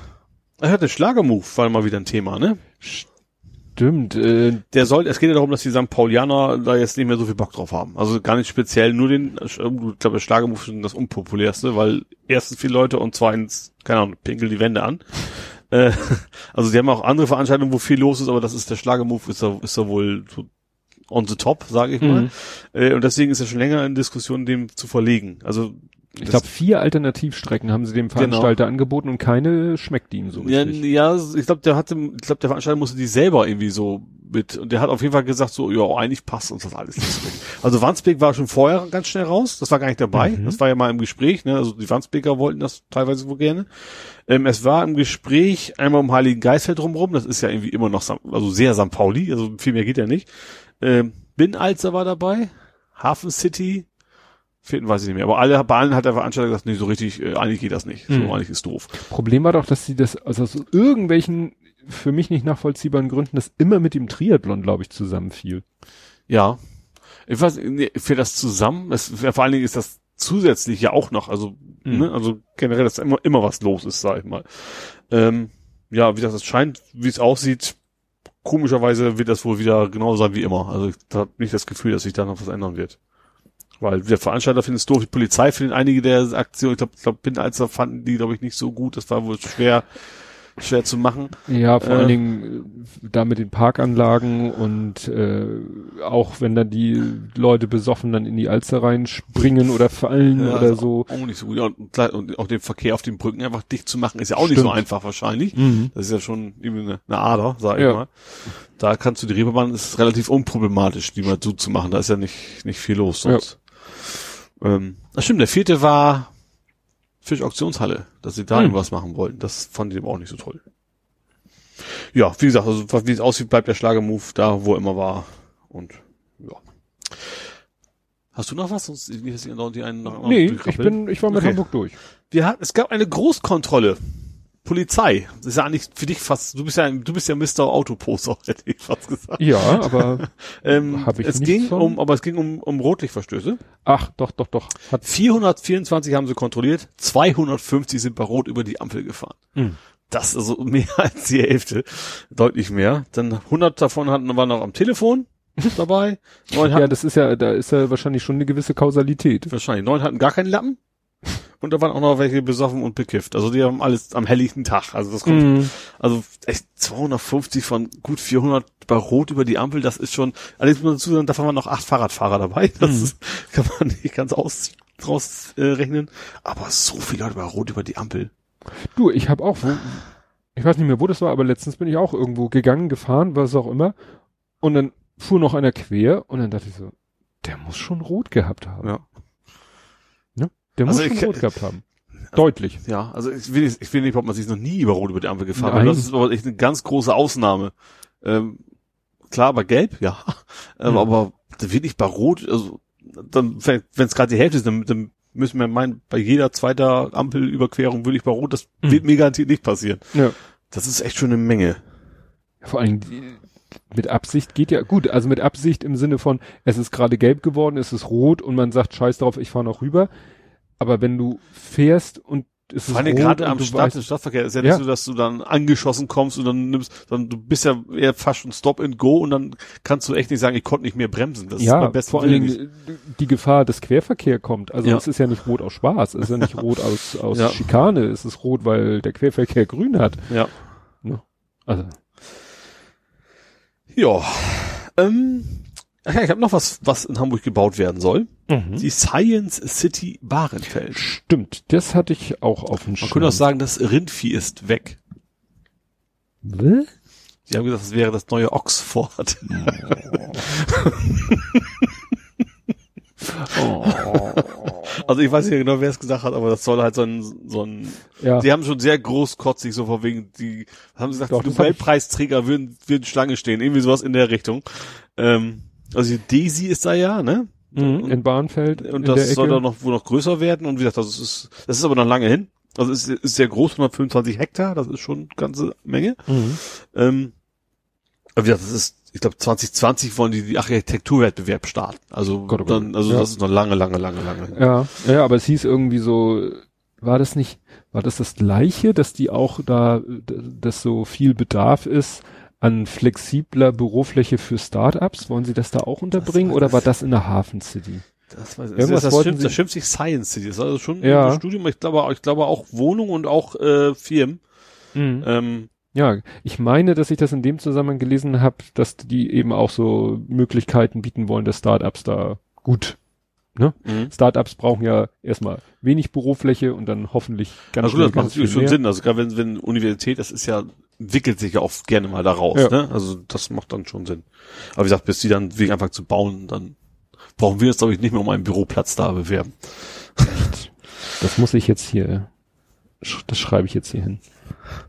Speaker 3: Er hatte Schlagermove, war mal wieder ein Thema, ne?
Speaker 2: Stimmt, äh,
Speaker 3: Der soll, es geht ja darum, dass die St. Paulianer da jetzt nicht mehr so viel Bock drauf haben. Also gar nicht speziell nur den, ich glaube, der Schlagermove ist das unpopulärste, weil erstens viele Leute und zweitens, keine Ahnung, pinkeln die Wände an. Äh, also die haben auch andere Veranstaltungen, wo viel los ist, aber das ist der Schlagermove, ist da, ist da wohl so on the top, sage ich mal.
Speaker 2: Mhm.
Speaker 3: Äh, und deswegen ist er schon länger in Diskussion, dem zu verlegen. Also
Speaker 2: ich glaube, vier Alternativstrecken haben sie dem Veranstalter angeboten und keine schmeckt ihm so
Speaker 3: Ja,
Speaker 2: richtig.
Speaker 3: ja, ich glaube, der hatte, ich glaube, der Veranstalter musste die selber irgendwie so mit, und der hat auf jeden Fall gesagt so, ja, eigentlich passt uns das alles nicht so richtig. Also Wandsbek war schon vorher ganz schnell raus, das war gar nicht dabei,
Speaker 2: Mhm.
Speaker 3: das war ja mal im Gespräch, ne, also die Wandsbeker wollten das teilweise wohl gerne. Ähm, es war im Gespräch einmal um Heiligen Geistfeld drumherum, das ist ja irgendwie immer noch, also sehr St. Pauli, also viel mehr geht ja nicht. Ähm, Binnenalzer war dabei, Hafen City, vierten weiß ich nicht mehr, aber alle, bei allen hat der Veranstalter gesagt, nee, so richtig, äh, eigentlich geht das nicht, so
Speaker 2: Mhm.
Speaker 3: eigentlich ist doof.
Speaker 2: Problem war doch, dass sie das, also aus irgendwelchen für mich nicht nachvollziehbaren Gründen, das immer mit dem Triathlon, glaube ich, zusammenfiel.
Speaker 3: Ja. Ich weiß, nee, für das zusammen, das, vor allen Dingen ist das zusätzlich ja auch noch, also,
Speaker 2: Mhm.
Speaker 3: ne, also generell, dass immer, immer was los ist, sag ich mal. Ähm, ja, wie das, das scheint, wie es aussieht, komischerweise wird das wohl wieder genauso sein wie immer. Also ich habe nicht das Gefühl, dass sich da noch was ändern wird. Weil der Veranstalter findet es doof, die Polizei findet einige der Aktionen, ich glaube, glaub, Binnenalzer fanden die, glaube ich, nicht so gut. Das war wohl schwer, schwer zu machen.
Speaker 2: Ja, vor
Speaker 3: Äh.
Speaker 2: allen Dingen äh, da mit den Parkanlagen und äh, auch wenn dann die Leute besoffen dann in die Alster reinspringen oder fallen
Speaker 3: Ja,
Speaker 2: oder so.
Speaker 3: Auch nicht so gut. Ja, und, und auch den Verkehr auf den Brücken einfach dicht zu machen, ist ja auch nicht
Speaker 2: Stimmt.
Speaker 3: so einfach wahrscheinlich.
Speaker 2: Mhm.
Speaker 3: Das ist ja schon irgendwie eine, eine Ader, sag ich
Speaker 2: Ja.
Speaker 3: mal. Da kannst du die Reeperbahn, ist relativ unproblematisch, die mal so zu machen. Da ist ja nicht, nicht viel los sonst. Ähm, das stimmt, der vierte war Fischauktionshalle, dass sie da
Speaker 2: Hm.
Speaker 3: irgendwas machen wollten. Das fand ich eben auch nicht so toll. Ja, wie gesagt, also wie es aussieht, bleibt der Schlagermove da, wo er immer war. Und ja. Hast du noch was? Sonst wie ist noch die einen noch
Speaker 2: Nee, ich bin, ich war mit
Speaker 3: Okay.
Speaker 2: Hamburg durch.
Speaker 3: Wir hatten, es gab eine Großkontrolle. Polizei. Das ist ja eigentlich für dich fast, du bist ja, du bist ja Mr. Autoposter, hätte ich fast gesagt.
Speaker 2: Ja, aber
Speaker 3: Ähm,
Speaker 2: Hab ich
Speaker 3: es ging
Speaker 2: von.
Speaker 3: um, aber es ging um, um Rotlichtverstöße.
Speaker 2: ach, doch, doch, doch. Hat
Speaker 3: 424 haben sie kontrolliert, 250 sind bei Rot über die Ampel gefahren.
Speaker 2: Mhm.
Speaker 3: Das ist also mehr als die Hälfte, deutlich mehr. Dann 100 davon hatten waren noch am Telefon dabei. Neun
Speaker 2: ja, das ist ja, da ist ja wahrscheinlich schon eine gewisse Kausalität.
Speaker 3: wahrscheinlich neun hatten gar keinen Lappen. Und da waren auch noch welche besoffen und bekifft. Also die haben alles am helllichten Tag. Also das kommt
Speaker 2: Mhm.
Speaker 3: Also echt 250 von gut 400 bei Rot über die Ampel, das ist schon, allerdings muss man dazu sagen, davon waren noch acht Fahrradfahrer dabei, das
Speaker 2: Mhm.
Speaker 3: ist, kann man nicht ganz aus, draus äh, rechnen, aber so viele Leute bei Rot über die Ampel.
Speaker 2: Du, ich habe auch, wo, ich weiß nicht mehr, wo das war, aber letztens bin ich auch irgendwo gegangen, gefahren, was auch immer. Und dann fuhr noch einer quer und dann dachte ich so, der muss schon rot gehabt haben.
Speaker 3: Ja.
Speaker 2: Der muss
Speaker 3: Also
Speaker 2: schon rot gehabt haben. Deutlich.
Speaker 3: Ja, also ich will nicht, ich will nicht, ob man sich noch nie über Rot über die Ampel gefahren hat. Das ist aber echt eine ganz große Ausnahme. Ähm, klar, bei Gelb, ja, ähm,
Speaker 2: Mhm.
Speaker 3: aber wirklich bei Rot, also dann, wenn es gerade die Hälfte ist, dann, dann müssen wir meinen, bei jeder zweiter Ampelüberquerung würde ich bei Rot, das
Speaker 2: Mhm.
Speaker 3: wird mir garantiert nicht passieren.
Speaker 2: Ja.
Speaker 3: Das ist echt schon eine Menge.
Speaker 2: Vor allem mit Absicht geht ja gut. Also mit Absicht im Sinne von, es ist gerade gelb geworden, es ist rot und man sagt, scheiß drauf, ich fahre noch rüber. Aber wenn du fährst und ist
Speaker 3: Vor
Speaker 2: es
Speaker 3: allem gerade am Start, im Stadtverkehr ist ja,
Speaker 2: Ja.
Speaker 3: nicht so, dass du dann angeschossen kommst und dann nimmst, sondern du bist ja eher fast schon Stop and Go und dann kannst du echt nicht sagen, ich konnte nicht mehr bremsen. Das ist
Speaker 2: ja,
Speaker 3: beim besten
Speaker 2: vor allen Dingen äh, die Gefahr, dass Querverkehr kommt. Also
Speaker 3: Ja.
Speaker 2: es ist ja nicht rot aus Spaß, es ist ja nicht rot aus, aus
Speaker 3: Ja.
Speaker 2: Schikane, es ist rot, weil der Querverkehr grün hat.
Speaker 3: Ja.
Speaker 2: Also,
Speaker 3: Ja. Ähm, ach ja, ich habe noch was, was in Hamburg gebaut werden soll.
Speaker 2: Mhm.
Speaker 3: Die Science City Bahrenfeld.
Speaker 2: stimmt, das hatte ich auch auf dem
Speaker 3: Man könnte auch sagen, das Rindvieh ist weg.
Speaker 2: Was?
Speaker 3: Sie haben gesagt, das wäre das neue Oxford.
Speaker 2: Oh.
Speaker 3: Also ich weiß nicht genau, wer es gesagt hat, aber das soll halt so ein, so ein,
Speaker 2: Ja.
Speaker 3: die haben schon sehr großkotzig so vor wegen, die haben sie gesagt,
Speaker 2: Doch,
Speaker 3: die Nobelpreisträger würden, würden Schlange stehen, irgendwie sowas in der Richtung. Ähm, also die Daisy ist da ja, ne?
Speaker 2: Mhm, in Bahnfeld.
Speaker 3: Und das soll dann noch wohl noch größer werden und wie gesagt, das ist, das ist aber noch lange hin. Also es ist, ist sehr groß, 125 Hektar, das ist schon eine ganze Menge.
Speaker 2: Mhm.
Speaker 3: Ähm, aber wie gesagt, das ist, ich glaube 2020 wollen die die Architekturwettbewerb starten. Also
Speaker 2: Gott, oh Gott.
Speaker 3: dann, also
Speaker 2: Ja.
Speaker 3: das ist noch lange, lange, lange, lange. hin.
Speaker 2: Ja, ja, aber es hieß irgendwie so, war das nicht, war das das Gleiche, dass die auch da, dass so viel Bedarf ist an flexibler Bürofläche für Startups? Wollen sie das da auch unterbringen oder
Speaker 3: das-
Speaker 2: war das in der Hafen City?
Speaker 3: Das, weiß ich,
Speaker 2: Irgendwas
Speaker 3: das, das, schimpft, das schimpft sich Science City. Das ist also schon
Speaker 2: Ja.
Speaker 3: ein Studium. Ich glaube, ich glaube auch Wohnung und auch äh, Firmen.
Speaker 2: Mhm.
Speaker 3: Ähm,
Speaker 2: Ja, ich meine, dass ich das in dem Zusammenhang gelesen habe, dass die eben auch so Möglichkeiten bieten wollen, dass Startups da gut. Ne?
Speaker 3: mhm.
Speaker 2: Startups brauchen ja erstmal wenig Bürofläche und dann hoffentlich ganz
Speaker 3: Also
Speaker 2: schnell
Speaker 3: das macht natürlich schon
Speaker 2: mehr.
Speaker 3: Sinn. Also gerade wenn, wenn Universität, das ist ja, entwickelt sich ja oft gerne mal daraus.
Speaker 2: Ja.
Speaker 3: Ne? Also das macht dann schon Sinn. Aber wie gesagt, bis die dann wegen einfach zu bauen, dann brauchen wir uns, glaube ich, nicht mehr um einen Büroplatz da bewerben.
Speaker 2: Das muss ich jetzt hier, das schreibe ich jetzt hier hin.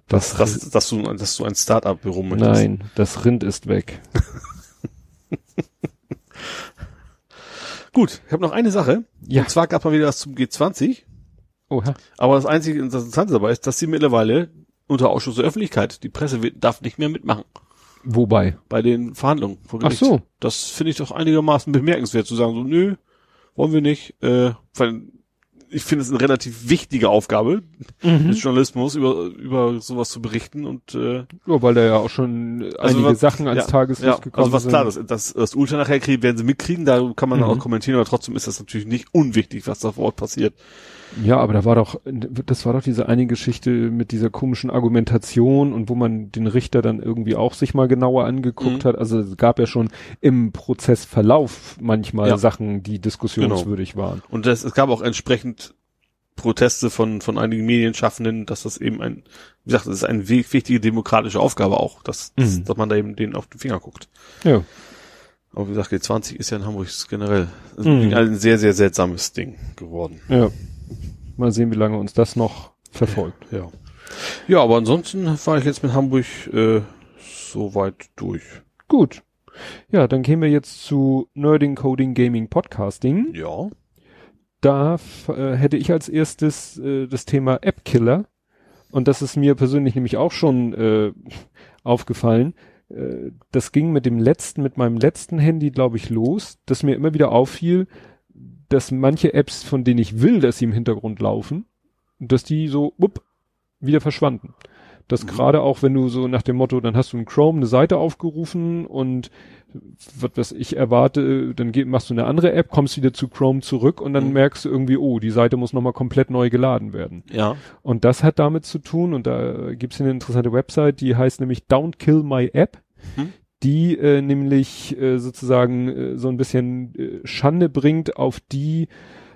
Speaker 3: Dass, dass, dass, du, dass du ein Start-up-Büro möchtest.
Speaker 2: Nein, das Rind ist weg.
Speaker 3: Gut, ich habe noch eine Sache.
Speaker 2: Ja.
Speaker 3: Und zwar gab mal wieder was zum G20.
Speaker 2: Oha.
Speaker 3: Aber das einzige Interessante dabei ist, dass sie mittlerweile unter Ausschuss der Öffentlichkeit, die Presse wird, darf nicht mehr mitmachen
Speaker 2: Wobei?
Speaker 3: bei den Verhandlungen. vor
Speaker 2: Ach
Speaker 3: Gericht.
Speaker 2: so.
Speaker 3: Das finde ich doch einigermaßen bemerkenswert zu sagen, so, nö, wollen wir nicht. Äh, weil ich finde es eine relativ wichtige Aufgabe des Journalismus, über, über sowas zu berichten und äh,
Speaker 2: Ja, weil da ja auch schon
Speaker 3: Also
Speaker 2: einige
Speaker 3: was-
Speaker 2: Sachen ans
Speaker 3: ja,
Speaker 2: Tageslicht
Speaker 3: ja,
Speaker 2: gekommen
Speaker 3: also was
Speaker 2: sind.
Speaker 3: klar, das, das, das Ultra nachher kriegen, werden sie mitkriegen, da kann man
Speaker 2: Mhm.
Speaker 3: auch kommentieren, aber trotzdem ist das natürlich nicht unwichtig, was da vor Ort passiert.
Speaker 2: Ja, aber da war doch, das war doch diese eine Geschichte mit dieser komischen Argumentation und wo man den Richter dann irgendwie auch sich mal genauer angeguckt
Speaker 3: Mhm.
Speaker 2: hat. Also es gab ja schon im Prozessverlauf manchmal
Speaker 3: Ja.
Speaker 2: Sachen, die diskussionswürdig waren.
Speaker 3: Und das, es gab auch entsprechend Proteste von, von einigen Medienschaffenden, dass das eben ein, wie gesagt, das ist eine wi- wichtige demokratische Aufgabe auch, dass, dass,
Speaker 2: Mhm.
Speaker 3: dass man da eben denen auf den Finger guckt.
Speaker 2: Ja.
Speaker 3: Aber wie gesagt, G20 ist ja in Hamburg generell
Speaker 2: Mhm.
Speaker 3: ein sehr, sehr seltsames Ding geworden.
Speaker 2: Ja. Mal sehen, wie lange uns das noch verfolgt.
Speaker 3: Ja. Ja, aber ansonsten war ich jetzt mit Hamburg äh, soweit durch.
Speaker 2: Gut. Ja, dann gehen wir jetzt zu Nerding, Coding, Gaming, Podcasting.
Speaker 3: Ja.
Speaker 2: Da äh, hätte ich als erstes äh, das Thema App Killer. Und das ist mir persönlich nämlich auch schon äh, aufgefallen. Äh, das ging mit dem letzten, mit meinem letzten Handy, glaube ich, los, dass mir immer wieder auffiel, dass manche Apps, von denen ich will, dass sie im Hintergrund laufen, dass die so upp, wieder verschwanden. Das
Speaker 3: Mhm.
Speaker 2: gerade auch, wenn du so nach dem Motto, dann hast du in Chrome eine Seite aufgerufen und was, was ich erwarte, dann machst du eine andere App, kommst wieder zu Chrome zurück und dann
Speaker 3: Mhm.
Speaker 2: merkst du irgendwie, oh, die Seite muss nochmal komplett neu geladen werden.
Speaker 3: Ja.
Speaker 2: Und das hat damit zu tun, und da gibt's hier eine interessante Website, die heißt nämlich Don't Kill My App,
Speaker 3: Mhm.
Speaker 2: Die äh, nämlich äh, sozusagen äh, so ein bisschen äh, Schande bringt auf die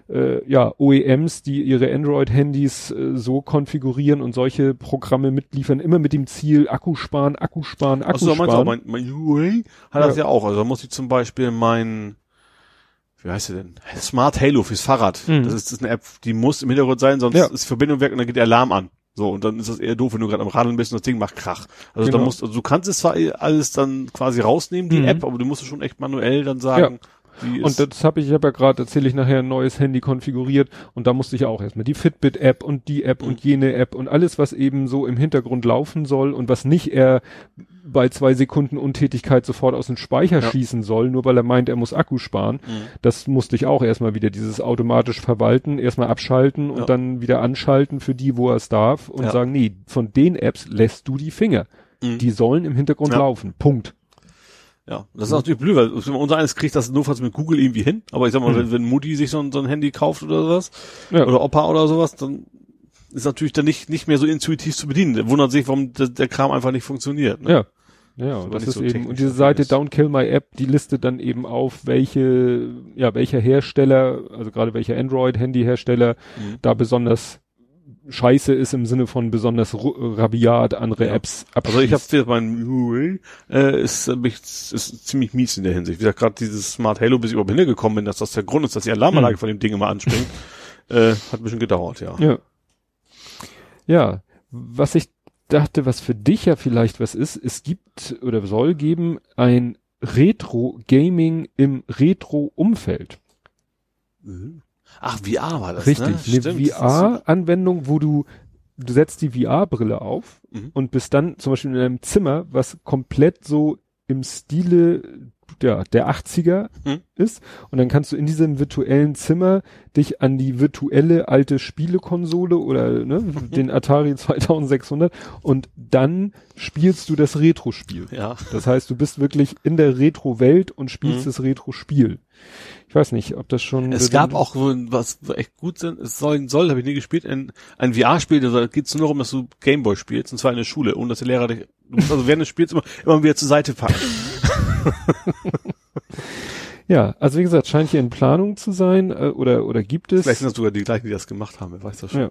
Speaker 2: äh, ja, OEMs, die ihre Android-Handys äh, so konfigurieren und solche Programme mitliefern, immer mit dem Ziel Akku sparen, Akku sparen, Akku
Speaker 3: Achso, du auch,
Speaker 2: sparen.
Speaker 3: mein, mein UA hat das
Speaker 2: Ja.
Speaker 3: ja auch. Also da muss ich zum Beispiel mein, wie heißt der denn? Smart Halo fürs Fahrrad.
Speaker 2: Mhm.
Speaker 3: Das, ist, das ist eine App, die muss im Hintergrund sein, sonst
Speaker 2: Ja.
Speaker 3: ist Verbindung weg und dann geht der Alarm an. So, und dann ist das eher doof, wenn du gerade am Radeln bist und das Ding macht Krach. Also da
Speaker 2: Genau.
Speaker 3: musst, also du kannst es zwar alles dann quasi rausnehmen, die
Speaker 2: Mhm.
Speaker 3: App, aber du musst es schon echt manuell dann sagen, die
Speaker 2: Und das habe ich, ich habe ja gerade, erzähle ich nachher, ein neues Handy konfiguriert und da musste ich auch erstmal die Fitbit-App und die App
Speaker 3: Mhm.
Speaker 2: und jene App und alles, was eben so im Hintergrund laufen soll und was nicht er bei zwei Sekunden Untätigkeit sofort aus dem Speicher
Speaker 3: Ja.
Speaker 2: schießen soll, nur weil er meint, er muss Akku sparen.
Speaker 3: Mhm.
Speaker 2: Das musste ich auch erstmal wieder dieses automatisch verwalten, erstmal abschalten und
Speaker 3: Ja.
Speaker 2: dann wieder anschalten für die, wo er es darf und
Speaker 3: Ja.
Speaker 2: sagen, nee, von den Apps lässt du die Finger.
Speaker 3: Mhm.
Speaker 2: Die sollen im Hintergrund laufen. Punkt.
Speaker 3: Ja, das ist natürlich blöd, weil unser eines kriegt das notfalls mit Google irgendwie hin. Aber ich sag mal,
Speaker 2: Mhm.
Speaker 3: wenn, wenn Mutti sich so ein, so ein Handy kauft oder sowas,
Speaker 2: Ja.
Speaker 3: oder Opa oder sowas, dann ist natürlich dann nicht, nicht mehr so intuitiv zu bedienen. Der wundert sich, warum der, der Kram einfach nicht funktioniert. Ne?
Speaker 2: Ja. Ja, und das ist
Speaker 3: so
Speaker 2: eben, und diese Seite
Speaker 3: ist.
Speaker 2: Don't Kill My App, die listet dann eben auf, welche, ja, welcher Hersteller, also gerade welcher Android-Handy-Hersteller
Speaker 3: Mhm.
Speaker 2: da besonders scheiße ist im Sinne von besonders rabiat andere
Speaker 3: Ja.
Speaker 2: Apps
Speaker 3: Also ich habe
Speaker 2: abschließt.
Speaker 3: wieder mein Huawei, äh, ist, äh, mich- ist ziemlich mies in der Hinsicht. Wie gesagt, gerade dieses Smart Halo, bis ich überhaupt hingekommen bin, dass das der Grund ist, dass die Alarmanlage
Speaker 2: Mhm.
Speaker 3: von dem Ding immer anspringt, äh, hat ein bisschen gedauert, ja.
Speaker 2: Ja. Ja, was ich dachte, was für dich ja vielleicht was ist, es gibt oder soll geben ein Retro-Gaming im Retro-Umfeld.
Speaker 3: Mhm. Ach, VR war das,
Speaker 2: Richtig,
Speaker 3: ne?
Speaker 2: eine VR-Anwendung, wo du, du setzt die VR-Brille auf
Speaker 3: Mhm.
Speaker 2: und bist dann zum Beispiel in einem Zimmer, was komplett so im Stile der, der 80er
Speaker 3: Mhm.
Speaker 2: ist. Und dann kannst du in diesem virtuellen Zimmer dich an die virtuelle alte Spielekonsole oder ne,
Speaker 3: Mhm.
Speaker 2: den Atari 2600 und dann spielst du das Retro-Spiel.
Speaker 3: Ja.
Speaker 2: Das heißt, du bist wirklich in der Retro-Welt und spielst
Speaker 3: Mhm.
Speaker 2: das Retro-Spiel. Ich weiß nicht, ob das schon.
Speaker 3: Es gab auch was echt gut sind, es sollen soll, habe ich nie gespielt, ein, ein VR-Spiel, da geht es nur darum, dass du Gameboy spielst, und zwar in der Schule, ohne dass der Lehrer dich, du musst also während des Spiels immer, immer wieder zur Seite packen.
Speaker 2: Ja, also wie gesagt, scheint hier in Planung zu sein äh, oder oder gibt es.
Speaker 3: Vielleicht sind das sogar die gleichen, die das gemacht haben, wer weiß das schon.
Speaker 2: Ja.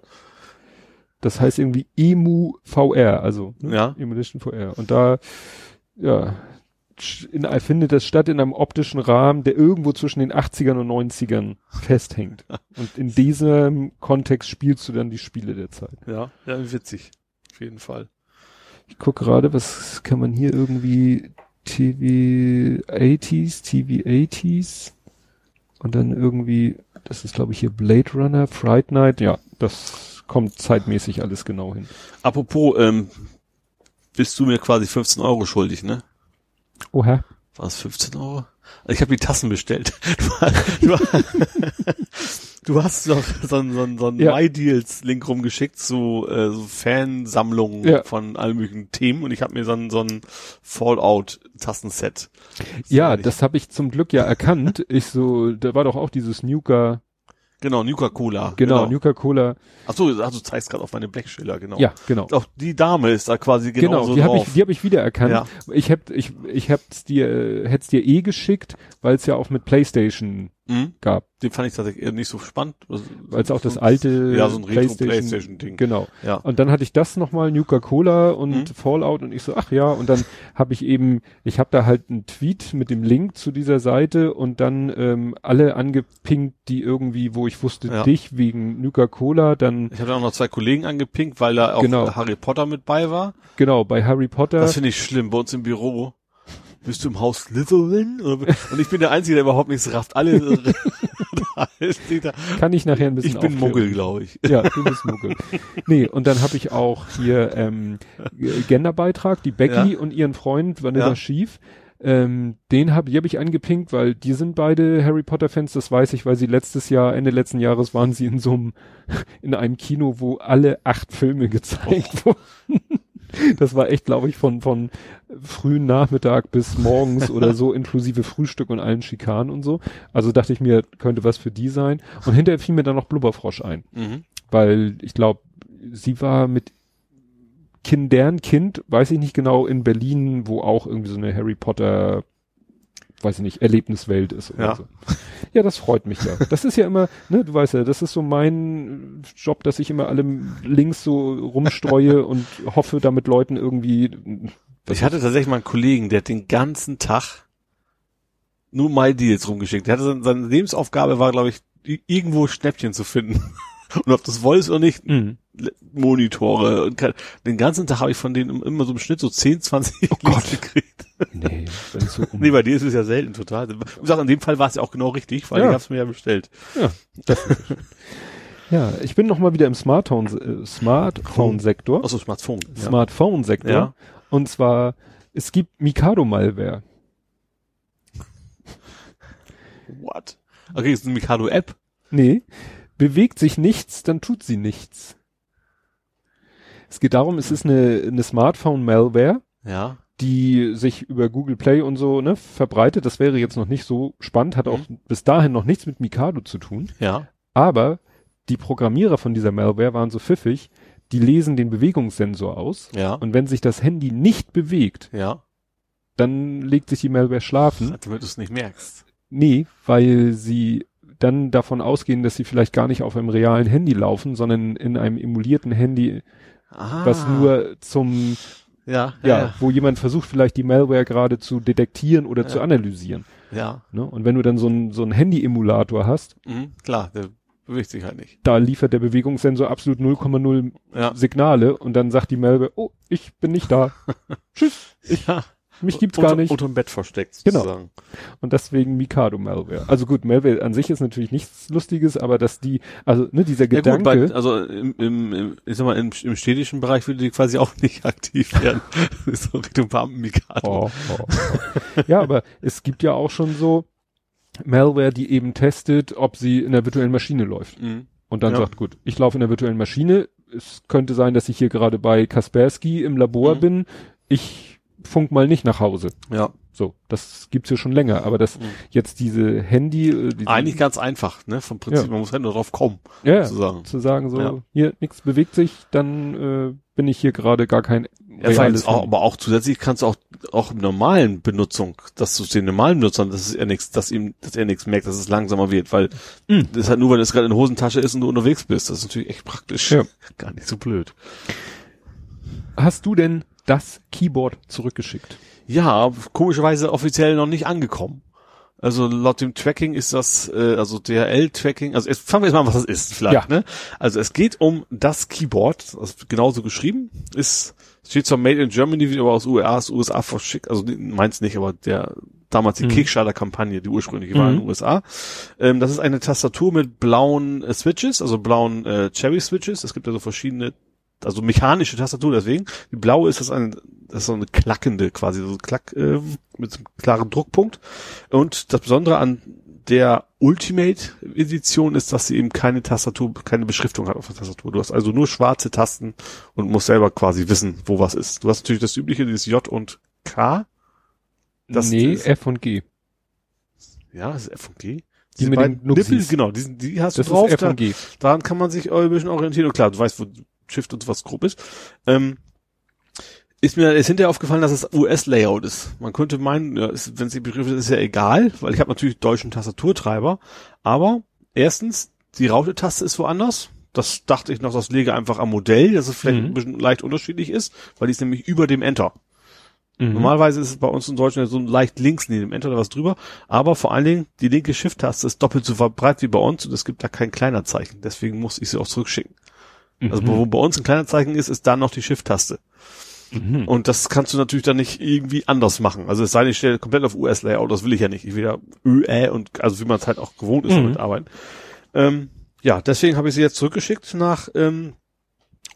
Speaker 2: Das heißt irgendwie EMU VR, also ne?
Speaker 3: Ja.
Speaker 2: Emulation VR. Und da ja in, findet das statt in einem optischen Rahmen, der irgendwo zwischen den 80ern und 90ern festhängt. Und in diesem Kontext spielst du dann die Spiele der Zeit.
Speaker 3: Ja, ja, witzig. Auf jeden Fall.
Speaker 2: Ich gucke gerade, was kann man hier irgendwie TV 80s, TV 80s und dann irgendwie, das ist glaube ich hier Blade Runner, Fright Night, ja, das kommt zeitmäßig alles genau hin.
Speaker 3: Apropos, ähm, bist du mir quasi 15 Euro schuldig, ne?
Speaker 2: Oha.
Speaker 3: War es 15 Euro? Also ich habe die Tassen bestellt. Du, du, du hast doch so ein, so so
Speaker 2: Ja.
Speaker 3: MyDeals-Link rumgeschickt zu äh, so Fansammlungen
Speaker 2: Ja.
Speaker 3: von allen möglichen Themen und ich habe mir so ein, so ein Fallout-Tassenset.
Speaker 2: Ja,
Speaker 3: So,
Speaker 2: das habe ich zum Glück ja erkannt. Ich so, da war doch auch dieses Nuka,
Speaker 3: Genau, Nuka-Cola.
Speaker 2: genau, Nuka Cola.
Speaker 3: Ach so, also du zeigst gerade auf meine Blechschiller, genau.
Speaker 2: Ja, genau.
Speaker 3: Auch die Dame ist da quasi genau,
Speaker 2: Genau,
Speaker 3: so
Speaker 2: die habe ich, die habe ich wiedererkannt.
Speaker 3: Ja.
Speaker 2: Ich hab, ich, ich hab's dir, äh, hätt's dir eh geschickt, weil es ja auch mit PlayStation
Speaker 3: Mhm.
Speaker 2: gab,
Speaker 3: Den fand ich tatsächlich eher nicht so spannend. Also,
Speaker 2: es auch das alte
Speaker 3: Ja, so ein
Speaker 2: PlayStation,
Speaker 3: Retro-Playstation-Ding.
Speaker 2: Genau.
Speaker 3: Ja.
Speaker 2: Und dann hatte ich das nochmal, Nuka Cola und
Speaker 3: Mhm.
Speaker 2: Fallout und ich so, ach ja, und dann habe ich eben, ich habe da halt einen Tweet mit dem Link zu dieser Seite und dann ähm, alle angepinkt, die irgendwie, wo ich wusste,
Speaker 3: Ja.
Speaker 2: dich wegen Nuka Cola, dann
Speaker 3: Ich habe auch noch zwei Kollegen angepinkt, weil da auch
Speaker 2: Genau.
Speaker 3: Harry Potter mit bei war.
Speaker 2: genau bei Harry Potter.
Speaker 3: Das finde ich schlimm bei uns im Büro. Bist du im Haus Slytherin? Und ich bin der Einzige, der überhaupt nichts rafft. Alle.
Speaker 2: Kann ich nachher ein bisschen
Speaker 3: Ich bin
Speaker 2: aufklären.
Speaker 3: Muggel, glaube ich.
Speaker 2: Ja, du bist Muggel. nee, und dann habe ich auch hier ähm, Genderbeitrag, die Becky
Speaker 3: Ja.
Speaker 2: und ihren Freund Vanessa
Speaker 3: Ja.
Speaker 2: Schief. Ähm, den habe hab ich angepinkt, weil die sind beide Harry Potter Fans, das weiß ich, weil sie letztes Jahr, Ende letzten Jahres waren sie in so einem, in einem Kino, wo alle acht Filme gezeigt wurden. Das war echt, glaube ich, von, von frühen Nachmittag bis morgens oder so, inklusive Frühstück und allen Schikanen und so. Also dachte ich mir, könnte was für die sein. Und hinterher fiel mir dann noch Blubberfrosch ein
Speaker 3: Mhm.
Speaker 2: weil ich glaube, sie war mit Kindern Kind, weiß ich nicht genau, in Berlin, wo auch irgendwie so eine Harry Potter, weiß ich nicht, Erlebniswelt ist oder
Speaker 3: Ja.
Speaker 2: so. Ja, das freut mich ja. Das ist ja immer, ne, du weißt ja, das ist so mein Job, dass ich immer alle Links so rumstreue und hoffe, damit Leuten irgendwie.
Speaker 3: Ich hatte tatsächlich mal einen Kollegen, der hat den ganzen Tag nur My Deals rumgeschickt. Der hatte seine, seine Lebensaufgabe war, glaube ich, irgendwo Schnäppchen zu finden. Und ob das wolltest oder nicht,
Speaker 2: Mhm.
Speaker 3: Monitore und kein, den ganzen Tag habe ich von denen immer so im Schnitt so 10, 20
Speaker 2: Oh Gott.
Speaker 3: gekriegt.
Speaker 2: Nee, so um
Speaker 3: Nee, bei dir ist es ja selten total. Ich sag, in dem Fall war es ja auch genau richtig, weil
Speaker 2: Ja.
Speaker 3: ich hab's mir ja bestellt.
Speaker 2: Ja, ich bin noch mal wieder im Smartphone, äh, Smartphone-Sektor.
Speaker 3: Achso, Smartphone. Ja.
Speaker 2: Smartphone-Sektor.
Speaker 3: Ja.
Speaker 2: Und zwar, es gibt Mikado-Malware.
Speaker 3: What? Okay, ist eine Mikado-App.
Speaker 2: Nee, bewegt sich nichts, dann tut sie nichts. Es geht darum, es ist eine, eine Smartphone-Malware,
Speaker 3: Ja.
Speaker 2: die sich über Google Play und so ne, verbreitet. Das wäre jetzt noch nicht so spannend, hat auch bis dahin noch nichts mit Mikado zu tun.
Speaker 3: Ja.
Speaker 2: Aber die Programmierer von dieser Malware waren so pfiffig, die lesen den Bewegungssensor aus.
Speaker 3: Ja.
Speaker 2: Und wenn sich das Handy nicht bewegt,
Speaker 3: Ja.
Speaker 2: dann legt sich die Malware schlafen.
Speaker 3: Damit du es nicht merkst.
Speaker 2: Nee, weil sie dann davon ausgehen, dass sie vielleicht gar nicht auf einem realen Handy laufen, sondern in einem emulierten Handy,
Speaker 3: Ah.
Speaker 2: was nur zum,
Speaker 3: Ja.
Speaker 2: ja, wo jemand versucht, vielleicht die Malware gerade zu detektieren oder zu analysieren.
Speaker 3: Ja.
Speaker 2: Ne? Und wenn du dann so ein so ein Handy-Emulator hast,
Speaker 3: Mhm. Klar, der bewegt sich halt nicht.
Speaker 2: da liefert der Bewegungssensor absolut 0,0
Speaker 3: Ja.
Speaker 2: Signale und dann sagt die Malware, oh, ich bin nicht da. Tschüss,
Speaker 3: Ja.
Speaker 2: Mich gibt's gar nicht.
Speaker 3: Unter dem Bett versteckt,
Speaker 2: Genau.
Speaker 3: sozusagen.
Speaker 2: Und deswegen Mikado-Malware. Also gut, Malware an sich ist natürlich nichts Lustiges, aber dass die, also ne, dieser
Speaker 3: Ja,
Speaker 2: Gedanke.
Speaker 3: gut, bei, also im, im, im, ich sag mal, im, im städtischen Bereich würde die quasi auch nicht aktiv werden. so Richtung Beamten-Mikado.
Speaker 2: Oh, oh, oh. ja, aber es gibt ja auch schon so Malware, die eben testet, ob sie in der virtuellen Maschine läuft.
Speaker 3: Mhm.
Speaker 2: Und dann
Speaker 3: Ja.
Speaker 2: sagt, gut, ich laufe in der virtuellen Maschine. Es könnte sein, dass ich hier gerade bei Kaspersky im Labor
Speaker 3: Mhm.
Speaker 2: bin. Ich funk mal nicht nach Hause.
Speaker 3: Ja.
Speaker 2: So, das gibt's ja schon länger. Aber das
Speaker 3: Mhm.
Speaker 2: jetzt diese Handy, äh, diese,
Speaker 3: Eigentlich ganz einfach, ne? Vom Prinzip,
Speaker 2: Ja.
Speaker 3: man muss halt nur drauf kommen,
Speaker 2: ja, ja,
Speaker 3: sozusagen.
Speaker 2: zu sagen so,
Speaker 3: Ja.
Speaker 2: hier nichts bewegt sich, dann äh, bin ich hier gerade gar kein
Speaker 3: Ja, auch, aber auch zusätzlich kannst du auch, auch im normalen Benutzung, dass du den normalen Benutzern, dass es er nichts, dass ihm, dass er nichts merkt, dass es langsamer wird, weil
Speaker 2: Mhm.
Speaker 3: das ist halt nur, wenn es gerade in der Hosentasche ist und du unterwegs bist. Das ist natürlich echt praktisch.
Speaker 2: Ja.
Speaker 3: Gar nicht so blöd.
Speaker 2: Hast du denn das Keyboard zurückgeschickt?
Speaker 3: Ja, komischerweise offiziell noch nicht angekommen. Also laut dem Tracking ist das, äh, also DHL-Tracking, also jetzt fangen wir jetzt mal an, was das ist vielleicht,
Speaker 2: Ja.
Speaker 3: ne? Also es geht um das Keyboard, das ist genauso geschrieben, ist, steht zwar Made in Germany, wird aber aus USA, aus USA verschickt, also meins nicht, aber der, damals die
Speaker 2: Mhm.
Speaker 3: Kickstarter-Kampagne, die ursprüngliche war in
Speaker 2: Mhm.
Speaker 3: den USA. Ähm, das ist eine Tastatur mit blauen äh, Switches, also blauen äh, Cherry-Switches, es gibt also verschiedene also mechanische Tastatur deswegen. Die blaue ist das eine, das ist so eine klackende quasi, so ein Klack ähm, mit einem klaren Druckpunkt. Und das Besondere an der Ultimate Edition ist, dass sie eben keine Tastatur, keine Beschriftung hat auf der Tastatur. Du hast also nur schwarze Tasten und musst selber quasi wissen, wo was ist. Du hast natürlich das übliche, dieses J und K. Das
Speaker 2: nee,
Speaker 3: ist-
Speaker 2: F und G.
Speaker 3: Ja, das ist F und G.
Speaker 2: Die
Speaker 3: Diese
Speaker 2: mit den.
Speaker 3: Nippel, genau, die, die hast
Speaker 2: Das
Speaker 3: du drauf.
Speaker 2: ist F
Speaker 3: da-
Speaker 2: und G.
Speaker 3: daran kann man sich ein bisschen orientieren. Und klar, du weißt, wo Shift und was grob ist. Ähm, ist mir ist hinterher aufgefallen, dass es US-Layout ist. Man könnte meinen, ja, wenn es die Begriffe ist, ist ja egal, weil ich habe natürlich deutschen Tastaturtreiber. Aber erstens, die Raute-Taste ist woanders. Das dachte ich noch, das lege einfach am Modell, dass es vielleicht
Speaker 2: Mhm.
Speaker 3: ein bisschen leicht unterschiedlich ist, weil die ist nämlich über dem Enter.
Speaker 2: Mhm.
Speaker 3: Normalerweise ist es bei uns in Deutschland so leicht links neben dem Enter oder was drüber, aber vor allen Dingen die linke Shift-Taste ist doppelt so breit wie bei uns und es gibt da kein kleiner Zeichen. Deswegen muss ich sie auch zurückschicken. Also
Speaker 2: Mhm.
Speaker 3: wo bei uns ein kleiner Zeichen ist, ist da noch die Shift-Taste.
Speaker 2: Mhm.
Speaker 3: Und das kannst du natürlich dann nicht irgendwie anders machen. Also es sei denn, ich stelle komplett auf US-Layout, das will ich ja nicht. Ich will ja Ö, Ä und also wie man es halt auch gewohnt ist
Speaker 2: Mhm.
Speaker 3: damit arbeiten. Ähm, ja, deswegen habe ich sie jetzt zurückgeschickt nach ähm,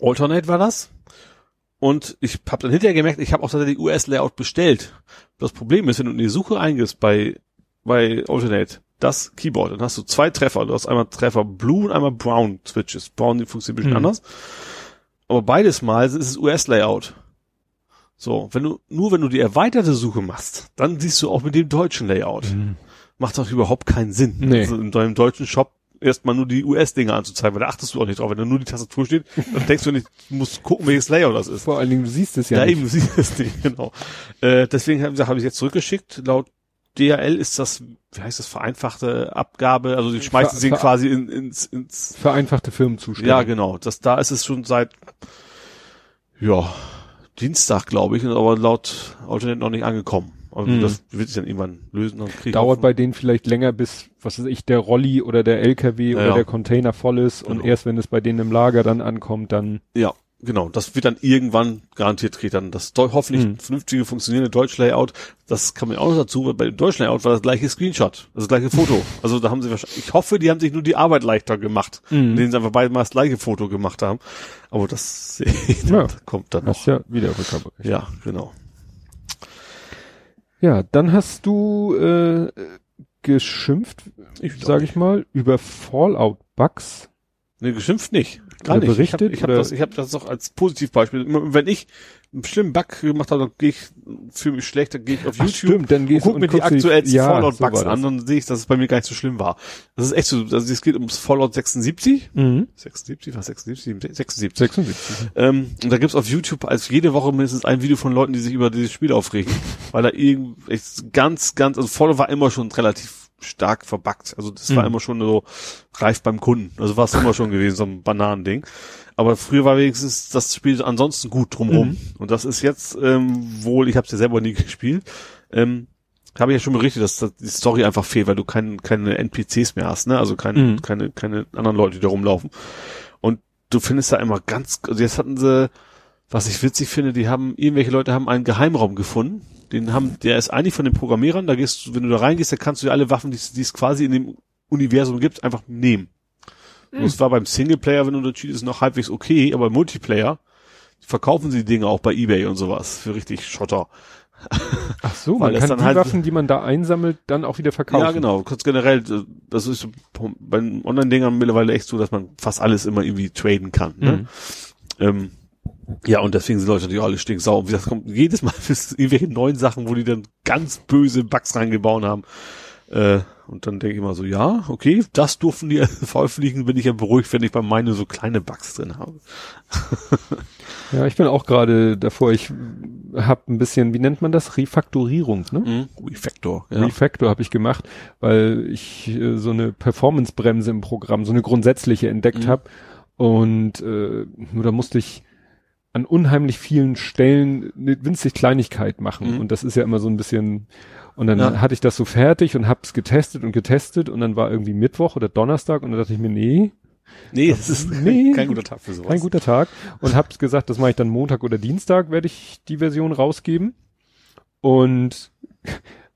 Speaker 3: Alternate war das. Und ich habe dann hinterher gemerkt, ich habe auch tatsächlich US-Layout bestellt. Das Problem ist, wenn du in die Suche eingibst bei, bei Alternate, das Keyboard, dann hast du zwei Treffer. Du hast einmal Treffer Blue und einmal Brown Switches. Brown die funktioniert ein bisschen
Speaker 2: Mhm.
Speaker 3: anders. Aber beides Mal ist es US-Layout. So, wenn du, nur wenn du die erweiterte Suche machst, dann siehst du auch mit dem deutschen Layout.
Speaker 2: Mhm.
Speaker 3: Macht doch überhaupt keinen Sinn.
Speaker 2: Nee.
Speaker 3: Also in deinem deutschen Shop erstmal nur die US-Dinge anzuzeigen, weil da achtest du auch nicht drauf. Wenn da nur die Tastatur steht, dann denkst du nicht, du musst gucken, welches Layout das ist.
Speaker 2: Vor allen Dingen, du siehst es ja,
Speaker 3: Ja,
Speaker 2: nicht.
Speaker 3: eben, du siehst es nicht, genau. Äh, deswegen habe hab ich jetzt zurückgeschickt. Laut DHL ist das, wie heißt das, vereinfachte Abgabe, also die schmeißen sie quasi in, ins, ins
Speaker 2: Vereinfachte Firmenzustellung.
Speaker 3: ja, genau. Das, da ist es schon seit, ja, Dienstag, glaube ich, aber laut Alternate noch nicht angekommen. Also
Speaker 2: Mhm.
Speaker 3: das wird sich dann irgendwann lösen. Dann krieg ich
Speaker 2: Dauert bei denen vielleicht länger, bis, was weiß ich, der Rolli oder der LKW
Speaker 3: Ja,
Speaker 2: oder
Speaker 3: ja.
Speaker 2: der Container voll ist und
Speaker 3: Genau.
Speaker 2: erst wenn es bei denen im Lager dann ankommt, dann
Speaker 3: Ja, genau. Das wird dann irgendwann garantiert kriegt dann das hoffentlich
Speaker 2: Mhm.
Speaker 3: vernünftige funktionierende Deutsch-Layout. Das kann man auch noch dazu, weil bei dem Deutsch-Layout war das gleiche Screenshot, also das gleiche Foto. also da haben sie wahrscheinlich, ich hoffe, die haben sich nur die Arbeit leichter gemacht,
Speaker 2: Mhm.
Speaker 3: indem sie einfach beide mal das gleiche Foto gemacht haben. Aber das sehe ich dann,
Speaker 2: Ja.
Speaker 3: kommt dann noch.
Speaker 2: ja wieder Rückgaberecht.
Speaker 3: Ja, genau.
Speaker 2: Ja, dann hast du äh, geschimpft, sage ich mal, über Fallout-Bugs.
Speaker 3: Nee, geschimpft nicht. Gar nicht.
Speaker 2: berichtet,
Speaker 3: ich habe hab das, ich hab das doch als Positivbeispiel. Wenn ich einen schlimmen Bug gemacht habe, dann gehe ich, fühle mich schlecht, dann gehe ich auf
Speaker 2: Ach,
Speaker 3: YouTube
Speaker 2: stimmt, dann
Speaker 3: und
Speaker 2: gehst
Speaker 3: guck
Speaker 2: und
Speaker 3: mir die aktuellsten
Speaker 2: ja, so
Speaker 3: Fallout-Bugs
Speaker 2: das.
Speaker 3: an, dann sehe ich, dass es bei mir gar nicht so schlimm war. Das ist echt so, also es geht ums Fallout 76.
Speaker 2: Mhm.
Speaker 3: 76, was 76? 76.
Speaker 2: 76.
Speaker 3: Ähm, und da gibt's auf YouTube als jede Woche mindestens ein Video von Leuten, die sich über dieses Spiel aufregen, weil da irgend echt ganz, ganz, also Fallout war immer schon relativ stark verbuggt. Also das war
Speaker 2: Mhm.
Speaker 3: immer schon so reif beim Kunden. Also war es immer schon gewesen, so ein Bananending. Aber früher war wenigstens das Spiel ansonsten gut drumrum.
Speaker 2: Mhm.
Speaker 3: Und das ist jetzt ähm, wohl, ich habe es ja selber nie gespielt, ähm, habe ich ja schon berichtet, dass, dass die Story einfach fehlt, weil du kein, keine NPCs mehr hast, ne? Also keine,
Speaker 2: Mhm.
Speaker 3: keine, keine anderen Leute, die da rumlaufen. Und du findest da immer ganz, also jetzt hatten sie, was ich witzig finde, die haben, irgendwelche Leute haben einen Geheimraum gefunden. Den haben, der ist eigentlich von den Programmierern, da gehst du, wenn du da reingehst, da kannst du dir alle Waffen, die es die es quasi in dem Universum gibt, einfach nehmen. Und es war beim Singleplayer, wenn du da cheatest, noch halbwegs okay, aber im Multiplayer verkaufen sie die Dinge auch bei Ebay und sowas für richtig Schotter.
Speaker 2: Ach so,
Speaker 3: Weil
Speaker 2: man kann
Speaker 3: dann
Speaker 2: die
Speaker 3: halt-
Speaker 2: Waffen, die man da einsammelt, dann auch wieder verkaufen.
Speaker 3: Ja, genau. Kurz generell, äh, das ist bei den Online-Dingern mittlerweile echt so, dass man fast alles immer irgendwie traden kann. Ne?
Speaker 2: Mhm.
Speaker 3: Ähm, ja, und deswegen sind Leute natürlich alle stinksauer. Und wie gesagt, kommt jedes Mal irgendwelche neuen Sachen, wo die dann ganz böse Bugs reingebaut haben. Äh, und dann denke ich mal so, ja, okay, das durften die veröffentlichen, bin ich ja beruhigt, wenn ich bei meine so kleine Bugs drin habe.
Speaker 2: Ja, ich bin auch gerade davor, ich habe ein bisschen, wie nennt man das? Refaktorierung, ne?
Speaker 3: Mhm. Refactor, ja.
Speaker 2: Refactor habe ich gemacht, weil ich äh, so eine Performance-Bremse im Programm, so eine grundsätzliche entdeckt
Speaker 3: Mhm.
Speaker 2: habe. Und äh, nur da musste ich an unheimlich vielen Stellen eine winzig Kleinigkeit machen.
Speaker 3: Mhm.
Speaker 2: Und das ist ja immer so ein bisschen. Und dann
Speaker 3: Ja.
Speaker 2: hatte ich das so fertig und hab's getestet und getestet und dann war irgendwie Mittwoch oder Donnerstag und dann dachte ich mir, nee,
Speaker 3: Nee, das ist
Speaker 2: Nee.
Speaker 3: kein guter Tag für sowas.
Speaker 2: kein guter Tag. Und hab's gesagt, das mache ich dann Montag oder Dienstag, werde ich die Version rausgeben. Und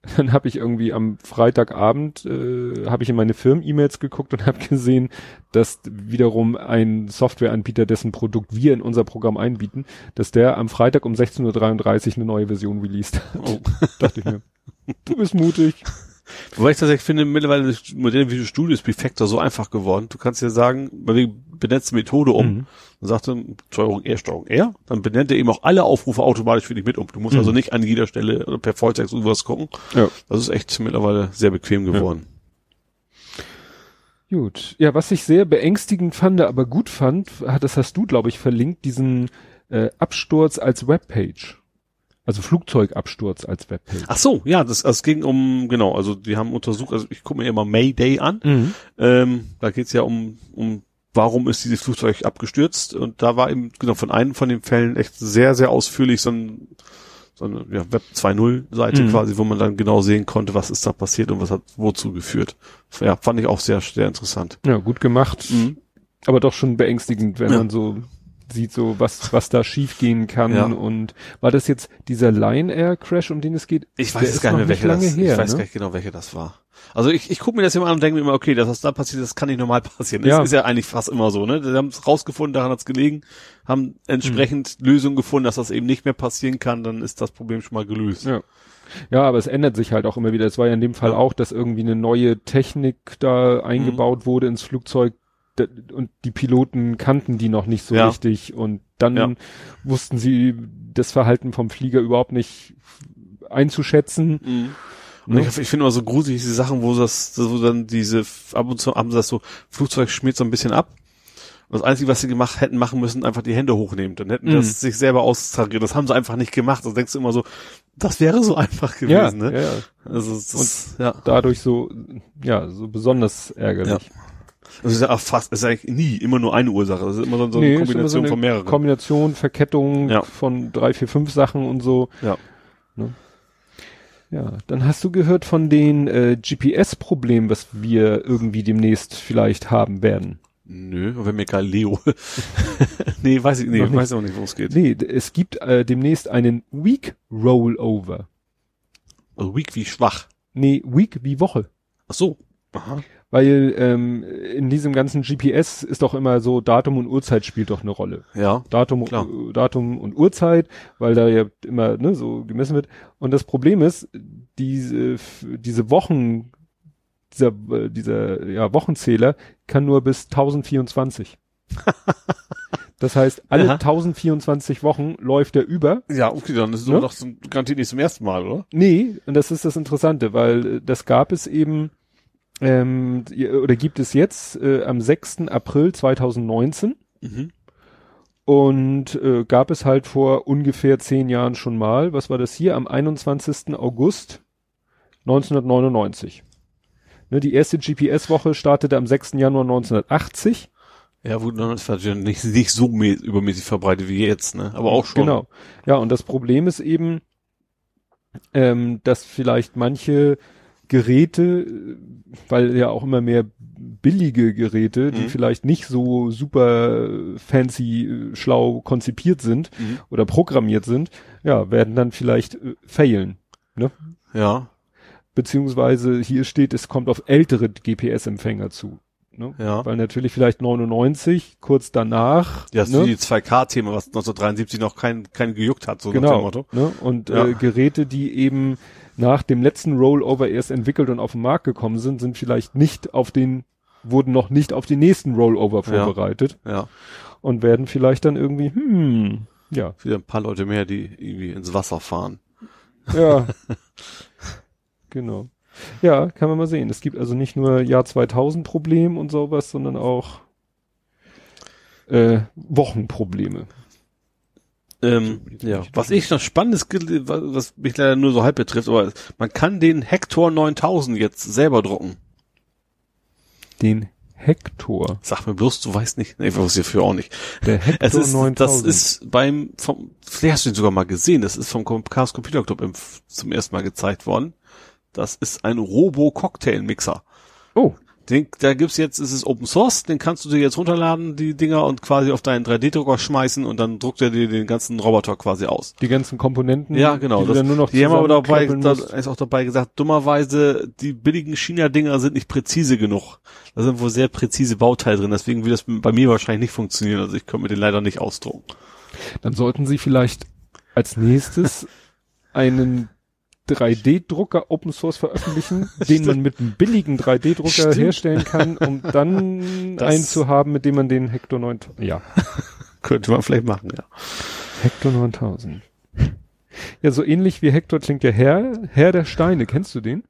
Speaker 2: dann habe ich irgendwie am Freitagabend äh, habe ich in meine Firmen-E-Mails geguckt und habe gesehen, dass wiederum ein Softwareanbieter, dessen Produkt wir in unser Programm einbieten, dass der am Freitag um 16.33 Uhr eine neue Version released hat.
Speaker 3: Oh.
Speaker 2: Dachte ich mir, du bist mutig.
Speaker 3: Wobei ich tatsächlich finde, mittlerweile das moderne Visual Studio ist Prefector so einfach geworden. Du kannst ja sagen, wir benennst Methode um.
Speaker 2: Mhm.
Speaker 3: Dann sagt er Steuerung R, Steuerung R. Dann benennt er eben auch alle Aufrufe automatisch für dich mit um. Du musst
Speaker 2: Mhm.
Speaker 3: also nicht an jeder Stelle oder per Volltext irgendwas gucken.
Speaker 2: Ja.
Speaker 3: Das ist echt mittlerweile sehr bequem geworden.
Speaker 2: Gut. Ja, was ich sehr beängstigend fand, aber gut fand, das hast du, glaube ich, verlinkt, diesen äh, Absturz als Webpage. Also Flugzeugabsturz als Webpage.
Speaker 3: Ach so, ja, das, das ging um, genau, also die haben untersucht, also ich gucke mir immer Mayday an.
Speaker 2: Mhm.
Speaker 3: Ähm, da geht's ja um, um warum ist dieses Flugzeug abgestürzt und da war eben genau von einem von den Fällen echt sehr, sehr ausführlich so ein so eine ja, Web 2.0 Seite
Speaker 2: Mhm.
Speaker 3: quasi, wo man dann genau sehen konnte, was ist da passiert und was hat wozu geführt. Ja, fand ich auch sehr, sehr interessant.
Speaker 2: Ja, gut gemacht. Aber doch schon beängstigend, wenn
Speaker 3: Ja.
Speaker 2: man so sieht, so was, was da schiefgehen kann.
Speaker 3: Ja.
Speaker 2: Und war das jetzt dieser Lion Air Crash, um den es geht?
Speaker 3: Ich weiß gar nicht
Speaker 2: noch
Speaker 3: mehr, welche
Speaker 2: lange
Speaker 3: das,
Speaker 2: her,
Speaker 3: ich weiß
Speaker 2: ne?
Speaker 3: gar nicht genau, welche das war. Also ich, ich gucke mir das immer an und denke mir immer, okay, das, was da passiert, das kann nicht normal passieren.
Speaker 2: Ja.
Speaker 3: Das ist ja eigentlich fast immer so, ne? Die haben es rausgefunden, daran hat's gelegen, haben entsprechend Lösungen gefunden, dass das eben nicht mehr passieren kann, dann ist das Problem schon mal gelöst.
Speaker 2: Ja. Ja, aber es ändert sich halt auch immer wieder. Es war ja in dem Fall
Speaker 3: Ja.
Speaker 2: auch, dass irgendwie eine neue Technik da eingebaut wurde ins Flugzeug und die Piloten kannten die noch nicht so
Speaker 3: Ja.
Speaker 2: richtig und dann
Speaker 3: Ja.
Speaker 2: wussten sie das Verhalten vom Flieger überhaupt nicht einzuschätzen.
Speaker 3: Mhm. Und ich, ich finde immer so gruselig diese Sachen, wo das, wo dann diese, ab und zu haben sie das so, Flugzeug schmiert so ein bisschen ab. Und das Einzige, was sie gemacht hätten machen müssen, einfach die Hände hochnehmen. Dann hätten
Speaker 2: Mhm.
Speaker 3: das sich selber austariert. Das haben sie einfach nicht gemacht. Da denkst du immer so, das wäre so einfach
Speaker 2: Ja,
Speaker 3: gewesen, ne?
Speaker 2: ja, ja.
Speaker 3: Also das, ja.
Speaker 2: dadurch so, ja, so besonders ärgerlich.
Speaker 3: Das ist ja fast, das ist eigentlich nie immer nur eine Ursache. Das ist immer so, so
Speaker 2: Nee,
Speaker 3: eine
Speaker 2: immer so
Speaker 3: Kombination
Speaker 2: eine
Speaker 3: von mehreren.
Speaker 2: Kombination, Verkettung
Speaker 3: Ja.
Speaker 2: von drei, vier, fünf Sachen und so.
Speaker 3: ja.
Speaker 2: Ja, dann hast du gehört von den äh, GPS-Problemen, was wir irgendwie demnächst vielleicht haben werden.
Speaker 3: Nö, wenn mir Galileo. nee, weiß ich nee,
Speaker 2: Noch nicht.
Speaker 3: weiß auch nicht, wo es geht.
Speaker 2: Nee, es gibt äh, demnächst einen Week Rollover.
Speaker 3: Also weak wie schwach.
Speaker 2: Nee, Week wie Woche.
Speaker 3: Ach so. Aha.
Speaker 2: Weil ähm, in diesem ganzen GPS ist doch immer so, Datum und Uhrzeit spielt doch eine Rolle.
Speaker 3: Ja.
Speaker 2: Datum,
Speaker 3: Klar.
Speaker 2: äh, Datum und Uhrzeit, weil da ja immer ne, so gemessen wird. Und das Problem ist, diese, diese Wochen, dieser, äh, dieser ja, Wochenzähler kann nur bis 1024. das heißt, alle
Speaker 3: Aha.
Speaker 2: 1024 Wochen läuft er über.
Speaker 3: Ja, okay, dann ist es
Speaker 2: Ne?
Speaker 3: aber doch zum, garantiert nicht zum ersten Mal, oder?
Speaker 2: Nee, und das ist das Interessante, weil äh, das gab es eben, ähm, oder gibt es jetzt äh, am 6. April 2019.
Speaker 3: Mhm.
Speaker 2: Und äh, gab es halt vor ungefähr zehn Jahren schon mal, was war das hier, am 21. August 1999. Ne, die erste GPS-Woche startete am 6. Januar 1980.
Speaker 3: Ja, das ja nicht, nicht so mä- übermäßig verbreitet wie jetzt, ne? Aber auch schon.
Speaker 2: Genau. Ja, und das Problem ist eben, ähm, dass vielleicht manche Geräte, weil ja auch immer mehr billige Geräte, die
Speaker 3: Mhm.
Speaker 2: vielleicht nicht so super fancy, äh, schlau konzipiert sind
Speaker 3: Mhm.
Speaker 2: oder programmiert sind, ja, werden dann vielleicht äh, failen. Ne?
Speaker 3: Ja,
Speaker 2: Beziehungsweise hier steht, es kommt auf ältere GPS-Empfänger zu. Ne?
Speaker 3: ja.
Speaker 2: Weil natürlich vielleicht 99, kurz danach.
Speaker 3: Ja, das
Speaker 2: ne?
Speaker 3: ist die 2K-Thema, was 1973 noch kein, kein gejuckt hat, so nach dem
Speaker 2: genau.
Speaker 3: Motto.
Speaker 2: Ne? Und
Speaker 3: Ja.
Speaker 2: äh, Geräte, die eben nach dem letzten Rollover erst entwickelt und auf den Markt gekommen sind, sind vielleicht nicht auf den, wurden noch nicht auf den nächsten Rollover
Speaker 3: Ja.
Speaker 2: vorbereitet
Speaker 3: Ja.
Speaker 2: und werden vielleicht dann irgendwie, hm, ja,
Speaker 3: Wieder ein paar Leute mehr, die irgendwie ins Wasser fahren.
Speaker 2: ja. genau. Ja, kann man mal sehen. Es gibt also nicht nur Jahr 2000 Problem und sowas, sondern auch äh, Wochenprobleme.
Speaker 3: Ähm, ja. Was ich noch spannendes, was mich leider nur so halb betrifft, aber man kann den Hector 9000 jetzt selber drucken.
Speaker 2: Den Hector.
Speaker 3: Sag mir bloß, du weißt nicht. Nee, ich wusste dafür auch nicht.
Speaker 2: Der Hector
Speaker 3: Es ist,
Speaker 2: 9000.
Speaker 3: das ist beim, vom, vielleicht hast du ihn sogar mal gesehen, das ist vom Chaos Computer Club im, zum ersten Mal gezeigt worden. Das ist ein Robo-Cocktail-Mixer.
Speaker 2: Oh,
Speaker 3: Den, da gibt's jetzt, es ist Open Source, den kannst du dir jetzt runterladen, die Dinger, und quasi auf deinen 3D-Drucker schmeißen und dann druckt er dir den ganzen Roboter quasi aus.
Speaker 2: die ganzen Komponenten.
Speaker 3: Ja, genau.
Speaker 2: Die,
Speaker 3: Das,
Speaker 2: dann nur noch
Speaker 3: die haben aber dabei, da ist auch dabei gesagt, dummerweise, die billigen China-Dinger sind nicht präzise genug. Da sind wohl sehr präzise Bauteile drin, deswegen wird das bei mir wahrscheinlich nicht funktionieren. Also ich könnte mir den leider nicht ausdrucken.
Speaker 2: Dann sollten sie vielleicht als nächstes einen 3D-Drucker Open Source veröffentlichen, den man mit einem billigen 3D-Drucker
Speaker 3: Stimmt.
Speaker 2: herstellen kann, um dann
Speaker 3: Das-
Speaker 2: einen zu haben, mit dem man den Hector 9000, ja,
Speaker 3: Könnte man vielleicht machen, ja.
Speaker 2: Hector 9000. Ja, so ähnlich wie Hector klingt der Herr, Herr der Steine. Kennst du den?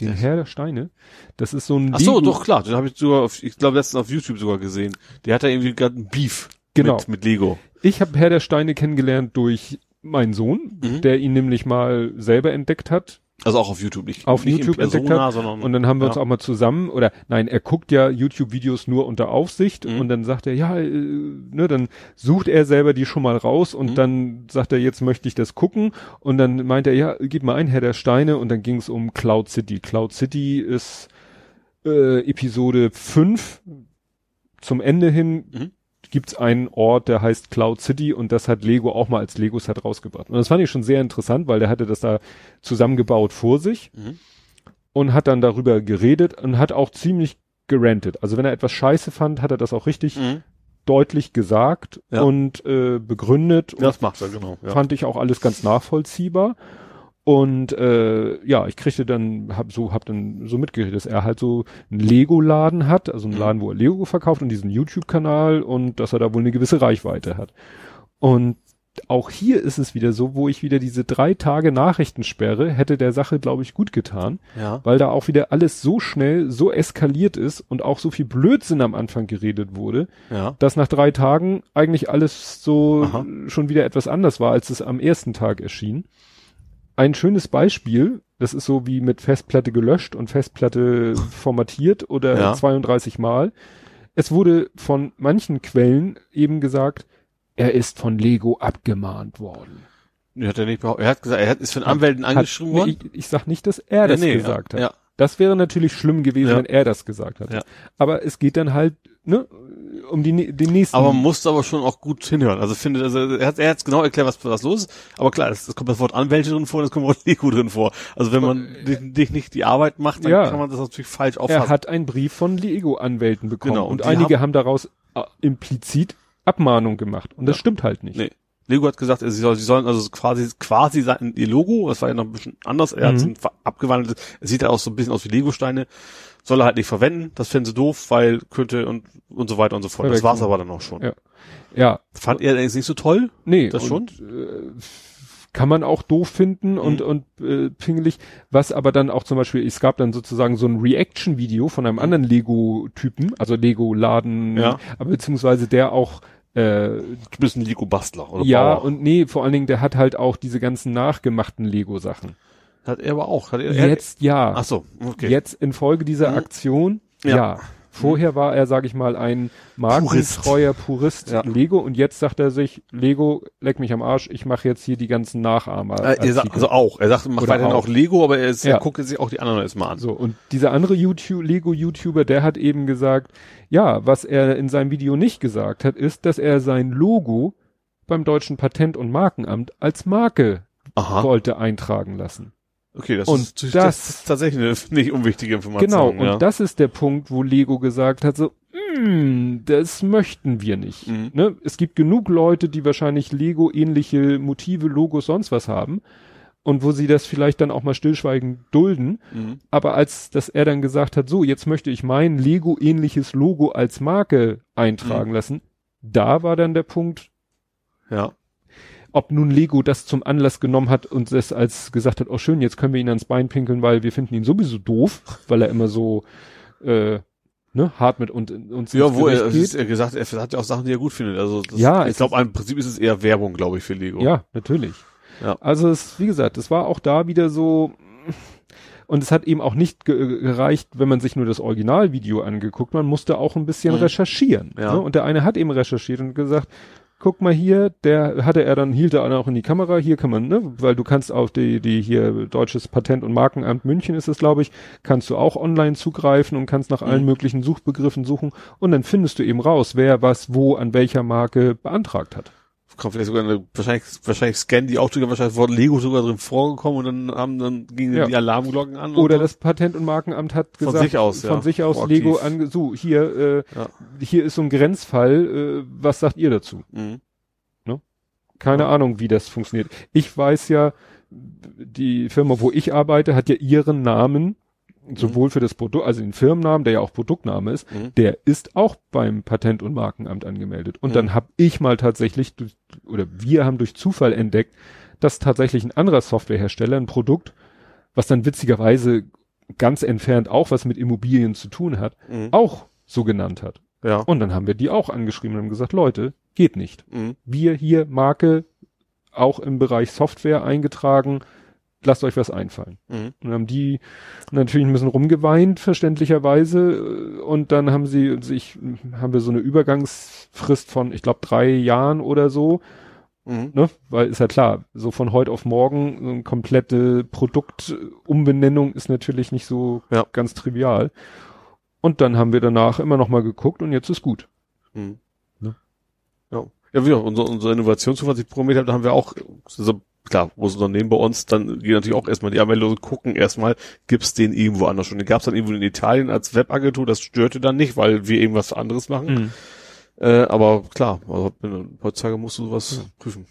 Speaker 2: Den Herr der Steine? Das ist so ein
Speaker 3: Ach so,
Speaker 2: Lego-
Speaker 3: doch klar, den habe ich sogar, auf, ich glaube letztens auf YouTube sogar gesehen. Der hat da irgendwie gerade einen Beef
Speaker 2: Genau.
Speaker 3: mit, mit Lego.
Speaker 2: Ich habe Herr der Steine kennengelernt durch meinen Sohn,
Speaker 3: Mhm.
Speaker 2: der ihn nämlich mal selber entdeckt hat.
Speaker 3: Also auch auf YouTube, nicht,
Speaker 2: Auf
Speaker 3: nicht
Speaker 2: YouTube
Speaker 3: in
Speaker 2: entdeckt
Speaker 3: Persona,
Speaker 2: hat.
Speaker 3: sondern
Speaker 2: Und dann haben wir uns
Speaker 3: ja.
Speaker 2: auch mal zusammen, oder nein, er guckt ja YouTube-Videos nur unter Aufsicht
Speaker 3: Mhm.
Speaker 2: und dann sagt er, ja, äh, ne, dann sucht er selber die schon mal raus und
Speaker 3: Mhm.
Speaker 2: dann sagt er, jetzt möchte ich das gucken und dann meint er, ja, gib mal ein, Herr der Steine und dann ging es um Cloud City. Cloud City ist äh, Episode 5 zum Ende hin
Speaker 3: Mhm.
Speaker 2: Gibt's einen Ort, der heißt Cloud City und das hat Lego auch mal als Lego-Set rausgebracht. Und das fand ich schon sehr interessant, weil der hatte das da zusammengebaut vor sich
Speaker 3: Mhm.
Speaker 2: und hat dann darüber geredet und hat auch ziemlich gerantet. Also wenn er etwas scheiße fand, hat er das auch richtig
Speaker 3: Mhm.
Speaker 2: deutlich gesagt
Speaker 3: Ja.
Speaker 2: und äh, begründet. Und
Speaker 3: Das macht er, genau. Ja.
Speaker 2: fand ich auch alles ganz nachvollziehbar. Und äh, ja, ich kriegte dann, hab so, hab dann so mitgekriegt, dass er halt so einen Lego-Laden hat, also einen
Speaker 3: Mhm.
Speaker 2: Laden, wo er Lego verkauft und diesen YouTube-Kanal und dass er da wohl eine gewisse Reichweite hat. Und auch hier ist es wieder so, wo ich wieder diese drei Tage Nachrichtensperre hätte der Sache, glaube ich, gut getan,
Speaker 3: ja.
Speaker 2: weil da auch wieder alles so schnell, so eskaliert ist und auch so viel Blödsinn am Anfang geredet wurde,
Speaker 3: Ja.
Speaker 2: dass nach drei Tagen eigentlich alles so
Speaker 3: Aha.
Speaker 2: schon wieder etwas anders war, als es am ersten Tag erschien. Ein schönes Beispiel, das ist so wie mit Festplatte gelöscht und Festplatte formatiert oder
Speaker 3: Ja.
Speaker 2: 32 Mal. Es wurde von manchen Quellen eben gesagt, er ist von Lego abgemahnt worden.
Speaker 3: Nee, hat er nicht. Er hat gesagt, er hat, ist von Anwälten
Speaker 2: Hat-
Speaker 3: angeschrieben
Speaker 2: nee,
Speaker 3: worden.
Speaker 2: Ich, ich sag nicht, dass er das
Speaker 3: nee,
Speaker 2: gesagt
Speaker 3: ja,
Speaker 2: hat.
Speaker 3: Ja.
Speaker 2: Das wäre natürlich schlimm gewesen,
Speaker 3: Ja.
Speaker 2: wenn er das gesagt hat.
Speaker 3: Ja.
Speaker 2: Aber es geht dann halt, ne, um die, den nächsten.
Speaker 3: Aber man musste aber schon auch gut hinhören. Also finde, also er hat, er hat genau erklärt, was, was los ist. Aber klar, es, es kommt das Wort Anwälte drin vor, und es kommt das Wort Lego drin vor. Also wenn man dich, dich nicht die Arbeit macht, dann
Speaker 2: Ja.
Speaker 3: kann man das natürlich falsch
Speaker 2: er
Speaker 3: auffassen.
Speaker 2: hat einen Brief von Lego-Anwälten bekommen
Speaker 3: Genau, und
Speaker 2: und einige haben, daraus äh, implizit Abmahnung gemacht. Und das
Speaker 3: Ja.
Speaker 2: stimmt halt nicht.
Speaker 3: Nee. Lego hat gesagt, sie, soll, sie sollen also quasi quasi sein ihr Logo, das war ja noch ein bisschen anders, er hat
Speaker 2: Mhm.
Speaker 3: es abgewandelt, es sieht ja auch so ein bisschen aus wie Lego-Steine, soll er halt nicht verwenden, das fänden sie doof, weil könnte und und so weiter und so fort. Das
Speaker 2: Verwechseln.
Speaker 3: war's aber dann auch schon.
Speaker 2: Ja. Ja,
Speaker 3: Fand er allerdings nicht so toll?
Speaker 2: nee.
Speaker 3: Das
Speaker 2: und, Äh, kann man auch doof finden und,
Speaker 3: Mhm.
Speaker 2: und äh, pingelig. Was aber dann auch zum Beispiel, es gab dann sozusagen so ein Reaction-Video von einem anderen Lego-Typen, also Lego-Laden,
Speaker 3: Ja.
Speaker 2: aber beziehungsweise der auch äh,
Speaker 3: Du bist ein Lego-Bastler oder
Speaker 2: ja,
Speaker 3: Bauer.
Speaker 2: und nee, vor allen Dingen, der hat halt auch diese ganzen nachgemachten Lego-Sachen.
Speaker 3: Hat er aber auch. Hat er, er,
Speaker 2: Jetzt ja.
Speaker 3: Ach so, okay.
Speaker 2: Jetzt infolge dieser
Speaker 3: Mhm.
Speaker 2: Aktion,
Speaker 3: Ja.
Speaker 2: ja. Vorher war er, sag ich mal, ein markentreuer Purist,
Speaker 3: Ja.
Speaker 2: Lego und jetzt sagt er sich, Lego, leck mich am Arsch, ich mache jetzt hier die ganzen Nachahmer.
Speaker 3: Äh, er sagt, also auch. Er sagt, macht
Speaker 2: Oder
Speaker 3: weiterhin
Speaker 2: auch.
Speaker 3: auch Lego, aber er, ist, er
Speaker 2: Ja.
Speaker 3: guckt sich auch die anderen erstmal an.
Speaker 2: so, und dieser andere YouTube, Lego-YouTuber, der hat eben gesagt, ja, was er in seinem Video nicht gesagt hat, ist, dass er sein Logo beim deutschen Patent- und Markenamt als Marke
Speaker 3: Aha.
Speaker 2: wollte eintragen lassen.
Speaker 3: Okay, das,
Speaker 2: Und
Speaker 3: ist, das,
Speaker 2: das-
Speaker 3: ist tatsächlich eine nicht unwichtige Information.
Speaker 2: Genau, und
Speaker 3: ja.
Speaker 2: das ist der Punkt, wo Lego gesagt hat, so, "Mm, das möchten wir nicht.
Speaker 3: Mhm.
Speaker 2: Ne? Es gibt genug Leute, die wahrscheinlich Lego-ähnliche Motive, Logos, sonst was haben. Und wo sie das vielleicht dann auch mal stillschweigend dulden.
Speaker 3: Mhm.
Speaker 2: Aber als dass er dann gesagt hat, so, jetzt möchte ich mein Lego-ähnliches Logo als Marke eintragen lassen, da war dann der Punkt,
Speaker 3: Ja.
Speaker 2: Ob nun Lego das zum Anlass genommen hat und es als gesagt hat, oh schön, jetzt können wir ihn ans Bein pinkeln, weil wir finden ihn sowieso doof, weil er immer so äh, ne, hart mit uns, uns
Speaker 3: Ja, wo er, ist, er gesagt, er hat ja auch Sachen, die er gut findet. Also das,
Speaker 2: Ja,
Speaker 3: ich glaube, im Prinzip ist es eher Werbung, glaube ich, für Lego.
Speaker 2: Ja, natürlich.
Speaker 3: Ja.
Speaker 2: Also es, wie gesagt, es war auch da wieder so, und es hat eben auch nicht ge gereicht, wenn man sich nur das Originalvideo angeguckt, man musste auch ein bisschen
Speaker 3: Mhm.
Speaker 2: recherchieren.
Speaker 3: Ja.
Speaker 2: Ne? Und der eine hat eben recherchiert und gesagt, guck mal hier, der hatte er dann, hielt er auch in die Kamera, hier kann man, ne, weil du kannst auf die, die hier Deutsches Patent- und Markenamt München ist es, glaube ich, kannst du auch online zugreifen und kannst nach allen
Speaker 3: Mhm.
Speaker 2: möglichen Suchbegriffen suchen und dann findest du eben raus, wer was wo an welcher Marke beantragt hat.
Speaker 3: Kommt vielleicht sogar eine, wahrscheinlich, wahrscheinlich scannen die auch sogar, wahrscheinlich Wort Lego sogar drin vorgekommen und dann haben, dann gingen
Speaker 2: Ja.
Speaker 3: die Alarmglocken an.
Speaker 2: Oder das Patent- und Markenamt hat
Speaker 3: Von
Speaker 2: gesagt,
Speaker 3: sich aus,
Speaker 2: von
Speaker 3: ja.
Speaker 2: sich aus
Speaker 3: Proaktiv.
Speaker 2: Lego ange, so, hier, äh,
Speaker 3: Ja.
Speaker 2: hier ist so ein Grenzfall, äh, was sagt ihr dazu?
Speaker 3: Mhm.
Speaker 2: Keine
Speaker 3: Ja.
Speaker 2: Ahnung, wie das funktioniert. Ich weiß ja, die Firma, wo ich arbeite, hat ja ihren Namen, sowohl für das Produkt, also den Firmennamen, der ja auch Produktname ist,
Speaker 3: Mhm.
Speaker 2: der ist auch beim Patent- und Markenamt angemeldet. Und
Speaker 3: Mhm.
Speaker 2: dann habe ich mal tatsächlich, oder wir haben durch Zufall entdeckt, dass tatsächlich ein anderer Softwarehersteller ein Produkt, was dann witzigerweise ganz entfernt auch was mit Immobilien zu tun hat,
Speaker 3: Mhm.
Speaker 2: auch so genannt hat.
Speaker 3: Ja.
Speaker 2: Und dann haben wir die auch angeschrieben und haben gesagt, Leute, geht nicht.
Speaker 3: Mhm.
Speaker 2: Wir hier Marke auch im Bereich Software eingetragen, lasst euch was einfallen.
Speaker 3: Mhm.
Speaker 2: Und haben die natürlich ein bisschen rumgeweint, verständlicherweise. Und dann haben sie sich, haben wir so eine Übergangsfrist von, ich glaube, drei Jahren oder so.
Speaker 3: Mhm.
Speaker 2: Ne? Weil ist ja klar, so von heute auf morgen so eine komplette Produktumbenennung ist natürlich nicht so
Speaker 3: Ja.
Speaker 2: ganz trivial. Und dann haben wir danach immer noch mal geguckt und jetzt ist gut.
Speaker 3: Mhm.
Speaker 2: Ne?
Speaker 3: Ja. Ja, wie auch, unser, unser ich programmiert habe, da haben wir auch, also klar, wo das Unternehmen bei uns, dann gehen natürlich auch erstmal die Anmeldung gucken erstmal, gibt's den irgendwo anders schon. Den gab's dann irgendwo in Italien als Webagentur, das störte dann nicht, weil wir irgendwas anderes machen. Äh, aber klar, also, heutzutage musst du sowas prüfen.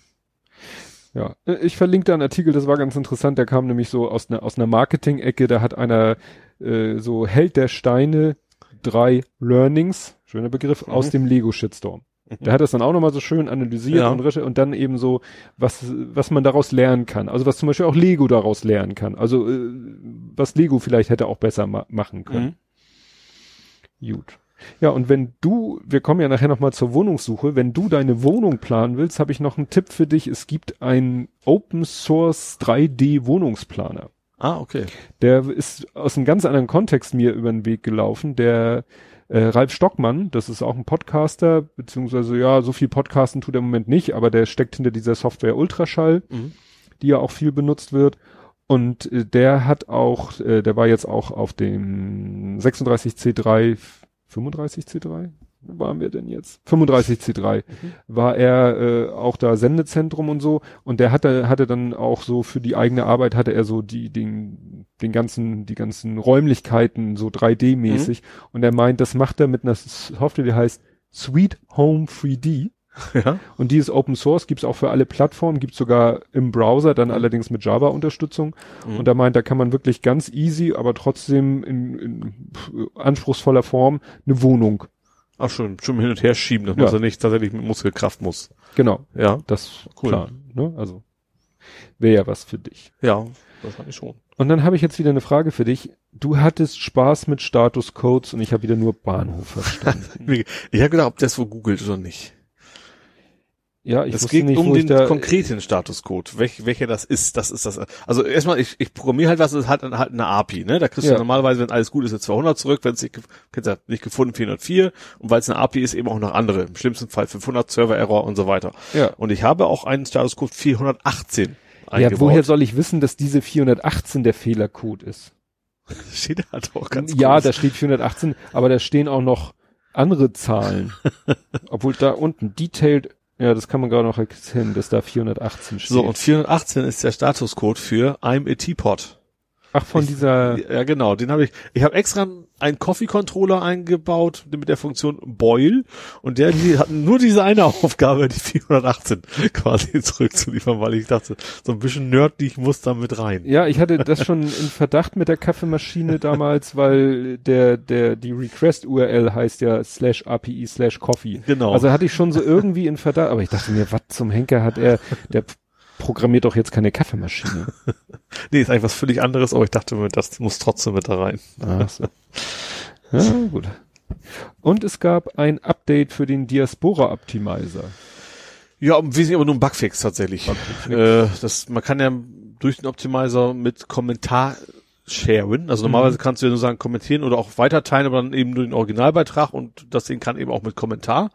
Speaker 2: Ja, ich verlinke da einen Artikel, das war ganz interessant, der kam nämlich so aus einer aus einer Marketing-Ecke, da hat einer äh, so Held der Steine drei Learnings, schöner Begriff,
Speaker 3: Mhm.
Speaker 2: aus dem Lego Shitstorm. Der hat das dann auch nochmal so schön analysiert
Speaker 3: Ja.
Speaker 2: und, und dann eben so, was, was man daraus lernen kann. Also was zum Beispiel auch Lego daraus lernen kann. Also äh, was Lego vielleicht hätte auch besser ma machen können. Gut. Ja, und wenn du, wir kommen ja nachher nochmal zur Wohnungssuche, wenn du deine Wohnung planen willst, habe ich noch einen Tipp für dich. Es gibt einen Open Source 3D Wohnungsplaner.
Speaker 3: Ah, okay.
Speaker 2: Der ist aus einem ganz anderen Kontext mir über den Weg gelaufen. Der äh, Ralf Stockmann, das ist auch ein Podcaster, beziehungsweise ja, so viel Podcasten tut er im Moment nicht, aber der steckt hinter dieser Software Ultraschall.
Speaker 3: Mhm.
Speaker 2: die ja auch viel benutzt wird. Und äh, der hat auch, äh, der war jetzt auch auf dem 36C3, 35C3? Wo waren wir denn jetzt? 35C3 mhm. war er äh, auch da Sendezentrum und so und der hatte hatte dann auch so für die eigene Arbeit hatte er so die den den ganzen die ganzen Räumlichkeiten so 3D mäßig mhm. und er meint, das macht er mit einer Software, die heißt Sweet Home 3D ja. Und die ist Open Source, gibt's auch für alle Plattformen, gibt's sogar im Browser, dann mhm. allerdings mit Java-Unterstützung. Mhm. Und da meint, da kann man wirklich ganz easy, aber trotzdem in, in anspruchsvoller Form eine Wohnung.
Speaker 3: Ach schon, schon hin und her schieben, dass ja. man also nicht tatsächlich mit Muskelkraft muss.
Speaker 2: Genau. Ja. Das cool. klar. Ne? Also wäre ja was für dich.
Speaker 3: Ja, wahrscheinlich schon.
Speaker 2: Und dann habe ich jetzt wieder eine Frage für dich. Du hattest Spaß mit Status Codes und ich habe wieder nur Bahnhof verstanden.
Speaker 3: ich habe gedacht, ob das wo googelt oder nicht.
Speaker 2: Ja, ich
Speaker 3: es geht nicht, um den konkreten Statuscode, welch, welcher das ist. Das ist das. Also erstmal, ich, ich programmiere halt was, das ist halt, halt eine API. Ne, da kriegst ja. du normalerweise, wenn alles gut ist, 200 zurück, wenn es nicht, nicht gefunden 404 und weil es eine API ist, eben auch noch andere. Im schlimmsten Fall 500 Server Error und so weiter. Ja. Und ich habe auch einen Statuscode 418.
Speaker 2: Eingebaut. Ja, woher soll ich wissen, dass diese 418 der Fehlercode ist?
Speaker 3: steht halt auch ganz
Speaker 2: Ja, groß. da steht 418, aber da stehen auch noch andere Zahlen. Obwohl da unten detailed ja, das kann man gerade noch erkennen, dass da 418 steht.
Speaker 3: So, und 418 ist der Statuscode für I'm a Teapot.
Speaker 2: Ach, von
Speaker 3: ich,
Speaker 2: dieser.
Speaker 3: Ja, genau, den habe ich. Ich habe extra einen Coffee-Controller eingebaut mit der Funktion Boil und der die hat nur diese eine Aufgabe, die 418 quasi zurückzuliefern, weil ich dachte, so ein bisschen nerdlich muss da mit rein.
Speaker 2: Ja, ich hatte das schon in Verdacht mit der Kaffeemaschine damals, weil der, der, die Request-URL heißt ja slash API slash Coffee. Genau. Also hatte ich schon so irgendwie in Verdacht, aber ich dachte mir, was zum Henker hat er, der programmiert doch jetzt keine Kaffeemaschine.
Speaker 3: nee, ist eigentlich was völlig anderes, aber ich dachte mir, das muss trotzdem mit da rein. Ach so.
Speaker 2: Ja, gut. Und es gab ein Update für den Diaspora Optimizer.
Speaker 3: Ja, im Wesentlichen aber nur ein Bugfix tatsächlich. Bugfix, äh, das, man kann ja durch den Optimizer mit Kommentar sharen. Also normalerweise mhm. kannst du ja nur sagen kommentieren oder auch weiter teilen, aber dann eben nur den Originalbeitrag und das Ding kann eben auch mit Kommentar.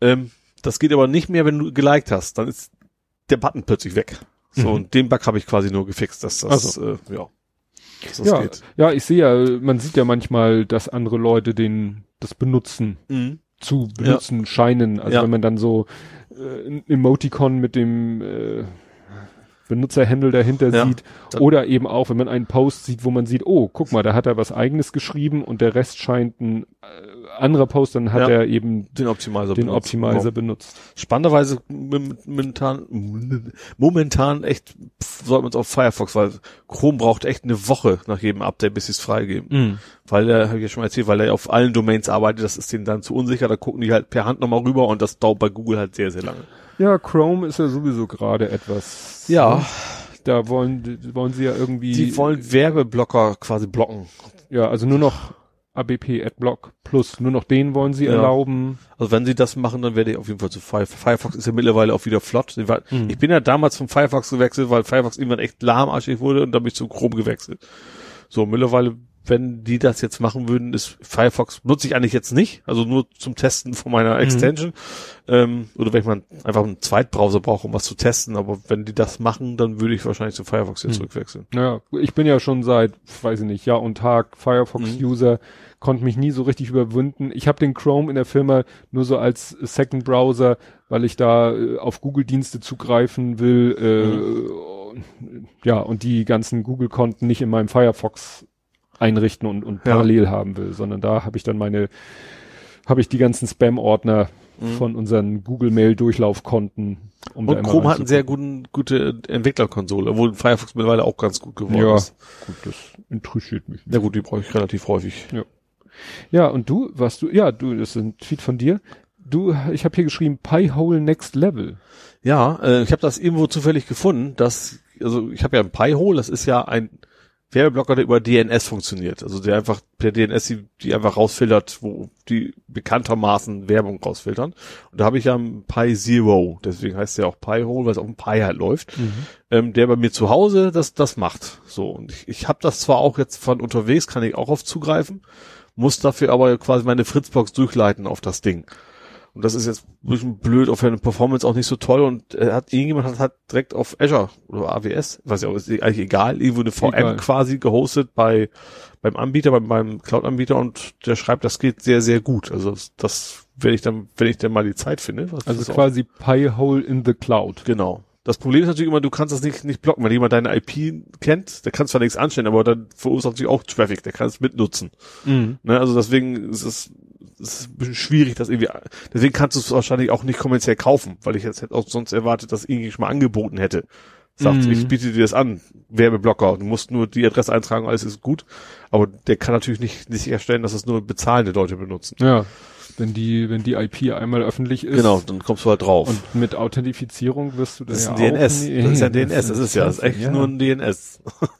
Speaker 3: Ähm, das geht aber nicht mehr, wenn du geliked hast. Dann ist der Button plötzlich weg. So, mhm. und den Bug habe ich quasi nur gefixt, dass das, also. äh, ja.
Speaker 2: Dass das ja, geht. ja, ich sehe ja, man sieht ja manchmal, dass andere Leute den, das benutzen, mhm. zu benutzen ja. scheinen. Also ja. wenn man dann so äh, ein Emoticon mit dem äh, Benutzerhandle dahinter ja, sieht. Oder eben auch, wenn man einen Post sieht, wo man sieht, oh, guck mal, da hat er was eigenes geschrieben und der Rest scheint ein äh, anderer Post, dann hat ja, er eben
Speaker 3: den Optimizer,
Speaker 2: den benutzt. Optimizer genau. benutzt.
Speaker 3: Spannenderweise momentan, momentan echt sollte man es auf Firefox, weil Chrome braucht echt eine Woche nach jedem Update, bis sie es freigeben. Mhm. Weil er, habe ich ja schon mal erzählt, weil er auf allen Domains arbeitet, das ist denen dann zu unsicher, da gucken die halt per Hand nochmal rüber und das dauert bei Google halt sehr, sehr lange.
Speaker 2: Ja, Chrome ist ja sowieso gerade etwas.
Speaker 3: Ja.
Speaker 2: Da wollen, wollen sie ja irgendwie.
Speaker 3: Die wollen Werbeblocker quasi blocken.
Speaker 2: Ja, also nur noch ABP Adblock plus nur noch den wollen sie ja. erlauben.
Speaker 3: Also wenn sie das machen, dann werde ich auf jeden Fall zu Firefox. Firefox ist ja mittlerweile auch wieder flott. Mhm. Ich bin ja damals vom Firefox gewechselt, weil Firefox irgendwann echt lahmarschig wurde und dann bin ich zu Chrome gewechselt. So, mittlerweile wenn die das jetzt machen würden, ist Firefox nutze ich eigentlich jetzt nicht, also nur zum Testen von meiner mhm. Extension. Mhm. Ähm, oder wenn ich mal einfach einen Zweitbrowser brauche, um was zu testen, aber wenn die das machen, dann würde ich wahrscheinlich zu Firefox jetzt mhm. zurückwechseln.
Speaker 2: Ja, ich bin ja schon seit, weiß ich nicht, Jahr und Tag Firefox-User, mhm. konnte mich nie so richtig überwinden. Ich habe den Chrome in der Firma nur so als Second Browser, weil ich da äh, auf Google-Dienste zugreifen will. Äh, mhm. Ja, und die ganzen Google-Konten nicht in meinem Firefox einrichten und, und parallel ja. haben will, sondern da habe ich dann meine, habe ich die ganzen Spam-Ordner mhm. von unseren Google-Mail-Durchlaufkonten.
Speaker 3: Um und Chrome hat eine sehr guten, gute Entwicklerkonsole, obwohl Firefox mittlerweile auch ganz gut geworden ja, ist.
Speaker 2: gut, das interessiert mich.
Speaker 3: Nicht. Ja gut, die brauche ich relativ häufig.
Speaker 2: Ja. Ja, und du, was du, ja, du, das ist ein Tweet von dir. Du, ich habe hier geschrieben, Pi-Hole Next Level.
Speaker 3: Ja, äh, ich habe das irgendwo zufällig gefunden, dass, also ich habe ja ein Pi-Hole, das ist ja ein Werbeblocker, der über DNS funktioniert. Also der einfach per DNS die, die einfach rausfiltert, wo die bekanntermaßen Werbung rausfiltern. Und da habe ich ja einen Pi Zero, deswegen heißt der auch Pi Hole, weil es auf dem Pi halt läuft, mhm. ähm, der bei mir zu Hause das, das macht. So, und ich, ich habe das zwar auch jetzt von unterwegs, kann ich auch auf zugreifen, muss dafür aber quasi meine Fritzbox durchleiten auf das Ding. Und das ist jetzt ein bisschen blöd, auf eine Performance auch nicht so toll. Und äh, hat irgendjemand hat, hat direkt auf Azure oder AWS, weiß ich auch, ist eigentlich egal, irgendwo eine VM
Speaker 2: Egal.
Speaker 3: quasi gehostet bei beim Anbieter, beim, beim Cloud-Anbieter und der schreibt, das geht sehr, sehr gut. Also das, werde ich dann, wenn ich dann mal die Zeit finde. was
Speaker 2: Also quasi Pi-Hole in the Cloud.
Speaker 3: Genau. Das Problem ist natürlich immer, du kannst das nicht, nicht blocken. Wenn jemand deine IP kennt, der kann zwar nichts anstellen, aber dann verursacht natürlich auch Traffic, der kann es mitnutzen.
Speaker 2: Mhm.
Speaker 3: Ne? Also deswegen ist es, es ist ein bisschen schwierig, das irgendwie, deswegen kannst du es wahrscheinlich auch nicht kommerziell kaufen, weil ich jetzt hätte auch sonst erwartet, dass irgendwie schon mal angeboten hätte. Sagt,
Speaker 2: Mhm.
Speaker 3: ich biete dir das an, Werbeblocker, du musst nur die Adresse eintragen, alles ist gut. Aber der kann natürlich nicht, nicht sicherstellen, dass es nur bezahlende Leute benutzen.
Speaker 2: Ja. Wenn die, wenn die IP einmal öffentlich ist.
Speaker 3: Genau, dann kommst du halt drauf.
Speaker 2: Und mit Authentifizierung wirst du da
Speaker 3: Das ist
Speaker 2: ja
Speaker 3: ein DNS.
Speaker 2: Auch,
Speaker 3: Das ist ja ein DNS. Das ist ja, das ist echt
Speaker 2: ja.
Speaker 3: nur ein DNS.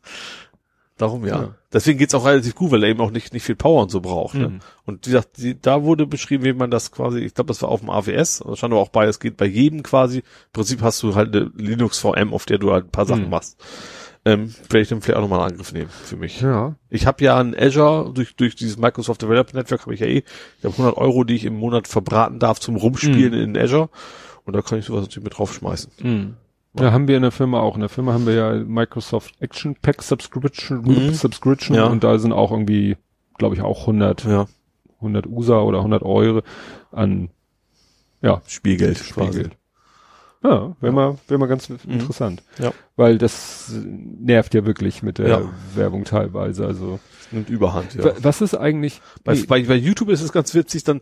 Speaker 3: Darum ja.
Speaker 2: Ja.
Speaker 3: Deswegen geht's auch relativ gut, weil er eben auch nicht, nicht viel Power und so braucht. Ne?
Speaker 2: Mhm.
Speaker 3: Und wie gesagt, die, da wurde beschrieben, wie man das quasi, ich glaube, das war auf dem AWS, da stand aber auch bei, es geht bei jedem quasi. Im Prinzip hast du halt eine Linux VM, auf der du halt ein paar Sachen
Speaker 2: Mhm.
Speaker 3: machst. Ähm, werde ich dann vielleicht auch nochmal einen Angriff nehmen für mich.
Speaker 2: Ja.
Speaker 3: Ich habe ja ein Azure, durch, durch dieses Microsoft Developer Network habe ich ja eh, ich habe 100 Euro, die ich im Monat verbraten darf zum Rumspielen in Azure. Und da kann ich sowas natürlich mit draufschmeißen.
Speaker 2: Mhm. Ja, haben wir in der Firma auch. In der Firma haben wir ja Microsoft Action Pack Subscription,
Speaker 3: Mhm.
Speaker 2: Subscription
Speaker 3: Ja.
Speaker 2: und da sind auch irgendwie, glaube ich, auch 100,
Speaker 3: Ja,
Speaker 2: 100 USA oder 100 Euro an, ja,
Speaker 3: Spielgeld,
Speaker 2: Spielgeld. Ja, wäre mal, wäre mal ganz interessant.
Speaker 3: Ja.
Speaker 2: Weil das nervt ja wirklich mit der
Speaker 3: Ja.
Speaker 2: Werbung teilweise. Also,
Speaker 3: Nimmt Überhand, ja.
Speaker 2: wa- was ist eigentlich,
Speaker 3: Bei,
Speaker 2: nee,
Speaker 3: bei, bei YouTube ist es ganz witzig, dann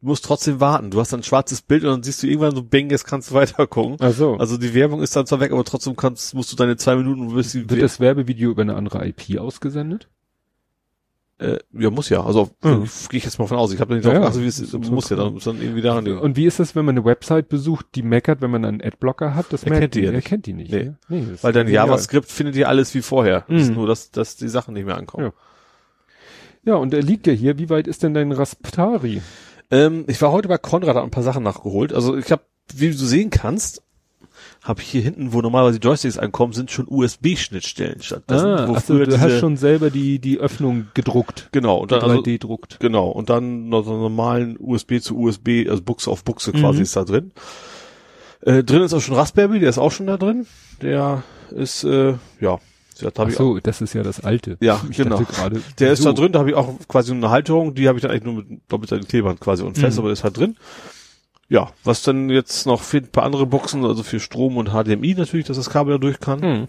Speaker 3: du musst trotzdem warten. Du hast dann ein schwarzes Bild und dann siehst du irgendwann so, bang, jetzt kannst du weiter gucken.
Speaker 2: ach so,
Speaker 3: Also die Werbung ist dann zwar weg, aber trotzdem kannst, musst du deine zwei Minuten, bis
Speaker 2: wird das Werbevideo über eine andere IP ausgesendet?
Speaker 3: Äh, ja, muss ja. Also
Speaker 2: Mhm.
Speaker 3: gehe ich jetzt mal von aus. Ich habe nicht
Speaker 2: Ja,
Speaker 3: drauf
Speaker 2: ja.
Speaker 3: geachtet, wie es ist. Muss ja, dann muss dann irgendwie daran liegen.
Speaker 2: Und wie ist das, wenn man eine Website besucht, die meckert, wenn man einen Adblocker hat? Das
Speaker 3: Er
Speaker 2: merkt
Speaker 3: kennt die ja
Speaker 2: Er
Speaker 3: nicht.
Speaker 2: kennt die nicht.
Speaker 3: Nee.
Speaker 2: Ne? nee
Speaker 3: Weil dein. JavaScript findet ihr alles wie vorher. Es ist
Speaker 2: Mhm.
Speaker 3: nur, dass, dass die Sachen nicht mehr ankommen.
Speaker 2: Ja. Ja, und er liegt ja hier. Wie weit ist denn dein Raspberry?
Speaker 3: Ähm, ich war heute bei Konrad, hab ein paar Sachen nachgeholt. Also ich habe, wie du sehen kannst, habe ich hier hinten, wo normalerweise die Joysticks ankommen, sind schon USB-Schnittstellen statt. Das sind, wo
Speaker 2: ach so,
Speaker 3: früher
Speaker 2: du hast schon selber die, die Öffnung gedruckt.
Speaker 3: genau und dann also,
Speaker 2: 3D druckt.
Speaker 3: genau und dann noch so einen normalen USB zu USB, also Buchse auf Buchse quasi
Speaker 2: Mhm.
Speaker 3: ist da drin. Äh, drin ist auch schon Raspberry, der ist auch schon da drin. Der ist äh, ja, das
Speaker 2: Ach
Speaker 3: auch.
Speaker 2: so, das ist ja das alte.
Speaker 3: Ja,
Speaker 2: ich
Speaker 3: genau.
Speaker 2: gerade.
Speaker 3: Der ist
Speaker 2: so.
Speaker 3: da drin, da habe ich auch quasi eine Halterung, die habe ich dann eigentlich nur mit doppelter Klebeband quasi und fest,
Speaker 2: Mhm.
Speaker 3: aber der ist halt drin. Ja, was dann jetzt noch für ein paar andere Boxen, also für Strom und HDMI natürlich, dass das Kabel da durch kann.
Speaker 2: Hm.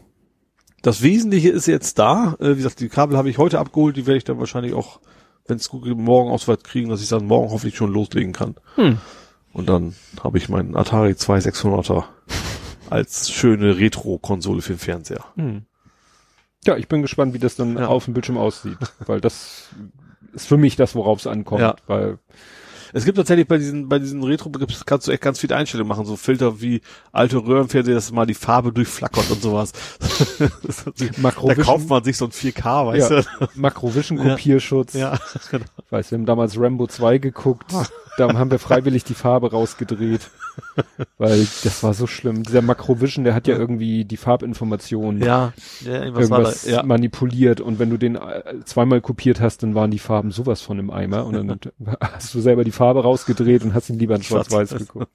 Speaker 3: Das Wesentliche ist jetzt da. Äh, wie gesagt, die Kabel habe ich heute abgeholt, die werde ich dann wahrscheinlich auch, wenn es gut geht, morgen ausweit kriegen, dass ich dann morgen hoffentlich schon loslegen kann.
Speaker 2: Hm.
Speaker 3: Und dann habe ich meinen Atari 2600er als schöne Retro-Konsole für den Fernseher.
Speaker 2: Hm. Ja, ich bin gespannt, wie das dann
Speaker 3: Ja.
Speaker 2: auf dem Bildschirm aussieht, weil das ist für mich das, worauf es ankommt,
Speaker 3: Ja.
Speaker 2: weil
Speaker 3: Es gibt tatsächlich bei diesen, bei diesen Retro, kannst du echt ganz viele Einstellungen machen, so Filter wie alte Röhrenfernseher, dass mal die Farbe durchflackert und sowas. Da kauft man sich so ein 4K, weißt
Speaker 2: ja,
Speaker 3: du?
Speaker 2: Makrovision Kopierschutz.
Speaker 3: Ja, genau.
Speaker 2: Weiß, wir haben damals Rambo 2 geguckt, da haben wir freiwillig die Farbe rausgedreht, weil das war so schlimm. Dieser Makrovision, der hat ja irgendwie die Farbinformationen
Speaker 3: Ja, ja irgendwas Ja.
Speaker 2: manipuliert und wenn du den äh, zweimal kopiert hast, dann waren die Farben sowas von im Eimer und dann hast du selber die Farbe rausgedreht und hast ihn lieber in Schwarz-Weiß geguckt.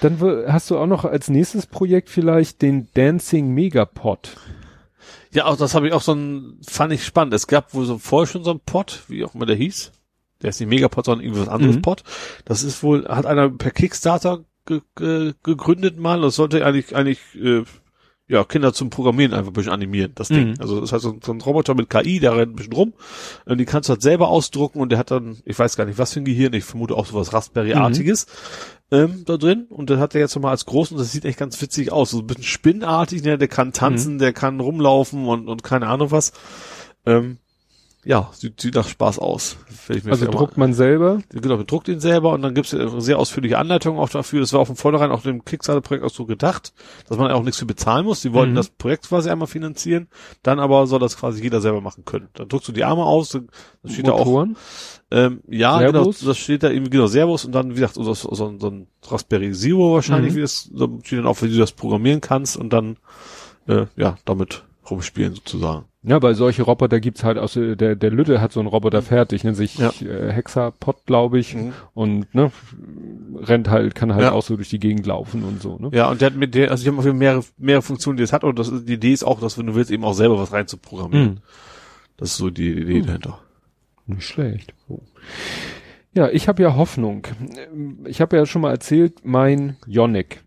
Speaker 2: Dann hast du auch noch als nächstes Projekt vielleicht den Dancing Megapod.
Speaker 3: Ja, auch das habe ich auch so ein, fand ich spannend. Es gab wohl so vorher schon so ein Pod, wie auch immer der hieß. Der ist nicht Megapod, sondern irgendwie was anderes
Speaker 2: Mhm.
Speaker 3: Pod. Das ist wohl, hat einer per Kickstarter ge ge gegründet mal. Das sollte eigentlich, eigentlich, äh, ja, Kinder zum Programmieren einfach ein bisschen animieren, das Ding.
Speaker 2: Mhm.
Speaker 3: Also das heißt, so, ein- so ein Roboter mit KI, der rennt ein bisschen rum. Und die kannst du halt selber ausdrucken und der hat dann, ich weiß gar nicht, was für ein Gehirn, ich vermute auch sowas Raspberry-artiges. Ähm, da drin und das hat er jetzt nochmal als groß und das sieht echt ganz witzig aus. So ein bisschen spinnartig, ne? der kann tanzen, der kann rumlaufen und, und keine Ahnung was. Ähm, ja, sieht, sieht nach Spaß aus.
Speaker 2: Also druckt man selber.
Speaker 3: genau, bedruckt ihn selber und dann gibt's eine sehr ausführliche Anleitung auch dafür. Das war auch von vornherein auch dem Kickstarter-Projekt auch so gedacht, dass man auch nichts für bezahlen muss. Die wollten
Speaker 2: Mhm.
Speaker 3: das Projekt quasi einmal finanzieren, dann aber soll das quasi jeder selber machen können. Dann druckst du die Arme aus, dann dann steht da auch
Speaker 2: Motoren.
Speaker 3: ähm, ja,
Speaker 2: Servus?
Speaker 3: genau, das steht da irgendwie, genau, Servus und dann, wie gesagt, so, so, so, so ein Raspberry Zero wahrscheinlich,
Speaker 2: Mhm.
Speaker 3: wie das, da steht dann auch, wie du das programmieren kannst und dann, äh, ja, damit rumspielen sozusagen.
Speaker 2: Ja, weil solche Roboter gibt's halt aus äh, der der Lütte hat so einen Roboter fertig, nennt sich
Speaker 3: Ja.
Speaker 2: äh, Hexapod, glaube ich,
Speaker 3: Mhm.
Speaker 2: und ne rennt halt kann halt
Speaker 3: Ja.
Speaker 2: auch so durch die Gegend laufen und so, ne?
Speaker 3: Ja, und der hat mit der, also die haben auf jeden Fall mehrere, mehrere Funktionen, die es hat, und das, die Idee ist auch, dass wenn du willst, eben auch selber was rein zu programmieren.
Speaker 2: Mhm.
Speaker 3: Das ist so die Idee dahinter.
Speaker 2: Nicht schlecht. So. Ja, ich habe ja Hoffnung. Ich habe ja schon mal erzählt, mein Ioniq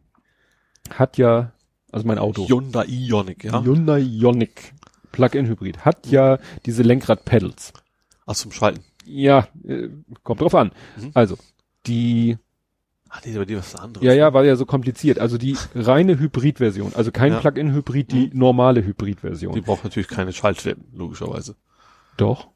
Speaker 2: hat ja, also mein Auto,
Speaker 3: Hyundai Ioniq, ja.
Speaker 2: Hyundai Ioniq Plug-in-Hybrid, hat ja diese Lenkrad-Pedals.
Speaker 3: Ach, zum Schalten.
Speaker 2: Ja, äh, kommt drauf an.
Speaker 3: Mhm.
Speaker 2: Also, die,
Speaker 3: Ach nee, aber die was anderes.
Speaker 2: ja, ja, war ja so kompliziert. Also die reine Hybrid-Version, also kein
Speaker 3: Ja.
Speaker 2: Plug-in-Hybrid, die normale Hybrid-Version.
Speaker 3: Die braucht natürlich keine Schaltschwellen, logischerweise.
Speaker 2: Doch.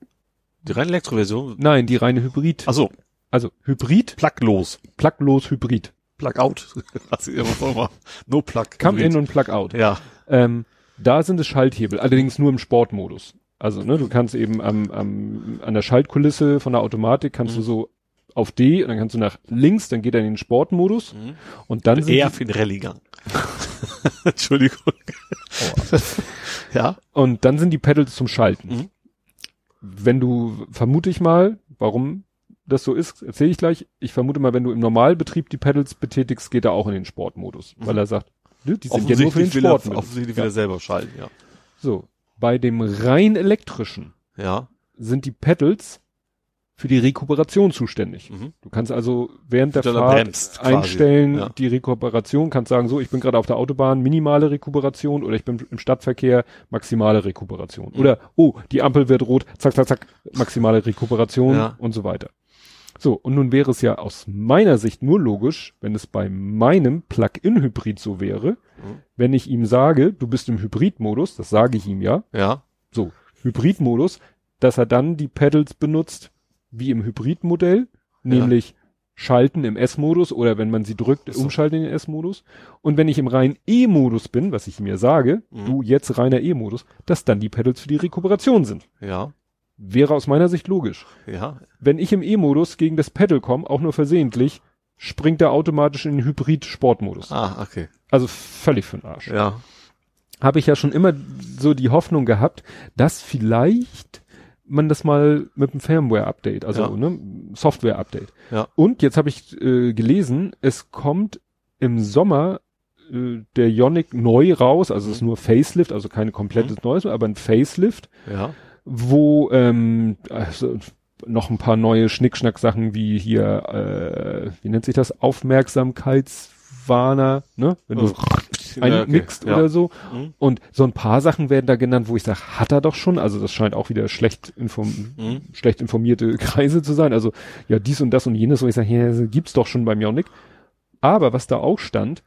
Speaker 3: Die reine Elektroversion.
Speaker 2: Nein, die reine Hybrid.
Speaker 3: Ach so,
Speaker 2: Also Hybrid,
Speaker 3: pluglos.
Speaker 2: pluglos Hybrid.
Speaker 3: Plug out. Was ich immer so immer. No plug.
Speaker 2: Come in und plug out.
Speaker 3: Ja.
Speaker 2: Ähm, da sind es Schalthebel, allerdings nur im Sportmodus. Also, ne, du kannst eben am, am, an der Schaltkulisse von der Automatik kannst
Speaker 3: Mhm.
Speaker 2: du so auf D und dann kannst du nach links, dann geht er in den Sportmodus
Speaker 3: Mhm.
Speaker 2: und dann
Speaker 3: Eher für den Rallye-Gang. Entschuldigung. ja.
Speaker 2: und dann sind die Pedals zum Schalten.
Speaker 3: Mhm.
Speaker 2: Wenn du, vermute ich mal, warum das so ist, erzähle ich gleich. Ich vermute mal, wenn du im Normalbetrieb die Pedals betätigst, geht er auch in den Sportmodus,
Speaker 3: Mhm.
Speaker 2: weil er sagt, ne, die sind ja nur für den
Speaker 3: will er,
Speaker 2: Sport.
Speaker 3: offensichtlich will
Speaker 2: Ja.
Speaker 3: er selber schalten, ja.
Speaker 2: So, bei dem rein elektrischen
Speaker 3: Ja.
Speaker 2: sind die Pedals für die Rekuperation zuständig.
Speaker 3: Mhm.
Speaker 2: Du kannst also während der
Speaker 3: er
Speaker 2: Fahrt einstellen,
Speaker 3: Ja.
Speaker 2: die Rekuperation, kannst sagen, so, ich bin gerade auf der Autobahn, minimale Rekuperation oder ich bin im Stadtverkehr, maximale Rekuperation.
Speaker 3: Mhm.
Speaker 2: Oder, oh, die Ampel wird rot, zack, zack, zack, maximale Rekuperation
Speaker 3: Ja.
Speaker 2: und so weiter. So, und nun wäre es ja aus meiner Sicht nur logisch, wenn es bei meinem Plug-in-Hybrid so wäre,
Speaker 3: Mhm.
Speaker 2: wenn ich ihm sage, du bist im Hybrid-Modus, das sage ich ihm ja,
Speaker 3: Ja.
Speaker 2: so, Hybridmodus, dass er dann die Pedals benutzt wie im Hybridmodell, nämlich schalten im S-Modus oder wenn man sie drückt,
Speaker 3: so.
Speaker 2: umschalten in den S-Modus. Und wenn ich im reinen E-Modus bin, was ich mir sage,
Speaker 3: Mhm.
Speaker 2: du jetzt reiner E-Modus, dass dann die Pedals für die Rekuperation sind.
Speaker 3: Ja.
Speaker 2: Wäre aus meiner Sicht logisch.
Speaker 3: Ja.
Speaker 2: Wenn ich im E-Modus gegen das Pedal komme, auch nur versehentlich, springt er automatisch in den Hybrid-Sportmodus.
Speaker 3: Ah, okay.
Speaker 2: Also völlig für den Arsch
Speaker 3: Ja.
Speaker 2: habe ich ja schon immer so die Hoffnung gehabt, dass vielleicht man das mal mit einem Firmware-Update, also
Speaker 3: Ja.
Speaker 2: ne, Software-Update.
Speaker 3: Ja.
Speaker 2: Und jetzt habe ich äh, gelesen, es kommt im Sommer äh, der Ionic neu raus, also es ist nur Facelift, also keine komplettes Neues, aber ein Facelift,
Speaker 3: Ja.
Speaker 2: Wo ähm, also noch ein paar neue Schnickschnack-Sachen wie hier, äh, wie nennt sich das, Aufmerksamkeitswarner, ne? Wenn du einmixt
Speaker 3: ja.
Speaker 2: oder so.
Speaker 3: Mhm.
Speaker 2: Und so ein paar Sachen werden da genannt, wo ich sage, hat er doch schon. Also das scheint auch wieder schlecht, inform
Speaker 3: Mhm.
Speaker 2: schlecht informierte Kreise zu sein. Also ja, dies und das und jenes, wo ich sage, ja, gibt's doch schon beim Ionic. Aber was da auch stand,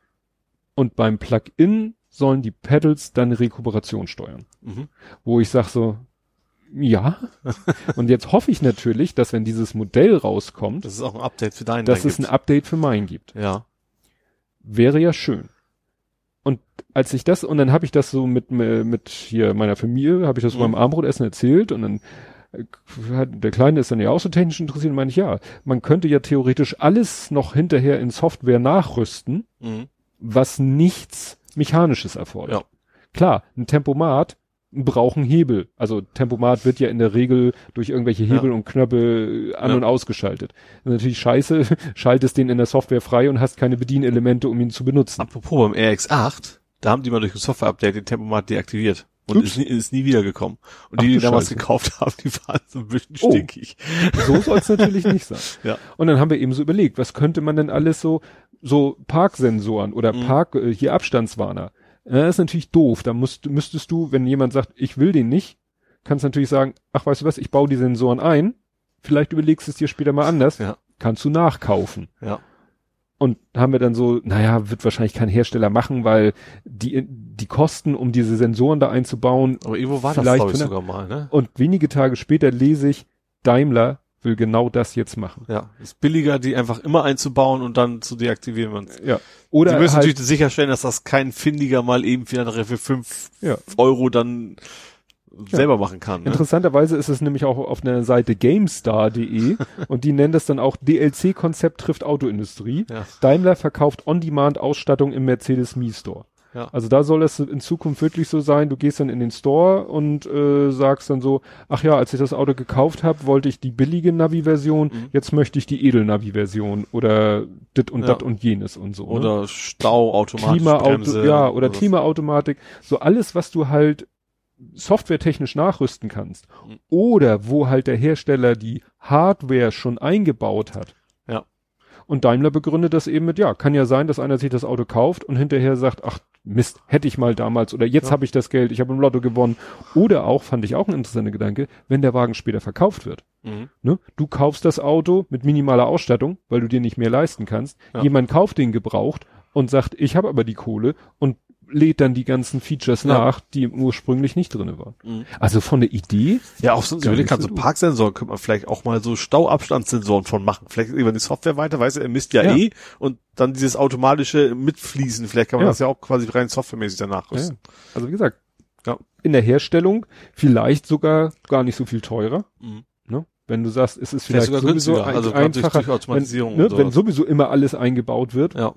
Speaker 2: und beim Plugin sollen die Pedals dann Rekuperation steuern.
Speaker 3: Mhm.
Speaker 2: Wo ich sage so, ja. und jetzt hoffe ich natürlich, dass wenn dieses Modell rauskommt,
Speaker 3: Das ist auch ein Update für deinen.
Speaker 2: dass es ein
Speaker 3: gibt.
Speaker 2: Update für meinen gibt.
Speaker 3: Ja.
Speaker 2: wäre ja schön. Und als ich das, und dann habe ich das so mit, mit hier meiner Familie, habe ich das so
Speaker 3: Mhm.
Speaker 2: beim Armbrotessen erzählt und dann äh, hat, der Kleine ist dann ja auch so technisch interessiert und meine ich, ja, man könnte ja theoretisch alles noch hinterher in Software nachrüsten,
Speaker 3: Mhm.
Speaker 2: was nichts Mechanisches erfordert.
Speaker 3: Ja.
Speaker 2: Klar, ein Tempomat braucht einen Hebel. Also Tempomat wird ja in der Regel durch irgendwelche
Speaker 3: Ja.
Speaker 2: Hebel und Knöpfe an
Speaker 3: Ja.
Speaker 2: und ausgeschaltet. Das ist natürlich scheiße, schaltest den in der Software frei und hast keine Bedienelemente, um ihn zu benutzen.
Speaker 3: Apropos beim RX8, da haben die mal durch ein Software-Update den Tempomat deaktiviert. Und
Speaker 2: Ups.
Speaker 3: ist nie, ist nie wiedergekommen. Und
Speaker 2: Ach
Speaker 3: die, die damals
Speaker 2: Scheiße.
Speaker 3: gekauft haben, die waren so ein bisschen
Speaker 2: Oh.
Speaker 3: stinkig.
Speaker 2: So soll es natürlich nicht sein.
Speaker 3: Ja.
Speaker 2: Und dann haben wir eben so überlegt, was könnte man denn alles so, so Parksensoren oder
Speaker 3: Mhm.
Speaker 2: Park, äh, hier Abstandswarner. Das ist natürlich doof. Da musst, müsstest du, wenn jemand sagt, ich will den nicht, kannst natürlich sagen, ach weißt du was, ich baue die Sensoren ein, vielleicht überlegst du es dir später mal anders,
Speaker 3: Ja.
Speaker 2: kannst du nachkaufen.
Speaker 3: Ja.
Speaker 2: Und haben wir dann so, naja, wird wahrscheinlich kein Hersteller machen, weil die, die Kosten, um diese Sensoren da einzubauen,
Speaker 3: Aber irgendwo war das,
Speaker 2: Vielleicht für
Speaker 3: sogar mal, ne?
Speaker 2: und wenige Tage später lese ich, Daimler will genau das jetzt machen.
Speaker 3: Ja. Ist billiger, die einfach immer einzubauen und dann zu deaktivieren. Man,
Speaker 2: Ja. Oder
Speaker 3: die müssen
Speaker 2: halt,
Speaker 3: natürlich sicherstellen, dass das kein Findiger mal eben für, nachher für fünf
Speaker 2: Ja.
Speaker 3: Euro dann selber machen kann. Ne?
Speaker 2: Interessanterweise ist es nämlich auch auf einer Seite GameStar.de und die nennen das dann auch DLC-Konzept trifft Autoindustrie.
Speaker 3: Ja.
Speaker 2: Daimler verkauft On-Demand-Ausstattung im Mercedes Me Store.
Speaker 3: Ja.
Speaker 2: Also da soll es in Zukunft wirklich so sein, du gehst dann in den Store und äh, sagst dann so, ach ja, als ich das Auto gekauft habe, wollte ich die billige Navi-Version,
Speaker 3: Mhm.
Speaker 2: jetzt möchte ich die Edel-Navi-Version oder dit und
Speaker 3: Ja.
Speaker 2: dat und jenes und so. ne?
Speaker 3: Oder Stau, automatisch
Speaker 2: Klimaauto,
Speaker 3: Bremse,
Speaker 2: ja, oder
Speaker 3: sowas.
Speaker 2: Klimaautomatik, so alles, was du halt softwaretechnisch nachrüsten kannst.
Speaker 3: Mhm.
Speaker 2: Oder wo halt der Hersteller die Hardware schon eingebaut hat. Und Daimler begründet das eben mit, ja, kann ja sein, dass einer sich das Auto kauft und hinterher sagt, ach Mist, hätte ich mal damals oder jetzt
Speaker 3: Ja.
Speaker 2: habe ich das Geld, ich habe im Lotto gewonnen. Oder auch, fand ich auch ein interessanter Gedanke, wenn der Wagen später verkauft wird.
Speaker 3: Mhm.
Speaker 2: Ne? Du kaufst das Auto mit minimaler Ausstattung, weil du dir nicht mehr leisten kannst.
Speaker 3: Ja.
Speaker 2: Jemand kauft den gebraucht und sagt, ich habe aber die Kohle und lädt dann die ganzen Features
Speaker 3: Ja.
Speaker 2: nach, die ursprünglich nicht drinne waren.
Speaker 3: Mhm.
Speaker 2: Also von der Idee,
Speaker 3: Ja, auch sonst
Speaker 2: Gar
Speaker 3: überlegt
Speaker 2: so
Speaker 3: so. Parksensoren könnte man vielleicht auch mal so Stauabstandssensoren von machen. Vielleicht über die Software weiter, weiß er, er misst ja,
Speaker 2: Ja.
Speaker 3: eh und dann dieses automatische Mitfließen. Vielleicht kann man
Speaker 2: Ja.
Speaker 3: das ja auch quasi rein softwaremäßig danach
Speaker 2: ja,
Speaker 3: rüsten.
Speaker 2: also wie gesagt,
Speaker 3: Ja.
Speaker 2: in der Herstellung vielleicht sogar gar nicht so viel teurer.
Speaker 3: Mhm.
Speaker 2: Ne? Wenn du sagst, es ist
Speaker 3: Vielleicht
Speaker 2: vielleicht,
Speaker 3: sogar
Speaker 2: sowieso ein,
Speaker 3: also
Speaker 2: einfacher,
Speaker 3: durch Automatisierung
Speaker 2: wenn, ne,
Speaker 3: und
Speaker 2: wenn sowieso immer alles eingebaut wird.
Speaker 3: Ja.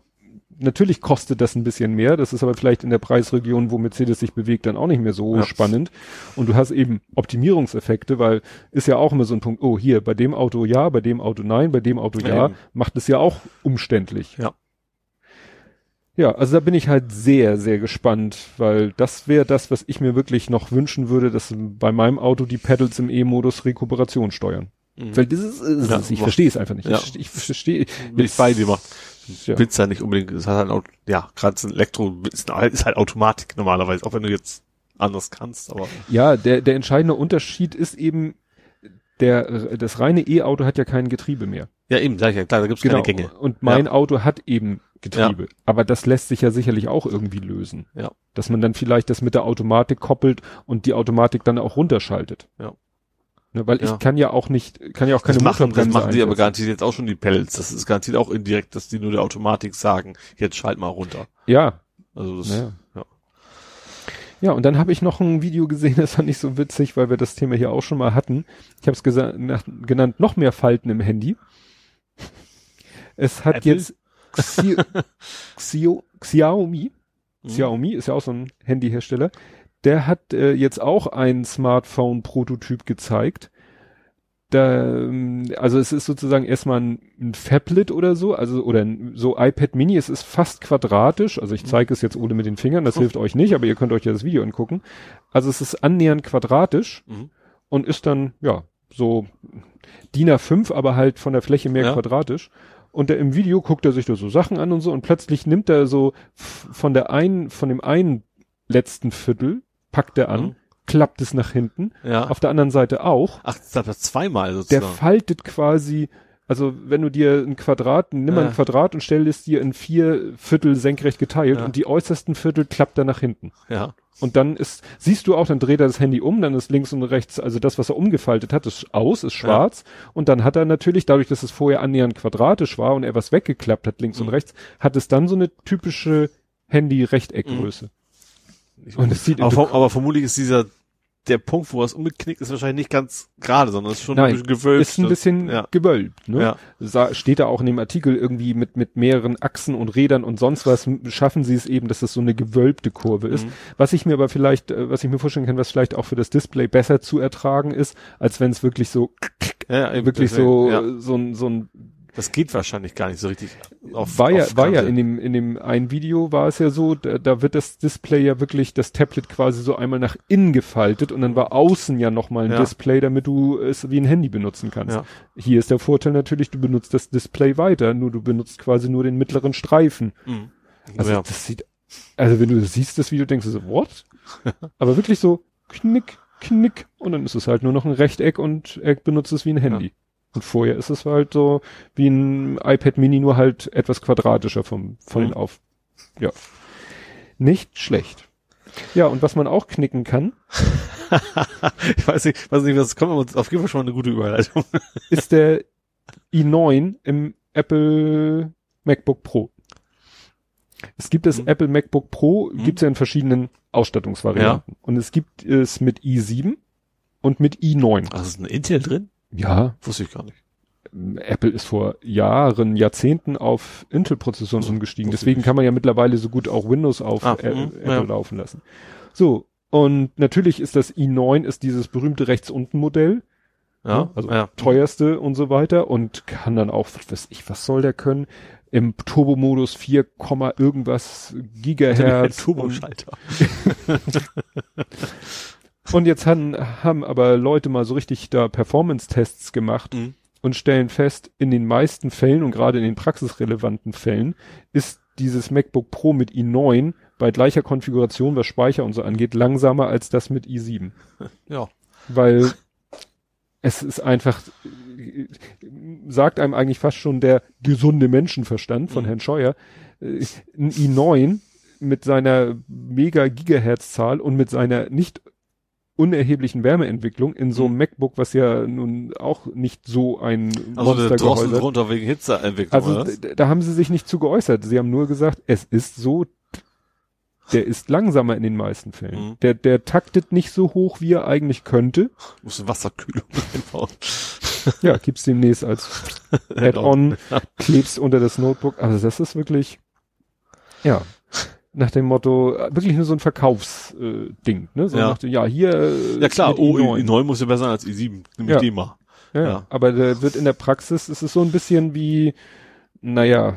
Speaker 2: Natürlich kostet das ein bisschen mehr, das ist aber vielleicht in der Preisregion, wo Mercedes sich bewegt, dann auch nicht mehr so
Speaker 3: Ja.
Speaker 2: spannend. Und du hast eben Optimierungseffekte, weil ist ja auch immer so ein Punkt, oh hier, bei dem Auto ja, bei dem Auto nein, bei dem Auto
Speaker 3: Ja, eben.
Speaker 2: macht es ja auch umständlich.
Speaker 3: Ja.
Speaker 2: Ja, also da bin ich halt sehr, sehr gespannt, weil das wäre das, was ich mir wirklich noch wünschen würde, dass bei meinem Auto die Pedals im E-Modus Rekuperation steuern.
Speaker 3: Mhm.
Speaker 2: Weil dieses, äh,
Speaker 3: Ja,
Speaker 2: ich verstehe es einfach nicht.
Speaker 3: Ja.
Speaker 2: Ich, ich verstehe,
Speaker 3: Bin ich bei dir.
Speaker 2: Ja.
Speaker 3: Willst ja nicht unbedingt, es hat halt ja, gerade Elektro ist halt, halt Automatik normalerweise, auch wenn du jetzt anders kannst, aber
Speaker 2: Ja, der, der entscheidende Unterschied ist eben, der, das reine E-Auto hat ja kein Getriebe mehr.
Speaker 3: ja eben, sag ich ja, klar, da gibt's keine Gänge.
Speaker 2: Und mein Auto hat eben Getriebe.
Speaker 3: Ja.
Speaker 2: Aber das lässt sich ja sicherlich auch irgendwie lösen.
Speaker 3: Ja.
Speaker 2: Dass man dann vielleicht das mit der Automatik koppelt und die Automatik dann auch runterschaltet.
Speaker 3: Ja.
Speaker 2: Ne, weil
Speaker 3: Ja.
Speaker 2: ich kann ja auch nicht, kann ja auch keine
Speaker 3: Das machen, das machen die aber garantiert jetzt auch schon die Pellets. Das ist garantiert auch indirekt, dass die nur der Automatik sagen, jetzt schalt mal runter.
Speaker 2: Ja,
Speaker 3: Also das,
Speaker 2: Ja.
Speaker 3: ja.
Speaker 2: Ja, und dann habe ich noch ein Video gesehen, das fand ich so witzig, weil wir das Thema hier auch schon mal hatten. Ich habe es genannt, noch mehr Falten im Handy. Es hat
Speaker 3: Apple?
Speaker 2: jetzt Xi Xio Xiaomi,
Speaker 3: Mhm.
Speaker 2: Xiaomi ist ja auch so ein Handyhersteller, der hat äh, jetzt auch ein Smartphone-Prototyp gezeigt. Da, ähm, also es ist sozusagen erstmal ein, ein Phablet oder so, also oder ein, so iPad Mini, es ist fast quadratisch, also ich zeige es jetzt ohne mit den Fingern, das hilft euch nicht, aber ihr könnt euch ja das Video angucken. Also es ist annähernd quadratisch
Speaker 3: Mhm.
Speaker 2: und ist dann, ja, so DIN A5, aber halt von der Fläche mehr
Speaker 3: Ja.
Speaker 2: quadratisch. Und der, im Video guckt er sich da so Sachen an und so und plötzlich nimmt er so von der einen, von dem einen letzten Viertel, packt er an,
Speaker 3: Mhm.
Speaker 2: klappt es nach hinten,
Speaker 3: Ja.
Speaker 2: auf der anderen Seite auch.
Speaker 3: Ach, das hat das zweimal
Speaker 2: Der
Speaker 3: sozusagen.
Speaker 2: faltet quasi, also wenn du dir ein Quadrat, nimm mal
Speaker 3: Ja.
Speaker 2: ein Quadrat und stell es dir in vier Viertel senkrecht geteilt
Speaker 3: Ja.
Speaker 2: und die äußersten Viertel klappt er nach hinten.
Speaker 3: ja.
Speaker 2: Und dann ist, siehst du auch, dann dreht er das Handy um, dann ist links und rechts, also das, was er umgefaltet hat, ist aus, ist schwarz. Und dann hat er natürlich, dadurch, dass es vorher annähernd quadratisch war und er was weggeklappt hat, links
Speaker 3: Mhm.
Speaker 2: und rechts, hat es dann so eine typische Handy-Rechteckgröße.
Speaker 3: Ich-
Speaker 2: Und es sieht
Speaker 3: aber, aber vermutlich ist dieser, der Punkt, wo es umgeknickt ist, wahrscheinlich nicht ganz gerade, sondern ist schon
Speaker 2: Nein,
Speaker 3: ein bisschen gewölbt.
Speaker 2: ist ein bisschen
Speaker 3: ja.
Speaker 2: gewölbt. Ne?
Speaker 3: Ja.
Speaker 2: Sa steht da auch in dem Artikel irgendwie mit, mit mehreren Achsen und Rädern und sonst was, schaffen sie es eben, dass das so eine gewölbte Kurve ist.
Speaker 3: Mhm.
Speaker 2: Was ich mir aber vielleicht, äh, was ich mir vorstellen kann, was vielleicht auch für das Display besser zu ertragen ist, als wenn es wirklich so,
Speaker 3: Ja,
Speaker 2: wirklich
Speaker 3: deswegen,
Speaker 2: so, so ein, so ein
Speaker 3: Das geht wahrscheinlich gar nicht so richtig. Auf,
Speaker 2: war ja,
Speaker 3: auf
Speaker 2: war ja in dem, in dem einen Video war es ja so, da, da wird das Display ja wirklich, das Tablet quasi so einmal nach innen gefaltet und dann war außen ja nochmal ein
Speaker 3: Ja.
Speaker 2: Display, damit du es wie ein Handy benutzen kannst.
Speaker 3: Ja.
Speaker 2: Hier ist der Vorteil natürlich, du benutzt das Display weiter, nur du benutzt quasi nur den mittleren Streifen.
Speaker 3: Mhm.
Speaker 2: Also
Speaker 3: ja.
Speaker 2: das sieht, also wenn du das siehst, das Video, denkst du so, what? Aber wirklich so knick, knick und dann ist es halt nur noch ein Rechteck und er benutzt es wie ein Handy. Und vorher ist es halt so wie ein iPad Mini, nur halt etwas quadratischer vom, von den
Speaker 3: Mhm.
Speaker 2: auf. Ja. Nicht schlecht. Ja, und was man auch knicken kann,
Speaker 3: ich weiß nicht, weiß nicht, was kommt, aber auf jeden Fall schon mal eine gute Überleitung.
Speaker 2: ist der i9 im Apple MacBook Pro. Es gibt das
Speaker 3: Mhm.
Speaker 2: Apple MacBook Pro,
Speaker 3: Mhm.
Speaker 2: gibt's ja in verschiedenen Ausstattungsvarianten. Und es gibt es mit i7 und mit i9.
Speaker 3: Ach, ist ein Intel drin?
Speaker 2: Ja,
Speaker 3: Wusste ich gar nicht.
Speaker 2: Apple ist vor Jahren, Jahrzehnten auf Intel-Prozessoren umgestiegen. Deswegen kann man ja mittlerweile so gut auch Windows auf
Speaker 3: Ah,
Speaker 2: Ä-
Speaker 3: mhm,
Speaker 2: Apple
Speaker 3: ja.
Speaker 2: laufen lassen. So. Und natürlich ist das i9 ist dieses berühmte rechts unten Modell,
Speaker 3: Ja,
Speaker 2: ne? also
Speaker 3: ja.
Speaker 2: teuerste und so weiter und kann dann auch, was weiß ich, was soll der können? Im Turbo-Modus 4, Komma irgendwas Gigahertz.
Speaker 3: Turboschalter.
Speaker 2: Und jetzt haben, haben aber Leute mal so richtig da Performance-Tests gemacht
Speaker 3: Mhm.
Speaker 2: und stellen fest, in den meisten Fällen und gerade in den praxisrelevanten Fällen ist dieses MacBook Pro mit i9 bei gleicher Konfiguration, was Speicher und so angeht, langsamer als das mit i7.
Speaker 3: Ja.
Speaker 2: Weil es ist einfach, sagt einem eigentlich fast schon der gesunde Menschenverstand von
Speaker 3: Mhm.
Speaker 2: Herrn Scheuer, äh, ein i9 mit seiner mega Gigahertz-Zahl und mit seiner nicht unerheblichen Wärmeentwicklung in so einem
Speaker 3: Mhm.
Speaker 2: MacBook, was ja nun auch nicht so ein
Speaker 3: Also
Speaker 2: Monster
Speaker 3: Drossel drunter wegen Hitzeentwicklung,
Speaker 2: Also da haben sie sich nicht zu geäußert. Sie haben nur gesagt, es ist so, der ist langsamer in den meisten Fällen.
Speaker 3: Mhm.
Speaker 2: Der, der taktet nicht so hoch, wie er eigentlich könnte.
Speaker 3: Muss eine Wasserkühlung einbauen.
Speaker 2: Ja, gibt's demnächst als Add-on, klebst unter das Notebook. Also das ist wirklich, ja, nach dem Motto, äh, wirklich nur so ein Verkaufsding, äh, Ding, ne? So
Speaker 3: Ja.
Speaker 2: dem, ja, hier. äh,
Speaker 3: Ja klar, oh,
Speaker 2: i9.
Speaker 3: i9 muss ja besser sein als i7. Nimm ich
Speaker 2: Ja.
Speaker 3: den mal.
Speaker 2: Ja,
Speaker 3: Ja.
Speaker 2: aber der wird in der Praxis, es ist so ein bisschen wie, naja, äh,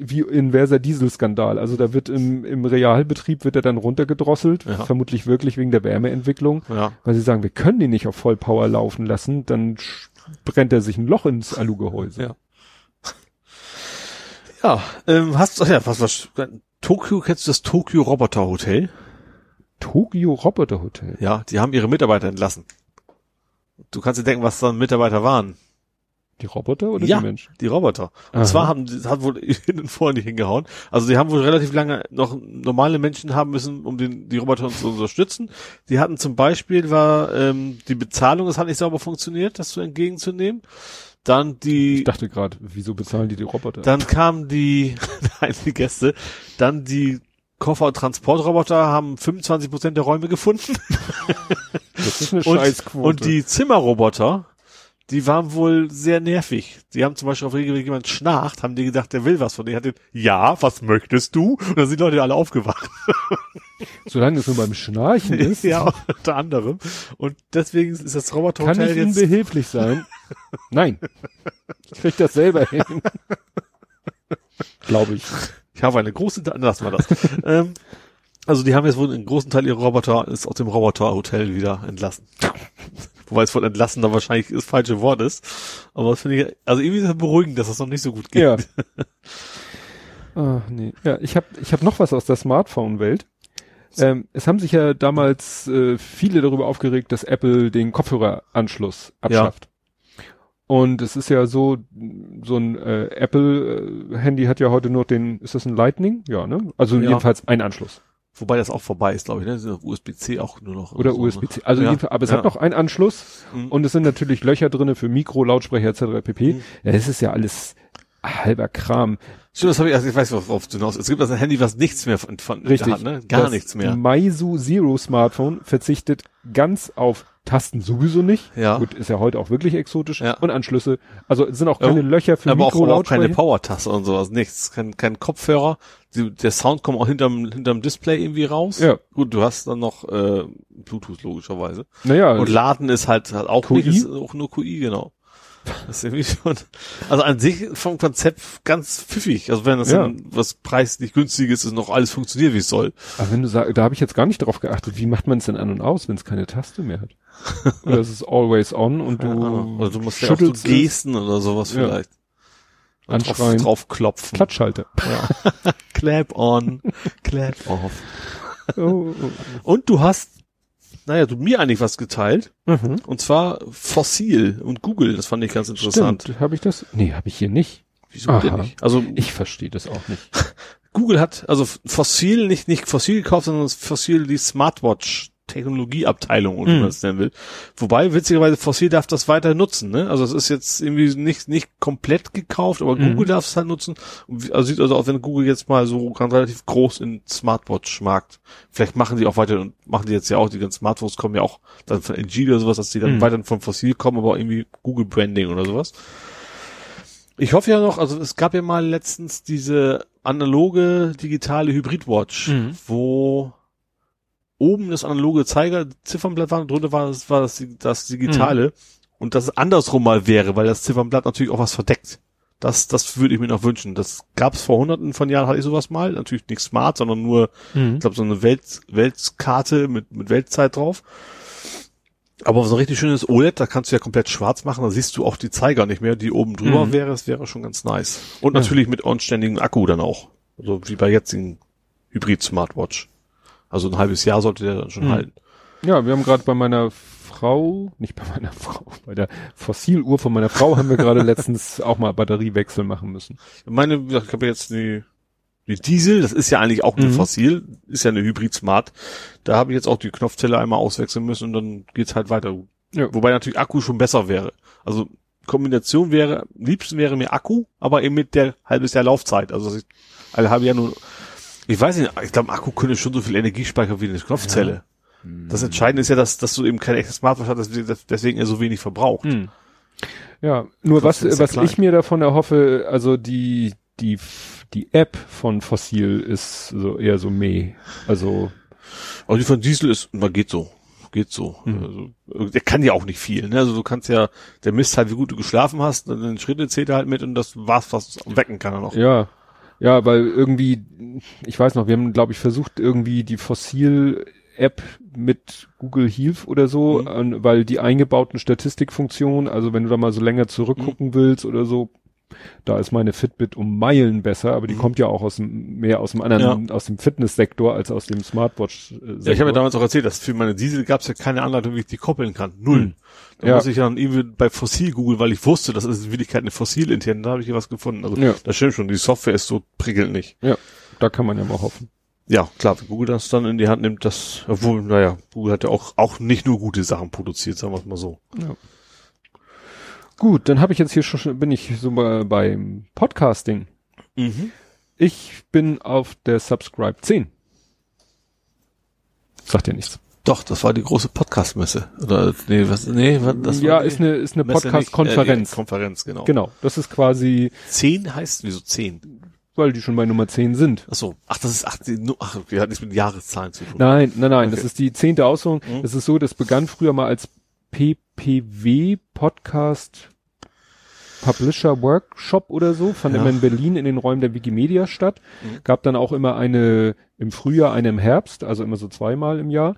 Speaker 2: wie inverser Dieselskandal. Also da wird im, im Realbetrieb wird er dann runtergedrosselt,
Speaker 3: Ja.
Speaker 2: vermutlich wirklich wegen der Wärmeentwicklung,
Speaker 3: Ja.
Speaker 2: weil sie sagen, wir können den nicht auf Vollpower laufen lassen, dann brennt er sich ein Loch ins Alugehäuse.
Speaker 3: Ja. Ja, ähm, hast, ach ja, was, was, Tokio, kennst du das Tokio Roboter Hotel?
Speaker 2: Tokyo Roboter Hotel.
Speaker 3: Ja, die haben ihre Mitarbeiter entlassen. Du kannst dir denken, was dann Mitarbeiter waren.
Speaker 2: Die Roboter oder
Speaker 3: Ja.
Speaker 2: die Menschen?
Speaker 3: Die Roboter. Und
Speaker 2: Aha.
Speaker 3: zwar haben, das hat wohl hin und vor nicht hingehauen. Also die haben wohl relativ lange noch normale Menschen haben müssen, um den, die Roboter zu unterstützen. Die hatten zum Beispiel war, ähm, die Bezahlung, das hat nicht sauber funktioniert, das so entgegenzunehmen. Dann die,
Speaker 2: Ich dachte gerade, wieso bezahlen die die Roboter?
Speaker 3: Dann kamen die, nein, die Gäste, dann die Koffer- und Transportroboter haben 25 Prozent der Räume gefunden.
Speaker 2: das ist eine
Speaker 3: Und,
Speaker 2: Scheißquote.
Speaker 3: und die Zimmerroboter, die waren wohl sehr nervig. Die haben zum Beispiel auf regelmäßig jemand schnarcht, haben die gedacht, der will was von denen. Hat den, ja, was möchtest du? Und dann sind die Leute alle aufgewacht.
Speaker 2: Solange es nur beim Schnarchen ist,
Speaker 3: ja, unter anderem. Und deswegen ist das
Speaker 2: kann
Speaker 3: Roboterhotel
Speaker 2: ich Ihnen
Speaker 3: jetzt,
Speaker 2: behilflich sein? Nein. Ich krieg das selber hin. Glaube ich.
Speaker 3: ich habe eine große, lassen wir das. ähm, also die haben jetzt wohl einen großen Teil ihrer Roboter ist aus dem Roboterhotel wieder entlassen. Wobei es wohl entlassen da wahrscheinlich das falsche Wort ist. Aber das finde ich, also irgendwie ist es beruhigend, dass das noch nicht so gut geht.
Speaker 2: Ja. Ach, nee. Ja, ich habe ich hab noch was aus der Smartphone-Welt. Ähm, es haben sich ja damals äh, viele darüber aufgeregt, dass Apple den Kopfhöreranschluss abschafft. Und es ist ja so, so ein äh, Apple-Handy hat ja heute nur den, ist das ein Lightning? Ja, ne? Also
Speaker 3: Ja.
Speaker 2: jedenfalls ein Anschluss.
Speaker 3: Wobei das auch vorbei ist, glaube ich, ne? USB-C auch nur noch.
Speaker 2: Oder
Speaker 3: so,
Speaker 2: USB-C.
Speaker 3: Ne?
Speaker 2: Also
Speaker 3: ja.
Speaker 2: jedenfalls, aber es
Speaker 3: ja.
Speaker 2: hat noch einen Anschluss
Speaker 3: Mhm.
Speaker 2: und es sind natürlich Löcher drinne für Mikro, Lautsprecher etc. pp.
Speaker 3: Mhm.
Speaker 2: Ja, das ist ja alles halber Kram.
Speaker 3: Stimmt, das habe ich, also ich weiß, worauf du hinaus. Es gibt also ein Handy, was nichts mehr von, von
Speaker 2: Richtig.
Speaker 3: hat, ne? Gar nichts mehr.
Speaker 2: Meizu Zero Smartphone verzichtet ganz auf Tasten sowieso nicht.
Speaker 3: Ja.
Speaker 2: Gut, ist ja heute auch wirklich exotisch.
Speaker 3: Ja.
Speaker 2: Und Anschlüsse. Also es sind auch keine
Speaker 3: Ja,
Speaker 2: Löcher für
Speaker 3: aber auch,
Speaker 2: Mikro,
Speaker 3: auch keine
Speaker 2: Lautsprecher.
Speaker 3: Power-Taste und sowas, nichts. Kein, kein Kopfhörer. Die, der Sound kommt auch hinterm, hinterm Display irgendwie raus.
Speaker 2: Ja.
Speaker 3: Gut, du hast dann noch äh, Bluetooth logischerweise.
Speaker 2: Naja,
Speaker 3: Und Laden ist halt, halt auch
Speaker 2: QI?
Speaker 3: nicht, ist auch nur QI, genau. Das ist irgendwie schon, also an sich vom Konzept ganz pfiffig. Also wenn das
Speaker 2: Ja.
Speaker 3: dann was preislich günstiges ist, noch alles funktioniert, wie es soll.
Speaker 2: aber wenn du sagst, da habe ich jetzt gar nicht drauf geachtet, wie macht man es denn an und aus, wenn es keine Taste mehr hat? Oder es ist always on und du
Speaker 3: Oder du musst ja auch so
Speaker 2: schüttelst es.
Speaker 3: Gesten oder sowas
Speaker 2: Ja.
Speaker 3: vielleicht. Und drauf,
Speaker 2: Anschreien.
Speaker 3: drauf klopfen.
Speaker 2: Klatschhalter. Ja.
Speaker 3: Clap on, clap off.
Speaker 2: oh, oh,
Speaker 3: Und du hast, naja, du mir eigentlich was geteilt.
Speaker 2: oh. Mhm.
Speaker 3: Und zwar Fossil und Google. Das fand ich ganz interessant.
Speaker 2: Habe ich das? Nee, habe ich hier nicht.
Speaker 3: Wieso denn
Speaker 2: Aha.
Speaker 3: nicht? Also
Speaker 2: Ich verstehe das auch nicht.
Speaker 3: Google hat also Fossil nicht nicht Fossil gekauft, sondern Fossil die Smartwatch Technologieabteilung oder wie
Speaker 2: Mhm.
Speaker 3: man es nennen will. Wobei witzigerweise Fossil darf das weiter nutzen, ne? Also es ist jetzt irgendwie nicht nicht komplett gekauft, aber
Speaker 2: Mhm.
Speaker 3: Google darf es halt nutzen. Wie- Also sieht also aus, wenn Google jetzt mal so ganz relativ groß in Smartwatch Markt. Vielleicht machen die auch weiter und machen die jetzt ja auch die ganzen Smartphones kommen ja auch dann von LG oder sowas, dass die dann
Speaker 2: Mhm.
Speaker 3: weiter von Fossil kommen, aber irgendwie Google Branding oder sowas. Ich hoffe ja noch, also es gab ja mal letztens diese analoge digitale Hybrid-Watch,
Speaker 2: Mhm.
Speaker 3: wo oben das analoge Zeiger, Ziffernblatt war, und drunter war das, war das, das digitale und das andersrum mal wäre, weil das Ziffernblatt natürlich auch was verdeckt. Das, das würde ich mir noch wünschen. Das gab es vor hunderten von Jahren, hatte ich sowas mal. Natürlich nicht smart, sondern nur, ich glaube, so eine Welt, Weltkarte mit, mit Weltzeit drauf. Aber so ein richtig schönes OLED, da kannst du ja komplett schwarz machen, da siehst du auch die Zeiger nicht mehr, die oben drüber
Speaker 2: Mhm.
Speaker 3: wäre, das wäre schon ganz nice. Und
Speaker 2: Ja.
Speaker 3: natürlich mit anständigem Akku dann auch. Also wie bei jetzigen Hybrid-Smartwatch. Also ein halbes Jahr sollte der dann schon
Speaker 2: Mhm.
Speaker 3: halten.
Speaker 2: Ja, wir haben gerade bei meiner Frau, nicht bei meiner Frau, bei der Fossiluhr von meiner Frau haben wir gerade letztens auch mal Batteriewechsel machen müssen.
Speaker 3: Meine, ich habe jetzt die, die Diesel, das ist ja eigentlich auch eine
Speaker 2: Mhm.
Speaker 3: Fossil, ist ja eine Hybrid-Smart. Da habe ich jetzt auch die Knopfzelle einmal auswechseln müssen und dann geht's halt weiter.
Speaker 2: Ja.
Speaker 3: Wobei natürlich Akku schon besser wäre. Also Kombination wäre, liebsten wäre mir Akku, aber eben mit der halbes Jahr Laufzeit. Also dass ich alle halbe Jahr nur, ich weiß nicht, ich glaube Akku könnte schon so viel Energie speichern wie eine Knopfzelle. Das Entscheidende ist ja, dass, dass du eben kein echtes Smartwatch hast, dass- deswegen er so wenig verbraucht.
Speaker 2: Hm. Ja, nur was, was
Speaker 3: klein.
Speaker 2: ich mir davon erhoffe, also die, die, die App von Fossil ist so eher so meh. Also,
Speaker 3: Aber die von Diesel ist, na geht so. Geht so.
Speaker 2: Mhm.
Speaker 3: Also, der kann ja auch nicht viel, ne? Also du kannst ja, der misst halt, wie gut du geschlafen hast, dann den Schritte zählt er halt mit und das war's, was wecken kann er noch.
Speaker 2: ja. Ja, weil irgendwie, ich weiß noch, wir haben, glaube ich, versucht, irgendwie die Fossil-App mit Google Health oder so,
Speaker 3: Mhm.
Speaker 2: weil die eingebauten Statistikfunktionen, also wenn du da mal so länger zurückgucken willst oder so, da ist meine Fitbit um Meilen besser, aber die
Speaker 3: Mhm.
Speaker 2: kommt ja auch aus dem, mehr aus dem anderen, aus dem Fitnesssektor als aus dem Smartwatch-Sektor.
Speaker 3: Ja, ich habe ja damals auch erzählt, dass für meine Diesel gab es ja keine Anleitung, wie ich die koppeln kann. Null.
Speaker 2: Mhm.
Speaker 3: Da
Speaker 2: Ja.
Speaker 3: muss ich dann irgendwie bei Fossil googeln, weil ich wusste, das ist in Wirklichkeit eine Fossil intern. Da habe ich hier was gefunden. Also
Speaker 2: Ja.
Speaker 3: das stimmt schon, die Software ist so prickelnd nicht.
Speaker 2: Ja, da kann man ja mal hoffen.
Speaker 3: Ja, klar, wenn Google das dann in die Hand nimmt, das, obwohl, naja, Google hat ja auch, auch nicht nur gute Sachen produziert, sagen wir es mal so.
Speaker 2: Ja. Gut, dann habe ich jetzt hier schon, bin ich so bei, beim Podcasting.
Speaker 3: Mhm.
Speaker 2: Ich bin auf der Subscribe 10. Sagt ja nichts.
Speaker 3: Doch, das war die große Podcast-Messe. Oder, nee, was, nee, das
Speaker 2: ja,
Speaker 3: war,
Speaker 2: ist eine, ist eine Podcast-Konferenz.
Speaker 3: Äh, Konferenz, genau.
Speaker 2: genau, das ist quasi,
Speaker 3: Zehn heißt, wieso zehn?
Speaker 2: weil die schon bei Nummer 10 sind.
Speaker 3: Ach so, ach, das ist, ach, die, ach, die hat nichts mit Jahreszahlen zu tun.
Speaker 2: Nein, nein, nein, das
Speaker 3: Okay.
Speaker 2: ist die zehnte Ausführung.
Speaker 3: Mhm.
Speaker 2: Das ist so, das begann früher mal als PPW Podcast Publisher Workshop oder so, fand
Speaker 3: Ja.
Speaker 2: immer in Berlin in den Räumen der Wikimedia statt.
Speaker 3: Mhm.
Speaker 2: Gab dann auch immer eine im Frühjahr, eine im Herbst, also immer so zweimal im Jahr.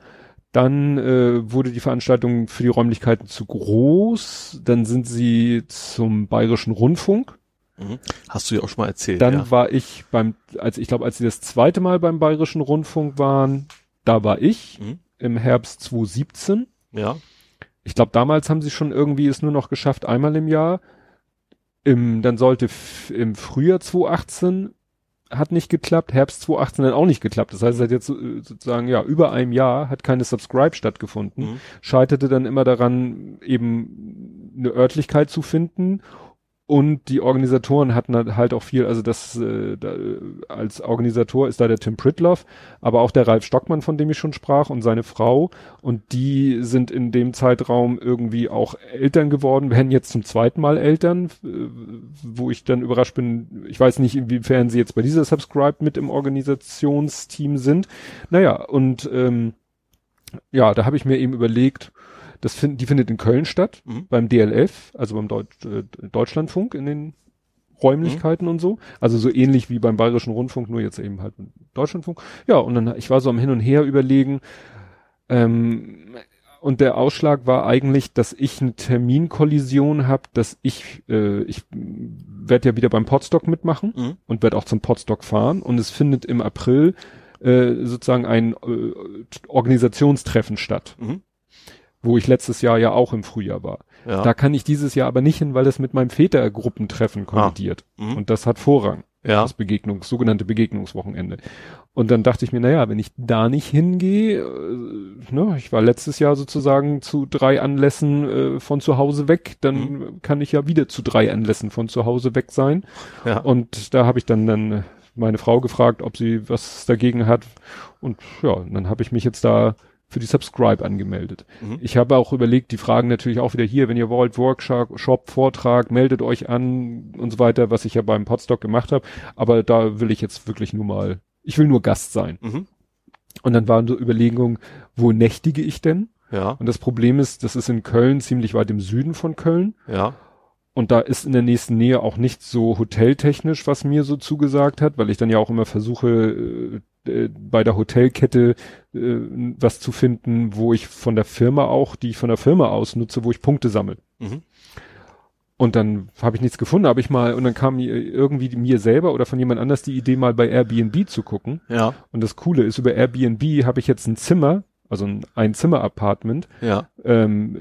Speaker 2: Dann äh, wurde die Veranstaltung für die Räumlichkeiten zu groß. Dann sind sie zum Bayerischen Rundfunk.
Speaker 3: Mhm. Hast du ja auch schon mal erzählt,
Speaker 2: Dann
Speaker 3: ja.
Speaker 2: war ich beim, als ich glaube, als sie das zweite Mal beim Bayerischen Rundfunk waren, da war ich
Speaker 3: Mhm.
Speaker 2: im Herbst 2017.
Speaker 3: Ja.
Speaker 2: Ich glaube, damals haben sie schon irgendwie es nur noch geschafft, einmal im Jahr. Im, dann sollte im Frühjahr 2018 hat nicht geklappt, Herbst 2018 dann auch nicht geklappt. Das heißt, seit jetzt äh, sozusagen, ja, über einem Jahr hat keine Subscribe stattgefunden.
Speaker 3: Mhm.
Speaker 2: Scheiterte dann immer daran, eben eine Örtlichkeit zu finden. Und die Organisatoren hatten halt- halt auch viel, also das äh, da, als Organisator ist da der Tim Pritloff, aber auch der Ralf Stockmann, von dem ich schon sprach, und seine Frau. Und die sind in dem Zeitraum irgendwie auch Eltern geworden, werden jetzt zum zweiten Mal Eltern, äh, wo ich dann überrascht bin. Ich weiß nicht, inwiefern sie jetzt bei dieser Subscribe mit im Organisationsteam sind. Naja, und ähm, ja, da habe ich mir eben überlegt, das find, die findet in Köln statt,
Speaker 3: Mhm.
Speaker 2: beim DLF, also beim Deutsch, äh, Deutschlandfunk in den Räumlichkeiten und so. Also so ähnlich wie beim Bayerischen Rundfunk, nur jetzt eben halt Deutschlandfunk. Ja, und dann, ich war so am Hin und Her überlegen, ähm, und der Ausschlag war eigentlich, dass ich eine Terminkollision habe, dass ich, äh, ich werde ja wieder beim Podstock mitmachen
Speaker 3: Mhm.
Speaker 2: und werde auch zum Podstock fahren. Und es findet im April äh, sozusagen ein äh, Organisationstreffen statt,
Speaker 3: Mhm.
Speaker 2: Wo ich letztes Jahr ja auch im Frühjahr war.
Speaker 3: Ja.
Speaker 2: Da kann ich dieses Jahr aber nicht hin, weil das mit meinem Vätergruppentreffen kollidiert.
Speaker 3: Mhm.
Speaker 2: Und das hat Vorrang,
Speaker 3: ja.
Speaker 2: das Begegnungs, sogenannte Begegnungswochenende. Und dann dachte ich mir, naja, wenn ich da nicht hingehe, äh, ne, ich war letztes Jahr sozusagen zu drei Anlässen äh, von zu Hause weg, dann
Speaker 3: Mhm.
Speaker 2: kann ich ja wieder zu drei Anlässen von zu Hause weg sein.
Speaker 3: ja.
Speaker 2: Und da habe ich dann, dann meine Frau gefragt, ob sie was dagegen hat. Und ja, dann habe ich mich jetzt da für die Subscribe angemeldet.
Speaker 3: Mhm.
Speaker 2: Ich habe auch überlegt, die fragen natürlich auch wieder hier, wenn ihr wollt, Workshop, Shop, Vortrag, meldet euch an und so weiter, was ich ja beim Podstock gemacht habe. Aber da will ich jetzt wirklich nur mal, ich will nur Gast sein.
Speaker 3: Mhm.
Speaker 2: Und dann waren so Überlegungen, wo nächtige ich denn?
Speaker 3: Ja,
Speaker 2: Und das Problem ist, das ist in Köln ziemlich weit im Süden von Köln.
Speaker 3: ja.
Speaker 2: Und da ist in der nächsten Nähe auch nicht so hoteltechnisch, was mir so zugesagt hat, weil ich dann ja auch immer versuche, äh, äh, bei der Hotelkette äh, was zu finden, wo ich von der Firma auch, die ich von der Firma aus nutze, wo ich Punkte sammle.
Speaker 3: Mhm.
Speaker 2: Und dann habe ich nichts gefunden, habe ich mal, und dann kam mir irgendwie mir selber oder von jemand anders die Idee, mal bei Airbnb zu gucken.
Speaker 3: Ja,
Speaker 2: Und das Coole ist, über Airbnb habe ich jetzt ein Zimmer, also ein Ein-Zimmer-Apartment,
Speaker 3: ja.
Speaker 2: ähm,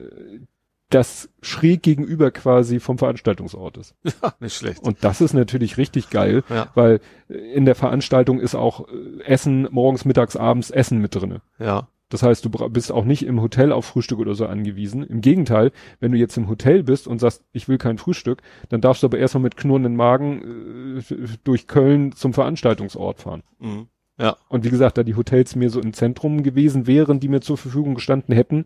Speaker 2: das schräg gegenüber quasi vom Veranstaltungsort ist.
Speaker 3: Nicht schlecht.
Speaker 2: Und das ist natürlich richtig geil,
Speaker 3: Ja.
Speaker 2: weil äh, in der Veranstaltung ist auch äh, Essen, morgens, mittags, abends Essen mit drinne.
Speaker 3: Ja,
Speaker 2: Das heißt, du bist auch nicht im Hotel auf Frühstück oder so angewiesen. Im Gegenteil, wenn du jetzt im Hotel bist und sagst, ich will kein Frühstück, dann darfst du aber erstmal mit knurrenden Magen äh, durch Köln zum Veranstaltungsort fahren.
Speaker 3: mhm. ja,
Speaker 2: Und wie gesagt, da die Hotels mir so im Zentrum gewesen wären, die mir zur Verfügung gestanden hätten,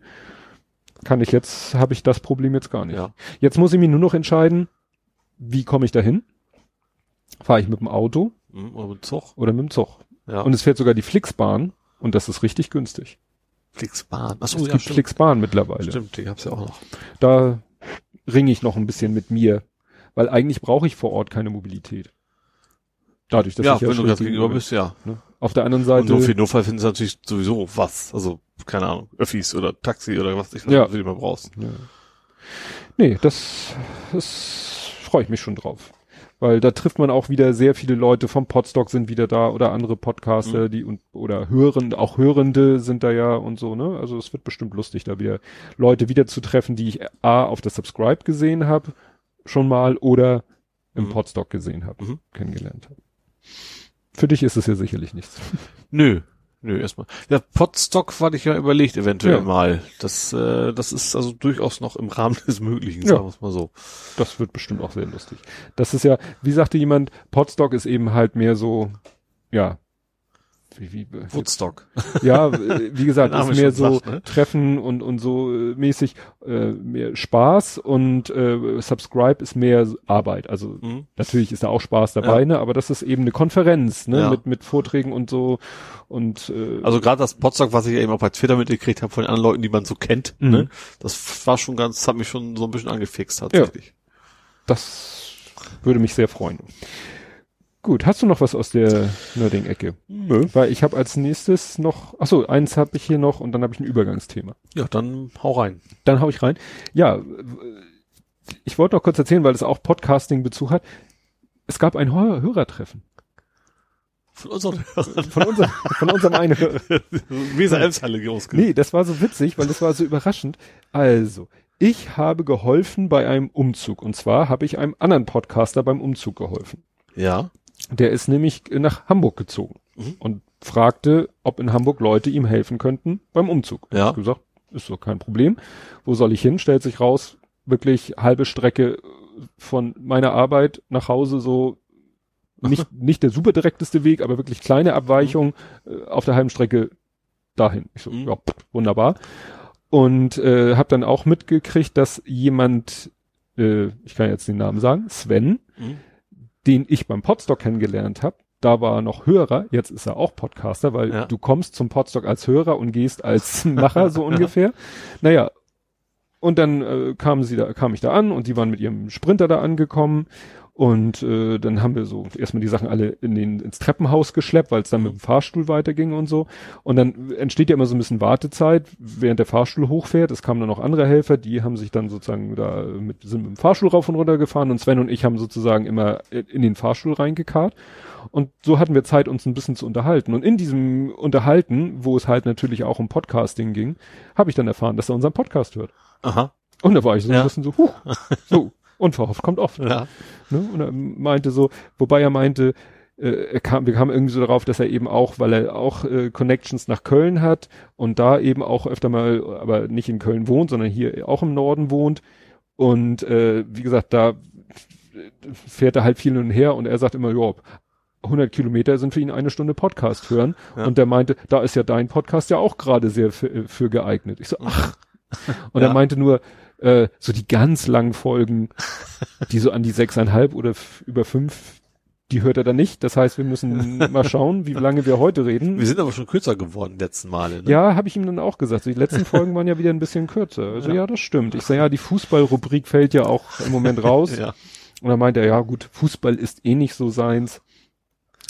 Speaker 2: kann ich jetzt, habe ich das Problem jetzt gar nicht.
Speaker 3: ja.
Speaker 2: Jetzt muss ich mir nur noch entscheiden, wie komme ich dahin? Fahre ich mit dem Auto
Speaker 3: Mhm. Oder mit Zug.
Speaker 2: oder mit dem Zug?
Speaker 3: Ja.
Speaker 2: Und es fährt sogar die Flixbahn und das ist richtig günstig.
Speaker 3: Flixbahn. Achso,
Speaker 2: es
Speaker 3: ja,
Speaker 2: gibt
Speaker 3: stimmt.
Speaker 2: Flixbahn mittlerweile.
Speaker 3: Stimmt, die hab's ja auch noch.
Speaker 2: Da ringe ich noch ein bisschen mit mir, weil eigentlich brauche ich vor Ort keine Mobilität. Dadurch, dass
Speaker 3: ja,
Speaker 2: ich ja
Speaker 3: wenn du das gegenüber bist, ja.
Speaker 2: Ne? Auf der anderen
Speaker 3: Und
Speaker 2: Seite.
Speaker 3: so für Notfall finden sie natürlich sowieso was. Also, keine Ahnung, Öffis oder Taxi oder was ich
Speaker 2: Ja.
Speaker 3: immer brauchst.
Speaker 2: Ja. Nee, das, das freue ich mich schon drauf. Weil da trifft man auch wieder sehr viele Leute vom Podstock sind wieder da oder andere Podcaster, die und oder Hörende, auch Hörende sind da ja und so, ne? Also es wird bestimmt lustig, da wieder Leute wieder zu treffen, die ich A auf der Subscribe gesehen habe, schon mal oder im
Speaker 3: Mhm.
Speaker 2: Podstock gesehen habe,
Speaker 3: Mhm.
Speaker 2: kennengelernt habe. Für dich ist es ja sicherlich nichts.
Speaker 3: Nö. Nö, erstmal. Ja, Podstock war ich ja überlegt, eventuell
Speaker 2: Ja.
Speaker 3: mal. Das, äh, das ist also durchaus noch im Rahmen des Möglichen,
Speaker 2: Ja.
Speaker 3: sagen wir es mal so.
Speaker 2: Das wird bestimmt auch sehr lustig. Das ist ja, wie sagte jemand, Podstock ist eben halt mehr so, ja, wie, wie,
Speaker 3: Woodstock.
Speaker 2: ja, äh, wie gesagt, ist mehr so
Speaker 3: sagt, ne?
Speaker 2: Treffen und, und so äh, mäßig, äh, mehr Spaß und äh, Subscribe ist mehr Arbeit. Also
Speaker 3: Mhm.
Speaker 2: natürlich ist da auch Spaß dabei,
Speaker 3: Ja.
Speaker 2: ne, aber das ist eben eine Konferenz, ne,
Speaker 3: Ja.
Speaker 2: mit, mit Vorträgen und so und äh,
Speaker 3: Also gerade das Podstock, was ich ja eben auch bei Twitter mitgekriegt habe von den anderen Leuten, die man so kennt,
Speaker 2: Mhm.
Speaker 3: ne, das war schon ganz, hat mich schon so ein bisschen angefixt tatsächlich.
Speaker 2: das würde mich sehr freuen. Gut, hast du noch was aus der Nerding-Ecke?
Speaker 3: Nö.
Speaker 2: Weil ich habe als nächstes noch, ach so, eins habe ich hier noch und dann habe ich ein Übergangsthema.
Speaker 3: Ja, dann hau rein.
Speaker 2: Dann hau ich rein. Ja, ich wollte noch kurz erzählen, weil es auch Podcasting-Bezug hat. Es gab ein Hör Hörertreffen.
Speaker 3: Von unseren Hörern.
Speaker 2: Von unserem, von unserem einen Hörer.
Speaker 3: Weser Elbshalle ausge.
Speaker 2: Nee, das war so witzig, weil das war so überraschend. Also, ich habe geholfen bei einem Umzug. Und zwar habe ich einem anderen Podcaster beim Umzug geholfen.
Speaker 3: Ja.
Speaker 2: Der ist nämlich nach Hamburg gezogen
Speaker 3: Mhm.
Speaker 2: und fragte, ob in Hamburg Leute ihm helfen könnten beim Umzug.
Speaker 3: Ja.
Speaker 2: Ich gesagt, ist so kein Problem. Wo soll ich hin? Stellt sich raus, wirklich halbe Strecke von meiner Arbeit nach Hause so nicht, nicht der super direkteste Weg, aber wirklich kleine Abweichung äh, auf der halben Strecke dahin. Ich so,
Speaker 3: Mhm.
Speaker 2: ja, pff, wunderbar. Und äh, habe dann auch mitgekriegt, dass jemand, äh, ich kann jetzt den Namen sagen, Sven,
Speaker 3: Mhm.
Speaker 2: Den ich beim Podstock kennengelernt habe, da war er noch Hörer, jetzt ist er auch Podcaster, weil
Speaker 3: Ja.
Speaker 2: du kommst zum Podstock als Hörer und gehst als Macher so ungefähr. Naja, und dann äh, kamen sie da, kam ich da an und die waren mit ihrem Sprinter da angekommen und äh, dann haben wir so erstmal die Sachen alle in den, ins Treppenhaus geschleppt, weil es dann mit dem Fahrstuhl weiterging und so. Und dann entsteht ja immer so ein bisschen Wartezeit, während der Fahrstuhl hochfährt. Es kamen dann noch andere Helfer, die haben sich dann sozusagen da mit, sind mit dem Fahrstuhl rauf und runter gefahren und Sven und ich haben sozusagen immer in den Fahrstuhl reingekarrt. Und so hatten wir Zeit, uns ein bisschen zu unterhalten. Und in diesem Unterhalten, wo es halt natürlich auch um Podcasting ging, habe ich dann erfahren, dass er unseren Podcast hört.
Speaker 3: Aha.
Speaker 2: Und da war ich so
Speaker 3: Ja.
Speaker 2: ein bisschen so, huh, so, unverhofft kommt oft.
Speaker 3: Ja.
Speaker 2: Ne? Und er meinte so, wobei er meinte, äh, er kam, wir kamen irgendwie so darauf, dass er eben auch, weil er auch äh, Connections nach Köln hat und da eben auch öfter mal, aber nicht in Köln wohnt, sondern hier auch im Norden wohnt. Und äh, wie gesagt, da fährt er halt viel hin und her und er sagt immer, ja, 100 Kilometer sind für ihn eine Stunde Podcast hören.
Speaker 3: Ja.
Speaker 2: Und der meinte, da ist ja dein Podcast ja auch gerade sehr für, für geeignet. Ich so, ach. Und
Speaker 3: Ja.
Speaker 2: er meinte nur, äh, so die ganz langen Folgen, die so an die sechseinhalb oder über fünf, die hört er dann nicht. Das heißt, wir müssen mal schauen, wie lange wir heute reden.
Speaker 3: Wir sind aber schon kürzer geworden letzten Male. Ne?
Speaker 2: Ja, habe ich ihm dann auch gesagt. Die letzten Folgen waren ja wieder ein bisschen kürzer. Also ja,
Speaker 3: Ja.
Speaker 2: das stimmt. Ich sage, ja, die Fußballrubrik fällt ja auch im Moment raus.
Speaker 3: Ja.
Speaker 2: Und dann meinte er, ja gut, Fußball ist eh nicht so seins.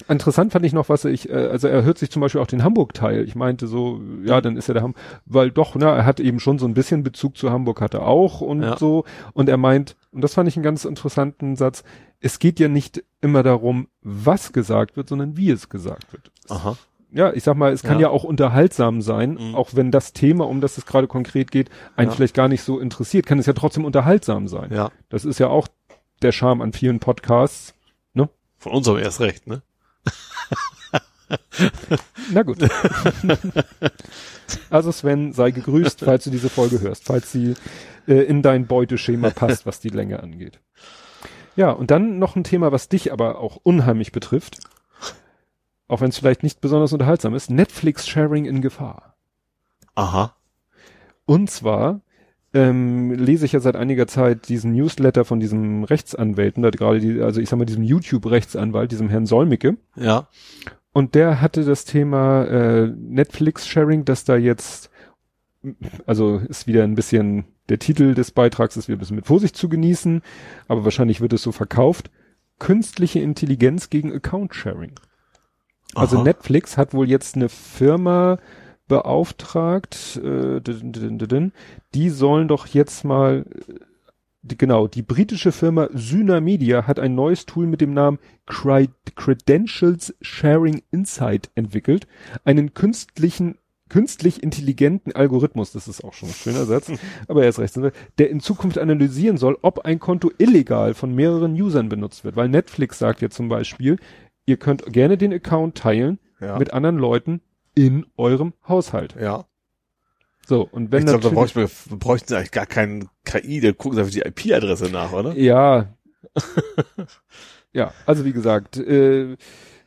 Speaker 2: Interessant fand ich noch, was ich, äh, also er hört sich zum Beispiel auch den Hamburg-Teil. Ich meinte so, ja, dann ist er der Ham, weil doch, na, er hat eben schon so ein bisschen Bezug zu Hamburg, hat er auch und
Speaker 3: Ja.
Speaker 2: so. Und er meint, und das fand ich einen ganz interessanten Satz, es geht ja nicht immer darum, was gesagt wird, sondern wie es gesagt wird.
Speaker 3: Aha.
Speaker 2: Ja, ich sag mal, es kann ja,
Speaker 3: Ja.
Speaker 2: auch unterhaltsam sein,
Speaker 3: Mhm.
Speaker 2: auch wenn das Thema, um das es gerade konkret geht, einen
Speaker 3: Ja.
Speaker 2: vielleicht gar nicht so interessiert, kann es ja trotzdem unterhaltsam sein.
Speaker 3: Ja.
Speaker 2: Das ist ja auch der Charme an vielen Podcasts.
Speaker 3: Von unserem erst recht, ne?
Speaker 2: Na gut. also Sven, sei gegrüßt, falls du diese Folge hörst, falls sie äh, in dein Beuteschema passt, was die Länge angeht. Ja, und dann noch ein Thema, was dich aber auch unheimlich betrifft, auch wenn es vielleicht nicht besonders unterhaltsam ist, Netflix-Sharing in Gefahr.
Speaker 3: Aha.
Speaker 2: Und zwar ähm, lese ich ja seit einiger Zeit diesen Newsletter von diesem Rechtsanwälten, da gerade die, also ich sag mal diesem YouTube-Rechtsanwalt, diesem Herrn Solmicke.
Speaker 3: Ja.
Speaker 2: Und der hatte das Thema äh, Netflix-Sharing, dass da jetzt, also ist wieder ein bisschen, der Titel des Beitrags ist wieder ein bisschen mit Vorsicht zu genießen, aber wahrscheinlich wird es so verkauft. Künstliche Intelligenz gegen Account-Sharing. Also. Netflix hat wohl jetzt eine Firma beauftragt, äh, die sollen doch jetzt mal, äh, die, genau, die britische Firma Syna Media hat ein neues Tool mit dem Namen Credentials Sharing Insight entwickelt, einen künstlichen künstlich intelligenten Algorithmus, das ist auch schon ein schöner Satz, aber er ist recht, der in Zukunft analysieren soll, ob ein Konto illegal von mehreren Usern benutzt wird, weil Netflix sagt ja zum Beispiel, ihr könnt gerne den Account teilen
Speaker 3: Ja.
Speaker 2: mit anderen Leuten in eurem Haushalt.
Speaker 3: ja.
Speaker 2: So, und wenn
Speaker 3: ich glaube, da bräuchten wir, bräuchten eigentlich gar keinen KI, der sie einfach die IP-Adresse nach, oder?
Speaker 2: ja, ja, also wie gesagt, äh,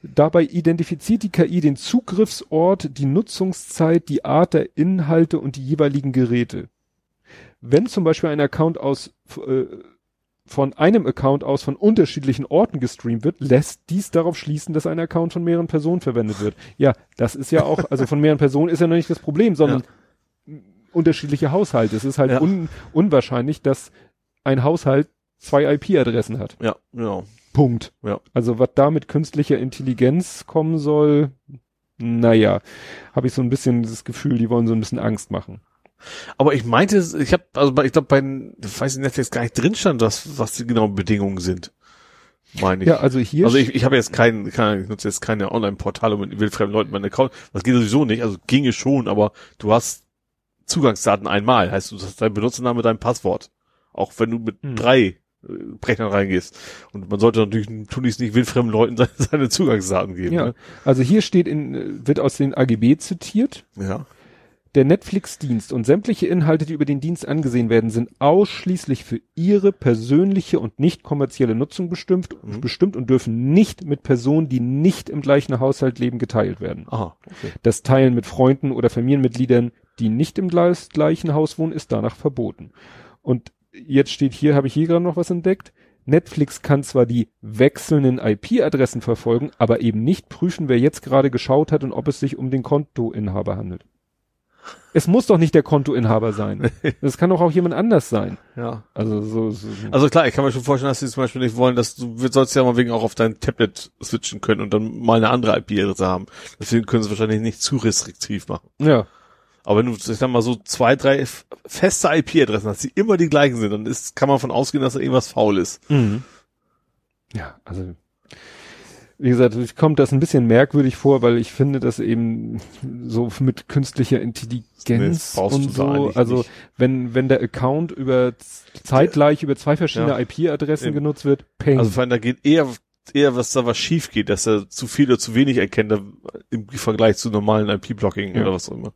Speaker 2: dabei identifiziert die KI den Zugriffsort, die Nutzungszeit, die Art der Inhalte und die jeweiligen Geräte. Wenn zum Beispiel ein Account aus äh, von einem Account aus von unterschiedlichen Orten gestreamt wird, lässt dies darauf schließen, dass ein Account von mehreren Personen verwendet wird. Ja, das ist ja auch, also von mehreren Personen ist ja noch nicht das Problem, sondern unterschiedliche Haushalte. Es ist halt
Speaker 3: Ja.
Speaker 2: un, unwahrscheinlich, dass ein Haushalt zwei IP-Adressen hat.
Speaker 3: Ja, genau.
Speaker 2: Punkt.
Speaker 3: Ja.
Speaker 2: Also was da mit künstlicher Intelligenz kommen soll, naja, habe ich so ein bisschen das Gefühl, die wollen so ein bisschen Angst machen.
Speaker 3: Aber ich meinte, ich habe, also ich glaube, bei ich weiß in Netflix gar nicht drin stand, was, was die genauen Bedingungen sind. Meine ich.
Speaker 2: Ja, also hier,
Speaker 3: Also ich, ich habe jetzt keinen, kein, ich nutze jetzt keine Online-Portale mit wildfremden Leuten meinen Account. Das geht sowieso nicht, also ginge schon, aber du hast Zugangsdaten einmal, heißt du hast dein Benutzername, dein Passwort. Auch wenn du mit
Speaker 2: Hm.
Speaker 3: drei äh, Rechnern reingehst. Und man sollte natürlich tunlichst nicht wildfremden Leuten seine, seine Zugangsdaten geben.
Speaker 2: ja,
Speaker 3: Ne?
Speaker 2: also hier steht in, äh, wird aus den AGB zitiert,
Speaker 3: ja.
Speaker 2: Der Netflix-Dienst und sämtliche Inhalte, die über den Dienst angesehen werden, sind ausschließlich für ihre persönliche und nicht kommerzielle Nutzung bestimmt,
Speaker 3: Mhm.
Speaker 2: bestimmt und dürfen nicht mit Personen, die nicht im gleichen Haushalt leben, geteilt werden.
Speaker 3: Aha, okay.
Speaker 2: Das Teilen mit Freunden oder Familienmitgliedern, die nicht im gleichen Haus wohnen, ist danach verboten. Und jetzt steht hier, habe ich hier gerade noch was entdeckt. Netflix kann zwar die wechselnden IP-Adressen verfolgen, aber eben nicht prüfen, wer jetzt gerade geschaut hat und ob es sich um den Kontoinhaber handelt. Es muss doch nicht der Kontoinhaber sein. Das kann doch auch jemand anders sein.
Speaker 3: Ja.
Speaker 2: Also so, so
Speaker 3: Also klar, ich kann mir schon vorstellen, dass sie zum Beispiel nicht wollen, dass du wir- sollst ja mal wegen auch auf dein Tablet switchen können und dann mal eine andere IP-Adresse haben. Deswegen können sie wahrscheinlich nicht zu restriktiv machen.
Speaker 2: ja.
Speaker 3: Aber wenn du, ich sag mal, so zwei, drei feste IP-Adressen hast, die immer die gleichen sind, dann ist, kann man von ausgehen, dass da irgendwas faul ist.
Speaker 2: Mhm. Ja, also wie gesagt, ich kommt das ein bisschen merkwürdig vor, weil ich finde, dass eben so mit künstlicher
Speaker 3: Nee,
Speaker 2: Intelligenz
Speaker 3: brauchst
Speaker 2: und so, also
Speaker 3: nicht.
Speaker 2: wenn wenn der Account über zeitgleich über zwei verschiedene
Speaker 3: Ja.
Speaker 2: IP-Adressen genutzt wird, peng.
Speaker 3: Also vor allem, da geht eher, eher, was da was schief geht, dass er zu viel oder zu wenig erkennt im Vergleich zu normalen IP-Blocking
Speaker 2: Ja.
Speaker 3: oder was auch immer.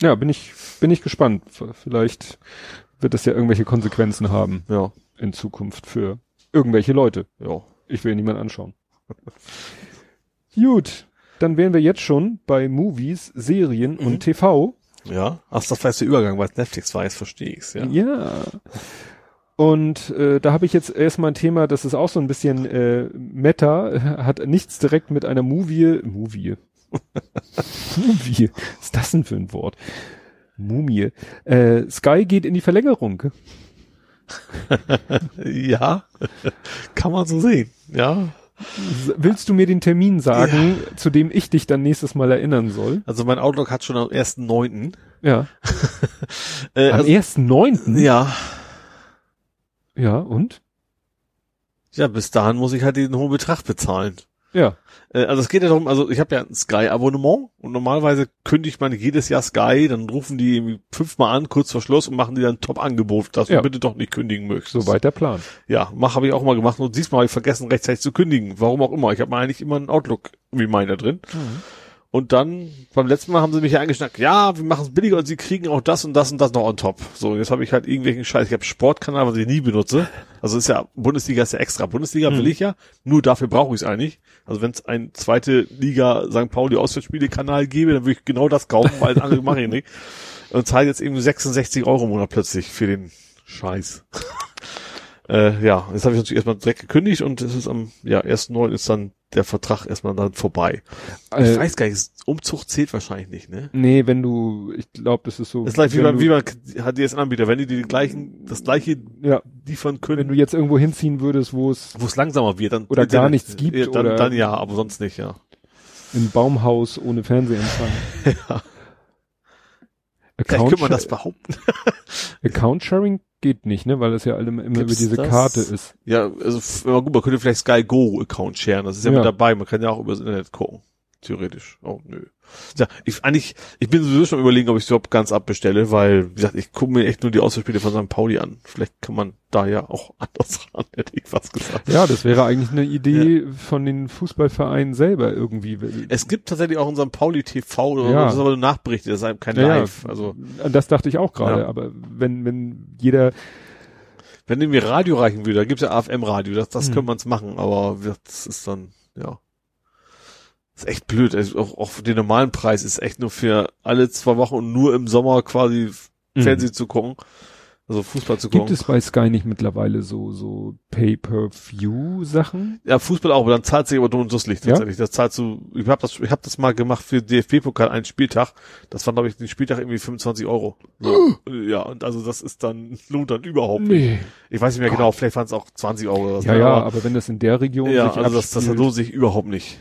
Speaker 2: ja, bin ich bin ich gespannt. Vielleicht wird das ja irgendwelche Konsequenzen haben
Speaker 3: Ja,
Speaker 2: in Zukunft für irgendwelche Leute.
Speaker 3: ja.
Speaker 2: Ich will niemand anschauen. Gut, dann wären wir jetzt schon bei Movies, Serien
Speaker 3: Mhm.
Speaker 2: und TV.
Speaker 3: Ja. Ach, das war jetzt der Übergang, weil es Netflix war, jetzt verstehe ich's, ja.
Speaker 2: Ja. Und äh, da habe ich jetzt erstmal ein Thema, das ist auch so ein bisschen äh, Meta, hat nichts direkt mit einer Movie, Movie, Movie, was ist das denn für ein Wort? Mumie. Äh, Sky geht in die Verlängerung.
Speaker 3: Ja. Kann man so sehen. Ja.
Speaker 2: Willst du mir den Termin sagen, zu dem ich dich dann nächstes Mal erinnern soll?
Speaker 3: Also mein Outlook hat schon am 1.9.
Speaker 2: Ja.
Speaker 3: Äh,
Speaker 2: Am
Speaker 3: also,
Speaker 2: 1.9.?
Speaker 3: ja.
Speaker 2: Ja, und?
Speaker 3: Ja, bis dahin muss ich halt den hohen Betrag bezahlen.
Speaker 2: Ja.
Speaker 3: Äh, also es geht ja darum, also ich habe ja ein Sky-Abonnement und normalerweise kündigt man jedes Jahr Sky, dann rufen die irgendwie fünfmal an, kurz vor Schluss und machen die dann ein Top-Angebot, dass
Speaker 2: Ja.
Speaker 3: du bitte doch nicht kündigen möchtest.
Speaker 2: Soweit der Plan.
Speaker 3: Ja, mach habe ich auch mal gemacht und diesmal habe ich vergessen, rechtzeitig zu kündigen. Warum auch immer. Ich habe eigentlich immer einen Outlook-Reminder drin. Und dann, beim letzten Mal haben sie mich ja eingeschnackt, ja, wir machen es billiger und sie kriegen auch das und das und das noch on top. So, jetzt habe ich halt irgendwelchen Scheiß. Ich habe Sportkanal, was ich nie benutze. Also ist ja, Bundesliga ist ja extra. Bundesliga will ich ja, nur dafür brauche ich es eigentlich. Also wenn es ein zweite Liga St. Pauli Auswärtsspiele-Kanal gäbe, dann würde ich genau das kaufen, weil das andere mache ich nicht. Und zahle jetzt eben 66 Euro im Monat plötzlich für den Scheiß. äh, ja, jetzt habe ich natürlich erstmal direkt gekündigt und es ist am ja, 1.9. ist dann der Vertrag erstmal dann vorbei. Ich
Speaker 2: Äh,
Speaker 3: weiß gar nicht, Umzug zählt wahrscheinlich nicht, ne?
Speaker 2: nee, wenn du, ich glaube, das ist so.
Speaker 3: Das ist gleich wie
Speaker 2: wenn
Speaker 3: beim,
Speaker 2: du-
Speaker 3: wie beim HDS-Anbieter. Wenn die die gleichen, das gleiche
Speaker 2: ja,
Speaker 3: liefern
Speaker 2: wenn
Speaker 3: können,
Speaker 2: du jetzt irgendwo hinziehen würdest, wo es
Speaker 3: wo es langsamer wird, dann
Speaker 2: Oder gar nichts gibt,
Speaker 3: ja, dann,
Speaker 2: oder-
Speaker 3: dann ja, aber sonst nicht, ja.
Speaker 2: ein Baumhaus ohne Fernsehempfang.
Speaker 3: ja. Vielleicht
Speaker 2: Account,
Speaker 3: könnte man das behaupten.
Speaker 2: Account Sharing geht nicht, ne, weil das ja alle immer über
Speaker 3: Gibt's
Speaker 2: diese
Speaker 3: das?
Speaker 2: Karte ist.
Speaker 3: Ja, also gut, man könnte vielleicht Sky Go Account sharen, das ist ja,
Speaker 2: Ja.
Speaker 3: mit dabei, man kann ja auch übers Internet gucken. Theoretisch. Oh, nö. Ja, ich eigentlich, ich bin sowieso schon überlegen, ob ich es überhaupt ganz abbestelle, weil, wie gesagt, ich gucke mir echt nur die Auswärtsspiele von St. Pauli an. Vielleicht kann man da ja auch anders ran, hätte ich was gesagt.
Speaker 2: Ja, das wäre eigentlich eine Idee von den Fußballvereinen selber irgendwie.
Speaker 3: Es gibt tatsächlich auch in St. Pauli TV oder
Speaker 2: Ja.
Speaker 3: das ist aber nur Nachberichte, das ist kein
Speaker 2: Ja, ja.
Speaker 3: Live. Also,
Speaker 2: An das dachte ich auch gerade,
Speaker 3: Ja.
Speaker 2: aber wenn, wenn jeder,
Speaker 3: wenn dem mir Radio reichen würde, da gibt's ja AFM-Radio, das, das
Speaker 2: Hm.
Speaker 3: könnte man's machen, aber das ist dann, ja. Das ist echt blöd. Also auch, auch für den normalen Preis ist echt nur für alle zwei Wochen und nur im Sommer quasi Fernsehen zu gucken. Also Fußball zu gucken.
Speaker 2: gibt es bei Sky nicht mittlerweile so, so Pay-per-View-Sachen?
Speaker 3: ja, Fußball auch, aber dann zahlt sich aber du und das Licht
Speaker 2: Ja?
Speaker 3: tatsächlich. Das zahlst du, ich habe das, ich hab das mal gemacht für DFB-Pokal einen Spieltag. Das war, glaube ich, den Spieltag irgendwie 25 Euro. So. ja, und also das ist dann, lohnt dann überhaupt nicht.
Speaker 2: Nee.
Speaker 3: Ich weiß nicht mehr genau, vielleicht waren es auch 20 Euro oder so.
Speaker 2: Ja, ja,
Speaker 3: aber,
Speaker 2: aber wenn das in der Region
Speaker 3: ja,
Speaker 2: sich
Speaker 3: also das, das lohnt sich überhaupt nicht.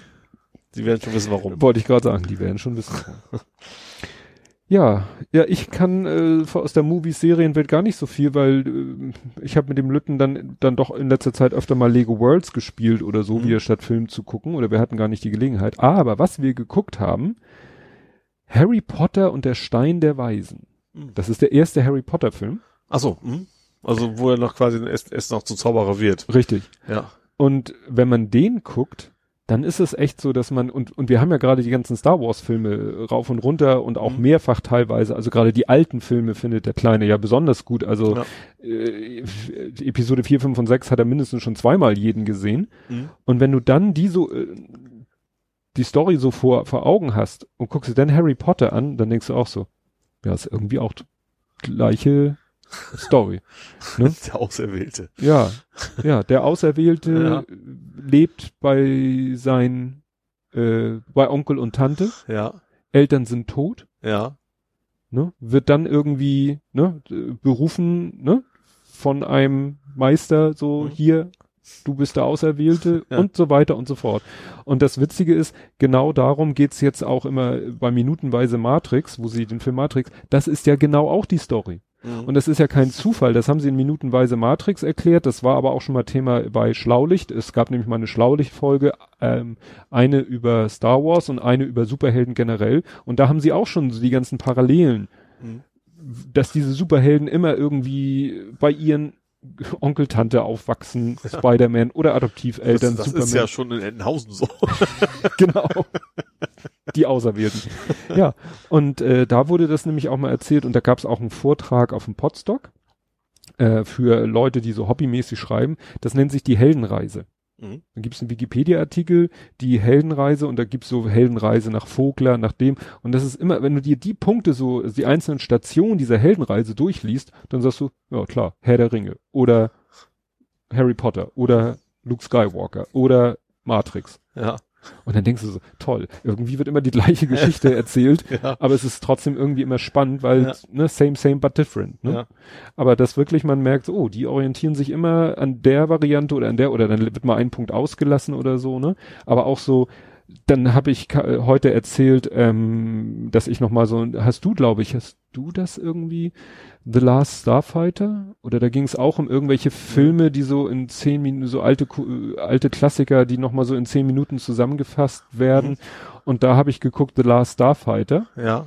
Speaker 3: Sie werden schon wissen, warum.
Speaker 2: Wollte ich gerade sagen, die werden schon wissen. ja, ja, ich kann äh, aus der Movies-Serienwelt gar nicht so viel, weil äh, ich habe mit dem Lütten dann dann doch in letzter Zeit öfter mal Lego Worlds gespielt oder so,
Speaker 3: Mhm.
Speaker 2: wieder statt Film zu gucken. Oder wir hatten gar nicht die Gelegenheit. Aber was wir geguckt haben, Harry Potter und der Stein der Weisen.
Speaker 3: Mhm.
Speaker 2: Das ist der erste Harry Potter-Film.
Speaker 3: Ach so, hm? Also wo er noch quasi erst, erst noch zum Zauberer wird.
Speaker 2: Richtig.
Speaker 3: Ja.
Speaker 2: Und wenn man den guckt, dann ist es echt so, dass man, und, und wir haben ja gerade die ganzen Star Wars Filme rauf und runter und auch
Speaker 3: Mhm.
Speaker 2: mehrfach teilweise, also gerade die alten Filme findet der Kleine ja besonders gut. Also
Speaker 3: Ja.
Speaker 2: äh, Episode 4, 5 und 6 hat er mindestens schon zweimal jeden gesehen.
Speaker 3: Mhm.
Speaker 2: Und wenn du dann die so, äh, die Story so vor, vor Augen hast und guckst dir dann Harry Potter an, dann denkst du auch so, ja, ist irgendwie auch gleiche Story.
Speaker 3: Der Auserwählte.
Speaker 2: Ja, ja, der Auserwählte
Speaker 3: Ja.
Speaker 2: lebt bei sein, äh, bei Onkel und Tante,
Speaker 3: Ja.
Speaker 2: Eltern sind tot,
Speaker 3: Ja.
Speaker 2: ne, wird dann irgendwie, ne, berufen, ne, von einem Meister, so
Speaker 3: Mhm.
Speaker 2: hier, du bist der Auserwählte
Speaker 3: Ja.
Speaker 2: und so weiter und so fort. Und das Witzige ist, genau darum geht's jetzt auch immer bei Minutenweise Matrix, wo sie den Film Matrix, das ist ja genau auch die Story.
Speaker 3: Mhm.
Speaker 2: Und das ist ja kein Zufall, das haben sie in Minutenweise Matrix erklärt, das war aber auch schon mal Thema bei Schlaulicht. Es gab nämlich mal eine Schlaulicht-Folge, ähm, eine über Star Wars und eine über Superhelden generell. Und da haben sie auch schon so die ganzen Parallelen,
Speaker 3: Mhm.
Speaker 2: dass diese Superhelden immer irgendwie bei ihren Onkel, Tante aufwachsen, Spider-Man oder Adoptiveltern,
Speaker 3: das, das
Speaker 2: Superman.
Speaker 3: ist ja schon in Entenhausen so.
Speaker 2: genau. Die Auserwählten. Ja, und äh, da wurde das nämlich auch mal erzählt und da gab es auch einen Vortrag auf dem Podstock äh, für Leute, die so hobbymäßig schreiben. Das nennt sich die Heldenreise. Mhm. Dann gibt's einen Wikipedia-Artikel, die Heldenreise und da gibt's so Heldenreise nach Vogler, nach dem. Und das ist immer, wenn du dir die Punkte so, die einzelnen Stationen dieser Heldenreise durchliest, dann sagst du, ja klar, Herr der Ringe oder Harry Potter oder Luke Skywalker oder Matrix.
Speaker 3: Ja.
Speaker 2: Und dann denkst du so, toll, irgendwie wird immer die gleiche Geschichte erzählt, ja. aber es ist trotzdem irgendwie immer spannend, weil, ja. ne, same, same, but different, ne? Ja. Aber das wirklich, man merkt, oh, die orientieren sich immer an der Variante oder an der, oder dann wird mal ein Punkt ausgelassen oder so, ne? Aber auch so, dann habe ich heute erzählt, ähm, dass ich noch mal so, hast du, glaube ich, hast du das irgendwie, The Last Starfighter? Oder da ging es auch um irgendwelche Filme, die so in zehn Minuten, so alte alte Klassiker, die noch mal so in zehn Minuten zusammengefasst werden. Mhm. Und da habe ich geguckt, The Last Starfighter.
Speaker 3: Ja.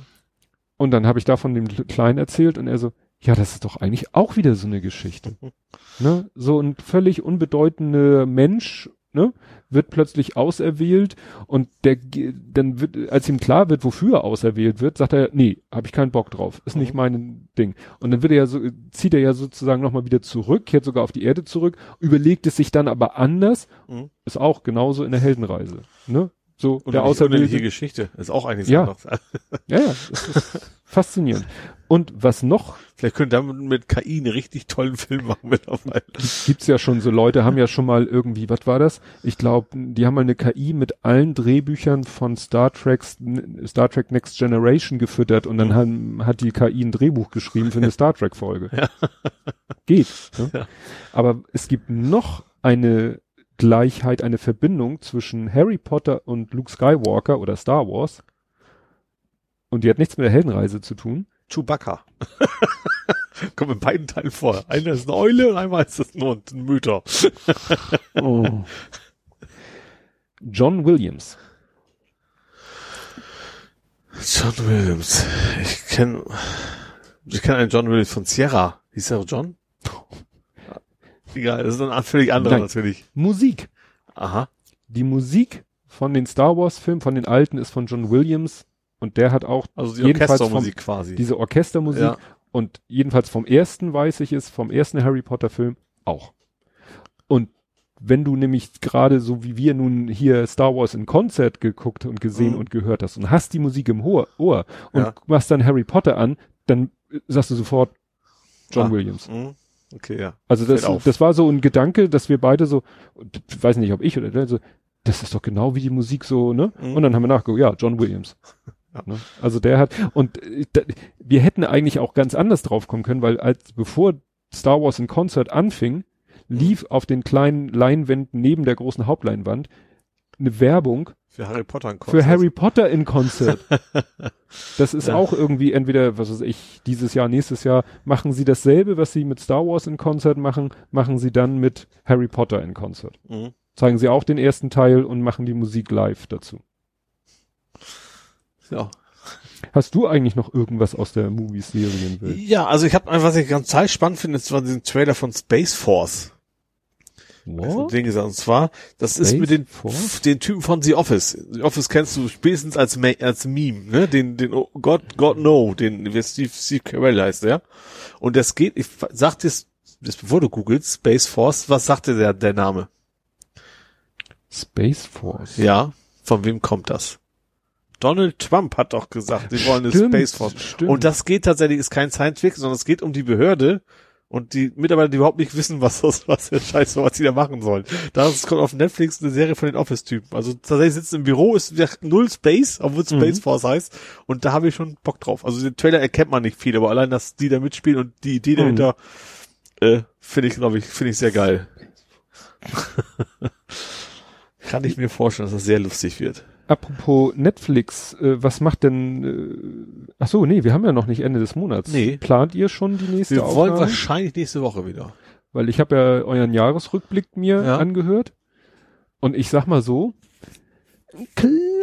Speaker 2: Und dann habe ich da von dem Kleinen erzählt und er so, ja, das ist doch eigentlich auch wieder so eine Geschichte. Mhm. Ne? So ein völlig unbedeutender Mensch ne, wird plötzlich auserwählt und der dann wird, als ihm klar wird, wofür er auserwählt wird, sagt er, nee, habe ich keinen Bock drauf, ist nicht mhm. mein Ding. Und dann wird er ja so, zieht er ja sozusagen nochmal wieder zurück, kehrt sogar auf die Erde zurück, überlegt es sich dann aber anders, mhm. ist auch genauso in der Heldenreise, ne? So,
Speaker 3: und der auserwählte Geschichte ist auch eigentlich
Speaker 2: ja. ja, ja, ist faszinierend. Und was noch?
Speaker 3: Vielleicht können damit mit KI einen richtig tollen Film machen mittlerweile.
Speaker 2: Gibt's ja schon so Leute, haben ja schon mal irgendwie, was war das? Ich glaube, die haben mal eine KI mit allen Drehbüchern von Star Trek, Star Trek Next Generation gefüttert und dann mhm. haben, hat die KI ein Drehbuch geschrieben für eine Star Trek Folge. Ja. Geht. Ne? Ja. Aber es gibt noch eine Gleichheit, eine Verbindung zwischen Harry Potter und Luke Skywalker oder Star Wars. Und die hat nichts mit der Heldenreise zu tun.
Speaker 3: Chewbacca. Kommt in beiden Teilen vor. Einer ist eine Eule und einmal ist es nur ein Mütter.
Speaker 2: oh. John Williams.
Speaker 3: John Williams. Ich kenne ich kenne einen John Williams von Sierra. Hieß er John? Egal, das ist ein völlig anderer natürlich.
Speaker 2: Musik.
Speaker 3: Aha.
Speaker 2: Die Musik von den Star Wars Filmen, von den alten, ist von John Williams und der hat auch
Speaker 3: also die Orchestermusik vom, quasi.
Speaker 2: Diese Orchestermusik ja. und jedenfalls vom ersten weiß ich es, vom ersten Harry Potter Film auch. Und wenn du nämlich gerade so wie wir nun hier Star Wars in Konzert geguckt und gesehen mhm. und gehört hast und hast die Musik im Ohr, Ohr und ja. machst dann Harry Potter an, dann sagst du sofort John ah. Williams. Mhm.
Speaker 3: Okay, ja.
Speaker 2: Also das, das war so ein Gedanke, dass wir beide so, weiß nicht, ob ich oder der, so, das ist doch genau wie die Musik so, ne? Mhm. Und dann haben wir nachgeguckt, ja, John Williams. Ja. Ne? Also der hat, und äh, da, wir hätten eigentlich auch ganz anders drauf kommen können, weil als bevor Star Wars in Concert anfing, lief auf den kleinen Leinwänden neben der großen Hauptleinwand eine Werbung
Speaker 3: für Harry Potter in
Speaker 2: Concert. Für Harry Potter in Concert. das ist ja. auch irgendwie entweder, was weiß ich, dieses Jahr, nächstes Jahr, machen sie dasselbe, was sie mit Star Wars in Concert machen, machen sie dann mit Harry Potter in Concert. Mhm. Zeigen sie auch den ersten Teil und machen die Musik live dazu.
Speaker 3: Ja.
Speaker 2: Hast du eigentlich noch irgendwas aus der Movie-Serienwelt?
Speaker 3: Ja, also ich habe einfach, was ich ganz total spannend finde, das war diesen Trailer von Space Force. What? Ding gesagt. Und zwar, das Space ist mit den, Force? den Typen von The Office. The Office kennst du spätestens als, als Meme, ne? Den, den oh, God, God No, den, wie Steve, Steve Carell heißt, ja? Und das geht, ich sag dir, das, bevor du googelst, Space Force, was sagte der, der Name?
Speaker 2: Space Force?
Speaker 3: Ja. Von wem kommt das? Donald Trump hat doch gesagt, sie wollen eine Space Force. Stimmt. Und das geht tatsächlich, ist kein Science Fiction, sondern es geht um die Behörde und die Mitarbeiter, die überhaupt nicht wissen, was das, was der Scheiß, was sie da machen sollen. Da kommt auf Netflix eine Serie von den Office-Typen. Also tatsächlich sitzen im Büro, ist null Space, obwohl es mhm. Space Force heißt. Und da habe ich schon Bock drauf. Also den Trailer erkennt man nicht viel, aber allein, dass die da mitspielen und die Idee mhm. dahinter, äh, finde ich, glaube ich, finde ich sehr geil. Kann ich mir vorstellen, dass das sehr lustig wird.
Speaker 2: Apropos Netflix, äh, was macht denn, äh, ach so, nee, wir haben ja noch nicht Ende des Monats.
Speaker 3: Nee.
Speaker 2: Plant ihr schon die nächste
Speaker 3: Wir wollen Aufnahme? wahrscheinlich nächste Woche wieder.
Speaker 2: Weil ich habe ja euren Jahresrückblick mir ja. angehört. Und ich sag mal so, ein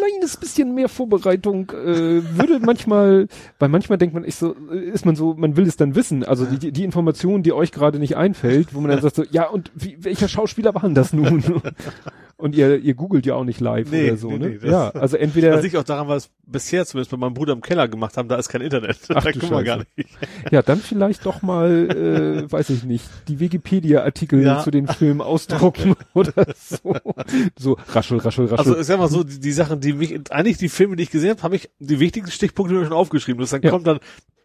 Speaker 2: kleines bisschen mehr Vorbereitung äh, würde manchmal, weil manchmal denkt man, ich so, ist man so, man will es dann wissen. Also die, die Information, die euch gerade nicht einfällt, wo man dann sagt so, ja und wie, welcher Schauspieler war denn das nun? Und ihr, ihr googelt ja auch nicht live
Speaker 3: Nee,
Speaker 2: oder so,
Speaker 3: nee,
Speaker 2: ne?
Speaker 3: nee,
Speaker 2: ja, also entweder,
Speaker 3: Das liegt auch daran, was bisher zumindest bei meinem Bruder im Keller gemacht haben, da ist kein Internet.
Speaker 2: Ach,
Speaker 3: da können wir gar nicht.
Speaker 2: ja, dann vielleicht doch mal, äh, weiß ich nicht, die Wikipedia-Artikel
Speaker 3: Ja.
Speaker 2: zu den Filmen ausdrucken oder so. So, raschel, raschel, raschel.
Speaker 3: Also ich sag mal so, die, die Sachen, die mich, eigentlich die Filme, die ich gesehen habe, habe ich die wichtigsten Stichpunkte schon aufgeschrieben. Das dann
Speaker 2: Ja.
Speaker 3: kommt dann,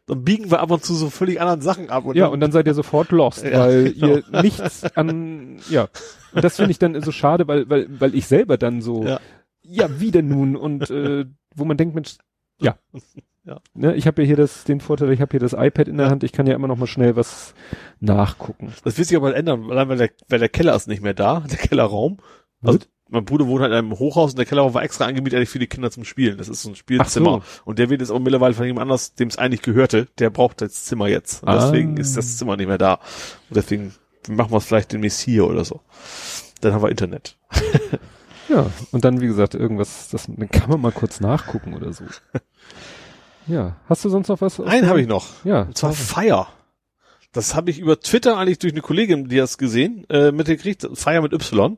Speaker 3: dann biegen wir ab und zu so völlig anderen Sachen ab. Und
Speaker 2: ja,
Speaker 3: dann,
Speaker 2: und dann seid ihr sofort lost,
Speaker 3: Ja,
Speaker 2: weil
Speaker 3: genau.
Speaker 2: ihr nichts an, ja. Und das finde ich dann so schade, weil, weil, weil ich selber dann so,
Speaker 3: Ja.
Speaker 2: ja, wie denn nun? Und äh, wo man denkt, Mensch, ja.
Speaker 3: Ja.
Speaker 2: Ne, ich habe ja hier das, den Vorteil, ich habe hier das iPad in der
Speaker 3: Ja.
Speaker 2: Hand, ich kann ja immer noch mal schnell was nachgucken.
Speaker 3: das wird sich aber ändern, allein weil der, weil der Keller ist nicht mehr da, der Kellerraum. Also? Mein Bruder wohnt halt in einem Hochhaus und der Kellerraum war extra angemietet eigentlich für die Kinder zum Spielen. Das ist so ein Spielzimmer. Und der wird jetzt auch mittlerweile von jemand anders, dem es eigentlich gehörte, der braucht das Zimmer jetzt. Und
Speaker 2: Ah.
Speaker 3: deswegen ist das Zimmer nicht mehr da. Und deswegen machen wir es vielleicht demnächst hier oder so. Dann haben wir Internet.
Speaker 2: Ja, und dann, wie gesagt, irgendwas, das dann kann man mal kurz nachgucken oder so. Ja, hast du sonst noch was?
Speaker 3: Einen habe ich noch.
Speaker 2: Ja.
Speaker 3: Und zwar Fire. Das habe ich über Twitter eigentlich durch eine Kollegin, die das gesehen, äh, mitgekriegt. Fire mit Y.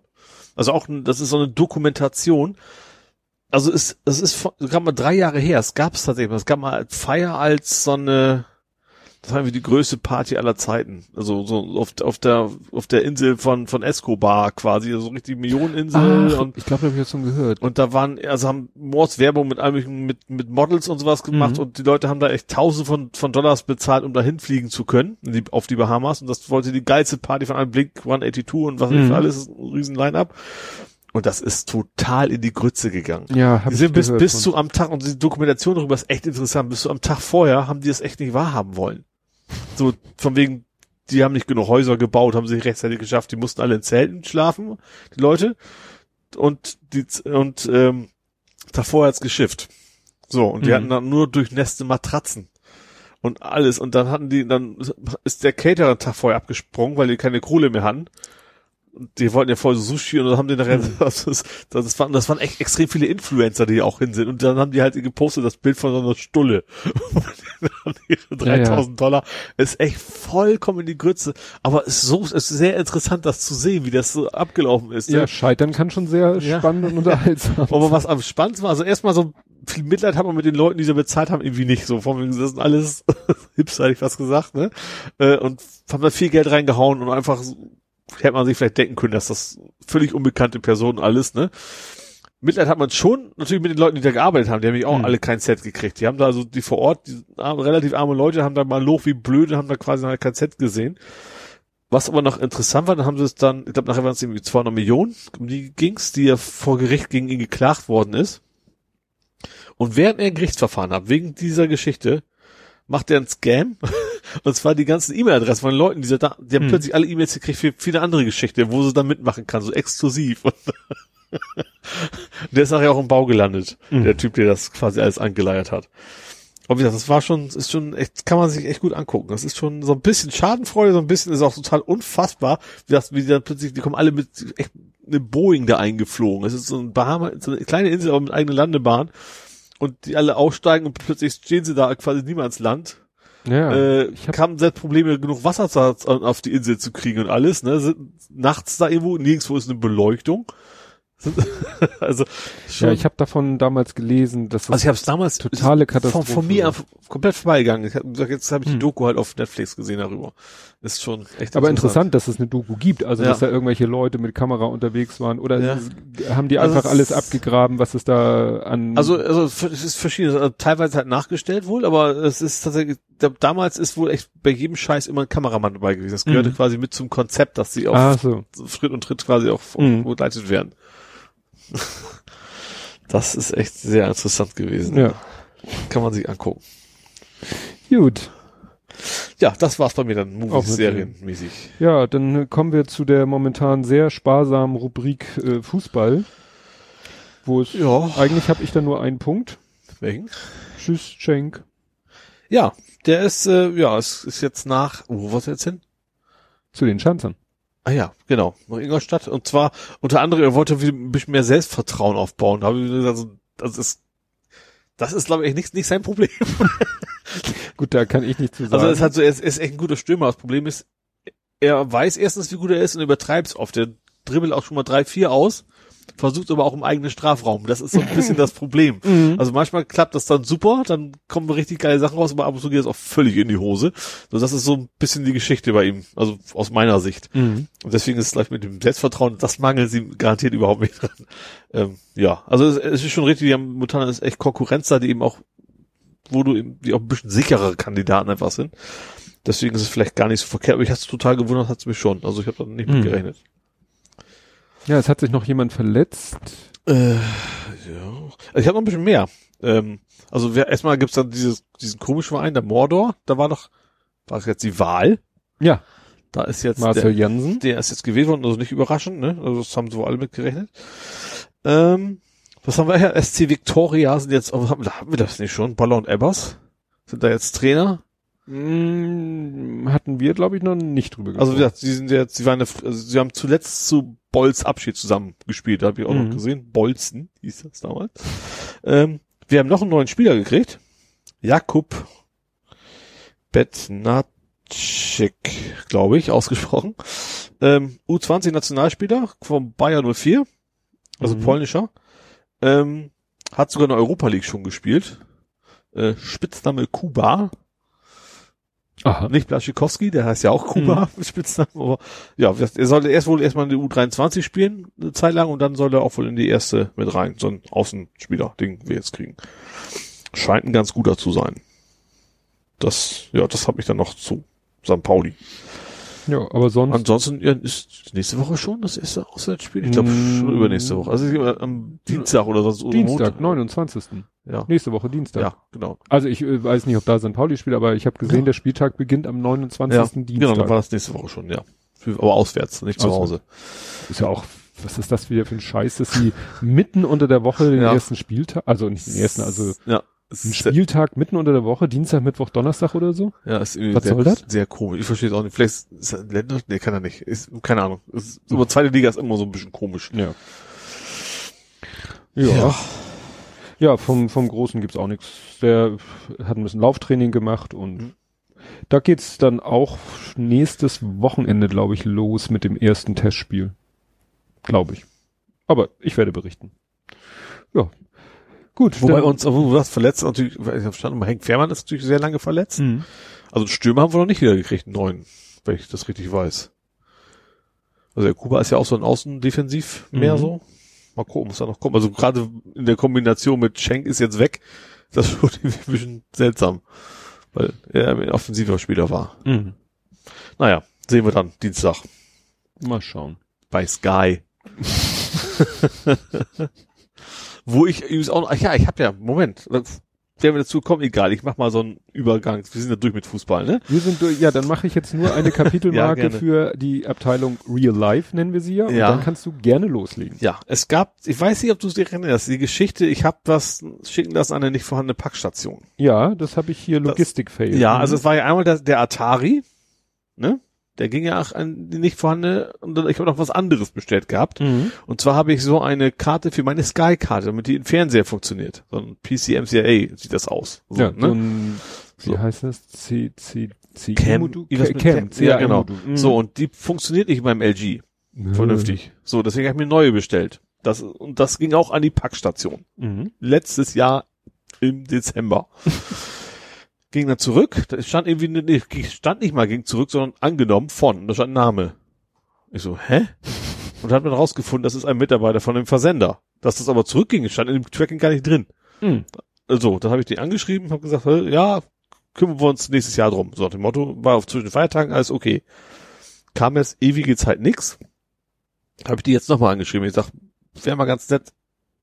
Speaker 3: Also auch, das ist so eine Dokumentation. Also ist, das ist gerade mal drei Jahre her. Es gab es tatsächlich. Es gab mal Fire als so eine, das war die größte Party aller Zeiten. Also so auf, auf der auf der Insel von von Escobar quasi, so richtig Millioneninsel
Speaker 2: Ach,
Speaker 3: und
Speaker 2: ich glaube, da habe ich das schon gehört.
Speaker 3: und da waren, also haben Mordswerbung mit allem mit, mit Models und sowas gemacht
Speaker 2: Mhm.
Speaker 3: und die Leute haben da echt tausende von, von Dollars bezahlt, um da hinfliegen zu können, die, auf die Bahamas. Und das wollte die geilste Party von einem Blink 182 und was
Speaker 2: Mhm.
Speaker 3: alles, ein riesen Line-Up. Und das ist total in die Grütze gegangen.
Speaker 2: Ja,
Speaker 3: Die
Speaker 2: habe ich
Speaker 3: sind bis, bis zu am Tag, und die Dokumentation darüber ist echt interessant, bis zu am Tag vorher haben die das echt nicht wahrhaben wollen. So, von wegen, die haben nicht genug Häuser gebaut, haben sie nicht rechtzeitig geschafft, die mussten alle in Zelten schlafen, die Leute. Und die, und, ähm, davor hat's geschifft. So, und die
Speaker 2: Mhm.
Speaker 3: hatten dann nur durchnässte Matratzen. Und alles. Und dann hatten die, dann ist der Caterer einen Tag vorher abgesprungen, weil die keine Kohle mehr hatten. Und die wollten ja voll so Sushi und dann haben die nachher,
Speaker 2: Mhm.
Speaker 3: das, das, das, waren, das waren echt extrem viele Influencer, die auch hin sind. Und dann haben die halt gepostet das Bild von so einer Stulle. Und ihre 3000 Dollar ist echt vollkommen in die Grütze. Aber es ist so, es ist sehr interessant, das zu sehen, wie das so abgelaufen ist.
Speaker 2: Ja, Scheitern kann schon sehr
Speaker 3: Ja.
Speaker 2: spannend und unterhaltsam
Speaker 3: Aber was am spannendsten war, also erstmal so viel Mitleid hat man mit den Leuten, die sie bezahlt haben, irgendwie nicht so. Von wegen, das sind alles Hipster, hätte ich fast gesagt, ne? Äh, Und haben da viel Geld reingehauen und einfach so, hätte man sich vielleicht denken können, dass das völlig unbekannte Personen alles, ne? Mitleid hat man schon natürlich mit den Leuten, die da gearbeitet haben. Die haben nämlich auch
Speaker 2: Mhm.
Speaker 3: alle kein Set gekriegt. Die haben da also die vor Ort, die arme, relativ arme Leute, haben da mal Loch wie blöde, haben da quasi nachher kein Set gesehen. Was aber noch interessant war, dann haben sie es dann, ich glaube nachher waren es irgendwie 200 Millionen, um die ging's, die ja vor Gericht gegen ihn geklagt worden ist. Und während er ein Gerichtsverfahren hat, wegen dieser Geschichte, macht er einen Scam. Und zwar die ganzen E-Mail-Adressen von den Leuten, die, da, die haben
Speaker 2: Hm.
Speaker 3: plötzlich alle E-Mails gekriegt für viele andere Geschichten, wo sie dann mitmachen kann, so exklusiv. der ist nachher auch im Bau gelandet,
Speaker 2: Mhm.
Speaker 3: der Typ, der das quasi alles angeleiert hat. Aber wie gesagt, das war schon, ist schon echt, kann man sich echt gut angucken. Das ist schon so ein bisschen Schadenfreude, so ein bisschen ist auch total unfassbar, wie das, wie die dann plötzlich, die kommen alle mit echt eine Boeing da eingeflogen. Es ist so ein Bahama, so eine kleine Insel, aber mit eigener Landebahn. Und die alle aussteigen und plötzlich stehen sie da quasi Niemandsland.
Speaker 2: Ja,
Speaker 3: äh,
Speaker 2: ich hab-
Speaker 3: haben selbst Probleme, genug Wasser zu, auf die Insel zu kriegen und alles, ne? Sind nachts da irgendwo, nirgendwo ist eine Beleuchtung. also schon.
Speaker 2: ja, ich habe davon damals gelesen, dass das
Speaker 3: also ich habe es damals
Speaker 2: totale
Speaker 3: von,
Speaker 2: Katastrophe
Speaker 3: von mir
Speaker 2: war.
Speaker 3: ab, komplett vorbeigegangen. Ich hab, jetzt habe ich die
Speaker 2: Hm.
Speaker 3: Doku halt auf Netflix gesehen darüber. Ist schon echt
Speaker 2: aber interessant, dass es eine Doku gibt, also
Speaker 3: Ja.
Speaker 2: dass da irgendwelche Leute mit Kamera unterwegs waren oder
Speaker 3: Ja.
Speaker 2: haben die
Speaker 3: Also
Speaker 2: einfach
Speaker 3: es-
Speaker 2: alles abgegraben, was es da an
Speaker 3: Also, also es ist verschieden, also teilweise halt nachgestellt wohl, aber es ist tatsächlich, da, damals ist wohl echt bei jedem Scheiß immer ein Kameramann dabei gewesen. Das gehörte
Speaker 2: Mhm.
Speaker 3: quasi mit zum Konzept, dass sie auf
Speaker 2: ah, so.
Speaker 3: Schritt und Tritt quasi auch
Speaker 2: Mhm.
Speaker 3: begleitet werden. Das ist echt sehr interessant gewesen.
Speaker 2: Ja.
Speaker 3: Kann man sich angucken.
Speaker 2: Gut.
Speaker 3: Ja, das war's bei mir dann,
Speaker 2: Auch
Speaker 3: Movies,
Speaker 2: mit
Speaker 3: serienmäßig.
Speaker 2: Ja, dann kommen wir zu der momentan sehr sparsamen Rubrik äh, Fußball, wo es
Speaker 3: Ja,
Speaker 2: eigentlich habe ich da nur einen Punkt.
Speaker 3: wegen?
Speaker 2: Tschüss, Schenk.
Speaker 3: Ja, der ist, äh, ja, es ist jetzt nach, wo was jetzt hin?
Speaker 2: Zu den Schanzern.
Speaker 3: Ah ja, genau, nach Ingolstadt. Und zwar unter anderem, er wollte ein bisschen mehr Selbstvertrauen aufbauen. Da habe ich gesagt, also, das ist, das ist, glaube ich, nicht, nicht sein Problem.
Speaker 2: Gut, da kann ich nicht zu sagen.
Speaker 3: Also es hat so, er ist, er ist echt ein guter Stürmer. Das Problem ist, er weiß erstens, wie gut er ist und übertreibt es oft. Der dribbelt auch schon mal drei, vier aus versucht aber auch im eigenen Strafraum. Das ist so ein bisschen das Problem.
Speaker 2: Mhm.
Speaker 3: Also manchmal klappt das dann super, dann kommen richtig geile Sachen raus, aber ab und zu geht das auch völlig in die Hose. So, das ist so ein bisschen die Geschichte bei ihm, also aus meiner Sicht.
Speaker 2: Mhm.
Speaker 3: Und deswegen ist es gleich mit dem Selbstvertrauen, das mangelt sie garantiert überhaupt nicht dran. Ähm, ja, also es, es ist schon richtig, die haben momentan ist echt Konkurrenz da, die eben auch, wo du eben, die auch ein bisschen sicherere Kandidaten einfach sind. Deswegen ist es vielleicht gar nicht so verkehrt, aber ich hatte es total gewundert, hat es mich schon. Also ich habe da nicht
Speaker 2: Mhm.
Speaker 3: mit gerechnet.
Speaker 2: Ja, es hat sich noch jemand verletzt.
Speaker 3: Äh, ja. Also ich habe noch ein bisschen mehr. Ähm, also wer, erstmal gibt's dann dieses, diesen komischen Verein, der Mordor, da war doch, war es jetzt die Wahl.
Speaker 2: Ja,
Speaker 3: Da ist jetzt
Speaker 2: Marcel
Speaker 3: der,
Speaker 2: Jansen.
Speaker 3: der ist jetzt gewählt worden, also nicht überraschend, ne? Also das haben so alle mitgerechnet. Ähm, was haben wir hier? SC Victoria sind jetzt, oh, haben, wir- haben wir das nicht schon? Baller und Ebbers? Sind da jetzt Trainer?
Speaker 2: Mm, hatten wir, glaube ich, noch nicht drüber
Speaker 3: Also wie gesagt, sie sind jetzt, sie waren, eine, also sie haben zuletzt zu Bolz Abschied zusammen gespielt, da habe ich auch
Speaker 2: Mhm.
Speaker 3: noch gesehen. Bolzen hieß das damals. Ähm, wir haben noch einen neuen Spieler gekriegt. Jakub Betnacek, glaube ich, ausgesprochen. Ähm, U20 Nationalspieler vom Bayer 04, also
Speaker 2: Mhm.
Speaker 3: polnischer. Ähm, hat sogar in der Europa League schon gespielt. Äh, Spitzname Kuba.
Speaker 2: Aha.
Speaker 3: Nicht Blaschikowski, der heißt ja auch Kuba,
Speaker 2: Mhm.
Speaker 3: Spitznamen, aber ja, er sollte erst wohl erstmal in die U23 spielen, eine Zeit lang, und dann soll er auch wohl in die erste mit rein, so ein Außenspieler, den wir jetzt kriegen. Scheint ein ganz guter zu sein. Das, ja, das hat mich dann noch zu St. Pauli.
Speaker 2: Ja, aber sonst.
Speaker 3: Ansonsten ja, ist nächste Woche schon das erste Auswärtsspiel. Ich glaube
Speaker 2: Mm.
Speaker 3: schon übernächste Woche. Also am Dienstag oder sonst
Speaker 2: Dienstag,
Speaker 3: Montag.
Speaker 2: 29.
Speaker 3: Ja.
Speaker 2: Nächste Woche Dienstag.
Speaker 3: Ja, genau.
Speaker 2: Also ich äh, weiß nicht, ob da St. Pauli spielt, aber ich habe gesehen,
Speaker 3: Ja.
Speaker 2: der Spieltag beginnt am 29.
Speaker 3: Ja,
Speaker 2: Dienstag.
Speaker 3: genau, dann war das nächste Woche schon, ja. Aber auswärts, nicht zu
Speaker 2: Auswärts.
Speaker 3: Hause.
Speaker 2: ist ja auch, was ist das wieder für ein Scheiß, dass sie mitten unter der Woche den
Speaker 3: Ja.
Speaker 2: ersten Spieltag, also nicht den ersten, also
Speaker 3: ja.
Speaker 2: Ein Spieltag mitten unter der Woche, Dienstag, Mittwoch, Donnerstag oder so?
Speaker 3: Ja, ist irgendwie
Speaker 2: Was
Speaker 3: sehr,
Speaker 2: soll das?
Speaker 3: sehr komisch. Ich verstehe es auch nicht. Vielleicht ist er ein Länder? Nee, kann er nicht. Ist, keine Ahnung. Ist, aber zweite Liga ist immer so ein bisschen komisch.
Speaker 2: Ja. Ja. Ja, vom, vom Großen gibt's auch nichts. Der hat ein bisschen Lauftraining gemacht und
Speaker 3: Mhm.
Speaker 2: da geht's dann auch nächstes Wochenende, glaube ich, los mit dem ersten Testspiel. Glaube ich. Aber ich werde berichten. Ja. Gut.
Speaker 3: Wobei
Speaker 2: dann-
Speaker 3: uns, wo du hast verletzt, natürlich, ich habe verstanden, Henk Fährmann ist natürlich sehr lange verletzt.
Speaker 2: Mhm.
Speaker 3: Also Stürmer haben wir noch nicht wieder gekriegt, neuen, wenn ich das richtig weiß. Also der Kuba ist ja auch so ein Außendefensiv mehr
Speaker 2: Mhm.
Speaker 3: so. Mal gucken, muss da noch kommen. Also gerade in der Kombination mit Schenk ist jetzt weg. Das ist schon ein bisschen seltsam. Weil er ein offensiver Spieler war.
Speaker 2: Mhm.
Speaker 3: Naja, sehen wir dann Dienstag
Speaker 2: Mal schauen.
Speaker 3: bei Sky. Wo ich übrigens auch, ach ja, ich habe ja, Moment, wenn wir dazu kommen, egal, ich mach mal so einen Übergang. Wir sind ja durch mit Fußball, ne?
Speaker 2: Wir sind durch, ja, dann mache ich jetzt nur eine Kapitelmarke
Speaker 3: Ja,
Speaker 2: für die Abteilung Real Life, nennen wir sie ja. Und
Speaker 3: Ja.
Speaker 2: dann kannst du gerne loslegen.
Speaker 3: Ja, es gab, ich weiß nicht, ob du es dir erinnerst, die Geschichte, ich habe was schicken lassen an eine nicht vorhandene Packstation.
Speaker 2: Ja, das habe ich hier Logistik-Fail.
Speaker 3: Ja,
Speaker 2: Mhm.
Speaker 3: also es war ja einmal der, der Atari, ne? Der ging ja auch an die nicht vorhandene, und dann, ich habe noch was anderes bestellt gehabt.
Speaker 2: Mhm.
Speaker 3: Und zwar habe ich so eine Karte für meine Sky-Karte, damit die im Fernseher funktioniert. So ein PCMCIA sieht das aus. So,
Speaker 2: ja,
Speaker 3: ne?
Speaker 2: so ein, wie
Speaker 3: So.
Speaker 2: heißt das? C, C, C,
Speaker 3: Cam,
Speaker 2: Cam,
Speaker 3: Cam,
Speaker 2: CAM
Speaker 3: ja, genau.
Speaker 2: Modul. Mhm.
Speaker 3: So, und die funktioniert nicht beim LG. Vernünftig. So, deswegen habe ich mir neue bestellt. Das, und das ging auch an die Packstation.
Speaker 2: Mhm.
Speaker 3: letztes Jahr im Dezember. ging dann zurück, da stand irgendwie, nee, stand nicht mal ging zurück, sondern angenommen von, da stand Name. Ich so, hä? Und hat man rausgefunden, das ist ein Mitarbeiter von dem Versender. Dass das aber zurückging, stand in dem Tracking gar nicht drin.
Speaker 2: Mhm.
Speaker 3: Also, dann habe ich die angeschrieben, habe gesagt, ja, kümmern wir uns nächstes Jahr drum. So, nach dem Motto, war auf zwischen Feiertagen, alles okay. Kam jetzt ewige Zeit nix. Habe ich die jetzt nochmal angeschrieben. Ich sag, wäre mal ganz nett,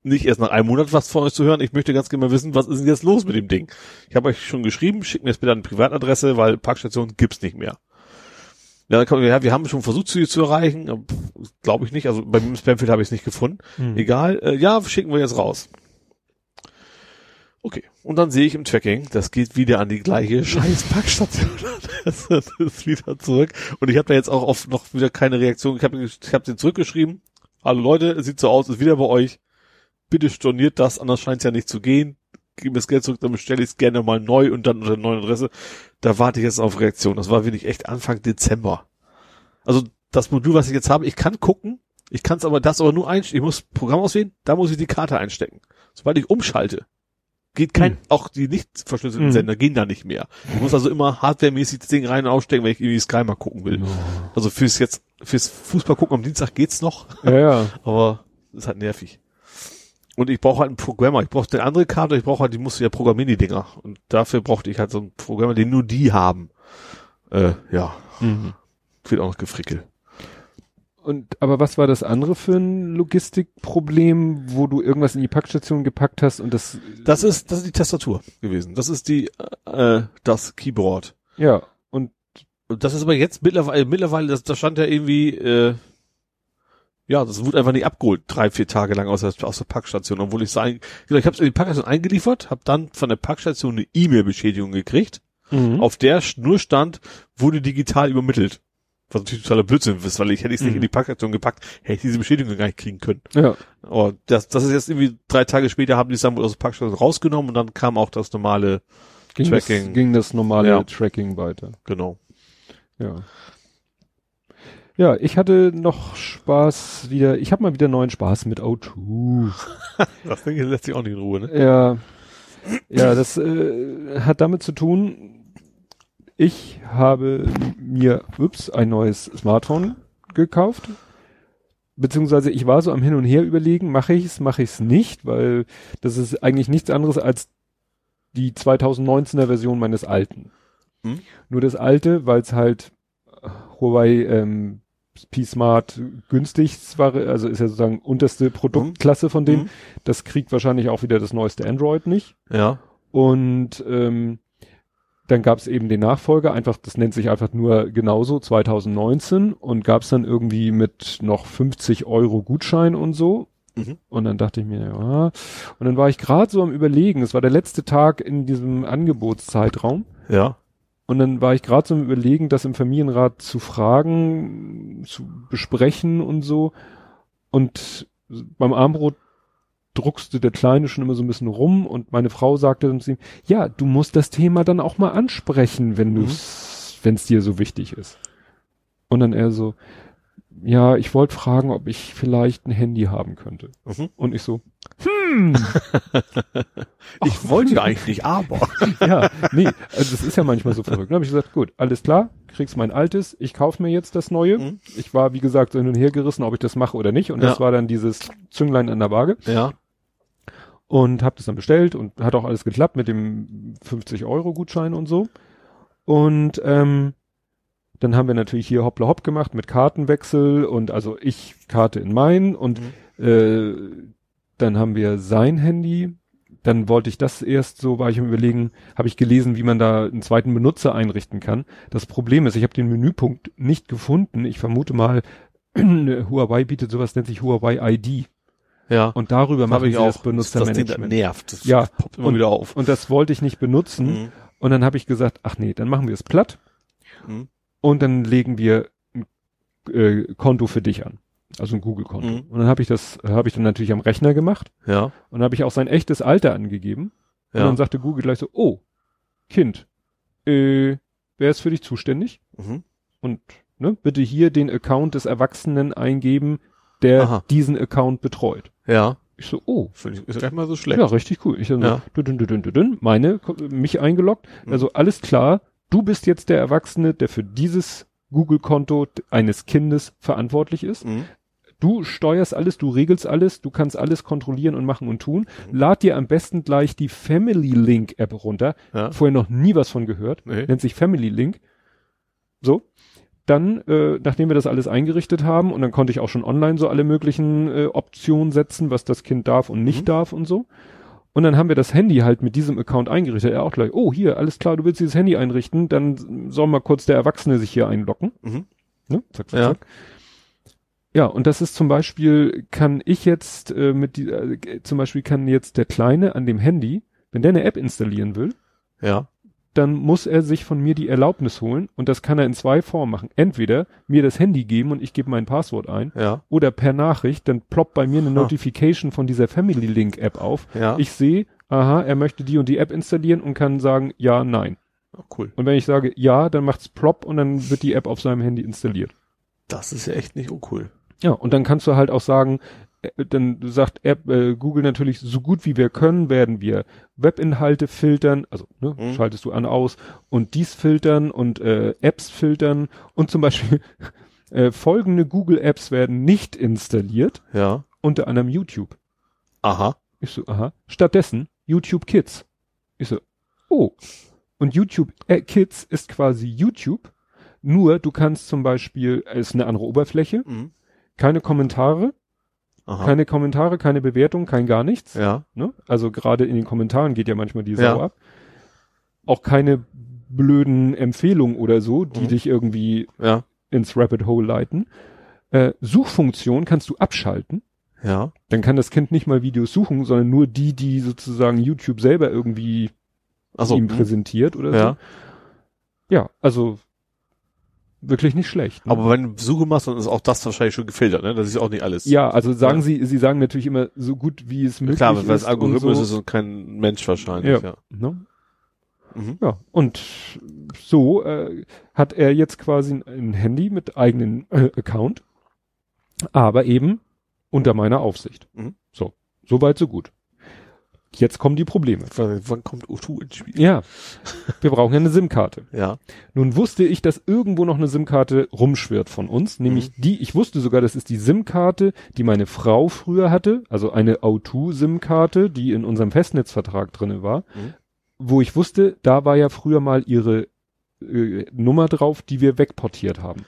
Speaker 3: nicht erst nach einem Monat was von euch zu hören. Ich möchte ganz gerne mal wissen, was ist denn jetzt los mit dem Ding? Ich habe euch schon geschrieben, schickt mir jetzt bitte eine Privatadresse, weil Parkstation gibt's nicht mehr. Ja, dann kommt, ja, wir haben schon versucht, sie zu erreichen, glaube ich nicht. Also bei mir im Spamfield habe ich es nicht gefunden.
Speaker 2: Mhm.
Speaker 3: Egal, äh, ja, schicken wir jetzt raus. Okay, und dann sehe ich im Tracking, das geht wieder an die gleiche scheiß Packstation. das ist wieder zurück. Und ich habe da jetzt auch oft noch wieder keine Reaktion. Ich habe ich hab den zurückgeschrieben. Hallo Leute, es sieht so aus, ist wieder bei euch. Bitte storniert das, anders scheint es ja nicht zu gehen. Gib mir das Geld zurück, dann bestelle ich es gerne mal neu und dann unter der neuen Adresse. Da warte ich jetzt auf Reaktion. Das war wirklich echt Anfang Dezember. Also das Modul, was ich jetzt habe, ich kann gucken, Ich kann es aber das aber nur einstellen. Ich muss Programm auswählen, da muss ich die Karte einstecken. Sobald ich umschalte, geht kein,
Speaker 2: Hm.
Speaker 3: auch die nicht verschlüsselten
Speaker 2: Hm.
Speaker 3: Sender gehen da nicht mehr. Ich muss also immer hardwaremäßig das Ding rein und ausstecken, wenn ich irgendwie Sky mal gucken will. Also fürs jetzt, fürs Fußball gucken am Dienstag geht's noch,
Speaker 2: Ja, ja.
Speaker 3: aber das ist halt nervig. Und ich brauche halt einen Programmer. Ich brauche eine andere Karte, ich brauche halt, die musste ja programmieren, die Dinger. Und dafür brauchte ich halt so einen Programmer, den nur die haben. Äh, ja,
Speaker 2: Mhm.
Speaker 3: wird auch noch gefrickelt.
Speaker 2: Und aber was war das andere für ein Logistikproblem, wo du irgendwas in die Packstation gepackt hast und das
Speaker 3: Das ist, das ist die Tastatur gewesen. Das ist die, äh, das Keyboard.
Speaker 2: ja und
Speaker 3: Und das ist aber jetzt mittlerweile, mittlerweile, das, das stand ja irgendwie, äh, ja, das wurde einfach nicht abgeholt, drei, vier Tage lang aus der, aus der Packstation, obwohl ich sagen, ich habe es in die Packstation eingeliefert, habe dann von der Packstation eine E-Mail-Beschädigung gekriegt,
Speaker 2: Mhm.
Speaker 3: auf der nur stand, wurde digital übermittelt. Was natürlich totaler Blödsinn ist, weil ich hätte ich es nicht
Speaker 2: Mhm.
Speaker 3: in die Packstation gepackt, hätte ich diese Beschädigung gar nicht kriegen können.
Speaker 2: ja
Speaker 3: Aber das, das ist jetzt irgendwie drei Tage später haben die es dann wohl aus der Packstation rausgenommen und dann kam auch das normale,
Speaker 2: ging
Speaker 3: Tracking.
Speaker 2: das, ging das normale
Speaker 3: Ja.
Speaker 2: Tracking weiter.
Speaker 3: genau.
Speaker 2: Ja. Ja, ich hatte noch Spaß wieder. Ich habe mal wieder neuen Spaß mit O2.
Speaker 3: Das Ding lässt sich auch nicht in Ruhe, ne?
Speaker 2: Ja, ja, das äh, hat damit zu tun. Ich habe mir, ups, ein neues Smartphone gekauft. Beziehungsweise ich war so am Hin und Her überlegen, mache ich es, mache ich es nicht, weil das ist eigentlich nichts anderes als die 2019er Version meines alten.
Speaker 3: Hm?
Speaker 2: Nur das alte, weil es halt Huawei ähm, P-Smart günstig war, also ist ja sozusagen unterste Produktklasse von dem.
Speaker 3: Mhm.
Speaker 2: Das kriegt wahrscheinlich auch wieder das neueste Android nicht.
Speaker 3: Ja.
Speaker 2: Und ähm, dann gab es eben den Nachfolger, einfach, das nennt sich einfach nur genauso, 2019 und gab es dann irgendwie mit noch 50 Euro Gutschein und so.
Speaker 3: Mhm.
Speaker 2: Und dann dachte ich mir, ja. Und dann war ich gerade so am überlegen, es war der letzte Tag in diesem Angebotszeitraum.
Speaker 3: Ja.
Speaker 2: Und dann war ich gerade so am überlegen, das im Familienrat zu fragen, zu besprechen und so. Und beim Armbrot druckste der Kleine schon immer so ein bisschen rum und meine Frau sagte dann zu ihm, ja, du musst das Thema dann auch mal ansprechen, wenn
Speaker 3: Mhm.
Speaker 2: du's, wenn es dir so wichtig ist. Und dann er so, ja, ich wollte fragen, ob ich vielleicht ein Handy haben könnte.
Speaker 3: Mhm.
Speaker 2: Und ich so, hm,
Speaker 3: Ich wollte ja eigentlich nicht, aber.
Speaker 2: ja, nee, also das ist ja manchmal so verrückt. Dann habe ich gesagt, gut, alles klar, kriegst mein altes, ich kaufe mir jetzt das neue.
Speaker 3: Mhm.
Speaker 2: Ich war, wie gesagt, so hin und her gerissen, ob ich das mache oder nicht. Und das
Speaker 3: Ja.
Speaker 2: war dann dieses Zünglein an der Waage.
Speaker 3: Ja.
Speaker 2: Und habe das dann bestellt und hat auch alles geklappt mit dem 50-Euro-Gutschein und so. Und ähm, dann haben wir natürlich hier hoppla hopp gemacht mit Kartenwechsel und also ich Karte in mein und äh, dann haben wir sein Handy. Dann wollte ich das erst so, war ich am überlegen, habe ich gelesen, wie man da einen zweiten Benutzer einrichten kann. Das Problem ist, ich habe den Menüpunkt nicht gefunden. Ich vermute mal, Huawei bietet sowas, nennt sich Huawei ID.
Speaker 3: Ja.
Speaker 2: Und darüber
Speaker 3: Hab
Speaker 2: machen
Speaker 3: ich auch.
Speaker 2: das
Speaker 3: Das Ding das
Speaker 2: Benutzermanagement.
Speaker 3: nervt. Das
Speaker 2: Ja.
Speaker 3: poppt immer
Speaker 2: Und-
Speaker 3: wieder auf.
Speaker 2: Und das wollte ich nicht benutzen.
Speaker 3: Mhm.
Speaker 2: Und dann habe ich gesagt, ach nee, dann machen wir es platt.
Speaker 3: Mhm.
Speaker 2: Und dann legen wir ein äh, Konto für dich an. Also ein Google-Konto.
Speaker 3: Mhm.
Speaker 2: Und dann habe ich das, habe ich dann natürlich am Rechner gemacht.
Speaker 3: Ja.
Speaker 2: Und dann habe ich auch sein echtes Alter angegeben. Und
Speaker 3: Ja.
Speaker 2: dann sagte Google gleich so, oh, Kind, äh, wer ist für dich zuständig?
Speaker 3: Mhm.
Speaker 2: Und ne, bitte hier den Account des Erwachsenen eingeben, der
Speaker 3: Aha.
Speaker 2: diesen Account betreut.
Speaker 3: Ja.
Speaker 2: Ich so, oh,
Speaker 3: Finde ich, ist gar nicht mal so schlecht.
Speaker 2: ja, richtig cool. Ich dann
Speaker 3: Ja.
Speaker 2: so, dün, dün, dün, dün, dün, meine, mich eingeloggt.
Speaker 3: Mhm.
Speaker 2: Also alles klar, du bist jetzt der Erwachsene, der für dieses Google-Konto eines Kindes verantwortlich ist.
Speaker 3: Mhm.
Speaker 2: Du steuerst alles, du regelst alles, du kannst alles kontrollieren und machen und tun.
Speaker 3: Mhm.
Speaker 2: Lad dir am besten gleich die Family Link App runter.
Speaker 3: Ja.
Speaker 2: Vorher noch nie was von gehört.
Speaker 3: Nee.
Speaker 2: Nennt sich Family Link. So. Dann, äh, nachdem wir das alles eingerichtet haben, und dann konnte ich auch schon online so alle möglichen äh, Optionen setzen, was das Kind darf und nicht
Speaker 3: Mhm.
Speaker 2: darf und so. Und dann haben wir das Handy halt mit diesem Account eingerichtet. Er auch gleich, oh, hier, alles klar, du willst dieses Handy einrichten, dann soll mal kurz der Erwachsene sich hier einloggen.
Speaker 3: Mhm.
Speaker 2: Ne? Zack, zack,
Speaker 3: Ja.
Speaker 2: zack. Ja, und das ist zum Beispiel, kann ich jetzt äh, mit die, äh, zum Beispiel kann jetzt der Kleine an dem Handy, wenn der eine App installieren will,
Speaker 3: Ja.
Speaker 2: Dann muss er sich von mir die Erlaubnis holen und das kann er in zwei Formen machen. Entweder mir das Handy geben und ich gebe mein Passwort ein
Speaker 3: Ja.
Speaker 2: oder per Nachricht, dann ploppt bei mir eine
Speaker 3: Ah.
Speaker 2: Notification von dieser Family Link App auf.
Speaker 3: Ja.
Speaker 2: Ich sehe, aha, er möchte die und die App installieren und kann sagen, ja, nein.
Speaker 3: Oh, cool.
Speaker 2: Und wenn ich sage, ja, dann macht's plopp und dann wird die App auf seinem Handy installiert.
Speaker 3: Das ist ja echt nicht uncool.
Speaker 2: Ja, und dann kannst du halt auch sagen, dann sagt App, äh, Google natürlich, so gut wie wir können, werden wir Webinhalte filtern, also ne,
Speaker 3: Mhm.
Speaker 2: schaltest du an aus und dies filtern und äh, Apps filtern und zum Beispiel äh, folgende Google Apps werden nicht installiert,
Speaker 3: Ja.
Speaker 2: unter anderem YouTube.
Speaker 3: Aha.
Speaker 2: Ich so, aha. Stattdessen YouTube Kids. Ich so, oh. Und YouTube äh, Kids ist quasi YouTube, nur du kannst zum Beispiel, es ist eine andere Oberfläche,
Speaker 3: Mhm.
Speaker 2: keine Kommentare,
Speaker 3: Aha.
Speaker 2: keine Kommentare, keine Bewertung, kein gar nichts.
Speaker 3: ja.
Speaker 2: Ne? Also gerade in den Kommentaren geht ja manchmal die Sau
Speaker 3: Ja.
Speaker 2: ab. Auch keine blöden Empfehlungen oder so, die
Speaker 3: Mhm.
Speaker 2: dich irgendwie
Speaker 3: Ja.
Speaker 2: ins Rabbit Hole leiten. Äh, Suchfunktion kannst du abschalten.
Speaker 3: Ja.
Speaker 2: Dann kann das Kind nicht mal Videos suchen, sondern nur die, die sozusagen YouTube selber irgendwie
Speaker 3: Achso.
Speaker 2: ihm präsentiert oder
Speaker 3: Ja.
Speaker 2: so. Ja, also wirklich nicht schlecht. Ne?
Speaker 3: Aber wenn du Suche machst, dann ist auch das wahrscheinlich schon gefiltert, ne? Das ist auch nicht alles.
Speaker 2: ja, also sagen
Speaker 3: Ja.
Speaker 2: sie, sie sagen natürlich immer so gut wie es möglich
Speaker 3: Klar, weil es
Speaker 2: ist.
Speaker 3: Algorithmus
Speaker 2: und
Speaker 3: ist
Speaker 2: so.
Speaker 3: und kein Mensch wahrscheinlich, ja.
Speaker 2: Ja. Ne?
Speaker 3: Mhm.
Speaker 2: Ja, und so äh, hat er jetzt quasi ein, ein Handy mit eigenen äh, Account, aber eben unter meiner Aufsicht.
Speaker 3: Mhm.
Speaker 2: So, so weit, so gut. Jetzt kommen die Probleme.
Speaker 3: W- Wann kommt O2 ins Spiel?
Speaker 2: Ja, wir brauchen ja eine SIM-Karte.
Speaker 3: Ja.
Speaker 2: Nun wusste ich, dass irgendwo noch eine SIM-Karte rumschwirrt von uns, nämlich die, ich wusste sogar, das ist die SIM-Karte, die meine Frau früher hatte, also eine O2-SIM-Karte, die in unserem Festnetzvertrag drinne war,
Speaker 3: Mhm.
Speaker 2: wo ich wusste, da war ja früher mal ihre äh, Nummer drauf, die wir wegportiert haben.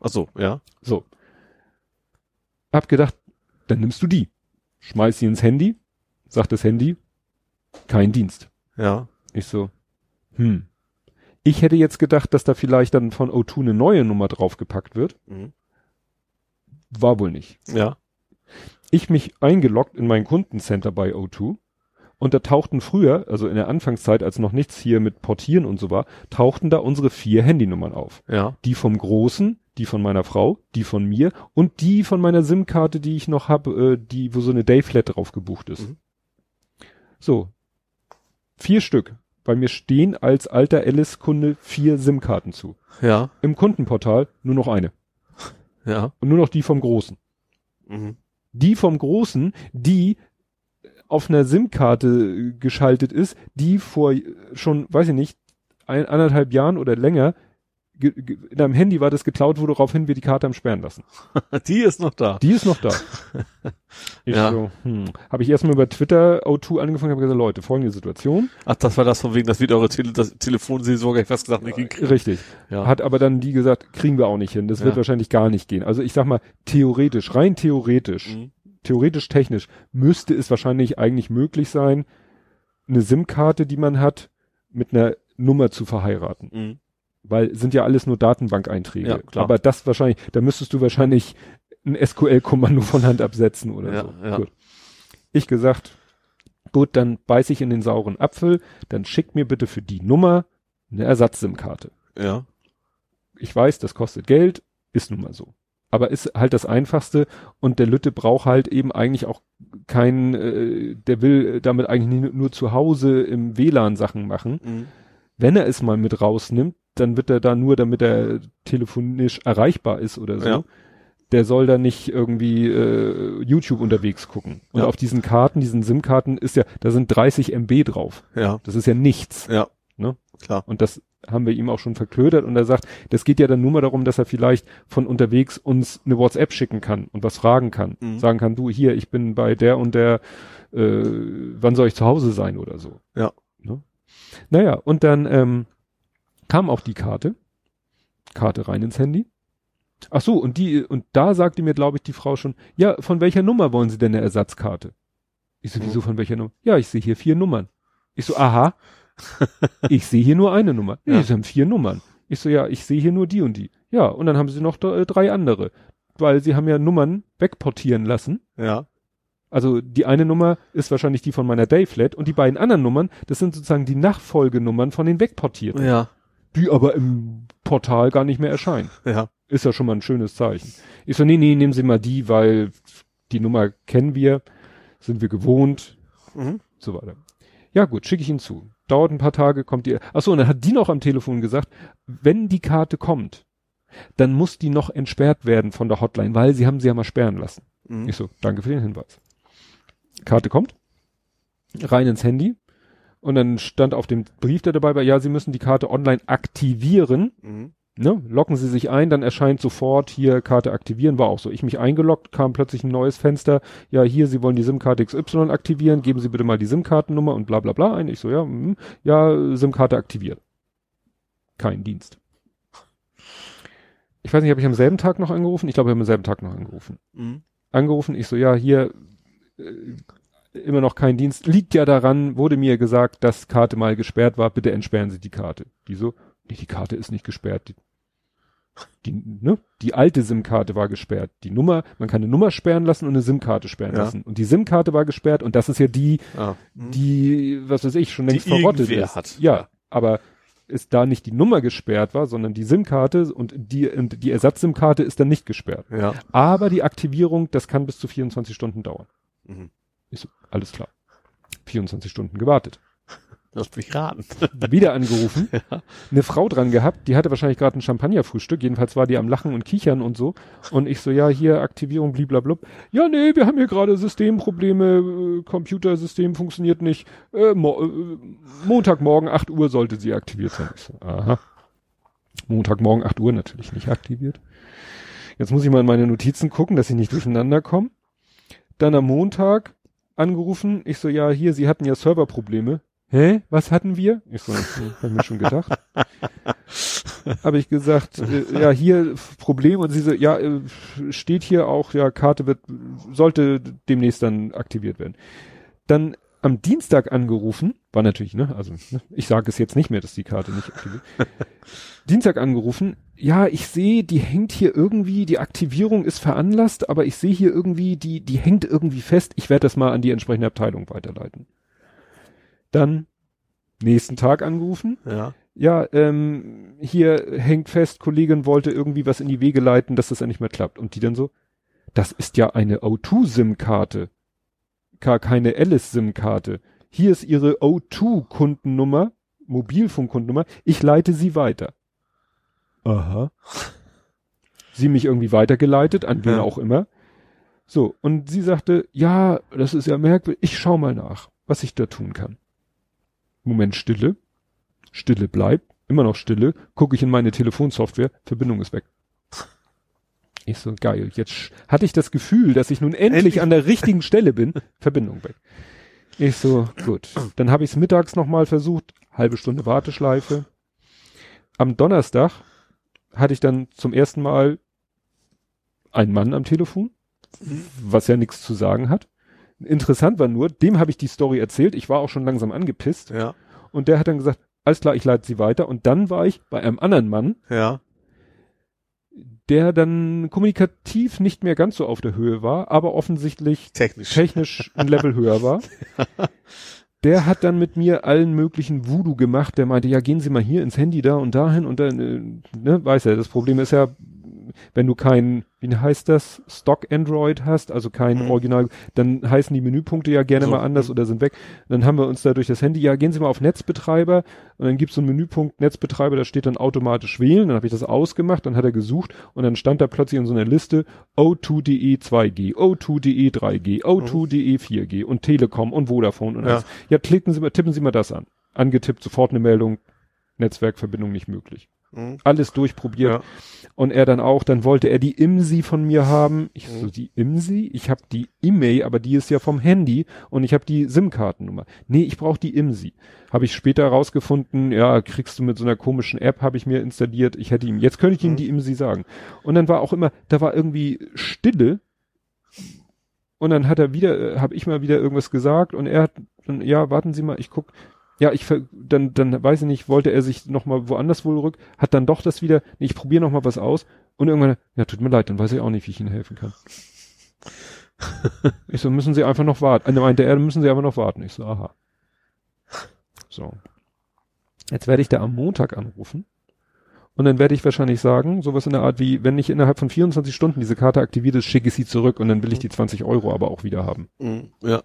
Speaker 3: Achso, ja.
Speaker 2: So. Hab gedacht, dann nimmst du die. Schmeiß sie ins Handy, sagt das Handy, kein Dienst.
Speaker 3: Ja.
Speaker 2: Ich so, hm. Ich hätte jetzt gedacht, dass da vielleicht dann von O2 eine neue Nummer draufgepackt wird.
Speaker 3: Mhm.
Speaker 2: War wohl nicht.
Speaker 3: Ja.
Speaker 2: Ich mich eingeloggt in mein Kundencenter bei O2 und da tauchten früher, also in der Anfangszeit, als noch nichts hier mit Portieren und so war, tauchten da unsere vier Handynummern auf.
Speaker 3: Ja.
Speaker 2: Die vom Großen, die von meiner Frau, die von mir und die von meiner SIM-Karte, die ich noch habe, äh, die, wo so eine Dayflat drauf gebucht ist.
Speaker 3: Mhm.
Speaker 2: So. Vier Stück. Bei mir stehen als alter Alice-Kunde vier SIM-Karten zu.
Speaker 3: Ja.
Speaker 2: Im Kundenportal nur noch eine.
Speaker 3: Ja.
Speaker 2: Und nur noch die vom Großen.
Speaker 3: Mhm.
Speaker 2: Die vom Großen, die auf einer SIM-Karte geschaltet ist, die vor äh, schon, weiß ich nicht, ein, anderthalb Jahren oder länger ge, ge, in einem Handy war, das geklaut wurde, woraufhin wir die Karte haben sperren lassen.
Speaker 3: Die ist noch da.
Speaker 2: Die ist noch da. Ich
Speaker 3: Ja.
Speaker 2: so, hm. Habe ich erstmal über Twitter O2 angefangen, habe gesagt, Leute, folgende Situation.
Speaker 3: Ach, das war das von wegen, das wird eure Tele das Telefonseelsorge, ich fast gesagt, nicht hinkriegen.
Speaker 2: Richtig.
Speaker 3: Ja.
Speaker 2: Hat aber dann die gesagt, kriegen wir auch nicht hin. Das wird
Speaker 3: Ja.
Speaker 2: wahrscheinlich gar nicht gehen. Also ich sag mal, theoretisch, rein theoretisch,
Speaker 3: Mhm.
Speaker 2: theoretisch technisch, müsste es wahrscheinlich eigentlich möglich sein, eine SIM-Karte, die man hat, mit einer Nummer zu verheiraten.
Speaker 3: Mhm.
Speaker 2: Weil sind ja alles nur Datenbankeinträge.
Speaker 3: Ja, klar.
Speaker 2: Aber das wahrscheinlich, da müsstest du wahrscheinlich ein SQL-Kommando von Hand absetzen oder
Speaker 3: Ja,
Speaker 2: so.
Speaker 3: ja.
Speaker 2: Gut. Ich gesagt, gut, dann beiß ich in den sauren Apfel, dann schick mir bitte für die Nummer eine Ersatz-SIM-Karte.
Speaker 3: Ja.
Speaker 2: Ich weiß, das kostet Geld, ist nun mal so. Aber ist halt das Einfachste und der Lütte braucht halt eben eigentlich auch keinen, äh, der will damit eigentlich nur zu Hause im WLAN Sachen machen.
Speaker 3: Mhm.
Speaker 2: Wenn er es mal mit rausnimmt, dann wird er da nur, damit er telefonisch erreichbar ist oder so.
Speaker 3: Ja.
Speaker 2: Der soll da nicht irgendwie äh, YouTube unterwegs gucken. Und
Speaker 3: Ja.
Speaker 2: auf diesen Karten, diesen SIM-Karten ist ja, da sind 30 MB drauf.
Speaker 3: Ja.
Speaker 2: Das ist ja nichts.
Speaker 3: Ja.
Speaker 2: Ne?
Speaker 3: Klar.
Speaker 2: Und das haben wir ihm auch schon verklödert und er sagt, das geht ja dann nur mal darum, dass er vielleicht von unterwegs uns eine WhatsApp schicken kann und was fragen kann.
Speaker 3: Mhm.
Speaker 2: Sagen kann, du hier, ich bin bei der und der, äh, wann soll ich zu Hause sein oder so.
Speaker 3: Ja.
Speaker 2: Ne? Naja, und dann ähm, kam auch die Karte. Karte rein ins Handy. Ach so, und die, und da sagte mir, glaube ich, die Frau schon, ja, von welcher Nummer wollen Sie denn eine Ersatzkarte? Ich so, wieso von welcher Nummer? Ja, ich sehe hier vier Nummern. Ich so, aha. ich sehe hier nur eine Nummer. Nee,
Speaker 3: Ja.
Speaker 2: sie haben vier Nummern. Ich so, ja, ich sehe hier nur die und die. Ja, und dann haben sie noch d- drei andere. Weil sie haben ja Nummern wegportieren lassen.
Speaker 3: Ja.
Speaker 2: Also die eine Nummer ist wahrscheinlich die von meiner Dayflat und die beiden anderen Nummern, das sind sozusagen die Nachfolgenummern von den wegportierten,
Speaker 3: Ja.
Speaker 2: Die aber im Portal gar nicht mehr erscheinen.
Speaker 3: Ja.
Speaker 2: Ist ja schon mal ein schönes Zeichen. Ich so, nee, nee, nehmen Sie mal die, weil die Nummer kennen wir, sind wir gewohnt,
Speaker 3: Mhm.
Speaker 2: so weiter. Ja gut, schicke ich ihn zu. Dauert ein paar Tage, kommt die. Ach so, und dann hat die noch am Telefon gesagt, wenn die Karte kommt, dann muss die noch entsperrt werden von der Hotline, weil sie haben sie ja mal sperren lassen.
Speaker 3: Mhm.
Speaker 2: Ich so, danke für den Hinweis. Karte kommt, rein ins Handy und dann stand auf dem Brief, der dabei war, ja, Sie müssen die Karte online aktivieren.
Speaker 3: Mhm.
Speaker 2: Ne? Locken Sie sich ein, dann erscheint sofort hier Karte aktivieren, war auch so. Ich mich eingeloggt, kam plötzlich ein neues Fenster. Ja, hier, Sie wollen die SIM-Karte XY aktivieren, geben Sie bitte mal die SIM-Kartennummer und bla bla bla ein. Ich so, ja, mm, ja, SIM-Karte aktiviert. Kein Dienst. Ich weiß nicht, habe ich am selben Tag noch angerufen? Ich glaube, ich habe am selben Tag noch angerufen.
Speaker 3: Mhm.
Speaker 2: Angerufen, ich so, ja, hier äh, immer noch kein Dienst. Liegt ja daran, wurde mir gesagt, dass Karte mal gesperrt war, bitte entsperren Sie die Karte. Die so, nee, die Karte ist nicht gesperrt. Die, die, ne? die alte SIM-Karte war gesperrt. Die Nummer, man kann eine Nummer sperren lassen und eine SIM-Karte sperren
Speaker 3: Ja.
Speaker 2: lassen. Und die SIM-Karte war gesperrt und das ist ja die,
Speaker 3: Ah. Mhm.
Speaker 2: die, was weiß ich, schon längst
Speaker 3: Die
Speaker 2: verrottet ist.
Speaker 3: hat.
Speaker 2: Ja,
Speaker 3: Ja.
Speaker 2: aber ist da nicht die Nummer gesperrt war, sondern die SIM-Karte und die, und die Ersatz-SIM-Karte ist dann nicht gesperrt.
Speaker 3: Ja.
Speaker 2: Aber die Aktivierung, das kann bis zu 24 Stunden dauern.
Speaker 3: Mhm.
Speaker 2: Ich so, alles klar. 24 Stunden gewartet.
Speaker 3: Lass mich raten.
Speaker 2: Wieder angerufen, eine Frau dran gehabt, die hatte wahrscheinlich gerade ein Champagnerfrühstück, jedenfalls war die am Lachen und Kichern und so. Und ich so, ja, hier Aktivierung, bliblablub. Ja, nee, wir haben hier gerade Systemprobleme, äh, Computersystem funktioniert nicht. Äh, mo äh, Montagmorgen 8 Uhr sollte sie aktiviert sein. Ich so, aha. Montagmorgen 8 Uhr natürlich nicht aktiviert. Jetzt muss ich mal in meine Notizen gucken, dass ich nicht durcheinander komme. Dann am Montag angerufen. Ich so, ja, hier, Sie hatten ja Serverprobleme. Hä? Was hatten wir? Ich so, hab mir schon gedacht. Habe ich gesagt, äh, ja, hier Problem und sie so, ja, äh, steht hier auch, ja, Karte wird, sollte demnächst dann aktiviert werden. Dann am Dienstag angerufen, war natürlich, ne, also ne, ich sage es jetzt nicht mehr, dass die Karte nicht aktiviert. Dienstag angerufen, ja, ich sehe, die hängt hier irgendwie, die Aktivierung ist veranlasst, aber ich sehe hier irgendwie, die, die hängt irgendwie fest. Ich werde das mal an die entsprechende Abteilung weiterleiten. Dann nächsten Tag angerufen,
Speaker 3: Ja.
Speaker 2: ja, ähm, hier hängt fest, Kollegin wollte irgendwie was in die Wege leiten, dass das ja nicht mehr klappt. Und die dann so, das ist ja eine O2-SIM-Karte, gar keine Alice-SIM-Karte. Hier ist ihre O2-Kundennummer, Mobilfunkkundennummer, ich leite sie weiter. Aha. Sie mich irgendwie weitergeleitet, an wen
Speaker 3: Ja.
Speaker 2: auch immer. So, und sie sagte, ja, das ist ja merkwürdig, ich schau mal nach, was ich da tun kann. Moment Stille. Stille bleibt, immer noch Stille, gucke ich in meine Telefonsoftware, Verbindung ist weg. Ich so, geil, jetzt hatte ich das Gefühl, dass ich nun endlich,
Speaker 3: Endlich.
Speaker 2: an der richtigen Stelle bin, Verbindung weg. Ich so, gut. Dann habe ich es mittags nochmal versucht, halbe Stunde Warteschleife. Am Donnerstag hatte ich dann zum ersten Mal einen Mann am Telefon, was ja nichts zu sagen hat. Interessant war nur, dem habe ich die Story erzählt, ich war auch schon langsam angepisst
Speaker 3: Ja.
Speaker 2: und der hat dann gesagt, alles klar, ich leite sie weiter. Und dann war ich bei einem anderen Mann,
Speaker 3: Ja.
Speaker 2: Der dann kommunikativ nicht mehr ganz so auf der Höhe war, aber offensichtlich
Speaker 3: Technisch.
Speaker 2: technisch ein Level höher war. Der hat dann mit mir allen möglichen Voodoo gemacht. Der meinte, ja, gehen Sie mal hier ins Handy da und dahin und dann, äh, ne, weiß er, das Problem ist ja, wenn du kein, wie heißt das, Stock Android hast, also kein
Speaker 3: Mhm.
Speaker 2: Original, dann heißen die Menüpunkte ja gerne
Speaker 3: So,
Speaker 2: mal anders
Speaker 3: mhm.
Speaker 2: oder sind weg. Dann haben wir uns da durch das Handy, ja, gehen Sie mal auf Netzbetreiber und dann gibt's so einen Menüpunkt Netzbetreiber, da steht dann automatisch wählen, dann habe ich das ausgemacht, dann hat er gesucht und dann stand da plötzlich in so einer Liste O2.de 2G, O2.de 3G, O2.de 4G und Telekom und Vodafone und
Speaker 3: Ja.
Speaker 2: alles. Ja, klicken Sie mal, tippen Sie mal das an. Angetippt, sofort eine Meldung, Netzwerkverbindung nicht möglich.
Speaker 3: Mhm.
Speaker 2: Alles durchprobiert.
Speaker 3: Ja.
Speaker 2: Und er dann auch, dann wollte er die IMSI von mir haben. Ich
Speaker 3: Mhm.
Speaker 2: so, die IMSI? Ich habe die E-Mail, aber die ist ja vom Handy und ich habe die SIM-Kartennummer. Nee, ich brauche die IMSI. Habe ich später rausgefunden, ja, kriegst du mit so einer komischen App, habe ich mir installiert. Ich hätte ihm, jetzt könnte ich ihm
Speaker 3: Mhm.
Speaker 2: die IMSI sagen. Und dann war auch immer, da war irgendwie Stille. Und dann hat er wieder, habe ich mal wieder irgendwas gesagt und er hat, dann, ja, warten Sie mal, ich guck, ja, ich dann dann weiß ich nicht, wollte er sich noch mal woanders wohl rück, hat dann doch das wieder, nee, ich probiere noch mal was aus und irgendwann, ja, tut mir leid, dann weiß ich auch nicht, wie ich Ihnen helfen kann. ich so, müssen Sie einfach noch warten. Dann meinte er, müssen Sie einfach noch warten. Ich so, aha. So. Jetzt werde ich da am Montag anrufen und dann werde ich wahrscheinlich sagen, sowas in der Art wie, wenn nicht innerhalb von 24 Stunden diese Karte aktiviert ist, schicke ich sie zurück und dann will ich die 20 Euro aber auch wieder haben.
Speaker 3: Mhm. Ja.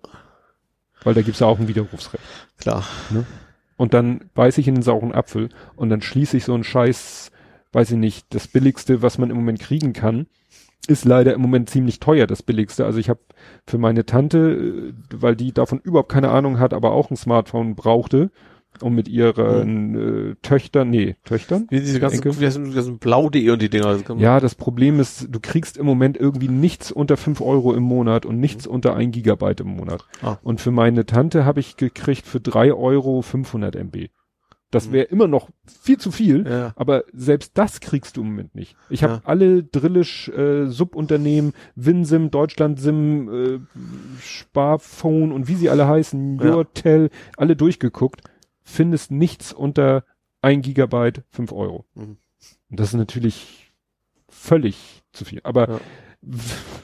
Speaker 2: Weil da gibt's ja auch ein Widerrufsrecht.
Speaker 3: Klar.
Speaker 2: Und dann beiß ich in den sauren Apfel und dann schließe ich so einen scheiß weiß ich nicht, das billigste, was man im Moment kriegen kann, ist leider im Moment ziemlich teuer, das billigste. Also ich habe für meine Tante, äh, weil die davon überhaupt keine Ahnung hat, aber auch ein Smartphone brauchte, um mit ihren mhm. äh, Töchtern, nee, Töchtern?
Speaker 3: Wie diese ganzen, wie ganzen, ganzen Blau.de und die Dinger. Das
Speaker 2: ja, das Problem ist, du kriegst im Moment irgendwie nichts unter fünf Euro im Monat und nichts mhm. unter ein Gigabyte im Monat. Ah. Und für meine Tante habe ich gekriegt für drei Euro 500 MB. Das mhm. wäre immer noch viel zu viel, ja. aber selbst das kriegst du im Moment nicht. Ich habe ja. alle Drillisch äh, Subunternehmen, Winsim, Deutschlandsim, äh, Sparphone und wie sie alle heißen, Yourtel, ja. alle durchgeguckt, findest nichts unter ein Gigabyte, fünf Euro. Mhm. Und das ist natürlich völlig zu viel. Aber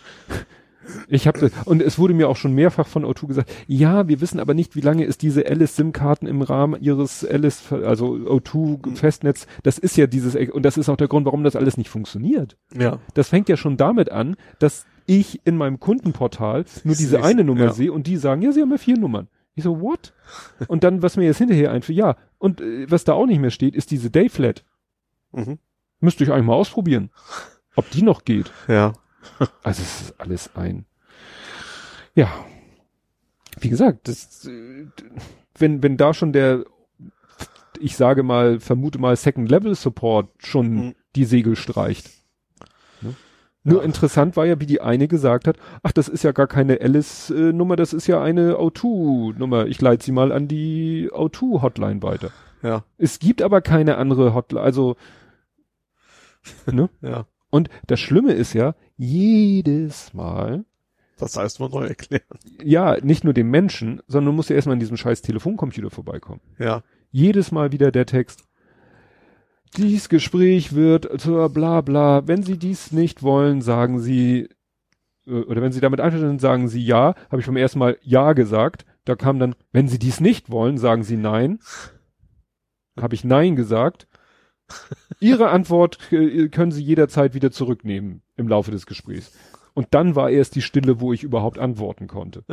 Speaker 2: Ich habe und es wurde mir auch schon mehrfach von O2 gesagt, ja, wir wissen aber nicht, wie lange es diese Alice SIM Karten im Rahmen ihres Alice also O2 Festnetz, das ist ja dieses und das ist auch der Grund, warum das alles nicht funktioniert.
Speaker 3: Ja.
Speaker 2: Das fängt ja schon damit an, dass ich in meinem Kundenportal nur diese eine Nummer ja. sehe und die sagen, ja, sie haben ja vier Nummern. Ich so, what? und dann, was mir jetzt hinterher einfällt, ja, und äh, was da auch nicht mehr steht, ist diese Dayflat. Mhm. Müsste ich eigentlich mal ausprobieren, ob die noch geht.
Speaker 3: Ja.
Speaker 2: Also es ist alles ein. Ja. Wie gesagt, das, wenn, wenn da schon der, ich sage mal, vermute mal Second Level Support schon mhm. die Segel streicht. Nur ja. interessant war ja, wie die eine gesagt hat, ach, das ist ja gar keine Alice-Nummer, das ist ja eine O2-Nummer. Ich leite sie mal an die O2-Hotline weiter.
Speaker 3: Ja.
Speaker 2: Es gibt aber keine andere Hotline, also,
Speaker 3: ne? ja.
Speaker 2: Und das Schlimme ist ja, jedes Mal.
Speaker 3: Das heißt mal neu erklären.
Speaker 2: Ja, nicht nur dem Menschen, sondern du musst ja erstmal an diesem scheiß Telefoncomputer vorbeikommen.
Speaker 3: Ja.
Speaker 2: Jedes Mal wieder der Text. Dies Gespräch wird zur bla bla. Wenn Sie dies nicht wollen, sagen Sie, äh, oder wenn Sie damit einverstanden sagen Sie ja. Habe ich beim ersten Mal ja gesagt. Da kam dann, wenn Sie dies nicht wollen, sagen Sie nein. Habe ich nein gesagt. Ihre Antwort äh, können Sie jederzeit wieder zurücknehmen im Laufe des Gesprächs. Und dann war erst die Stille, wo ich überhaupt antworten konnte.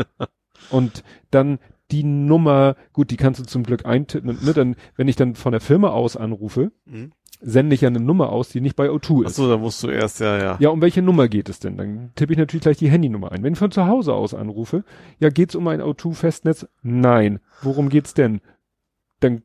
Speaker 2: Und dann die Nummer, gut, die kannst du zum Glück eintippen, ne, dann, wenn ich dann von der Firma aus anrufe, mhm. sende ich ja eine Nummer aus, die nicht bei O2 ist.
Speaker 3: Ach so, da musst du erst, ja, ja.
Speaker 2: Ja, um welche Nummer geht es denn? Dann tippe ich natürlich gleich die Handynummer ein. Wenn ich von zu Hause aus anrufe, ja, geht's um ein O2-Festnetz? Nein. Worum geht's denn? Dann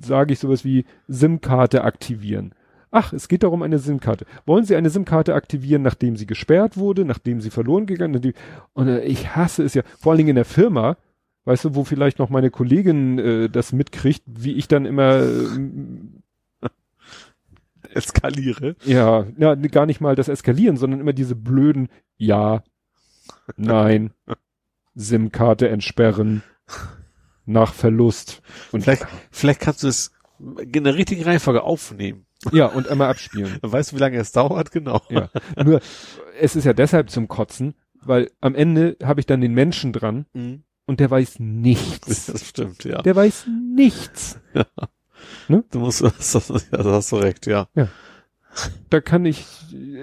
Speaker 2: sage ich sowas wie SIM-Karte aktivieren. Ach, es geht darum, eine SIM-Karte. Wollen Sie eine SIM-Karte aktivieren, nachdem sie gesperrt wurde, nachdem sie verloren gegangen ist? Und äh, ich hasse es ja, vor allen Dingen in der Firma, weißt du, wo vielleicht noch meine Kollegin äh, das mitkriegt, wie ich dann immer äh,
Speaker 3: eskaliere.
Speaker 2: Ja, ja, gar nicht mal das Eskalieren, sondern immer diese blöden Ja, Nein, SIM-Karte entsperren nach Verlust.
Speaker 3: Und vielleicht, vielleicht kannst du es in der richtigen Reihenfolge aufnehmen.
Speaker 2: Ja, und einmal abspielen.
Speaker 3: Dann weißt du, wie lange es dauert, genau.
Speaker 2: Ja. Nur, es ist ja deshalb zum Kotzen, weil am Ende habe ich dann den Menschen dran mhm. Und der weiß nichts.
Speaker 3: Das stimmt, ja.
Speaker 2: Der weiß nichts. Ja.
Speaker 3: Ne? Du musst, das, ja, da hast du recht, ja.
Speaker 2: Ja. Da kann ich,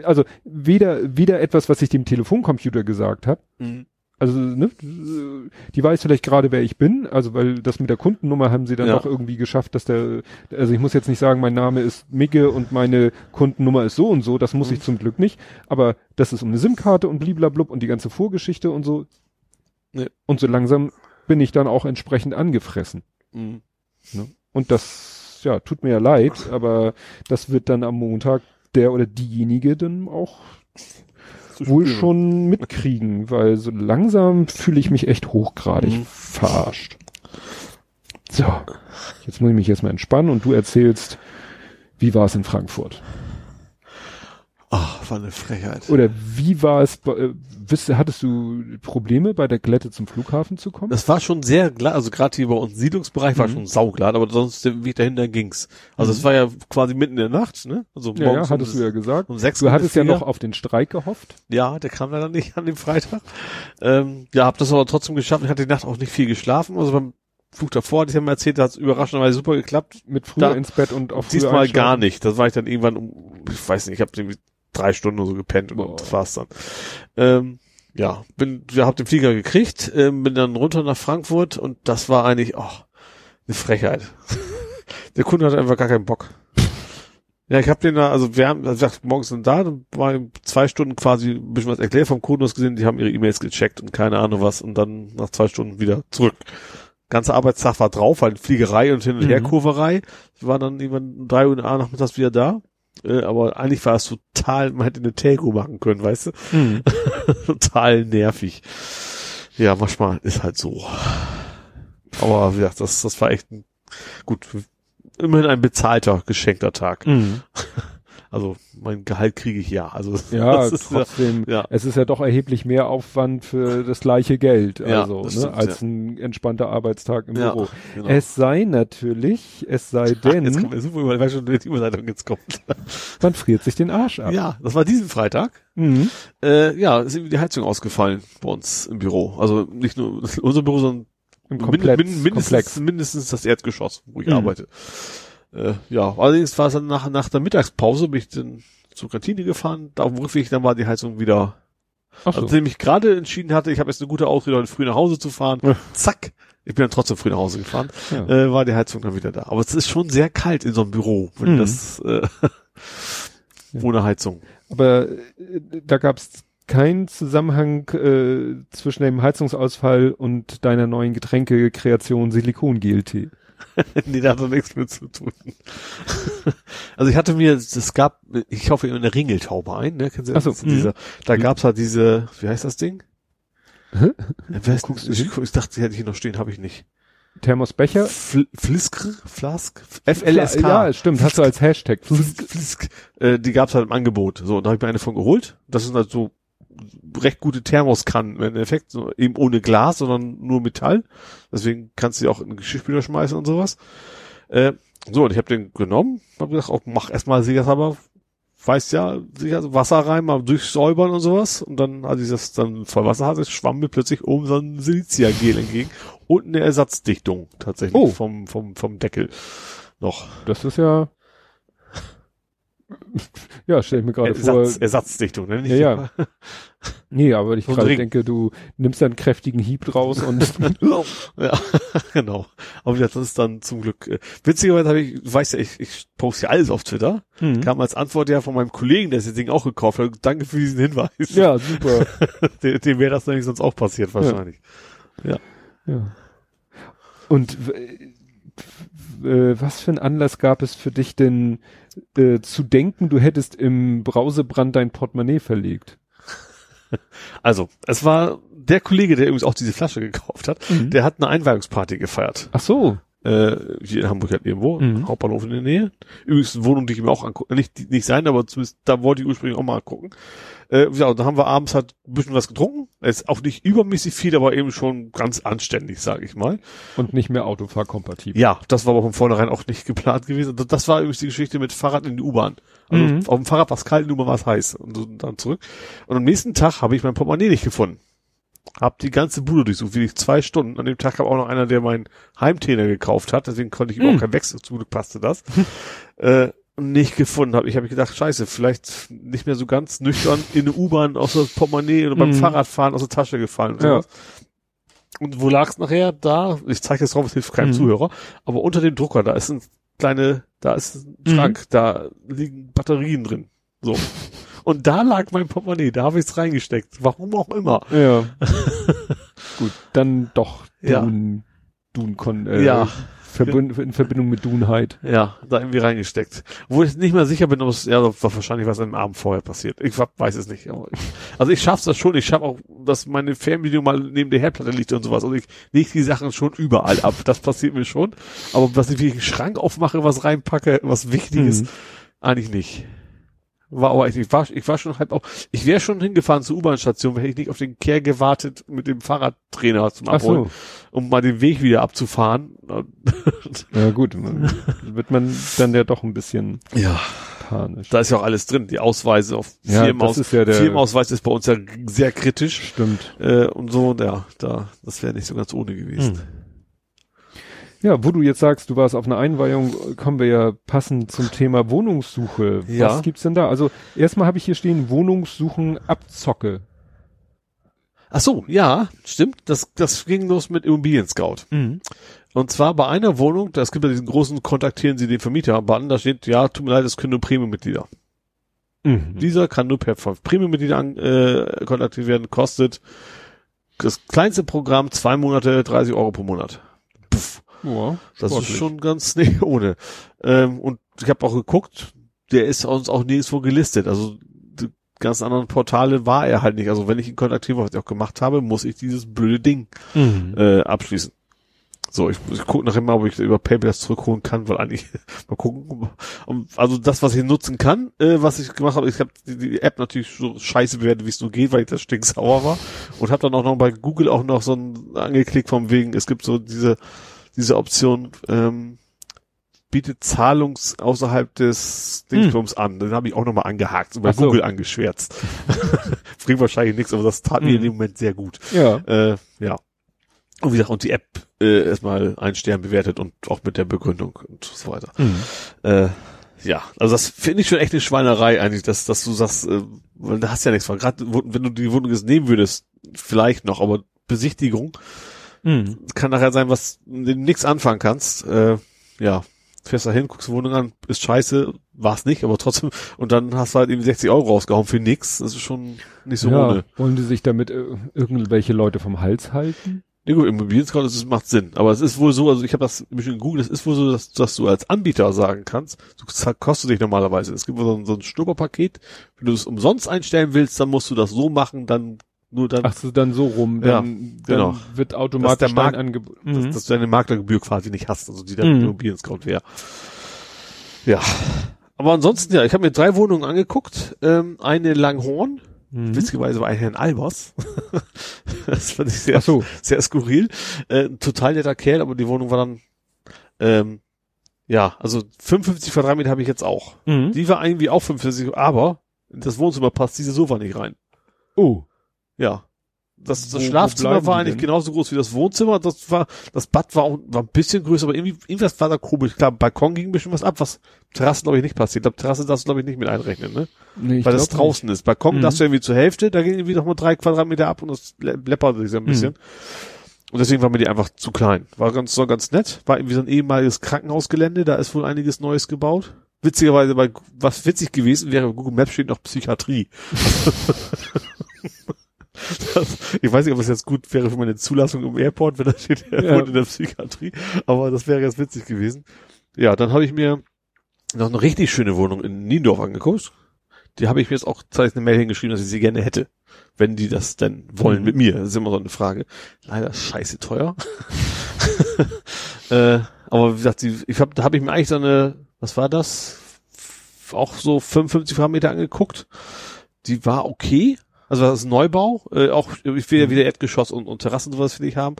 Speaker 2: also weder, weder etwas, was ich dem Telefoncomputer gesagt habe, mhm also ne, die weiß vielleicht gerade, wer ich bin, also weil das mit der Kundennummer haben sie dann ja. doch irgendwie geschafft, dass der, also ich muss jetzt nicht sagen, mein Name ist Migge und meine Kundennummer ist so und so, das muss mhm. ich zum Glück nicht, aber das ist um eine SIM-Karte und bliblablub und die ganze Vorgeschichte und so. Ja. Und so langsam bin ich dann auch entsprechend angefressen. Mhm. Ne? Und das, ja, tut mir ja leid, aber das wird dann am Montag der oder diejenige dann auch wohl schon mitkriegen, weil so langsam fühle ich mich echt hochgradig mhm. verarscht. So, jetzt muss ich mich erstmal entspannen und du erzählst, wie war es in Frankfurt?
Speaker 3: Ach, war eine Frechheit.
Speaker 2: Oder wie war es, äh, wisst, hattest du Probleme bei der Glätte zum Flughafen zu kommen?
Speaker 3: Das war schon sehr glatt, also gerade hier bei uns Siedlungsbereich mhm. war schon sauglatt, aber sonst der Weg dahinter ging's. Also es mhm. war ja quasi mitten in der Nacht, ne? Also
Speaker 2: ja, ja hattest um, du ja gesagt. Um sechs du hattest ja noch auf den Streik gehofft.
Speaker 3: Ja, der kam leider nicht an dem Freitag. Ähm, ja, hab das aber trotzdem geschafft. Ich hatte die Nacht auch nicht viel geschlafen. Also beim Flug davor, hatte ich ja mal erzählt, da hat es überraschenderweise super geklappt.
Speaker 2: Mit früher da, ins Bett und
Speaker 3: früher Diesmal gar nicht. Das war ich dann irgendwann um, ich weiß nicht, ich habe drei Stunden so gepennt und das war's dann. Ähm, ja, bin, wir haben den Flieger gekriegt, ähm, bin dann runter nach Frankfurt und das war eigentlich, oh, eine Frechheit. Der Kunde hat einfach gar keinen Bock. Ja, ich habe den da, also wir haben, also ich dachte, morgens sind da, dann war ich zwei Stunden quasi ein bisschen was erklärt vom Kunden, gesehen, die haben ihre E-Mails gecheckt und keine Ahnung was und dann nach zwei Stunden wieder zurück. Ganzer Arbeitstag war drauf, halt Fliegerei und Hin- und
Speaker 2: Mhm.
Speaker 3: Herkurverei. Ich war dann irgendwann drei Uhr nachmittags wieder da. Äh, aber eigentlich war es total, man hätte eine Telco machen können, weißt du?
Speaker 2: Mhm.
Speaker 3: total nervig. Ja, manchmal ist halt so. Aber wie gesagt, das, das war echt ein, gut, immerhin ein bezahlter, geschenkter Tag.
Speaker 2: Mhm.
Speaker 3: Also mein Gehalt kriege ich ja. Also
Speaker 2: Ja,
Speaker 3: ist, ja,
Speaker 2: trotzdem,
Speaker 3: ja.
Speaker 2: es ist ja doch erheblich mehr Aufwand für das gleiche Geld,
Speaker 3: Ja,
Speaker 2: also, ne,
Speaker 3: stimmt,
Speaker 2: als ein entspannter Arbeitstag im
Speaker 3: ja,
Speaker 2: Büro.
Speaker 3: genau.
Speaker 2: Es sei natürlich, es sei
Speaker 3: Jetzt
Speaker 2: denn,
Speaker 3: kommt mir super weil schon die Überleitung jetzt kommt.
Speaker 2: man friert sich den Arsch ab.
Speaker 3: Ja, das war diesen Freitag.
Speaker 2: Mhm.
Speaker 3: Äh, ja, ist irgendwie die Heizung ausgefallen bei uns im Büro. Also nicht nur unser Büro, sondern min- mindestens,
Speaker 2: Komplex.
Speaker 3: mindestens das Erdgeschoss, wo ich
Speaker 2: Mhm.
Speaker 3: arbeite. Äh, ja, allerdings war es dann nach, nach der Mittagspause, bin ich dann zur Kantine gefahren, da auf dem Rückweg, dann war die Heizung wieder,
Speaker 2: Ach so.
Speaker 3: also nachdem ich gerade entschieden hatte, ich habe jetzt eine gute Ausrede, heute früh nach Hause zu fahren,
Speaker 2: Ja.
Speaker 3: zack, ich bin dann trotzdem früh nach Hause gefahren,
Speaker 2: Ja.
Speaker 3: äh, war die Heizung dann wieder da. Aber es ist schon sehr kalt in so einem Büro, wenn
Speaker 2: Mhm.
Speaker 3: das äh, ohne Heizung.
Speaker 2: Aber äh, da gab es keinen Zusammenhang äh, zwischen dem Heizungsausfall und deiner neuen Getränkekreation Silikon-GLT.
Speaker 3: nee, da hat er nichts mit zu tun. also ich hatte mir, es gab, ich hoffe immer eine Ringeltaube ein, ne? Kennst du
Speaker 2: Ach so,
Speaker 3: das? Diese, da gab's halt diese, wie heißt das Ding?
Speaker 2: Hä?
Speaker 3: Wer ist,
Speaker 2: guckst du
Speaker 3: ich, ich dachte, die hätte ich hier noch stehen, habe ich nicht.
Speaker 2: Thermosbecher?
Speaker 3: Fl Fliskr? Flask? FLSK.
Speaker 2: Ja, stimmt, hast du als Hashtag.
Speaker 3: Flisk, Flisk. Äh, die gab's halt im Angebot. So, und da habe ich mir eine von geholt. Das sind halt so recht gute Thermoskannen im Endeffekt, so eben ohne Glas, sondern nur Metall. Deswegen kannst du die auch in den Geschirrspüler schmeißen und sowas. Äh, so, und ich habe den genommen, habe gesagt, auch mach erstmal sicherheitshalber, weißt ja, sicher Wasser rein, mal durchsäubern und sowas. Und dann, als ich das dann voll Wasser hatte, schwamm mir plötzlich oben so ein Siliciagel entgegen und eine Ersatzdichtung tatsächlich
Speaker 2: Oh.
Speaker 3: vom, vom, vom Deckel noch.
Speaker 2: Das ist ja. Ja, stell ich mir gerade
Speaker 3: Ersatz,
Speaker 2: vor.
Speaker 3: Ersatzdichtung, ne? Nicht
Speaker 2: Ja, ja. Nee, aber ich
Speaker 3: Und
Speaker 2: gerade denke, du nimmst da einen kräftigen Hieb draus und
Speaker 3: ja, genau. Aber das ist dann zum Glück. Äh, witzigerweise habe ich, du weißt ja, ich, ich poste ja alles auf Twitter.
Speaker 2: Hm.
Speaker 3: Kam als Antwort ja von meinem Kollegen, der das Ding auch gekauft hat. Danke für diesen Hinweis.
Speaker 2: ja, super.
Speaker 3: dem, dem wäre das nämlich sonst auch passiert wahrscheinlich.
Speaker 2: Ja. Und w- w- äh, was für einen Anlass gab es für dich denn äh, zu denken, du hättest im Brausebrand dein Portemonnaie verlegt?
Speaker 3: Also, es war der Kollege, der übrigens auch diese Flasche gekauft hat,
Speaker 2: Mhm.
Speaker 3: der hat eine Einweihungsparty gefeiert.
Speaker 2: Ach so.
Speaker 3: Äh, hier in Hamburg halt irgendwo,
Speaker 2: Mhm.
Speaker 3: Hauptbahnhof in der Nähe. Übrigens eine Wohnung, die ich mir auch angucken, nicht, nicht sein, aber zumindest da wollte ich ursprünglich auch mal angucken. Äh, ja, und da haben wir abends halt ein bisschen was getrunken. Ist auch nicht übermäßig viel, aber eben schon ganz anständig, sage ich mal.
Speaker 2: Und nicht mehr autofahrkompatibel.
Speaker 3: Ja, das war aber von vornherein auch nicht geplant gewesen. Das- Das war übrigens die Geschichte mit Fahrrad in die U-Bahn. Also
Speaker 2: Mhm.
Speaker 3: auf dem Fahrrad war es kalt, in der U-Bahn war es heiß. Und dann zurück. Und am nächsten Tag habe ich mein Portemonnaie nicht gefunden. Hab die ganze Bude durchsucht, wirklich zwei Stunden. An dem Tag kam auch noch einer, der meinen Heimtrainer gekauft hat. Deswegen konnte ich überhaupt
Speaker 2: Mhm.
Speaker 3: kein Wechsel. Glück passte das. äh, nicht gefunden habe. Ich habe gedacht, scheiße, vielleicht nicht mehr so ganz nüchtern in eine U-Bahn aus der Portemonnaie oder beim
Speaker 2: Mhm.
Speaker 3: Fahrradfahren aus der Tasche gefallen. Und,
Speaker 2: Ja.
Speaker 3: und wo lag's nachher? Da, ich zeige jetzt drauf, es hilft keinem
Speaker 2: Mhm.
Speaker 3: Zuhörer, aber unter dem Drucker, da ist ein kleine, da ist ein. Schrank, da liegen Batterien drin. So. Und da lag mein Portemonnaie, da habe ich es reingesteckt. Warum auch immer.
Speaker 2: Ja. Gut, dann doch
Speaker 3: Ja.
Speaker 2: Dun, Dun kon, äh,
Speaker 3: Ja.
Speaker 2: Verbund, in Verbindung mit Dunheit.
Speaker 3: Ja, da irgendwie reingesteckt. Wo ich nicht mehr sicher bin, ob es, ja, war wahrscheinlich was am Abend vorher passiert. Ich weiß es nicht. Also ich schaff's das schon. Ich schaff auch, dass meine Fernbedienung mal neben der Herdplatte liegt und sowas. Und ich leg die Sachen schon überall ab. Das passiert mir schon. Aber dass ich wirklich einen Schrank aufmache, was reinpacke, was Wichtiges,
Speaker 2: Mhm.
Speaker 3: eigentlich nicht. War aber ich war, ich war schon halb auch, ich wäre schon hingefahren zur U-Bahn-Station, hätte ich nicht auf den Kehr gewartet mit dem Fahrradtrainer zum Abholen,
Speaker 2: so.
Speaker 3: um mal den Weg wieder abzufahren.
Speaker 2: Ja gut, man, wird man dann ja doch ein bisschen
Speaker 3: Ja.
Speaker 2: panisch.
Speaker 3: Da ist ja auch alles drin, die Ausweise auf
Speaker 2: Ja,
Speaker 3: Firmenaus
Speaker 2: ist ja der-
Speaker 3: Firmenausweis ist bei uns ja sehr kritisch
Speaker 2: Stimmt.
Speaker 3: äh, und so, ja, da das wäre nicht so ganz ohne gewesen.
Speaker 2: Hm. Ja, wo du jetzt sagst, du warst auf einer Einweihung, kommen wir ja passend zum Thema Wohnungssuche.
Speaker 3: Ja.
Speaker 2: Was gibt's denn da? Also erstmal habe ich hier stehen Wohnungssuchen Abzocke.
Speaker 3: Ach so, ja, stimmt. Das, das ging los mit Immobilien Scout.
Speaker 2: Mhm.
Speaker 3: Und zwar bei einer Wohnung, da es gibt ja diesen großen Kontaktieren Sie den Vermieter-Button, da steht, ja, tut mir leid, es können nur Premium-Mitglieder.
Speaker 2: Mhm.
Speaker 3: Dieser kann nur per Premium-Mitglieder äh, kontaktiert werden, kostet das kleinste Programm zwei Monate 30 Euro pro Monat.
Speaker 2: Ja,
Speaker 3: das ist schon ganz nee, ohne. Ähm, und ich habe auch geguckt, der ist uns auch nirgendwo gelistet. Also die ganz anderen Portale war er halt nicht. Also wenn ich ihn kontaktiere, was ich auch gemacht habe, muss ich dieses blöde Ding
Speaker 2: Mhm.
Speaker 3: äh, abschließen. So, ich, ich gucke nachher mal, ob ich über PayPal das zurückholen kann, weil eigentlich mal gucken. Also das, was ich nutzen kann, äh, was ich gemacht habe, ich habe die, die App natürlich so scheiße bewertet, wie es nur geht, weil ich das stinksauer war und habe dann auch noch bei Google auch noch so ein angeklickt vom wegen, es gibt so diese diese Option ähm, bietet Zahlungs außerhalb des Dingsbums an. Den habe ich auch nochmal angehakt und bei
Speaker 2: so.
Speaker 3: Google angeschwärzt. Bringt wahrscheinlich nichts, aber das tat mir
Speaker 2: Mhm.
Speaker 3: in dem Moment sehr gut.
Speaker 2: Ja.
Speaker 3: Äh, ja. Und wie gesagt, und die App äh, erstmal einen Stern bewertet und auch mit der Begründung und so weiter.
Speaker 2: Mhm.
Speaker 3: Äh, ja, also das finde ich schon echt eine Schweinerei eigentlich, dass, dass du sagst, äh, weil da hast ja nichts von. Gerade wenn du die Wohnung jetzt nehmen würdest, vielleicht noch, aber Besichtigung
Speaker 2: Mhm.
Speaker 3: kann nachher sein, was du nichts anfangen kannst. Äh, ja, fährst da hin, guckst die Wohnung an, ist scheiße, war's nicht, aber trotzdem, und dann hast du halt eben 60 Euro rausgehauen für nix. Das ist schon nicht so
Speaker 2: ja.
Speaker 3: ohne.
Speaker 2: Wollen die sich damit äh, irgendwelche Leute vom Hals halten?
Speaker 3: Ja gut, Immobilien-Scout, das macht Sinn. Aber es ist wohl so, also ich habe das ein bisschen gegoogelt, es ist wohl so, dass, dass du als Anbieter sagen kannst, du kostet dich normalerweise. Es gibt wohl so ein, so ein Schnupperpaket. Wenn du es umsonst einstellen willst, dann musst du das so machen, dann nur dann,
Speaker 2: Ach so, dann so rum.
Speaker 3: Ja,
Speaker 2: Dann,
Speaker 3: genau.
Speaker 2: dann wird automatisch
Speaker 3: der Markt-
Speaker 2: dein
Speaker 3: dass,
Speaker 2: Mhm.
Speaker 3: dass du deine Maklergebühr quasi nicht hast, also die dann
Speaker 2: Mhm.
Speaker 3: Immobilien-Scout wäre. Ja. Aber ansonsten, ja, ich habe mir drei Wohnungen angeguckt. Ähm, eine in Langhorn,
Speaker 2: Mhm.
Speaker 3: witzigerweise war eine in Albers. das fand ich sehr,
Speaker 2: so.
Speaker 3: sehr skurril. Äh, ein total netter Kerl, aber die Wohnung war dann, ähm, ja, also 55 Quadratmeter habe ich jetzt auch.
Speaker 2: Mhm.
Speaker 3: Die war irgendwie auch 45, aber in das Wohnzimmer passt diese Sofa nicht rein.
Speaker 2: Oh.
Speaker 3: Ja. Das, das
Speaker 2: Wo- wo
Speaker 3: Schlafzimmer
Speaker 2: bleiben
Speaker 3: war eigentlich
Speaker 2: denn?
Speaker 3: genauso groß wie das Wohnzimmer. Das war, das Bad war, auch, war ein bisschen größer, aber irgendwie, irgendwas war da komisch. Klar, Balkon ging ein bisschen was ab, was Terrasse glaube ich nicht passiert. Ich glaube, Terrasse darfst du glaube ich nicht mit einrechnen, ne?
Speaker 2: Nee, ich
Speaker 3: Weil das draußen ist. Balkon
Speaker 2: Mhm.
Speaker 3: darfst du irgendwie zur Hälfte, da ging irgendwie noch mal drei Quadratmeter ab und das läpperte sich so ein
Speaker 2: Mhm.
Speaker 3: bisschen. Und deswegen war mir die einfach zu klein. War ganz, war ganz nett. War irgendwie so ein ehemaliges Krankenhausgelände, da ist wohl einiges Neues gebaut. Witzigerweise, bei, was witzig gewesen wäre, Google Maps steht noch Psychiatrie. Das, ich weiß nicht, ob es jetzt gut wäre für meine Zulassung im Airport, wenn da steht,
Speaker 2: Ja.
Speaker 3: in der Psychiatrie. Aber das wäre jetzt witzig gewesen. Ja, dann habe ich mir noch eine richtig schöne Wohnung in Niendorf angeguckt. Die habe ich mir jetzt auch zeitlich eine Mail hingeschrieben, dass ich sie gerne hätte. Wenn die das denn wollen
Speaker 2: Mhm.
Speaker 3: mit mir. Das ist immer so eine Frage. Leider scheiße teuer. äh, aber wie gesagt, die, ich hab, da habe ich mir eigentlich so eine, was war das? Auch so 55 Quadratmeter angeguckt. Die war okay. Also das ist ein Neubau. Äh, auch, ich will ja wieder Erdgeschoss und, und Terrassen und sowas will ich haben.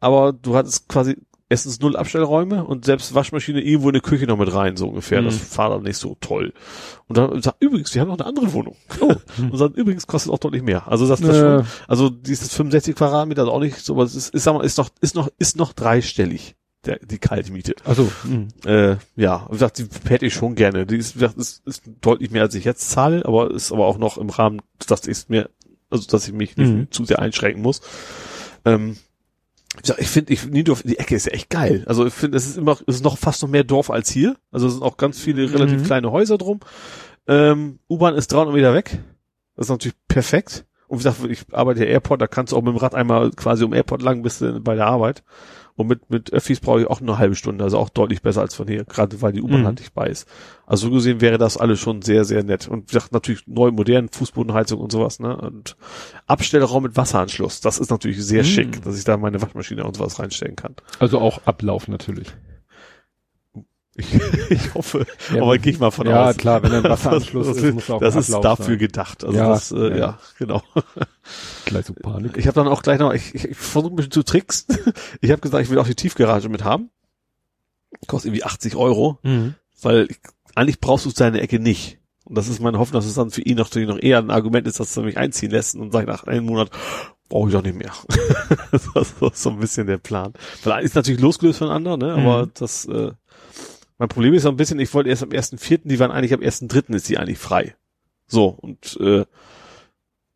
Speaker 3: Aber du hattest quasi erstens null Abstellräume und selbst Waschmaschine irgendwo in eine Küche noch mit rein, so ungefähr.
Speaker 2: Mhm.
Speaker 3: Das war dann nicht so toll. Und dann sagt, übrigens, wir haben noch eine andere Wohnung. Oh. Und dann übrigens kostet auch deutlich mehr. Also das, das
Speaker 2: Ja.
Speaker 3: schon, also dieses 65 Quadratmeter ist auch nicht so, aber es ist, ist, sag mal, ist noch, ist noch, ist noch dreistellig, der, die Kaltmiete.
Speaker 2: Also, mhm.
Speaker 3: Äh, ja, wie gesagt, die hätte ich schon gerne. Die ist, wie gesagt, ist, ist deutlich mehr, als ich jetzt zahle, aber ist aber auch noch im Rahmen, dass ich mir, also dass ich mich nicht
Speaker 2: Mhm.
Speaker 3: zu sehr einschränken muss. Ähm, wie gesagt, ich finde, ich, Niendorf, die Ecke ist ja echt geil. Also ich finde, es ist immer, es ist noch fast noch mehr Dorf als hier. Also es sind auch ganz viele relativ
Speaker 2: Mhm.
Speaker 3: kleine Häuser drum. Ähm, U-Bahn ist 300 Meter weg. Das ist natürlich perfekt. Und wie gesagt, ich arbeite ja Airport, da kannst du auch mit dem Rad einmal quasi um Airport lang bist du bei der Arbeit. Und mit, mit Öffis brauche ich auch eine halbe Stunde, also auch deutlich besser als von hier, gerade weil die U-Bahn
Speaker 2: Mhm.
Speaker 3: halt nicht bei ist. Also so gesehen wäre das alles schon sehr, sehr nett. Und wie gesagt, natürlich neu, modern, Fußbodenheizung und sowas, ne? Und Abstellraum mit Wasseranschluss. Das ist natürlich sehr
Speaker 2: Mhm.
Speaker 3: schick, dass ich da meine Waschmaschine und sowas reinstellen kann.
Speaker 2: also auch Ablauf natürlich.
Speaker 3: Ich, ich hoffe,
Speaker 2: Ja,
Speaker 3: aber gehe ich mal von
Speaker 2: ja,
Speaker 3: aus.
Speaker 2: klar, wenn ein Wasseranschluss
Speaker 3: das,
Speaker 2: ist, muss auch
Speaker 3: das ist dafür
Speaker 2: sein.
Speaker 3: gedacht. Also
Speaker 2: Ja,
Speaker 3: das, äh,
Speaker 2: ja.
Speaker 3: ja. genau.
Speaker 2: Gleich so Panik.
Speaker 3: Ich habe dann auch gleich noch, ich, ich, ich versuche ein bisschen zu tricksen. Ich habe gesagt, ich will auch die Tiefgarage mit haben. Kostet irgendwie 80 Euro,
Speaker 2: Mhm.
Speaker 3: weil ich, eigentlich brauchst du seine Ecke nicht. Und das ist meine Hoffnung, dass es dann für ihn noch, noch eher ein Argument ist, dass er mich einziehen lässt und sagt nach einem Monat, brauche ich auch nicht mehr. das ist so- so ein bisschen der Plan. Weil ist natürlich losgelöst von anderen, ne? aber
Speaker 2: Mhm.
Speaker 3: das, äh, mein Problem ist so ein bisschen, ich wollte erst am 1.4., die waren eigentlich am 1.3. ist die eigentlich frei. So, und äh,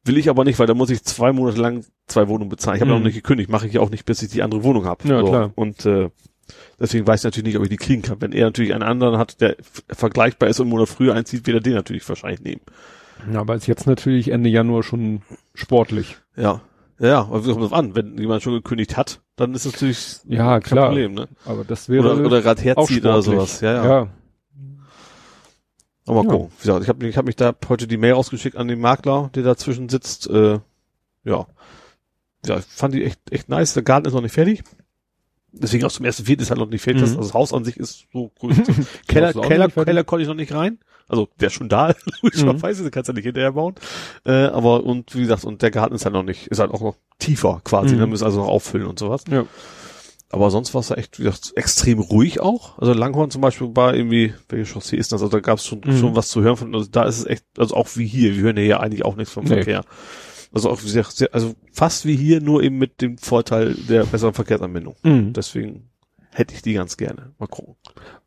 Speaker 3: Will ich aber nicht, weil da muss ich zwei Monate lang zwei Wohnungen bezahlen. Ich habe
Speaker 2: Mhm.
Speaker 3: noch nicht gekündigt, mache ich auch nicht, bis ich die andere Wohnung habe.
Speaker 2: Ja, klar.
Speaker 3: Und äh, deswegen weiß ich natürlich nicht, ob ich die kriegen kann. Wenn er natürlich einen anderen hat, der vergleichbar ist und einen Monat früher einzieht, wird er den natürlich wahrscheinlich nehmen.
Speaker 2: Ja, aber ist jetzt natürlich Ende Januar schon sportlich.
Speaker 3: Ja. Ja, aber wir kommen drauf an. Wenn jemand schon gekündigt hat, dann ist es natürlich
Speaker 2: Ja,
Speaker 3: kein
Speaker 2: klar.
Speaker 3: Problem, ne?
Speaker 2: Aber das wäre
Speaker 3: Oder, oder gerade herzieht oder sowas. Ja, ja.
Speaker 2: ja.
Speaker 3: Aber mal
Speaker 2: Ja.
Speaker 3: gucken. Wie gesagt, ich habe ich hab mich da heute die Mail rausgeschickt an den Makler, der dazwischen sitzt. Äh, ja. Ja, ich fand die echt, echt nice. Der Garten ist noch nicht fertig. Deswegen auch zum ersten Viertel ist halt noch nicht fertig. Das,
Speaker 2: Mhm.
Speaker 3: also das Haus an sich ist so größer. Keller, Keller? Keller konnte ich noch nicht rein. Also der ist schon da, logischerweise, den kannst du ja nicht hinterher bauen. Äh, aber und wie gesagt, und der Garten ist halt noch nicht, ist halt auch noch tiefer quasi.
Speaker 2: Mhm.
Speaker 3: Da müssen also noch auffüllen und sowas.
Speaker 2: Ja.
Speaker 3: Aber sonst war es ja echt, wie gesagt, extrem ruhig auch. Also Langhorn zum Beispiel war irgendwie, welche Chaussee ist das? Also da gab es schon,
Speaker 2: Mhm.
Speaker 3: schon was zu hören von, also da ist es echt, also auch wie hier, wir hören ja hier eigentlich auch nichts vom
Speaker 2: Nee.
Speaker 3: Verkehr. Also auch sehr, sehr, also fast wie hier, nur eben mit dem Vorteil der besseren Verkehrsanbindung.
Speaker 2: Mhm.
Speaker 3: Deswegen hätte ich die ganz gerne. Mal gucken.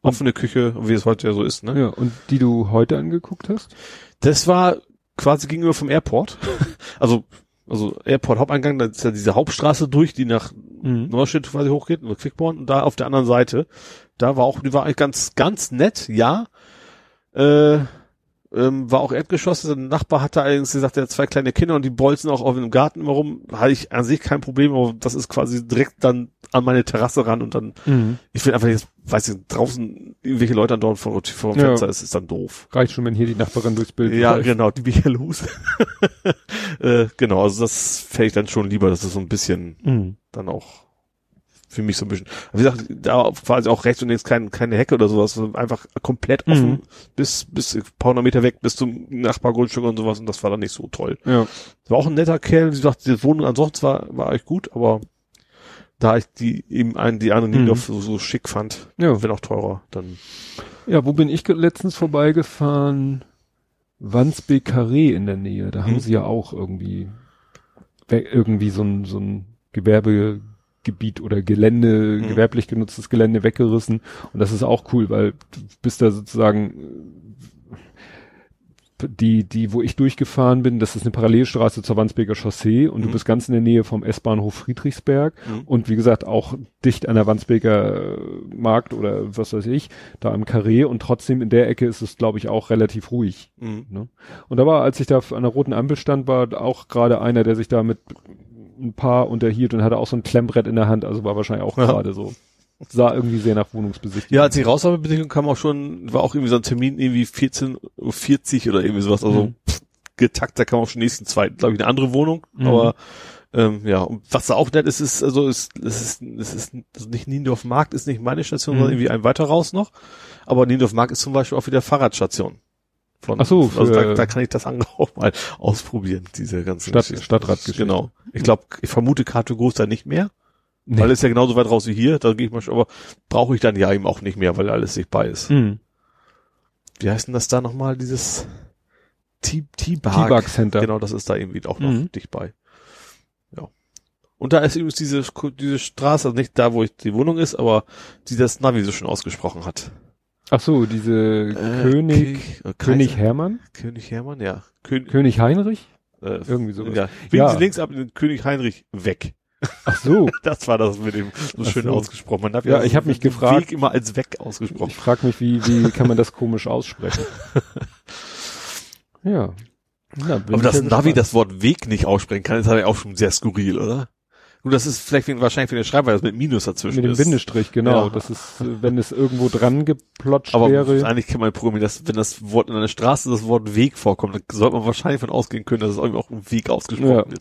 Speaker 3: Offene Küche, wie es heute ja so ist, ne?
Speaker 2: ja. Und die du heute angeguckt hast?
Speaker 3: Das war quasi gegenüber vom Airport. also, also Airport Haupteingang, da ist ja diese Hauptstraße durch, die nach
Speaker 2: Mhm.
Speaker 3: Neustadt quasi hochgeht, oder Quickborn, und da auf der anderen Seite, da war auch, die war eigentlich ganz, ganz nett, ja. Äh, ähm, war auch Erdgeschoss, der Nachbar hatte allerdings gesagt, er hat zwei kleine Kinder und die bolzen auch auf dem Garten immer rum. Hatte ich an sich kein Problem, aber das ist quasi direkt dann an meine Terrasse ran und dann,
Speaker 2: Mhm.
Speaker 3: ich will einfach jetzt, weiß ich, draußen irgendwelche Leute dort vor, vor dem
Speaker 2: Ja.
Speaker 3: Fenster, es ist dann doof.
Speaker 2: Reicht schon, wenn hier die Nachbarin durchs Bild
Speaker 3: Ja,
Speaker 2: läuft.
Speaker 3: genau, die ja los. äh, genau, also das fände ich dann schon lieber, dass es so ein bisschen
Speaker 2: Mhm.
Speaker 3: dann auch für mich so ein bisschen. Wie gesagt, da quasi auch rechts und links kein, keine Hecke oder sowas, einfach komplett offen
Speaker 2: Mhm.
Speaker 3: bis, bis ein paar hundert Meter weg bis zum Nachbargrundstück und sowas und das war dann nicht so toll.
Speaker 2: Ja.
Speaker 3: War auch ein netter Kerl, wie gesagt, die Wohnung ansonsten war, war echt gut, aber da ich die eben einen, die anderen
Speaker 2: Mhm.
Speaker 3: Niendorf so, so schick fand,
Speaker 2: Ja.
Speaker 3: wenn auch teurer, dann
Speaker 2: Ja, wo bin ich letztens vorbeigefahren? Wandsbek Carré in der Nähe. Da haben
Speaker 3: Mhm.
Speaker 2: sie ja auch irgendwie irgendwie so ein, so ein Gewerbegebiet oder Gelände,
Speaker 3: Mhm.
Speaker 2: gewerblich genutztes Gelände weggerissen. Und das ist auch cool, weil du bist da sozusagen die, die, wo ich durchgefahren bin, das ist eine Parallelstraße zur Wandsbeker Chaussee und
Speaker 3: Mhm.
Speaker 2: du bist ganz in der Nähe vom S-Bahnhof Friedrichsberg
Speaker 3: Mhm.
Speaker 2: und wie gesagt auch dicht an der Wandsbeker äh, Markt oder was weiß ich, da am Carré und trotzdem in der Ecke ist es, glaube ich, auch relativ ruhig.
Speaker 3: mhm.
Speaker 2: Ne? Und da war, als ich da an der roten Ampel stand, war auch gerade einer, der sich da mit ein paar unterhielt und hatte auch so ein Klemmbrett in der Hand, also war wahrscheinlich auch gerade so. Sah irgendwie sehr nach Wohnungsbesichtigung.
Speaker 3: Ja, als ich raus war mit Besichtigung kam auch schon, war auch irgendwie so ein Termin irgendwie 14.40 Uhr oder irgendwie sowas, also
Speaker 2: Mhm.
Speaker 3: pff, getakt, da kam auch schon nächsten zwei, glaube ich, eine andere Wohnung,
Speaker 2: Mhm.
Speaker 3: aber ähm, ja, und was da auch nett ist, ist, also ist, es ist, es ist also nicht Niendorf Markt ist nicht meine Station,
Speaker 2: Mhm.
Speaker 3: sondern irgendwie ein weiter raus noch, aber Niendorf Markt ist zum Beispiel auch wieder Fahrradstation. Von,
Speaker 2: Ach so,
Speaker 3: also da, da kann ich das auch mal ausprobieren, diese ganzen
Speaker 2: Stadt-
Speaker 3: Geschichten.
Speaker 2: Stadtratgeschichten.
Speaker 3: Genau. Ich glaube, ich vermute Karte groß da nicht mehr.
Speaker 2: Nee.
Speaker 3: Weil es ist ja genauso weit raus wie hier, da gehe ich mal schon, aber brauche ich dann ja eben auch nicht mehr, weil alles sich bei ist.
Speaker 2: Mhm.
Speaker 3: Wie heißt denn das da nochmal, dieses T-Bug?
Speaker 2: Center.
Speaker 3: Genau, das ist da irgendwie auch noch
Speaker 2: Mhm.
Speaker 3: dicht bei. Ja. Und da ist übrigens diese, diese Straße, also nicht da, wo ich die Wohnung ist, aber die das Navi so schon ausgesprochen hat.
Speaker 2: Ach so, diese
Speaker 3: Äh,
Speaker 2: König,
Speaker 3: K-
Speaker 2: König Hermann?
Speaker 3: König Hermann, ja. König,
Speaker 2: König Heinrich?
Speaker 3: äh,
Speaker 2: Irgendwie sowas.
Speaker 3: Ja. Biegen
Speaker 2: Ja.
Speaker 3: Sie links ab in den König Heinrich weg.
Speaker 2: Ach so.
Speaker 3: Das war das mit dem so schön
Speaker 2: so.
Speaker 3: ausgesprochen. Man darf
Speaker 2: Ja, ich hab mich
Speaker 3: den
Speaker 2: gefragt-
Speaker 3: Weg immer als weg ausgesprochen.
Speaker 2: Ich frage mich, wie, wie kann man das komisch aussprechen? ja. Ja, bin
Speaker 3: Aber
Speaker 2: ich
Speaker 3: das
Speaker 2: ja
Speaker 3: Navi das Wort Weg nicht aussprechen kann, ist aber auch schon sehr skurril, oder? Gut, das ist vielleicht wegen, wahrscheinlich wegen der Schreibweise das mit Minus dazwischen
Speaker 2: mit dem. Bindestrich, genau.
Speaker 3: Ja.
Speaker 2: Das ist, wenn es irgendwo dran geplotscht
Speaker 3: Aber
Speaker 2: wäre.
Speaker 3: eigentlich kann man programmieren, dass wenn das Wort in einer Straße das Wort Weg vorkommt, dann sollte man wahrscheinlich von ausgehen können, dass es irgendwie auch ein Weg ausgesprochen
Speaker 2: Ja.
Speaker 3: wird.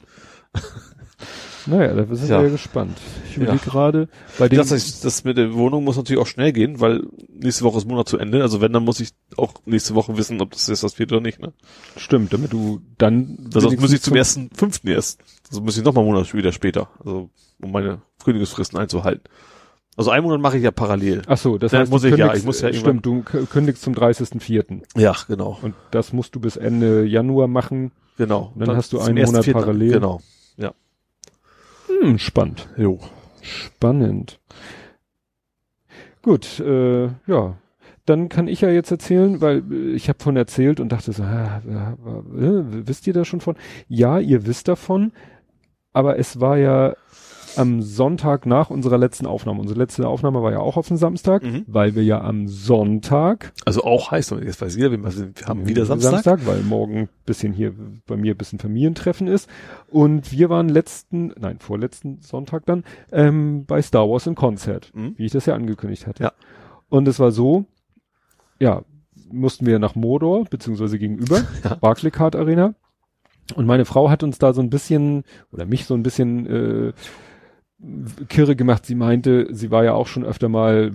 Speaker 2: Naja, da sind
Speaker 3: Ja.
Speaker 2: wir ja gespannt. Ich überlege
Speaker 3: Ja.
Speaker 2: gerade, bei dem,
Speaker 3: Das, heißt, das mit der Wohnung muss natürlich auch schnell gehen, weil nächste Woche ist Monat zu Ende. Also wenn, dann muss ich auch nächste Woche wissen, ob das jetzt was wird oder nicht. Ne?
Speaker 2: stimmt, damit du dann,
Speaker 3: Also sonst muss ich zum ersten fünften erst. Also muss ich noch mal einen Monat wieder später. Also um meine Kündigungsfristen einzuhalten. Also einen Monat mache ich ja parallel.
Speaker 2: Ach so, das
Speaker 3: Dann
Speaker 2: heißt,
Speaker 3: muss ich ja, ich muss ja
Speaker 2: stimmt, du kündigst zum 30.04.
Speaker 3: Ja, genau.
Speaker 2: Und das musst du bis Ende Januar machen.
Speaker 3: Genau.
Speaker 2: Dann hast du einen Monat parallel.
Speaker 3: Genau.
Speaker 2: Hm, spannend.
Speaker 3: Jo.
Speaker 2: Spannend. Gut, äh, ja. dann kann ich ja jetzt erzählen, weil äh, ich habe von erzählt und dachte so, äh, wisst ihr da schon von? Ja, ihr wisst davon, aber es war ja am Sonntag nach unserer letzten Aufnahme. Unsere letzte Aufnahme war ja auch auf den Samstag, mhm. weil wir ja am Sonntag.
Speaker 3: Also auch heißt, jetzt weiß jeder, wir haben wieder Samstag. Samstag,
Speaker 2: weil morgen bisschen hier bei mir bisschen Familientreffen ist. Und wir waren letzten, nein, vorletzten Sonntag dann, ähm, bei Star Wars in Konzert, mhm. wie ich das ja angekündigt hatte. Ja. Und es war so, ja, mussten wir nach Mordor, beziehungsweise gegenüber, ja. Barclaycard Arena. Und meine Frau hat uns da so ein bisschen, oder mich so ein bisschen äh, kirre gemacht. Sie meinte, sie war ja auch schon öfter mal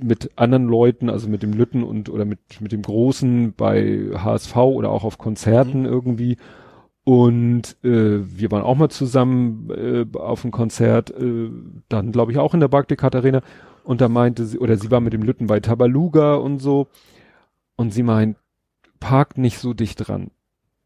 Speaker 2: mit anderen Leuten, also mit dem Lütten und oder mit, mit dem Großen bei HSV oder auch auf Konzerten mhm. irgendwie. Und äh, wir waren auch mal zusammen äh, auf einem Konzert, äh, dann glaube ich auch in der Barclaycard Arena. Und da meinte sie, oder sie war mit dem Lütten bei Tabaluga und so. Und sie meint, parkt nicht so dicht dran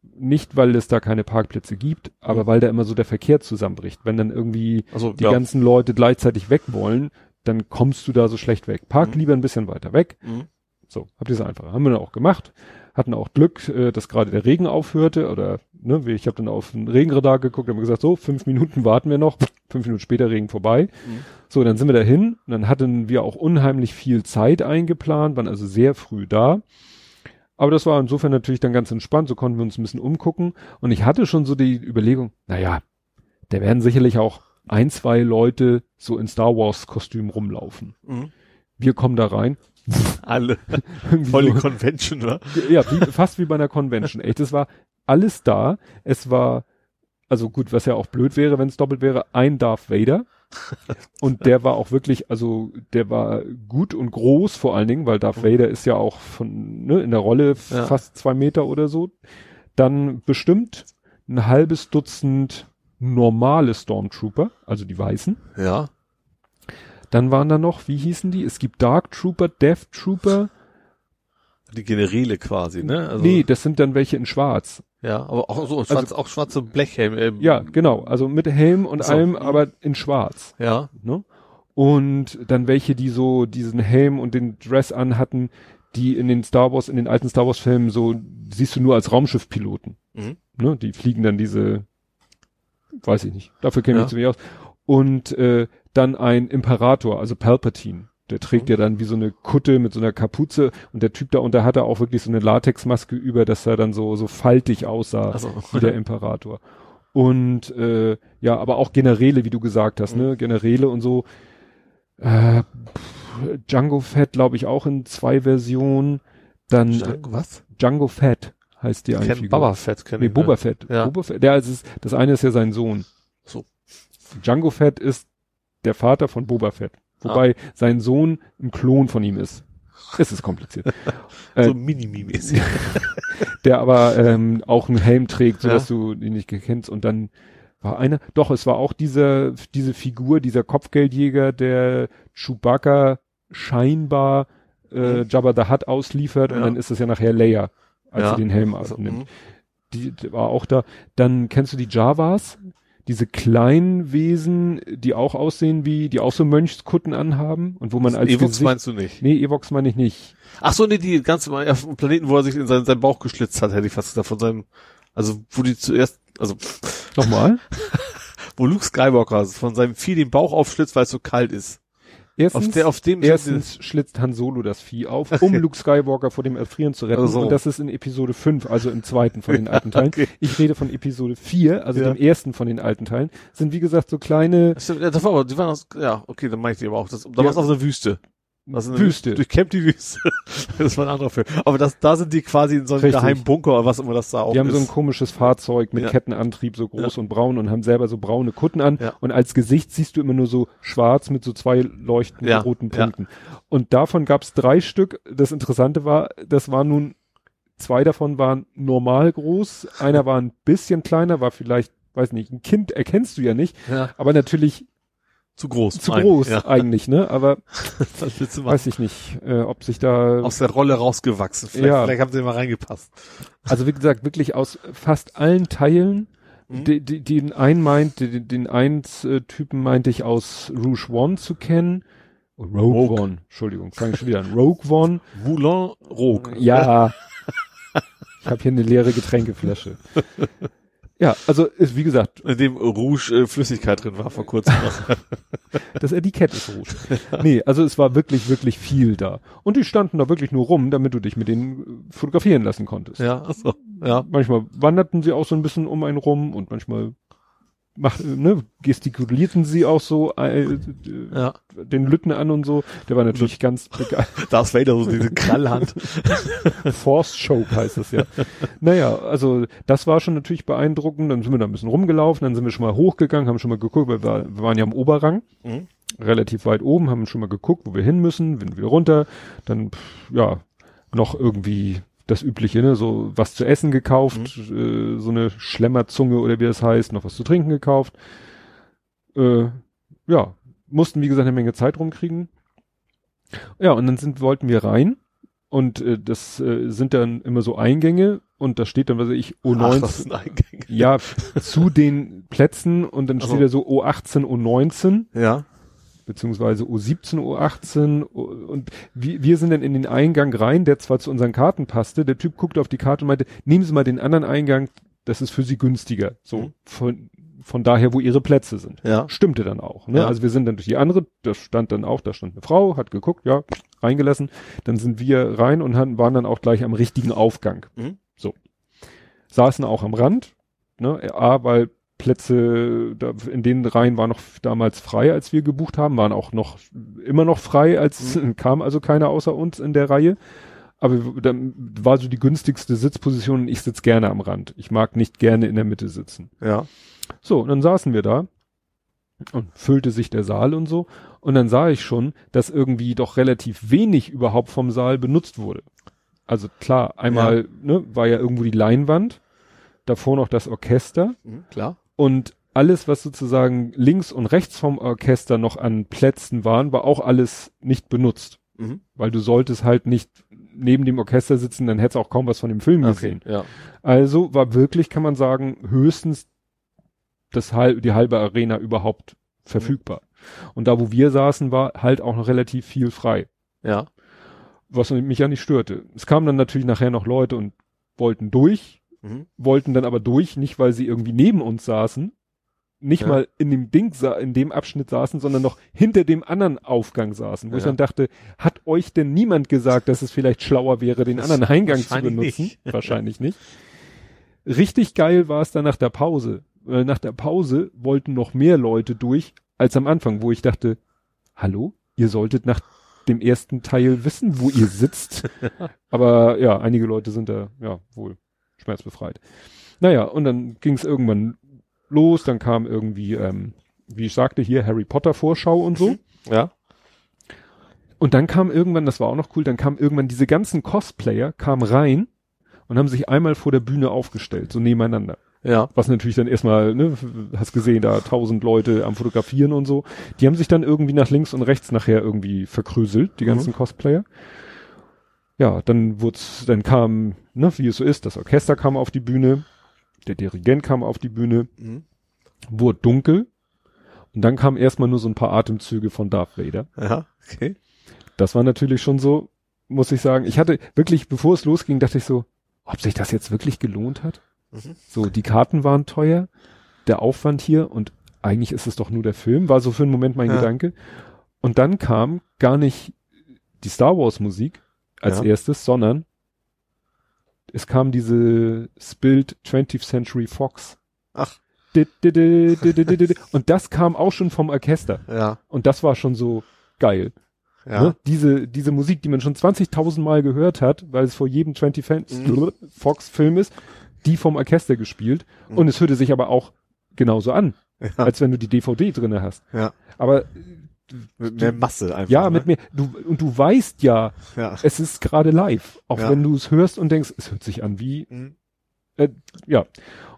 Speaker 2: nicht, weil es da keine Parkplätze gibt, aber mhm. weil da immer so der Verkehr zusammenbricht. Wenn dann irgendwie also, die ja. ganzen Leute gleichzeitig weg wollen, dann kommst du da so schlecht weg. Park mhm. lieber ein bisschen weiter weg. Mhm. So, habt ihr es einfach. Haben wir dann auch gemacht. Hatten auch Glück, äh, dass gerade der Regen aufhörte oder ne, ich habe dann auf den Regenradar geguckt und gesagt, so, fünf Minuten warten wir noch, fünf Minuten später Regen vorbei. Mhm. So, dann sind wir dahin und dann hatten wir auch unheimlich viel Zeit eingeplant, waren also sehr früh da. Aber das war insofern natürlich dann ganz entspannt, so konnten wir uns ein bisschen umgucken. Und ich hatte schon so die Überlegung, naja, da werden sicherlich auch ein, zwei Leute so in Star Wars Kostüm rumlaufen. Mhm. Wir kommen da rein.
Speaker 3: Alle. Voll die so. Convention, oder?
Speaker 2: Ja, wie, fast wie bei einer Convention. Echt, es war alles da. Es war, also gut, was ja auch blöd wäre, wenn es doppelt wäre, ein Darth Vader. und der war auch wirklich, also der war gut und groß vor allen Dingen, weil Darth mhm. Vader ist ja auch von, ne, in der Rolle ja. fast zwei Meter oder so. Dann bestimmt ein halbes Dutzend normale Stormtrooper, also die Weißen.
Speaker 3: Ja.
Speaker 2: Dann waren da noch, wie hießen die? Es gibt Dark Trooper, Death Trooper.
Speaker 3: Die Generäle quasi, ne?
Speaker 2: Also nee, das sind dann welche in Schwarz.
Speaker 3: Ja, aber auch so schwarz, also, auch schwarze Blechhelm.
Speaker 2: Ähm, ja, genau. Also mit Helm und so. allem, aber in Schwarz.
Speaker 3: Ja.
Speaker 2: Ne? Und dann welche, die so diesen Helm und den Dress anhatten, die in den Star Wars, in den alten Star Wars Filmen so siehst du nur als Raumschiffpiloten. Mhm. Ne? Die fliegen dann diese, weiß ich nicht. Dafür kenne ich ja. mich zu wenig aus. Und äh, dann ein Imperator, also Palpatine. Der trägt mhm. ja dann wie so eine Kutte mit so einer Kapuze und der Typ da und der hatte auch wirklich so eine Latexmaske über, dass er dann so so faltig aussah so. wie der Imperator. Und äh, ja, aber auch Generäle, wie du gesagt hast, ne? mhm. ne? Generäle und so. Äh, Django Fett, glaube ich, auch in zwei Versionen. Dann
Speaker 3: Django, was?
Speaker 2: Django Fett heißt die
Speaker 3: eigentlich. Boba Fett
Speaker 2: kenn nee, ich. Boba ne? Fett. Ja. Boba Fett. Der ist, das eine ist ja sein Sohn.
Speaker 3: So.
Speaker 2: Django Fett ist der Vater von Boba Fett. Wobei ah. sein Sohn ein Klon von ihm ist. Es ist kompliziert.
Speaker 3: so äh, mini-mäßig.
Speaker 2: der aber ähm, auch einen Helm trägt, sodass ja. du ihn nicht kennst. Und dann war einer, doch, es war auch diese, diese Figur, dieser Kopfgeldjäger, der Chewbacca scheinbar äh, mhm. Jabba the Hutt ausliefert ja. und dann ist es ja nachher Leia, als ja. sie den Helm also, abnimmt. Mhm. Die, die war auch da. Dann kennst du die Javas? Diese kleinen Wesen, die auch aussehen wie, die auch so Mönchskutten anhaben und wo man als
Speaker 3: Evox Gesicht, meinst du nicht?
Speaker 2: Nee, Evox meine ich nicht.
Speaker 3: Ach so, nee, die ganze auf dem Planeten, wo er sich in seinen, seinen Bauch geschlitzt hat, hätte ich fast gesagt, von seinem, also wo die zuerst, also
Speaker 2: nochmal,
Speaker 3: wo Luke Skywalker von seinem Vieh den Bauch aufschlitzt, weil es so kalt ist.
Speaker 2: Erstens, auf der, auf dem erstens schlitzt Han Solo das Vieh auf, um Luke Skywalker vor dem Erfrieren zu retten. Also. Und das ist in Episode 5, also im zweiten von den alten Teilen. Okay. Ich rede von Episode 4, also ja. dem ersten von den alten Teilen. Sind wie gesagt so kleine.
Speaker 3: Ja, das war aber, die waren aus, ja, okay, dann meine ich die aber auch. Das, da ja. war es auf der Wüste.
Speaker 2: Eine Wüste.
Speaker 3: Durchkämmt die Wüste. das war ein anderer Film. Aber das, da sind die quasi in so einem geheimen Bunker oder was immer das da
Speaker 2: auch Die haben ist. so ein komisches Fahrzeug mit ja. Kettenantrieb, so groß ja. und braun und haben selber so braune Kutten an. Ja. Und als Gesicht siehst du immer nur so schwarz mit so zwei leuchtenden roten Punkten. Und davon gab es drei Stück. Das Interessante war, das waren nun, zwei davon waren normal groß. Einer war ein bisschen kleiner, war vielleicht weiß nicht, ein Kind erkennst du ja nicht, aber natürlich
Speaker 3: zu groß.
Speaker 2: Zu groß ja. eigentlich, ne? Aber weiß ich nicht, äh, ob sich da
Speaker 3: aus der Rolle rausgewachsen. Vielleicht, ja. vielleicht haben sie mal reingepasst.
Speaker 2: Also wie gesagt, wirklich aus fast allen Teilen. Mhm. Die, die, den einen meint, den, den einen äh, Typen meinte ich aus Rouge One zu kennen Rogue, Rogue. One, Entschuldigung, fange ich schon wieder an. Rogue One.
Speaker 3: Moulin Rogue.
Speaker 2: Ja. ich habe hier eine leere Getränkeflasche. Ja, also ist wie gesagt.
Speaker 3: In dem Rouge äh, Flüssigkeit drin war vor kurzem.
Speaker 2: das Etikett ist Rouge. Nee, also es war wirklich, wirklich viel da. Und die standen da wirklich nur rum, damit du dich mit denen fotografieren lassen konntest.
Speaker 3: Ja, so, ja.
Speaker 2: Manchmal wanderten sie auch so ein bisschen um einen rum und manchmal macht, ne, gestikulierten sie auch so äh, äh, ja. den Lütten an und so. Der war natürlich ganz
Speaker 3: begeistert. Darth Vader, so diese Krallhand.
Speaker 2: Force Choke heißt es ja. naja, also das war schon natürlich beeindruckend. Dann sind wir da ein bisschen rumgelaufen, dann sind wir schon mal hochgegangen, haben schon mal geguckt, weil wir, wir waren ja am Oberrang. Mhm. Relativ weit oben, haben schon mal geguckt, wo wir hin müssen, wenn wir runter, dann, ja, noch irgendwie das Übliche, ne? So was zu essen gekauft, mhm. äh, so eine Schlemmerzunge oder wie das heißt, noch was zu trinken gekauft. Äh, ja, mussten wie gesagt eine Menge Zeit rumkriegen. Ja, und dann sind, wollten wir rein und äh, das äh, sind dann immer so Eingänge und da steht dann, was weiß ich, O19. Ach. Ja, zu den Plätzen und dann also. steht da so O18, O19.
Speaker 3: Ja
Speaker 2: beziehungsweise U17, U18 und wir, wir sind dann in den Eingang rein, der zwar zu unseren Karten passte, der Typ guckte auf die Karte und meinte, nehmen Sie mal den anderen Eingang, das ist für Sie günstiger, so mhm. von, von daher, wo Ihre Plätze sind.
Speaker 3: Ja.
Speaker 2: Stimmte dann auch. Ne? Ja. Also wir sind dann durch die andere, da stand dann auch, da stand eine Frau, hat geguckt, ja, reingelassen, dann sind wir rein und hatten, waren dann auch gleich am richtigen Aufgang. Mhm. So. Saßen auch am Rand, ne, A, weil Plätze da, in den Reihen war noch damals frei, als wir gebucht haben, waren auch noch immer noch frei, als mhm. kam also keiner außer uns in der Reihe. Aber dann war so die günstigste Sitzposition und ich sitze gerne am Rand. Ich mag nicht gerne in der Mitte sitzen.
Speaker 3: Ja.
Speaker 2: So, und dann saßen wir da und füllte sich der Saal und so. Und dann sah ich schon, dass irgendwie doch relativ wenig überhaupt vom Saal benutzt wurde. Also klar, einmal ja. Ne, war ja irgendwo die Leinwand, davor noch das Orchester.
Speaker 3: Mhm, klar.
Speaker 2: Und alles, was sozusagen links und rechts vom Orchester noch an Plätzen waren, war auch alles nicht benutzt. Mhm. Weil du solltest halt nicht neben dem Orchester sitzen, dann hättest du auch kaum was von dem Film okay, gesehen.
Speaker 3: Ja.
Speaker 2: Also war wirklich, kann man sagen, höchstens das halb, die halbe Arena überhaupt verfügbar. Mhm. Und da, wo wir saßen, war halt auch noch relativ viel frei.
Speaker 3: Ja.
Speaker 2: Was mich ja nicht störte. Es kamen dann natürlich nachher noch Leute und wollten durch, mhm. wollten dann aber durch, nicht weil sie irgendwie neben uns saßen, nicht ja. mal in dem Ding, in dem Abschnitt saßen, sondern noch hinter dem anderen Aufgang saßen, wo ja. ich dann dachte, hat euch denn niemand gesagt, dass es vielleicht schlauer wäre, den anderen Eingang zu benutzen? Nicht. Wahrscheinlich nicht. Richtig geil war es dann nach der Pause. Weil nach der Pause wollten noch mehr Leute durch als am Anfang, wo ich dachte, hallo, ihr solltet nach dem ersten Teil wissen, wo ihr sitzt. Aber ja, einige Leute sind da ja wohl schmerzbefreit. Naja, und dann ging es irgendwann los, dann kam irgendwie, ähm, wie ich sagte, hier Harry Potter Vorschau und so. Mhm.
Speaker 3: Ja.
Speaker 2: Und dann kam irgendwann, das war auch noch cool, dann kam irgendwann diese ganzen Cosplayer, kamen rein und haben sich einmal vor der Bühne aufgestellt, so nebeneinander.
Speaker 3: Ja.
Speaker 2: Was natürlich dann erstmal, ne, hast gesehen, da tausend Leute am Fotografieren und so. Die haben sich dann irgendwie nach links und rechts nachher irgendwie verkrüselt, die ganzen mhm. Cosplayer ja, dann wurd's, dann kam, ne, wie es so ist, das Orchester kam auf die Bühne, der Dirigent kam auf die Bühne, mhm. wurde dunkel und dann kam erstmal nur so ein paar Atemzüge von Darth Vader.
Speaker 3: Ja, okay.
Speaker 2: Das war natürlich schon so, muss ich sagen. Ich hatte wirklich, bevor es losging, dachte ich so, ob sich das jetzt wirklich gelohnt hat. Mhm. So, die Karten waren teuer, der Aufwand hier und eigentlich ist es doch nur der Film, war so für einen Moment mein ja. Gedanke. Und dann kam gar nicht die Star Wars Musik, als ja. erstes, sondern es kam diese Spilled 20th Century Fox.
Speaker 3: Ach.
Speaker 2: Und das kam auch schon vom Orchester.
Speaker 3: Ja.
Speaker 2: Und das war schon so geil.
Speaker 3: Ja.
Speaker 2: Ne? Diese, diese Musik, die man schon 20.000 Mal gehört hat, weil es vor jedem 20 mhm. Fox Film ist, die vom Orchester gespielt. Mhm. Und es hörte sich aber auch genauso an, ja. als wenn du die DVD drinne hast.
Speaker 3: Ja.
Speaker 2: Aber
Speaker 3: mit mehr Masse einfach.
Speaker 2: Ja, ne? mit mehr. Du, und du weißt ja,
Speaker 3: ja.
Speaker 2: es ist gerade live. Auch ja. wenn du es hörst und denkst, es hört sich an wie, mhm. äh, ja.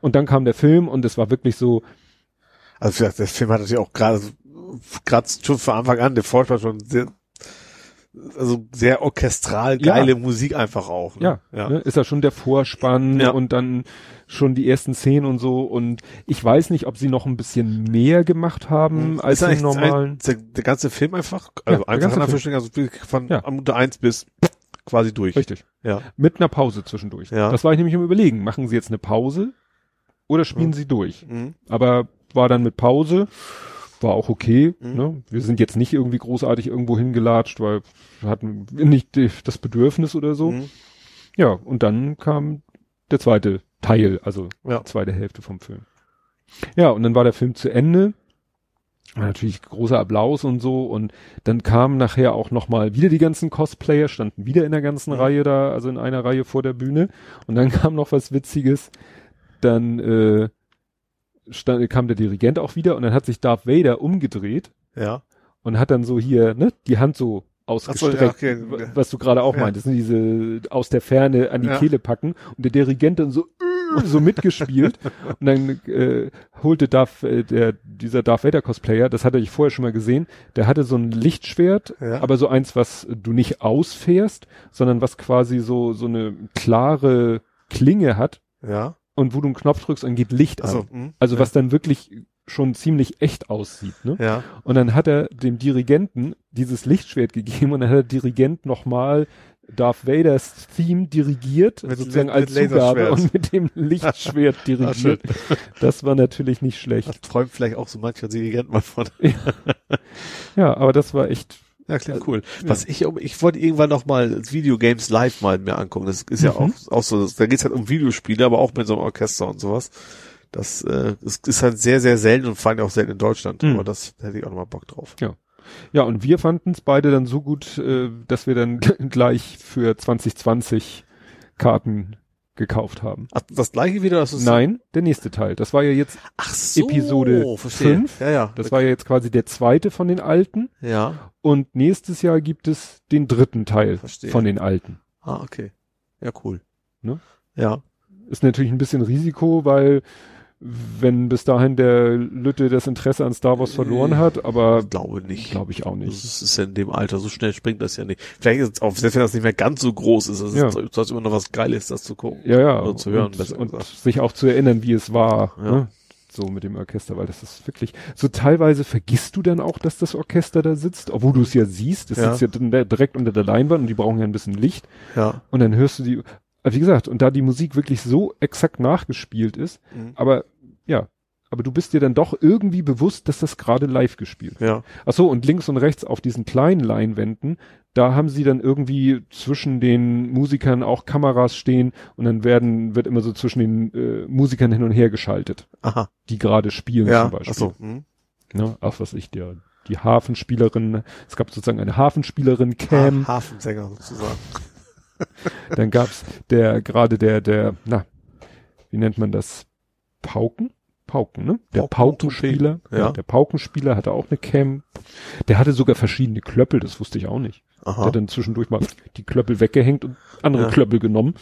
Speaker 2: Und dann kam der Film und es war wirklich so.
Speaker 3: Also der Film hat natürlich auch gerade, gerade schon von Anfang an, der Vorschlag schon sehr, also sehr orchestral geile ja. Musik einfach auch.
Speaker 2: Ne? Ja, ja. Ne, ist ja schon der Vorspann ja. und dann schon die ersten Szenen und so und ich weiß nicht, ob sie noch ein bisschen mehr gemacht haben hm. als im normalen.
Speaker 3: Der, der, ganze Film einfach, also ja, einfach also von ja. Minute eins bis quasi durch.
Speaker 2: Richtig. Ja. Mit einer Pause zwischendurch. Ja. Das war ich nämlich im Überlegen. Machen sie jetzt eine Pause oder spielen mhm. sie durch? Mhm. Aber war dann mit Pause war auch okay. Mhm. Ne? Wir sind jetzt nicht irgendwie großartig irgendwo hingelatscht, weil wir hatten nicht das Bedürfnis oder so. Mhm. Ja, und dann kam der zweite Teil, also ja. zweite Hälfte vom Film. Ja, und dann war der Film zu Ende. War natürlich großer Applaus und so und dann kamen nachher auch nochmal wieder die ganzen Cosplayer, standen wieder in der ganzen mhm. Reihe da, also in einer Reihe vor der Bühne und dann kam noch was Witziges, dann äh, stand, kam der Dirigent auch wieder und dann hat sich Darth Vader umgedreht.
Speaker 3: Ja.
Speaker 2: Und hat dann so hier, ne, die Hand so ausgestreckt, so, ja, okay. was du gerade auch ja. meintest, ne, diese aus der Ferne an die ja. Kehle packen und der Dirigent dann so so mitgespielt und dann äh, holte Darth, äh, der dieser Darth Vader Cosplayer, das hatte ich vorher schon mal gesehen, der hatte so ein Lichtschwert, ja. aber so eins, was du nicht ausfährst, sondern was quasi so so eine klare Klinge hat.
Speaker 3: Ja
Speaker 2: und wo du einen Knopf drückst und geht Licht also, an. Mh, also ja. was dann wirklich schon ziemlich echt aussieht. Ne?
Speaker 3: Ja.
Speaker 2: Und dann hat er dem Dirigenten dieses Lichtschwert gegeben und dann hat der Dirigent nochmal Darth Vaders Theme dirigiert, mit, sozusagen mit, als mit Zugabe und mit dem Lichtschwert dirigiert. das war natürlich nicht schlecht. Das
Speaker 3: träumt vielleicht auch so mancher Dirigent mal von.
Speaker 2: ja. ja, aber das war echt
Speaker 3: ja, klingt cool. Was ich, ich wollte irgendwann noch mal Videogames live mal mir angucken. Das ist ja mhm. auch, auch so, da geht's halt um Videospiele, aber auch mit so einem Orchester und sowas. Das, äh, das ist halt sehr, sehr selten und vor allem auch selten in Deutschland. Mhm. Aber das da hätte ich auch noch mal Bock drauf.
Speaker 2: Ja. Ja, und wir fanden es beide dann so gut, äh, dass wir dann gleich für 2020 Karten gekauft haben.
Speaker 3: Ach, das gleiche wieder? Das
Speaker 2: ist Nein, der nächste Teil. Das war ja jetzt
Speaker 3: Ach so,
Speaker 2: Episode 5.
Speaker 3: Ja, ja.
Speaker 2: Das okay. war ja jetzt quasi der zweite von den alten.
Speaker 3: Ja.
Speaker 2: Und nächstes Jahr gibt es den dritten Teil verstehe. von den alten.
Speaker 3: Ah, okay. Ja, cool.
Speaker 2: Ne?
Speaker 3: Ja.
Speaker 2: Ist natürlich ein bisschen Risiko, weil wenn bis dahin der Lütte das Interesse an Star Wars verloren hat, aber
Speaker 3: ich glaube nicht.
Speaker 2: Glaube ich auch nicht.
Speaker 3: Das ist ja in dem Alter, so schnell springt das ja nicht. Vielleicht ist es auch, selbst wenn das nicht mehr ganz so groß ist, es ja. ist, ist immer noch was Geiles, das zu gucken.
Speaker 2: Ja, ja.
Speaker 3: Oder zu hören,
Speaker 2: und, und sich auch zu erinnern, wie es war. Ja. Ne? So mit dem Orchester, weil das ist wirklich, so teilweise vergisst du dann auch, dass das Orchester da sitzt, obwohl du es ja siehst, es ja. sitzt ja direkt unter der Leinwand und die brauchen ja ein bisschen Licht.
Speaker 3: Ja.
Speaker 2: Und dann hörst du die, wie gesagt, und da die Musik wirklich so exakt nachgespielt ist, mhm. aber ja, aber du bist dir dann doch irgendwie bewusst, dass das gerade live gespielt
Speaker 3: wird. Ja.
Speaker 2: Ach so, und links und rechts auf diesen kleinen Leinwänden, da haben sie dann irgendwie zwischen den Musikern auch Kameras stehen und dann werden, wird immer so zwischen den äh, Musikern hin und her geschaltet.
Speaker 3: Aha.
Speaker 2: Die gerade spielen
Speaker 3: ja.
Speaker 2: zum Beispiel.
Speaker 3: Ach so. Hm.
Speaker 2: Ja, ach was ich, der, die Hafenspielerin, es gab sozusagen eine Hafenspielerin Cam.
Speaker 3: Ah, Hafensänger sozusagen.
Speaker 2: dann gab's der, gerade der, der, na, wie nennt man das? Pauken? Pauken, ne? Der Paukenspieler, ja. ja. der Paukenspieler hatte auch eine Cam. Der hatte sogar verschiedene Klöppel, das wusste ich auch nicht. Aha. Der hat dann zwischendurch mal die Klöppel weggehängt und andere ja. Klöppel genommen,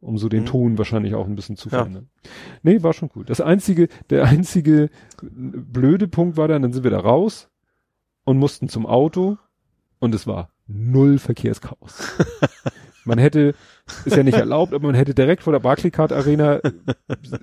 Speaker 2: um so den mhm. Ton wahrscheinlich auch ein bisschen zu verändern. Ja. Nee, war schon gut. Das einzige, der einzige blöde Punkt war dann, dann sind wir da raus und mussten zum Auto und es war null Verkehrschaos. Man hätte, ist ja nicht erlaubt, aber man hätte direkt vor der Barclaycard Arena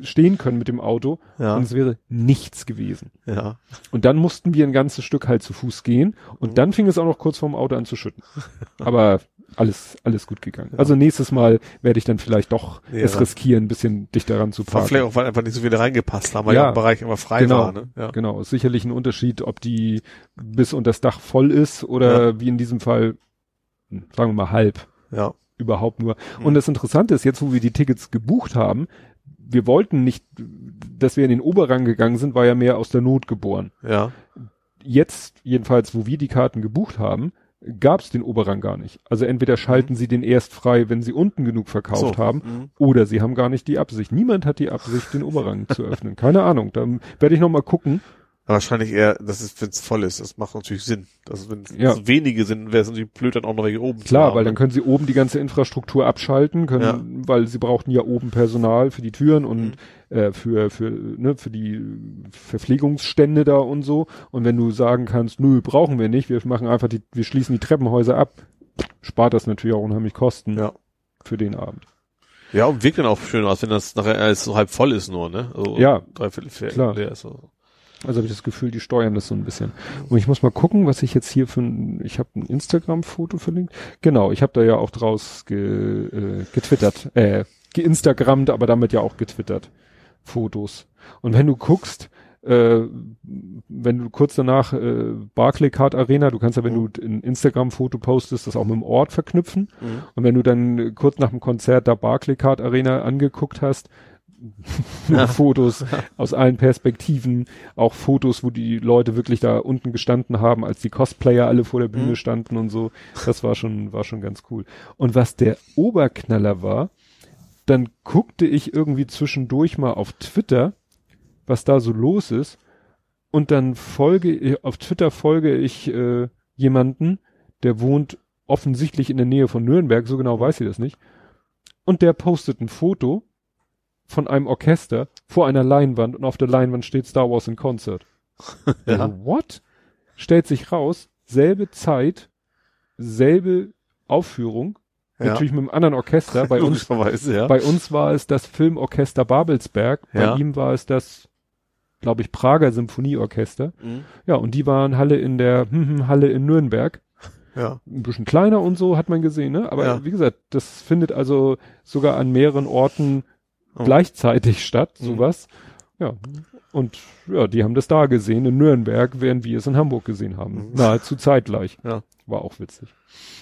Speaker 2: stehen können mit dem Auto ja. und es wäre nichts gewesen.
Speaker 3: Ja.
Speaker 2: Und dann mussten wir ein ganzes Stück halt zu Fuß gehen und mhm. dann fing es auch noch kurz vorm Auto an zu schütten. Aber alles, alles gut gegangen. Ja. Also nächstes Mal werde ich dann vielleicht doch ja. es riskieren, ein bisschen dichter ran zu
Speaker 3: parken. Vielleicht auch, weil einfach nicht so viele reingepasst haben, weil ja, der Bereich immer frei
Speaker 2: genau,
Speaker 3: war. Ne?
Speaker 2: Ja. Genau, ist sicherlich ein Unterschied, ob die bis unter das Dach voll ist oder wie in diesem Fall, hm, sagen wir mal halb.
Speaker 3: Ja
Speaker 2: überhaupt nur. Mhm. Und das Interessante ist, jetzt wo wir die Tickets gebucht haben, wir wollten nicht, dass wir in den Oberrang gegangen sind, war ja mehr aus der Not geboren.
Speaker 3: Ja.
Speaker 2: Jetzt, jedenfalls, wo wir die Karten gebucht haben, gab es den Oberrang gar nicht. Also entweder schalten mhm. sie den erst frei, wenn sie unten genug verkauft so. haben, mhm. oder sie haben gar nicht die Absicht. Niemand hat die Absicht, den Oberrang zu öffnen. Keine Ahnung. Da werde ich noch mal gucken.
Speaker 3: Wahrscheinlich eher, das ist, wenn es voll ist. Das macht natürlich Sinn. Also wenn
Speaker 2: Ja.
Speaker 3: es wenige sind, wäre es natürlich blöd, dann auch noch welche oben zu
Speaker 2: Klar, weil
Speaker 3: ne?
Speaker 2: dann können sie oben die ganze Infrastruktur abschalten, können, weil sie brauchten ja oben Personal für die Türen und
Speaker 3: Mhm.
Speaker 2: äh, für für ne, für die Verpflegungsstände da und so. Und wenn du sagen kannst, nö, brauchen wir nicht, wir machen einfach die, wir schließen die Treppenhäuser ab, spart das natürlich auch unheimlich Kosten
Speaker 3: Ja.
Speaker 2: für den Abend.
Speaker 3: Ja, und wirkt dann auch schön aus, wenn das nachher alles so halb voll ist nur, ne? Also
Speaker 2: Ja.
Speaker 3: Dreiviertel leer ist. Also.
Speaker 2: Also habe ich das Gefühl, die steuern das so ein bisschen. Und ich muss mal gucken, was ich jetzt hier für ein, ich habe ein Instagram-Foto verlinkt. Genau, ich habe da ja auch draus ge, äh, getwittert, äh, geinstagrammt, aber damit ja auch getwittert. Fotos. Und wenn du guckst, äh, wenn du kurz danach äh, Barclaycard Arena, du kannst ja, wenn du ein Instagram-Foto postest, das auch mit dem Ort verknüpfen.
Speaker 3: Mhm.
Speaker 2: Und wenn du dann kurz nach dem Konzert da Barclaycard Arena angeguckt hast, nur Fotos aus allen Perspektiven, auch Fotos, wo die Leute wirklich da unten gestanden haben, als die Cosplayer alle vor der Bühne
Speaker 3: Mhm.
Speaker 2: standen und so. Das war schon, war schon ganz cool. Und was der Oberknaller war, dann guckte ich irgendwie zwischendurch mal auf Twitter, was da so los ist. Und dann folge, auf Twitter folge ich äh, jemanden, der wohnt offensichtlich in der Nähe von Nürnberg, so genau weiß ich das nicht. Und der postet ein Foto von einem Orchester vor einer Leinwand und auf der Leinwand steht Star Wars in Concert.
Speaker 3: Ja.
Speaker 2: Also, what? Stellt sich raus, selbe Zeit, selbe Aufführung,
Speaker 3: Ja.
Speaker 2: natürlich mit einem anderen Orchester. Bei uns,
Speaker 3: ja.
Speaker 2: bei uns war es das Filmorchester Babelsberg,
Speaker 3: Ja.
Speaker 2: bei ihm war es das, glaube ich, Prager Symphonieorchester.
Speaker 3: Mhm.
Speaker 2: Ja, und die waren Halle in der hm, hm, Halle in Nürnberg.
Speaker 3: ja.
Speaker 2: Ein bisschen kleiner und so hat man gesehen, ne? Aber wie gesagt, das findet also sogar an mehreren Orten
Speaker 3: Oh.
Speaker 2: gleichzeitig statt,
Speaker 3: Mhm.
Speaker 2: sowas. Ja. Und ja, die haben das da gesehen in Nürnberg, während wir es in Hamburg gesehen haben.
Speaker 3: Mhm.
Speaker 2: Nahezu zeitgleich.
Speaker 3: Ja.
Speaker 2: War auch witzig.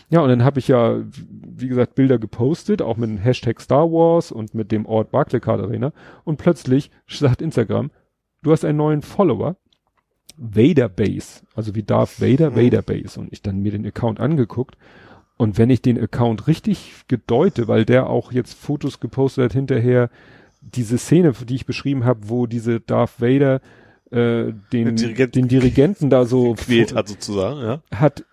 Speaker 2: Ja, und dann habe ich ja, wie gesagt, Bilder gepostet, auch mit dem Hashtag Star Wars und mit dem Ort Barclaycard Arena. Und plötzlich sagt Instagram, du hast einen neuen Follower, Vader Base, also wie Darth Vader,
Speaker 3: Mhm.
Speaker 2: Vader Base. Und ich dann mir den Account angeguckt. Und wenn ich den Account richtig gedeute, weil der auch jetzt Fotos gepostet hat hinterher, diese Szene, die ich beschrieben habe, wo diese Darth Vader äh, den,
Speaker 3: Dirigenten-
Speaker 2: den Dirigenten da so
Speaker 3: Quält hat sozusagen, ja.
Speaker 2: hat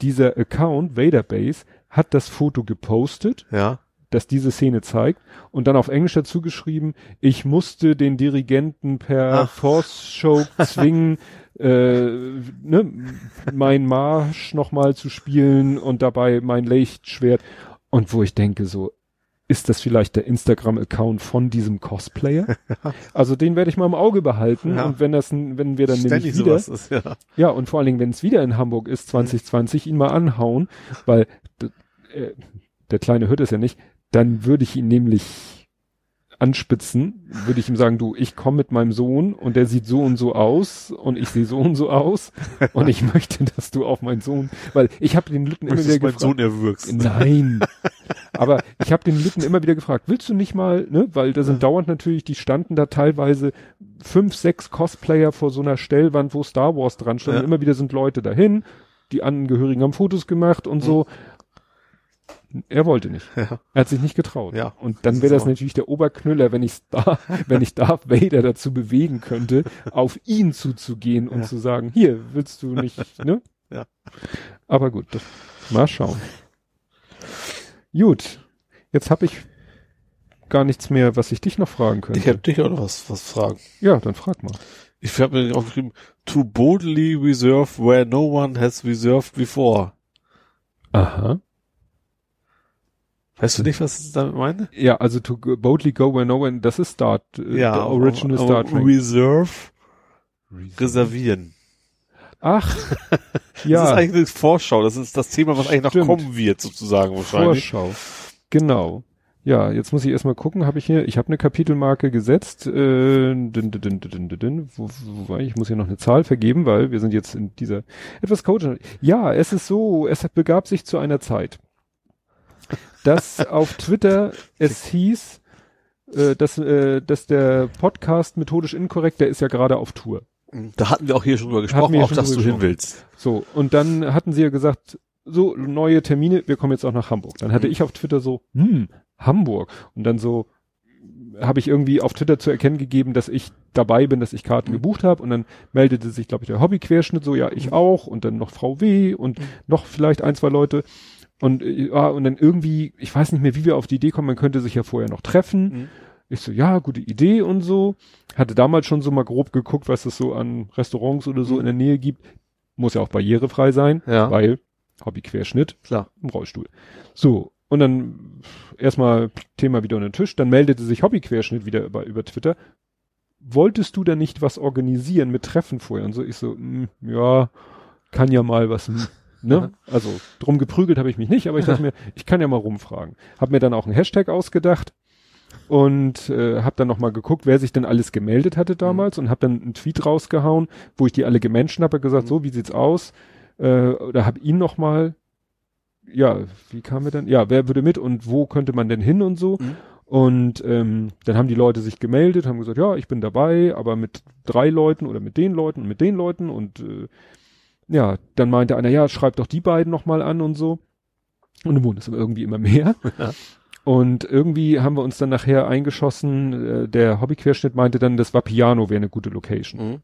Speaker 2: dieser Account, Vaderbase, hat das Foto gepostet,
Speaker 3: Ja.
Speaker 2: das diese Szene zeigt und dann auf Englisch dazu geschrieben, ich musste den Dirigenten per
Speaker 3: Ach.
Speaker 2: Force Show zwingen, äh, ne, mein Marsch nochmal zu spielen und dabei mein Lichtschwert. Und wo ich denke so, ist das vielleicht der Instagram-Account von diesem Cosplayer? also den werde ich mal im Auge behalten
Speaker 3: Ja.
Speaker 2: und wenn das, wenn wir dann nämlich
Speaker 3: Ständig
Speaker 2: wieder,
Speaker 3: sowas ist, ja.
Speaker 2: ja, und vor allen Dingen, wenn es wieder in Hamburg ist, 2020, ihn mal anhauen, weil äh, der kleine hört es ja nicht, dann würde ich ihn nämlich anspitzen, würde ich ihm sagen, du, ich komme mit meinem Sohn und der sieht so und so aus und ich sehe so und so aus und ich möchte, dass du auf meinen Sohn, weil ich habe den Lütten immer wieder gefragt.
Speaker 3: Sohn erwürgst.
Speaker 2: Nein. Aber ich habe den Lütten immer wieder gefragt, willst du nicht mal, ne, weil da sind dauernd natürlich, die standen da teilweise fünf, sechs Cosplayer vor so einer Stellwand, wo Star Wars dran stand.
Speaker 3: Ja.
Speaker 2: Und immer wieder sind Leute dahin, die Angehörigen haben Fotos gemacht und so. Er wollte nicht.
Speaker 3: Ja.
Speaker 2: Er hat sich nicht getraut.
Speaker 3: Ja.
Speaker 2: Und dann wäre das natürlich der Oberknüller, wenn ich da, wenn ich Darth Vader dazu bewegen könnte, auf ihn zuzugehen und
Speaker 3: Ja.
Speaker 2: zu sagen, hier, willst du nicht, ne?
Speaker 3: Ja.
Speaker 2: Aber gut, das, mal schauen. Gut, jetzt habe ich gar nichts mehr, was ich dich noch fragen könnte.
Speaker 3: Ich hätte dich auch noch was, was fragen.
Speaker 2: ja, dann frag mal.
Speaker 3: Ich habe mir aufgeschrieben, to boldly reserve where no one has reserved before.
Speaker 2: Aha.
Speaker 3: Weißt du nicht, was ich damit meine?
Speaker 2: Ja, also to go- boldly go where no one, das ist Start, äh, der Original
Speaker 3: aber-
Speaker 2: Star
Speaker 3: aber
Speaker 2: Trek.
Speaker 3: Reserve, reservieren.
Speaker 2: Ach,
Speaker 3: Das
Speaker 2: ja,
Speaker 3: ist eigentlich eine Vorschau. Das ist das Thema, was eigentlich
Speaker 2: Stimmt.
Speaker 3: noch kommen wird, sozusagen wahrscheinlich.
Speaker 2: Vorschau. Genau. Ja, jetzt muss ich erstmal gucken, habe ich hier, ich habe eine Kapitelmarke gesetzt, äh, din, din, din, wo, wo ich? muss hier noch eine Zahl vergeben, weil wir sind jetzt in dieser etwas Coach. Ja, es ist so, es begab sich zu einer Zeit, dass auf Twitter es hieß, äh, dass, äh, dass der Podcast methodisch inkorrekt, der ist ja gerade auf Tour.
Speaker 3: Da hatten wir auch hier schon drüber gesprochen, auch dass du hin willst.
Speaker 2: So, und dann hatten sie ja gesagt, so, neue Termine, wir kommen jetzt auch nach Hamburg. Dann hatte
Speaker 3: Mhm.
Speaker 2: ich auf Twitter so, hm, Hamburg. Und dann so, habe ich irgendwie auf Twitter zu erkennen gegeben, dass ich dabei bin, dass ich Karten
Speaker 3: Mhm.
Speaker 2: gebucht habe und dann meldete sich, glaube ich, der Hobbyquerschnitt so, ja, ich
Speaker 3: Mhm.
Speaker 2: auch und dann noch Frau W und noch vielleicht ein, zwei Leute und äh, ja, und dann irgendwie, ich weiß nicht mehr, wie wir auf die Idee kommen, man könnte sich ja vorher noch treffen.
Speaker 3: Mhm.
Speaker 2: Ich so, ja, gute Idee und so. Hatte damals schon so mal grob geguckt, was es so an Restaurants oder so
Speaker 3: Mhm.
Speaker 2: in der Nähe gibt. Muss ja auch barrierefrei sein,
Speaker 3: Ja.
Speaker 2: weil Hobbyquerschnitt
Speaker 3: Klar.
Speaker 2: im Rollstuhl. So, und dann erstmal Thema wieder unter den Tisch, dann meldete sich Hobbyquerschnitt wieder über, über Twitter. Wolltest du da nicht was organisieren mit Treffen vorher? Und so, ich so, mm, ja, kann ja mal was, ne? Also drum geprügelt habe ich mich nicht, aber ich dachte mir, ich kann ja mal rumfragen. Hab mir dann auch einen Hashtag ausgedacht und äh, habe dann noch mal geguckt, wer sich denn alles gemeldet hatte damals und habe dann einen Tweet rausgehauen, wo ich die alle gemenschen habe, gesagt,
Speaker 3: Mhm.
Speaker 2: so, wie sieht's aus? Äh, oder habe ihn noch mal ja, wie kam er dann? Ja, wer würde mit und wo könnte man denn hin und so?
Speaker 3: Mhm.
Speaker 2: Und ähm, dann haben die Leute sich gemeldet, haben gesagt, ja, ich bin dabei, aber mit drei Leuten oder mit den Leuten und mit den Leuten und äh, ja, dann meinte einer, ja, schreib doch die beiden noch mal an und so. Und dann wurden es irgendwie immer mehr. Und irgendwie haben wir uns dann nachher eingeschossen. Äh, der Hobbyquerschnitt meinte dann, das Vapiano wäre eine gute Location.
Speaker 3: Mhm.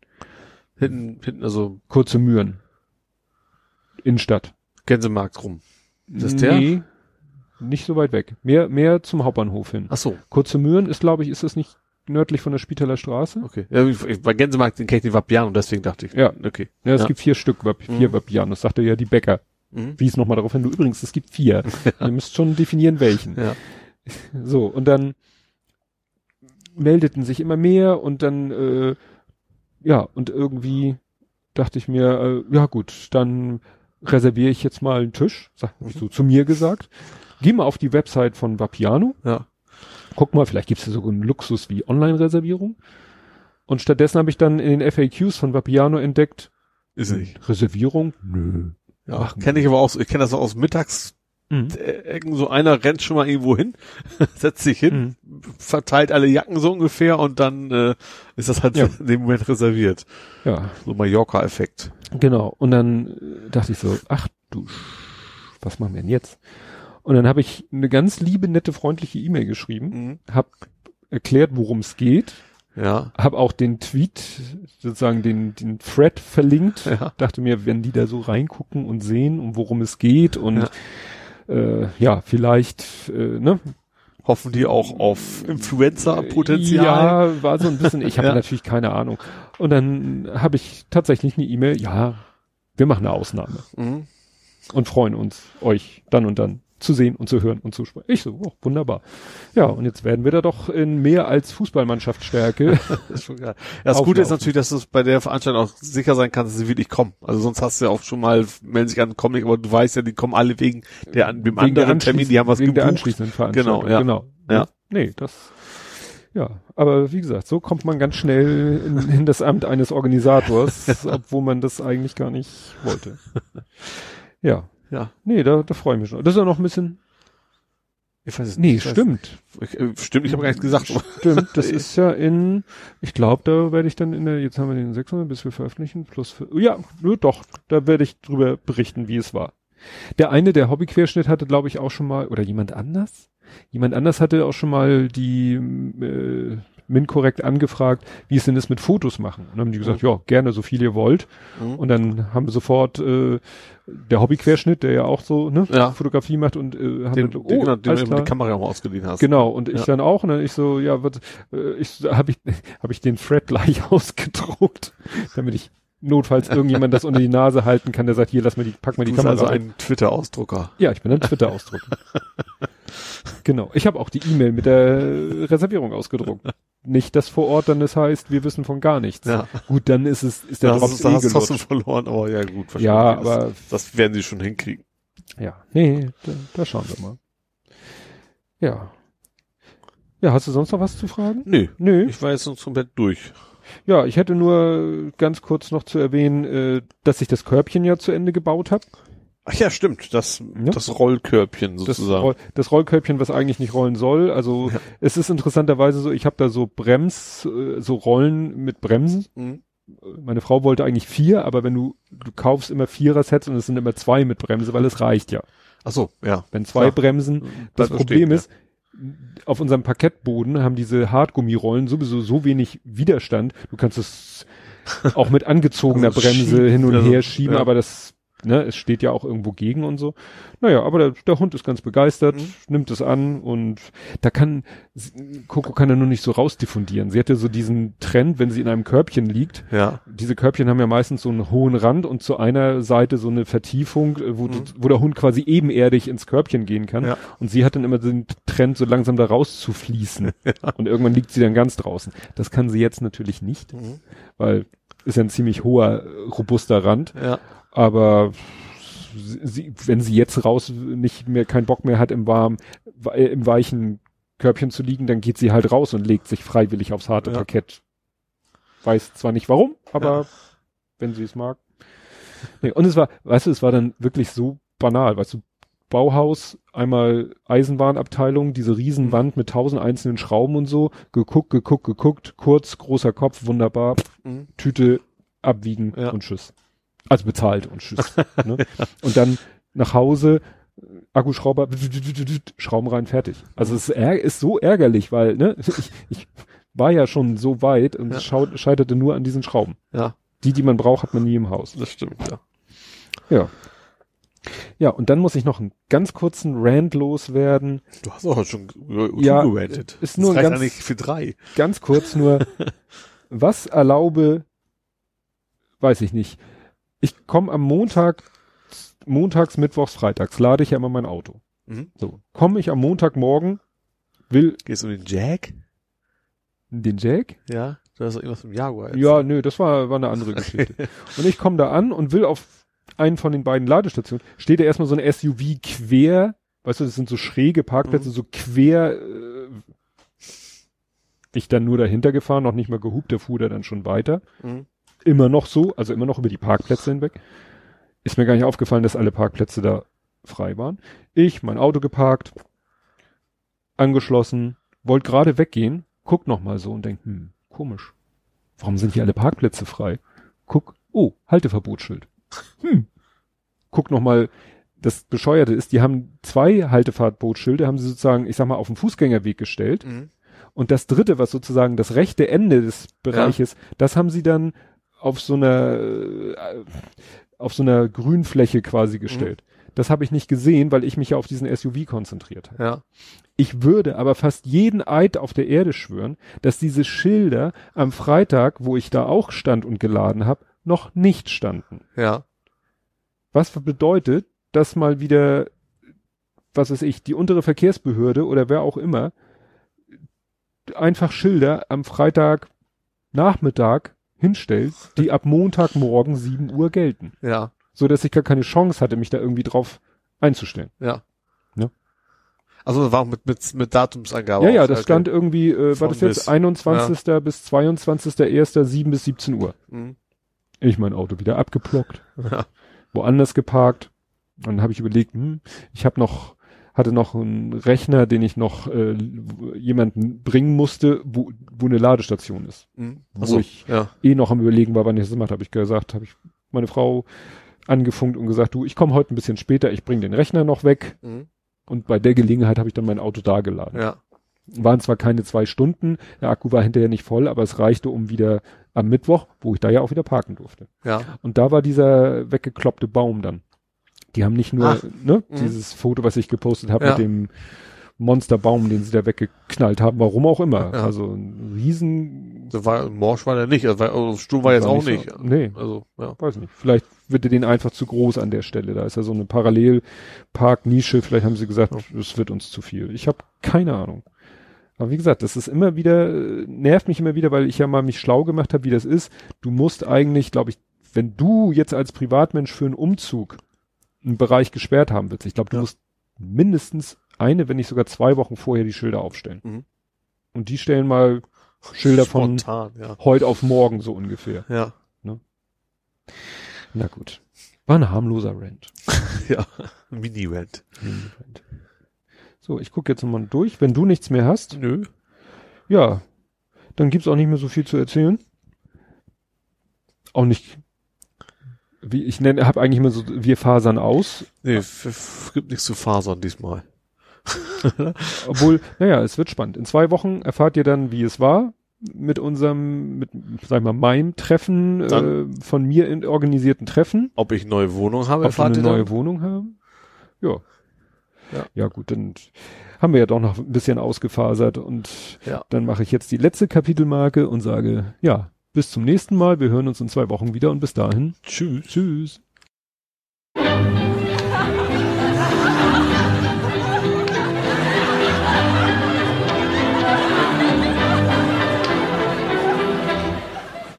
Speaker 3: Hinten, hinten, also
Speaker 2: Kurze Mühren. Innenstadt.
Speaker 3: Gänsemarkt rum. Ist das der?
Speaker 2: Nee, nicht so weit weg. Mehr, mehr zum Hauptbahnhof hin.
Speaker 3: Ach so,
Speaker 2: Kurze Mühren ist, glaube ich, ist das nicht nördlich von der Spitaler Straße?
Speaker 3: okay. Ja, bei Gänsemarkt kenne ich den Vapiano, deswegen dachte ich.
Speaker 2: Ja.
Speaker 3: Okay.
Speaker 2: Ja, es
Speaker 3: Ja.
Speaker 2: gibt vier Stück, Vap vier
Speaker 3: Mhm.
Speaker 2: Vapianos, sagte ja die Bäcker.
Speaker 3: Mhm.
Speaker 2: Wies nochmal darauf hin, du übrigens, es gibt vier. Ihr müsst schon definieren, welchen.
Speaker 3: Ja.
Speaker 2: So, und dann meldeten sich immer mehr und dann, äh, ja, und irgendwie dachte ich mir, äh, ja gut, dann reserviere ich jetzt mal einen Tisch, sag hab ich so zu mir gesagt. Geh mal auf die Website von Vapiano,
Speaker 3: Ja.
Speaker 2: Guck mal, vielleicht gibt's ja sogar einen Luxus wie Online-Reservierung. Und stattdessen habe ich dann in den FAQs von Vapiano entdeckt,
Speaker 3: Ist nicht.
Speaker 2: Reservierung? Nö.
Speaker 3: Ja, kenne ich aber auch, so- ich kenne das auch aus Mittags,
Speaker 2: Mhm.
Speaker 3: so einer rennt schon mal irgendwo hin, setzt sich hin, verteilt alle Jacken so ungefähr und dann äh, ist das halt
Speaker 2: Ja.
Speaker 3: in dem Moment reserviert.
Speaker 2: Ja,
Speaker 3: So Mallorca-Effekt.
Speaker 2: Genau. Und dann äh, dachte ich so, ach du, Sch- was machen wir denn jetzt? Und dann habe ich eine ganz liebe, nette, freundliche E-Mail geschrieben,
Speaker 3: Mhm.
Speaker 2: habe erklärt, worum es geht,
Speaker 3: Ja.
Speaker 2: habe auch den Tweet, sozusagen den, den Thread verlinkt,
Speaker 3: Ja.
Speaker 2: dachte mir, wenn die da so reingucken und sehen, um worum es geht und ja, äh, ja vielleicht, äh, ne?
Speaker 3: Hoffen die auch auf Influencer-Potenzial?
Speaker 2: Ja, war so ein bisschen, ich habe
Speaker 3: Ja.
Speaker 2: natürlich keine Ahnung. Und dann habe ich tatsächlich eine E-Mail, ja, wir machen eine Ausnahme.
Speaker 3: Mhm.
Speaker 2: und freuen uns, euch dann und dann zu sehen und zu hören und zu sprechen. Ich so, oh, wunderbar. Ja, und jetzt werden wir da doch in mehr als Fußballmannschaftsstärke.
Speaker 3: Das ist schon geil. Ja, das Gute ist natürlich, dass du bei der Veranstaltung auch sicher sein kannst, dass sie wirklich kommen. Also sonst hast du ja auch schon mal, melden sich an, kommen nicht, aber du weißt ja, die kommen alle wegen der, dem
Speaker 2: Wegen der
Speaker 3: anderen Termin, die haben was
Speaker 2: wegen der
Speaker 3: gebucht.
Speaker 2: anschließenden Veranstaltung.
Speaker 3: Genau, ja.
Speaker 2: Genau.
Speaker 3: Ja.
Speaker 2: Nee, das, ja. Aber wie gesagt, so kommt man ganz schnell in, in das Amt eines Organisators, obwohl man das eigentlich gar nicht wollte. Ja.
Speaker 3: Ja.
Speaker 2: Nee, da, da freue ich mich schon. Das ist ja noch ein bisschen,
Speaker 3: Ich weiß es
Speaker 2: nee,
Speaker 3: nicht. Ich weiß-
Speaker 2: stimmt.
Speaker 3: Ich, äh, stimmt, ich habe gar nichts gesagt.
Speaker 2: Stimmt, das ist ja in, ich glaube, da werde ich dann in der, jetzt haben wir den 600, bis wir veröffentlichen, plus, für, ja, doch, da werde ich drüber berichten, wie es war. Der eine, der Hobbyquerschnitt hatte, glaube ich, auch schon mal, oder jemand anders? Jemand anders hatte auch schon mal die, äh, MinCorrect angefragt, wie es denn ist mit Fotos machen. Und dann haben die gesagt, ja, gerne so viel ihr wollt.
Speaker 3: Mhm.
Speaker 2: Und dann haben wir sofort äh, der Hobbyquerschnitt, der ja auch so ne,
Speaker 3: Ja.
Speaker 2: Fotografie macht und äh, haben
Speaker 3: Den,
Speaker 2: wir,
Speaker 3: den, genau, den du die Kamera auch ausgeliehen hast.
Speaker 2: Genau, und ich
Speaker 3: Ja.
Speaker 2: dann auch, und dann ich so, ja, was, äh, ich habe ich, hab ich den Thread gleich ausgedruckt, damit ich notfalls irgendjemand das unter die Nase halten kann, der sagt, hier, lass mal die, pack mal
Speaker 3: Du
Speaker 2: die
Speaker 3: bist
Speaker 2: Kamera.
Speaker 3: also ein Twitter-Ausdrucker.
Speaker 2: ja, ich bin ein Twitter ausdrucken. genau. Ich habe auch die E-Mail mit der Reservierung ausgedruckt. Nicht, dass vor Ort dann es heißt, wir wissen von gar nichts.
Speaker 3: Ja.
Speaker 2: Gut, dann ist es, ist der
Speaker 3: Da
Speaker 2: Drops
Speaker 3: hast,
Speaker 2: eh
Speaker 3: hast du verloren, aber ja gut.
Speaker 2: Ja,
Speaker 3: wahrscheinlich.
Speaker 2: aber
Speaker 3: Das, das werden sie schon hinkriegen.
Speaker 2: ja, nee, da, da schauen wir mal. Ja. Ja, hast du sonst noch was zu fragen?
Speaker 3: Nö.
Speaker 2: Nö.
Speaker 3: Ich war jetzt noch komplett durch.
Speaker 2: Ja, ich hätte nur ganz kurz noch zu erwähnen, äh, dass ich das Körbchen ja zu Ende gebaut habe.
Speaker 3: Ach ja, stimmt. Das,
Speaker 2: Ja.
Speaker 3: das Rollkörbchen
Speaker 2: Das,
Speaker 3: sozusagen.
Speaker 2: Roll, das Rollkörbchen, was eigentlich nicht rollen soll. Also
Speaker 3: Ja.
Speaker 2: es ist interessanterweise so, ich habe da so Brems, äh, so Rollen mit Bremsen.
Speaker 3: Mhm.
Speaker 2: Meine Frau wollte eigentlich vier, aber wenn du, du kaufst immer Vierer-Sets und es sind immer zwei mit Bremse, weil es reicht ja.
Speaker 3: Ach so, ja.
Speaker 2: Wenn zwei
Speaker 3: Klar.
Speaker 2: Bremsen, das
Speaker 3: Bleibt
Speaker 2: Problem ist, auf unserem Parkettboden haben diese Hartgummirollen sowieso so wenig Widerstand. Du kannst es auch mit angezogener
Speaker 3: Also
Speaker 2: Bremse hin und
Speaker 3: also,
Speaker 2: her schieben,
Speaker 3: ja.
Speaker 2: aber das, ne, es steht ja auch irgendwo gegen und so. Naja, aber der, der Hund ist ganz begeistert,
Speaker 3: Mhm.
Speaker 2: nimmt es an und da kann, Coco kann er nur nicht so rausdiffundieren. Sie hatte so diesen Trend, wenn sie in einem Körbchen liegt,
Speaker 3: Ja.
Speaker 2: diese Körbchen haben ja meistens so einen hohen Rand und zu einer Seite so eine Vertiefung, äh, wo,
Speaker 3: Mhm.
Speaker 2: wo der Hund quasi ebenerdig ins Körbchen gehen kann.
Speaker 3: Ja.
Speaker 2: Und sie hat dann immer den Trend, so langsam da rauszufließen. Und irgendwann liegt sie dann ganz draußen. Das kann sie jetzt natürlich nicht,
Speaker 3: Mhm.
Speaker 2: weil ist ja ein ziemlich hoher, äh, robuster Rand.
Speaker 3: Ja.
Speaker 2: Aber sie, wenn sie jetzt raus nicht mehr keinen Bock mehr hat im warmen, äh, im weichen Körbchen zu liegen, dann geht sie halt raus und legt sich freiwillig aufs harte
Speaker 3: Ja.
Speaker 2: Parkett. Weiß zwar nicht warum, aber
Speaker 3: Ja.
Speaker 2: wenn sie es mag. Nee, und es war, weißt du, es war dann wirklich so banal, weißt du, Bauhaus, einmal Eisenbahnabteilung, diese Riesenwand mit tausend einzelnen Schrauben und so, geguckt, geguckt, geguckt, kurz, großer Kopf, wunderbar,
Speaker 3: Mhm.
Speaker 2: Tüte abwiegen
Speaker 3: Ja.
Speaker 2: und tschüss. Also bezahlt und tschüss. ne? Und dann nach Hause, Akkuschrauber, Schrauben rein, fertig. Also es ist, so ärgerlich, weil ne, ich, ich war ja schon so weit und
Speaker 3: Ja.
Speaker 2: scheiterte nur an diesen Schrauben.
Speaker 3: Ja,
Speaker 2: Die, die man braucht, hat man nie im Haus.
Speaker 3: das stimmt, ja.
Speaker 2: Ja. Ja, und dann muss ich noch einen ganz kurzen Rant loswerden.
Speaker 3: Du hast auch schon
Speaker 2: Ja,
Speaker 3: zugerantet.
Speaker 2: ist nur
Speaker 3: das reicht
Speaker 2: ganz-
Speaker 3: eigentlich für drei.
Speaker 2: Ganz kurz nur, was erlaube, weiß ich nicht. Ich komme am Montag, montags, mittwochs, freitags, lade ich ja immer mein Auto.
Speaker 3: Mhm.
Speaker 2: So, komme ich am Montagmorgen, will
Speaker 3: Gehst du in den Jack?
Speaker 2: den Jack?
Speaker 3: Ja. Du hast doch irgendwas vom Jaguar.
Speaker 2: Ja, nö, das war, war eine andere Geschichte. Und ich komme da an und will auf einen von den beiden Ladestationen, steht da erstmal so ein SUV quer, weißt du, das sind so schräge Parkplätze,
Speaker 3: Mhm.
Speaker 2: so quer, äh, ich dann nur dahinter gefahren, noch nicht mal gehupt, der fuhr da dann schon weiter.
Speaker 3: Mhm.
Speaker 2: Immer noch so, also immer noch über die Parkplätze hinweg. Ist mir gar nicht aufgefallen, dass alle Parkplätze da frei waren. Ich, mein Auto geparkt, angeschlossen, wollte gerade weggehen, guck noch mal so und denk, hm, komisch. Warum sind hier alle Parkplätze frei? Guck, oh, Halteverbotsschild. Hm. Guck noch mal, das Bescheuerte ist, die haben zwei Halteverbotschilder, haben sie sozusagen, ich sag mal, auf den Fußgängerweg gestellt.
Speaker 3: Mhm.
Speaker 2: Und das dritte, was sozusagen das rechte Ende des Bereiches, das haben sie dann auf so einer, äh, auf so einer Grünfläche quasi gestellt. Das habe ich nicht gesehen, weil ich mich ja auf diesen SUV konzentriert habe.
Speaker 3: Ja.
Speaker 2: Ich würde aber fast jeden Eid auf der Erde schwören, dass diese Schilder am Freitag, wo ich da auch stand und geladen habe, noch nicht standen.
Speaker 3: Ja.
Speaker 2: Was bedeutet, dass mal wieder, was weiß ich, die untere Verkehrsbehörde oder wer auch immer, einfach Schilder am Freitag Nachmittag hinstellt, die ab Montagmorgen 7 Uhr gelten.
Speaker 3: Ja.
Speaker 2: So dass ich gar keine Chance hatte, mich da irgendwie drauf einzustellen.
Speaker 3: Ja.
Speaker 2: Ne?
Speaker 3: Also war auch mit, mit, mit Datumsangabe.
Speaker 2: ja, ja, das
Speaker 3: okay.
Speaker 2: stand irgendwie, äh, war das jetzt
Speaker 3: bis.
Speaker 2: 21. bis 22.01. 7 bis 17 Uhr.
Speaker 3: Mhm.
Speaker 2: Ich mein Auto wieder abgeplockt.
Speaker 3: Ja.
Speaker 2: woanders geparkt. Dann habe ich überlegt, hm, ich habe noch hatte noch einen Rechner, den ich noch äh, jemanden bringen musste, wo, wo eine Ladestation ist.
Speaker 3: Mhm.
Speaker 2: Wo ich-
Speaker 3: ja.
Speaker 2: Eh noch am überlegen war, wann ich das mache, habe ich gesagt, habe ich meine Frau angefunkt und gesagt, du, ich komme heute ein bisschen später, ich bringe den Rechner noch weg.
Speaker 3: Mhm.
Speaker 2: Und bei der Gelegenheit habe ich dann mein Auto da geladen.
Speaker 3: Ja.
Speaker 2: Waren zwar keine zwei Stunden, der Akku war hinterher nicht voll, aber es reichte, um wieder am Mittwoch, wo ich da ja auch wieder parken durfte.
Speaker 3: Ja.
Speaker 2: Und da war dieser weggekloppte Baum dann. Die haben nicht nur
Speaker 3: Ach.
Speaker 2: ne,
Speaker 3: Mhm.
Speaker 2: dieses Foto, was ich gepostet habe
Speaker 3: Ja.
Speaker 2: mit dem Monsterbaum, den sie da weggeknallt haben, warum auch immer.
Speaker 3: Ja.
Speaker 2: Also ein riesen,
Speaker 3: Das war, Morsch war der nicht, also, war, also Sturm war jetzt
Speaker 2: War
Speaker 3: auch
Speaker 2: nicht
Speaker 3: nicht.
Speaker 2: so- nee.
Speaker 3: Also, ja.
Speaker 2: weiß nicht, vielleicht wird er den einfach zu groß an der Stelle. Da ist ja so eine Parallelparknische, vielleicht haben sie gesagt, das wird uns zu viel. Ich habe keine Ahnung. Aber wie gesagt, das ist immer wieder, nervt mich immer wieder, weil ich ja mal mich schlau gemacht habe, wie das ist. Du musst eigentlich, glaube ich, wenn du jetzt als Privatmensch für einen Umzug einen Bereich gesperrt haben willst, ich glaube, du
Speaker 3: Ja.
Speaker 2: musst mindestens eine, wenn nicht sogar zwei Wochen vorher die Schilder aufstellen.
Speaker 3: Mhm.
Speaker 2: Und die stellen mal Schilder von
Speaker 3: Spontan, ja.
Speaker 2: heute auf morgen so ungefähr.
Speaker 3: Ja.
Speaker 2: Na gut. War ein harmloser Rant.
Speaker 3: Ja. Mini-Rent.
Speaker 2: So, ich gucke jetzt nochmal durch. Wenn du nichts mehr hast,
Speaker 3: Nö.
Speaker 2: ja, dann gibt's auch nicht mehr so viel zu erzählen. Auch nicht, wie ich nenne, habe eigentlich immer so, wir fasern aus.
Speaker 3: Nee, f- gibt nichts zu fasern diesmal.
Speaker 2: Obwohl, naja, es wird spannend. In zwei Wochen erfahrt ihr dann, wie es war mit unserem, mit, sag ich mal, meinem Treffen, äh, von mir in, organisierten Treffen.
Speaker 3: Ob ich neue Wohnung habe,
Speaker 2: Ob wir eine neue Wohnung haben. Ja. ja. Ja, gut, dann haben wir ja doch noch ein bisschen ausgefasert und
Speaker 3: Ja.
Speaker 2: dann mache ich jetzt die letzte Kapitelmarke und sage, ja, bis zum nächsten Mal. Wir hören uns in zwei Wochen wieder und bis dahin.
Speaker 3: Tschüss.
Speaker 2: Tschüss.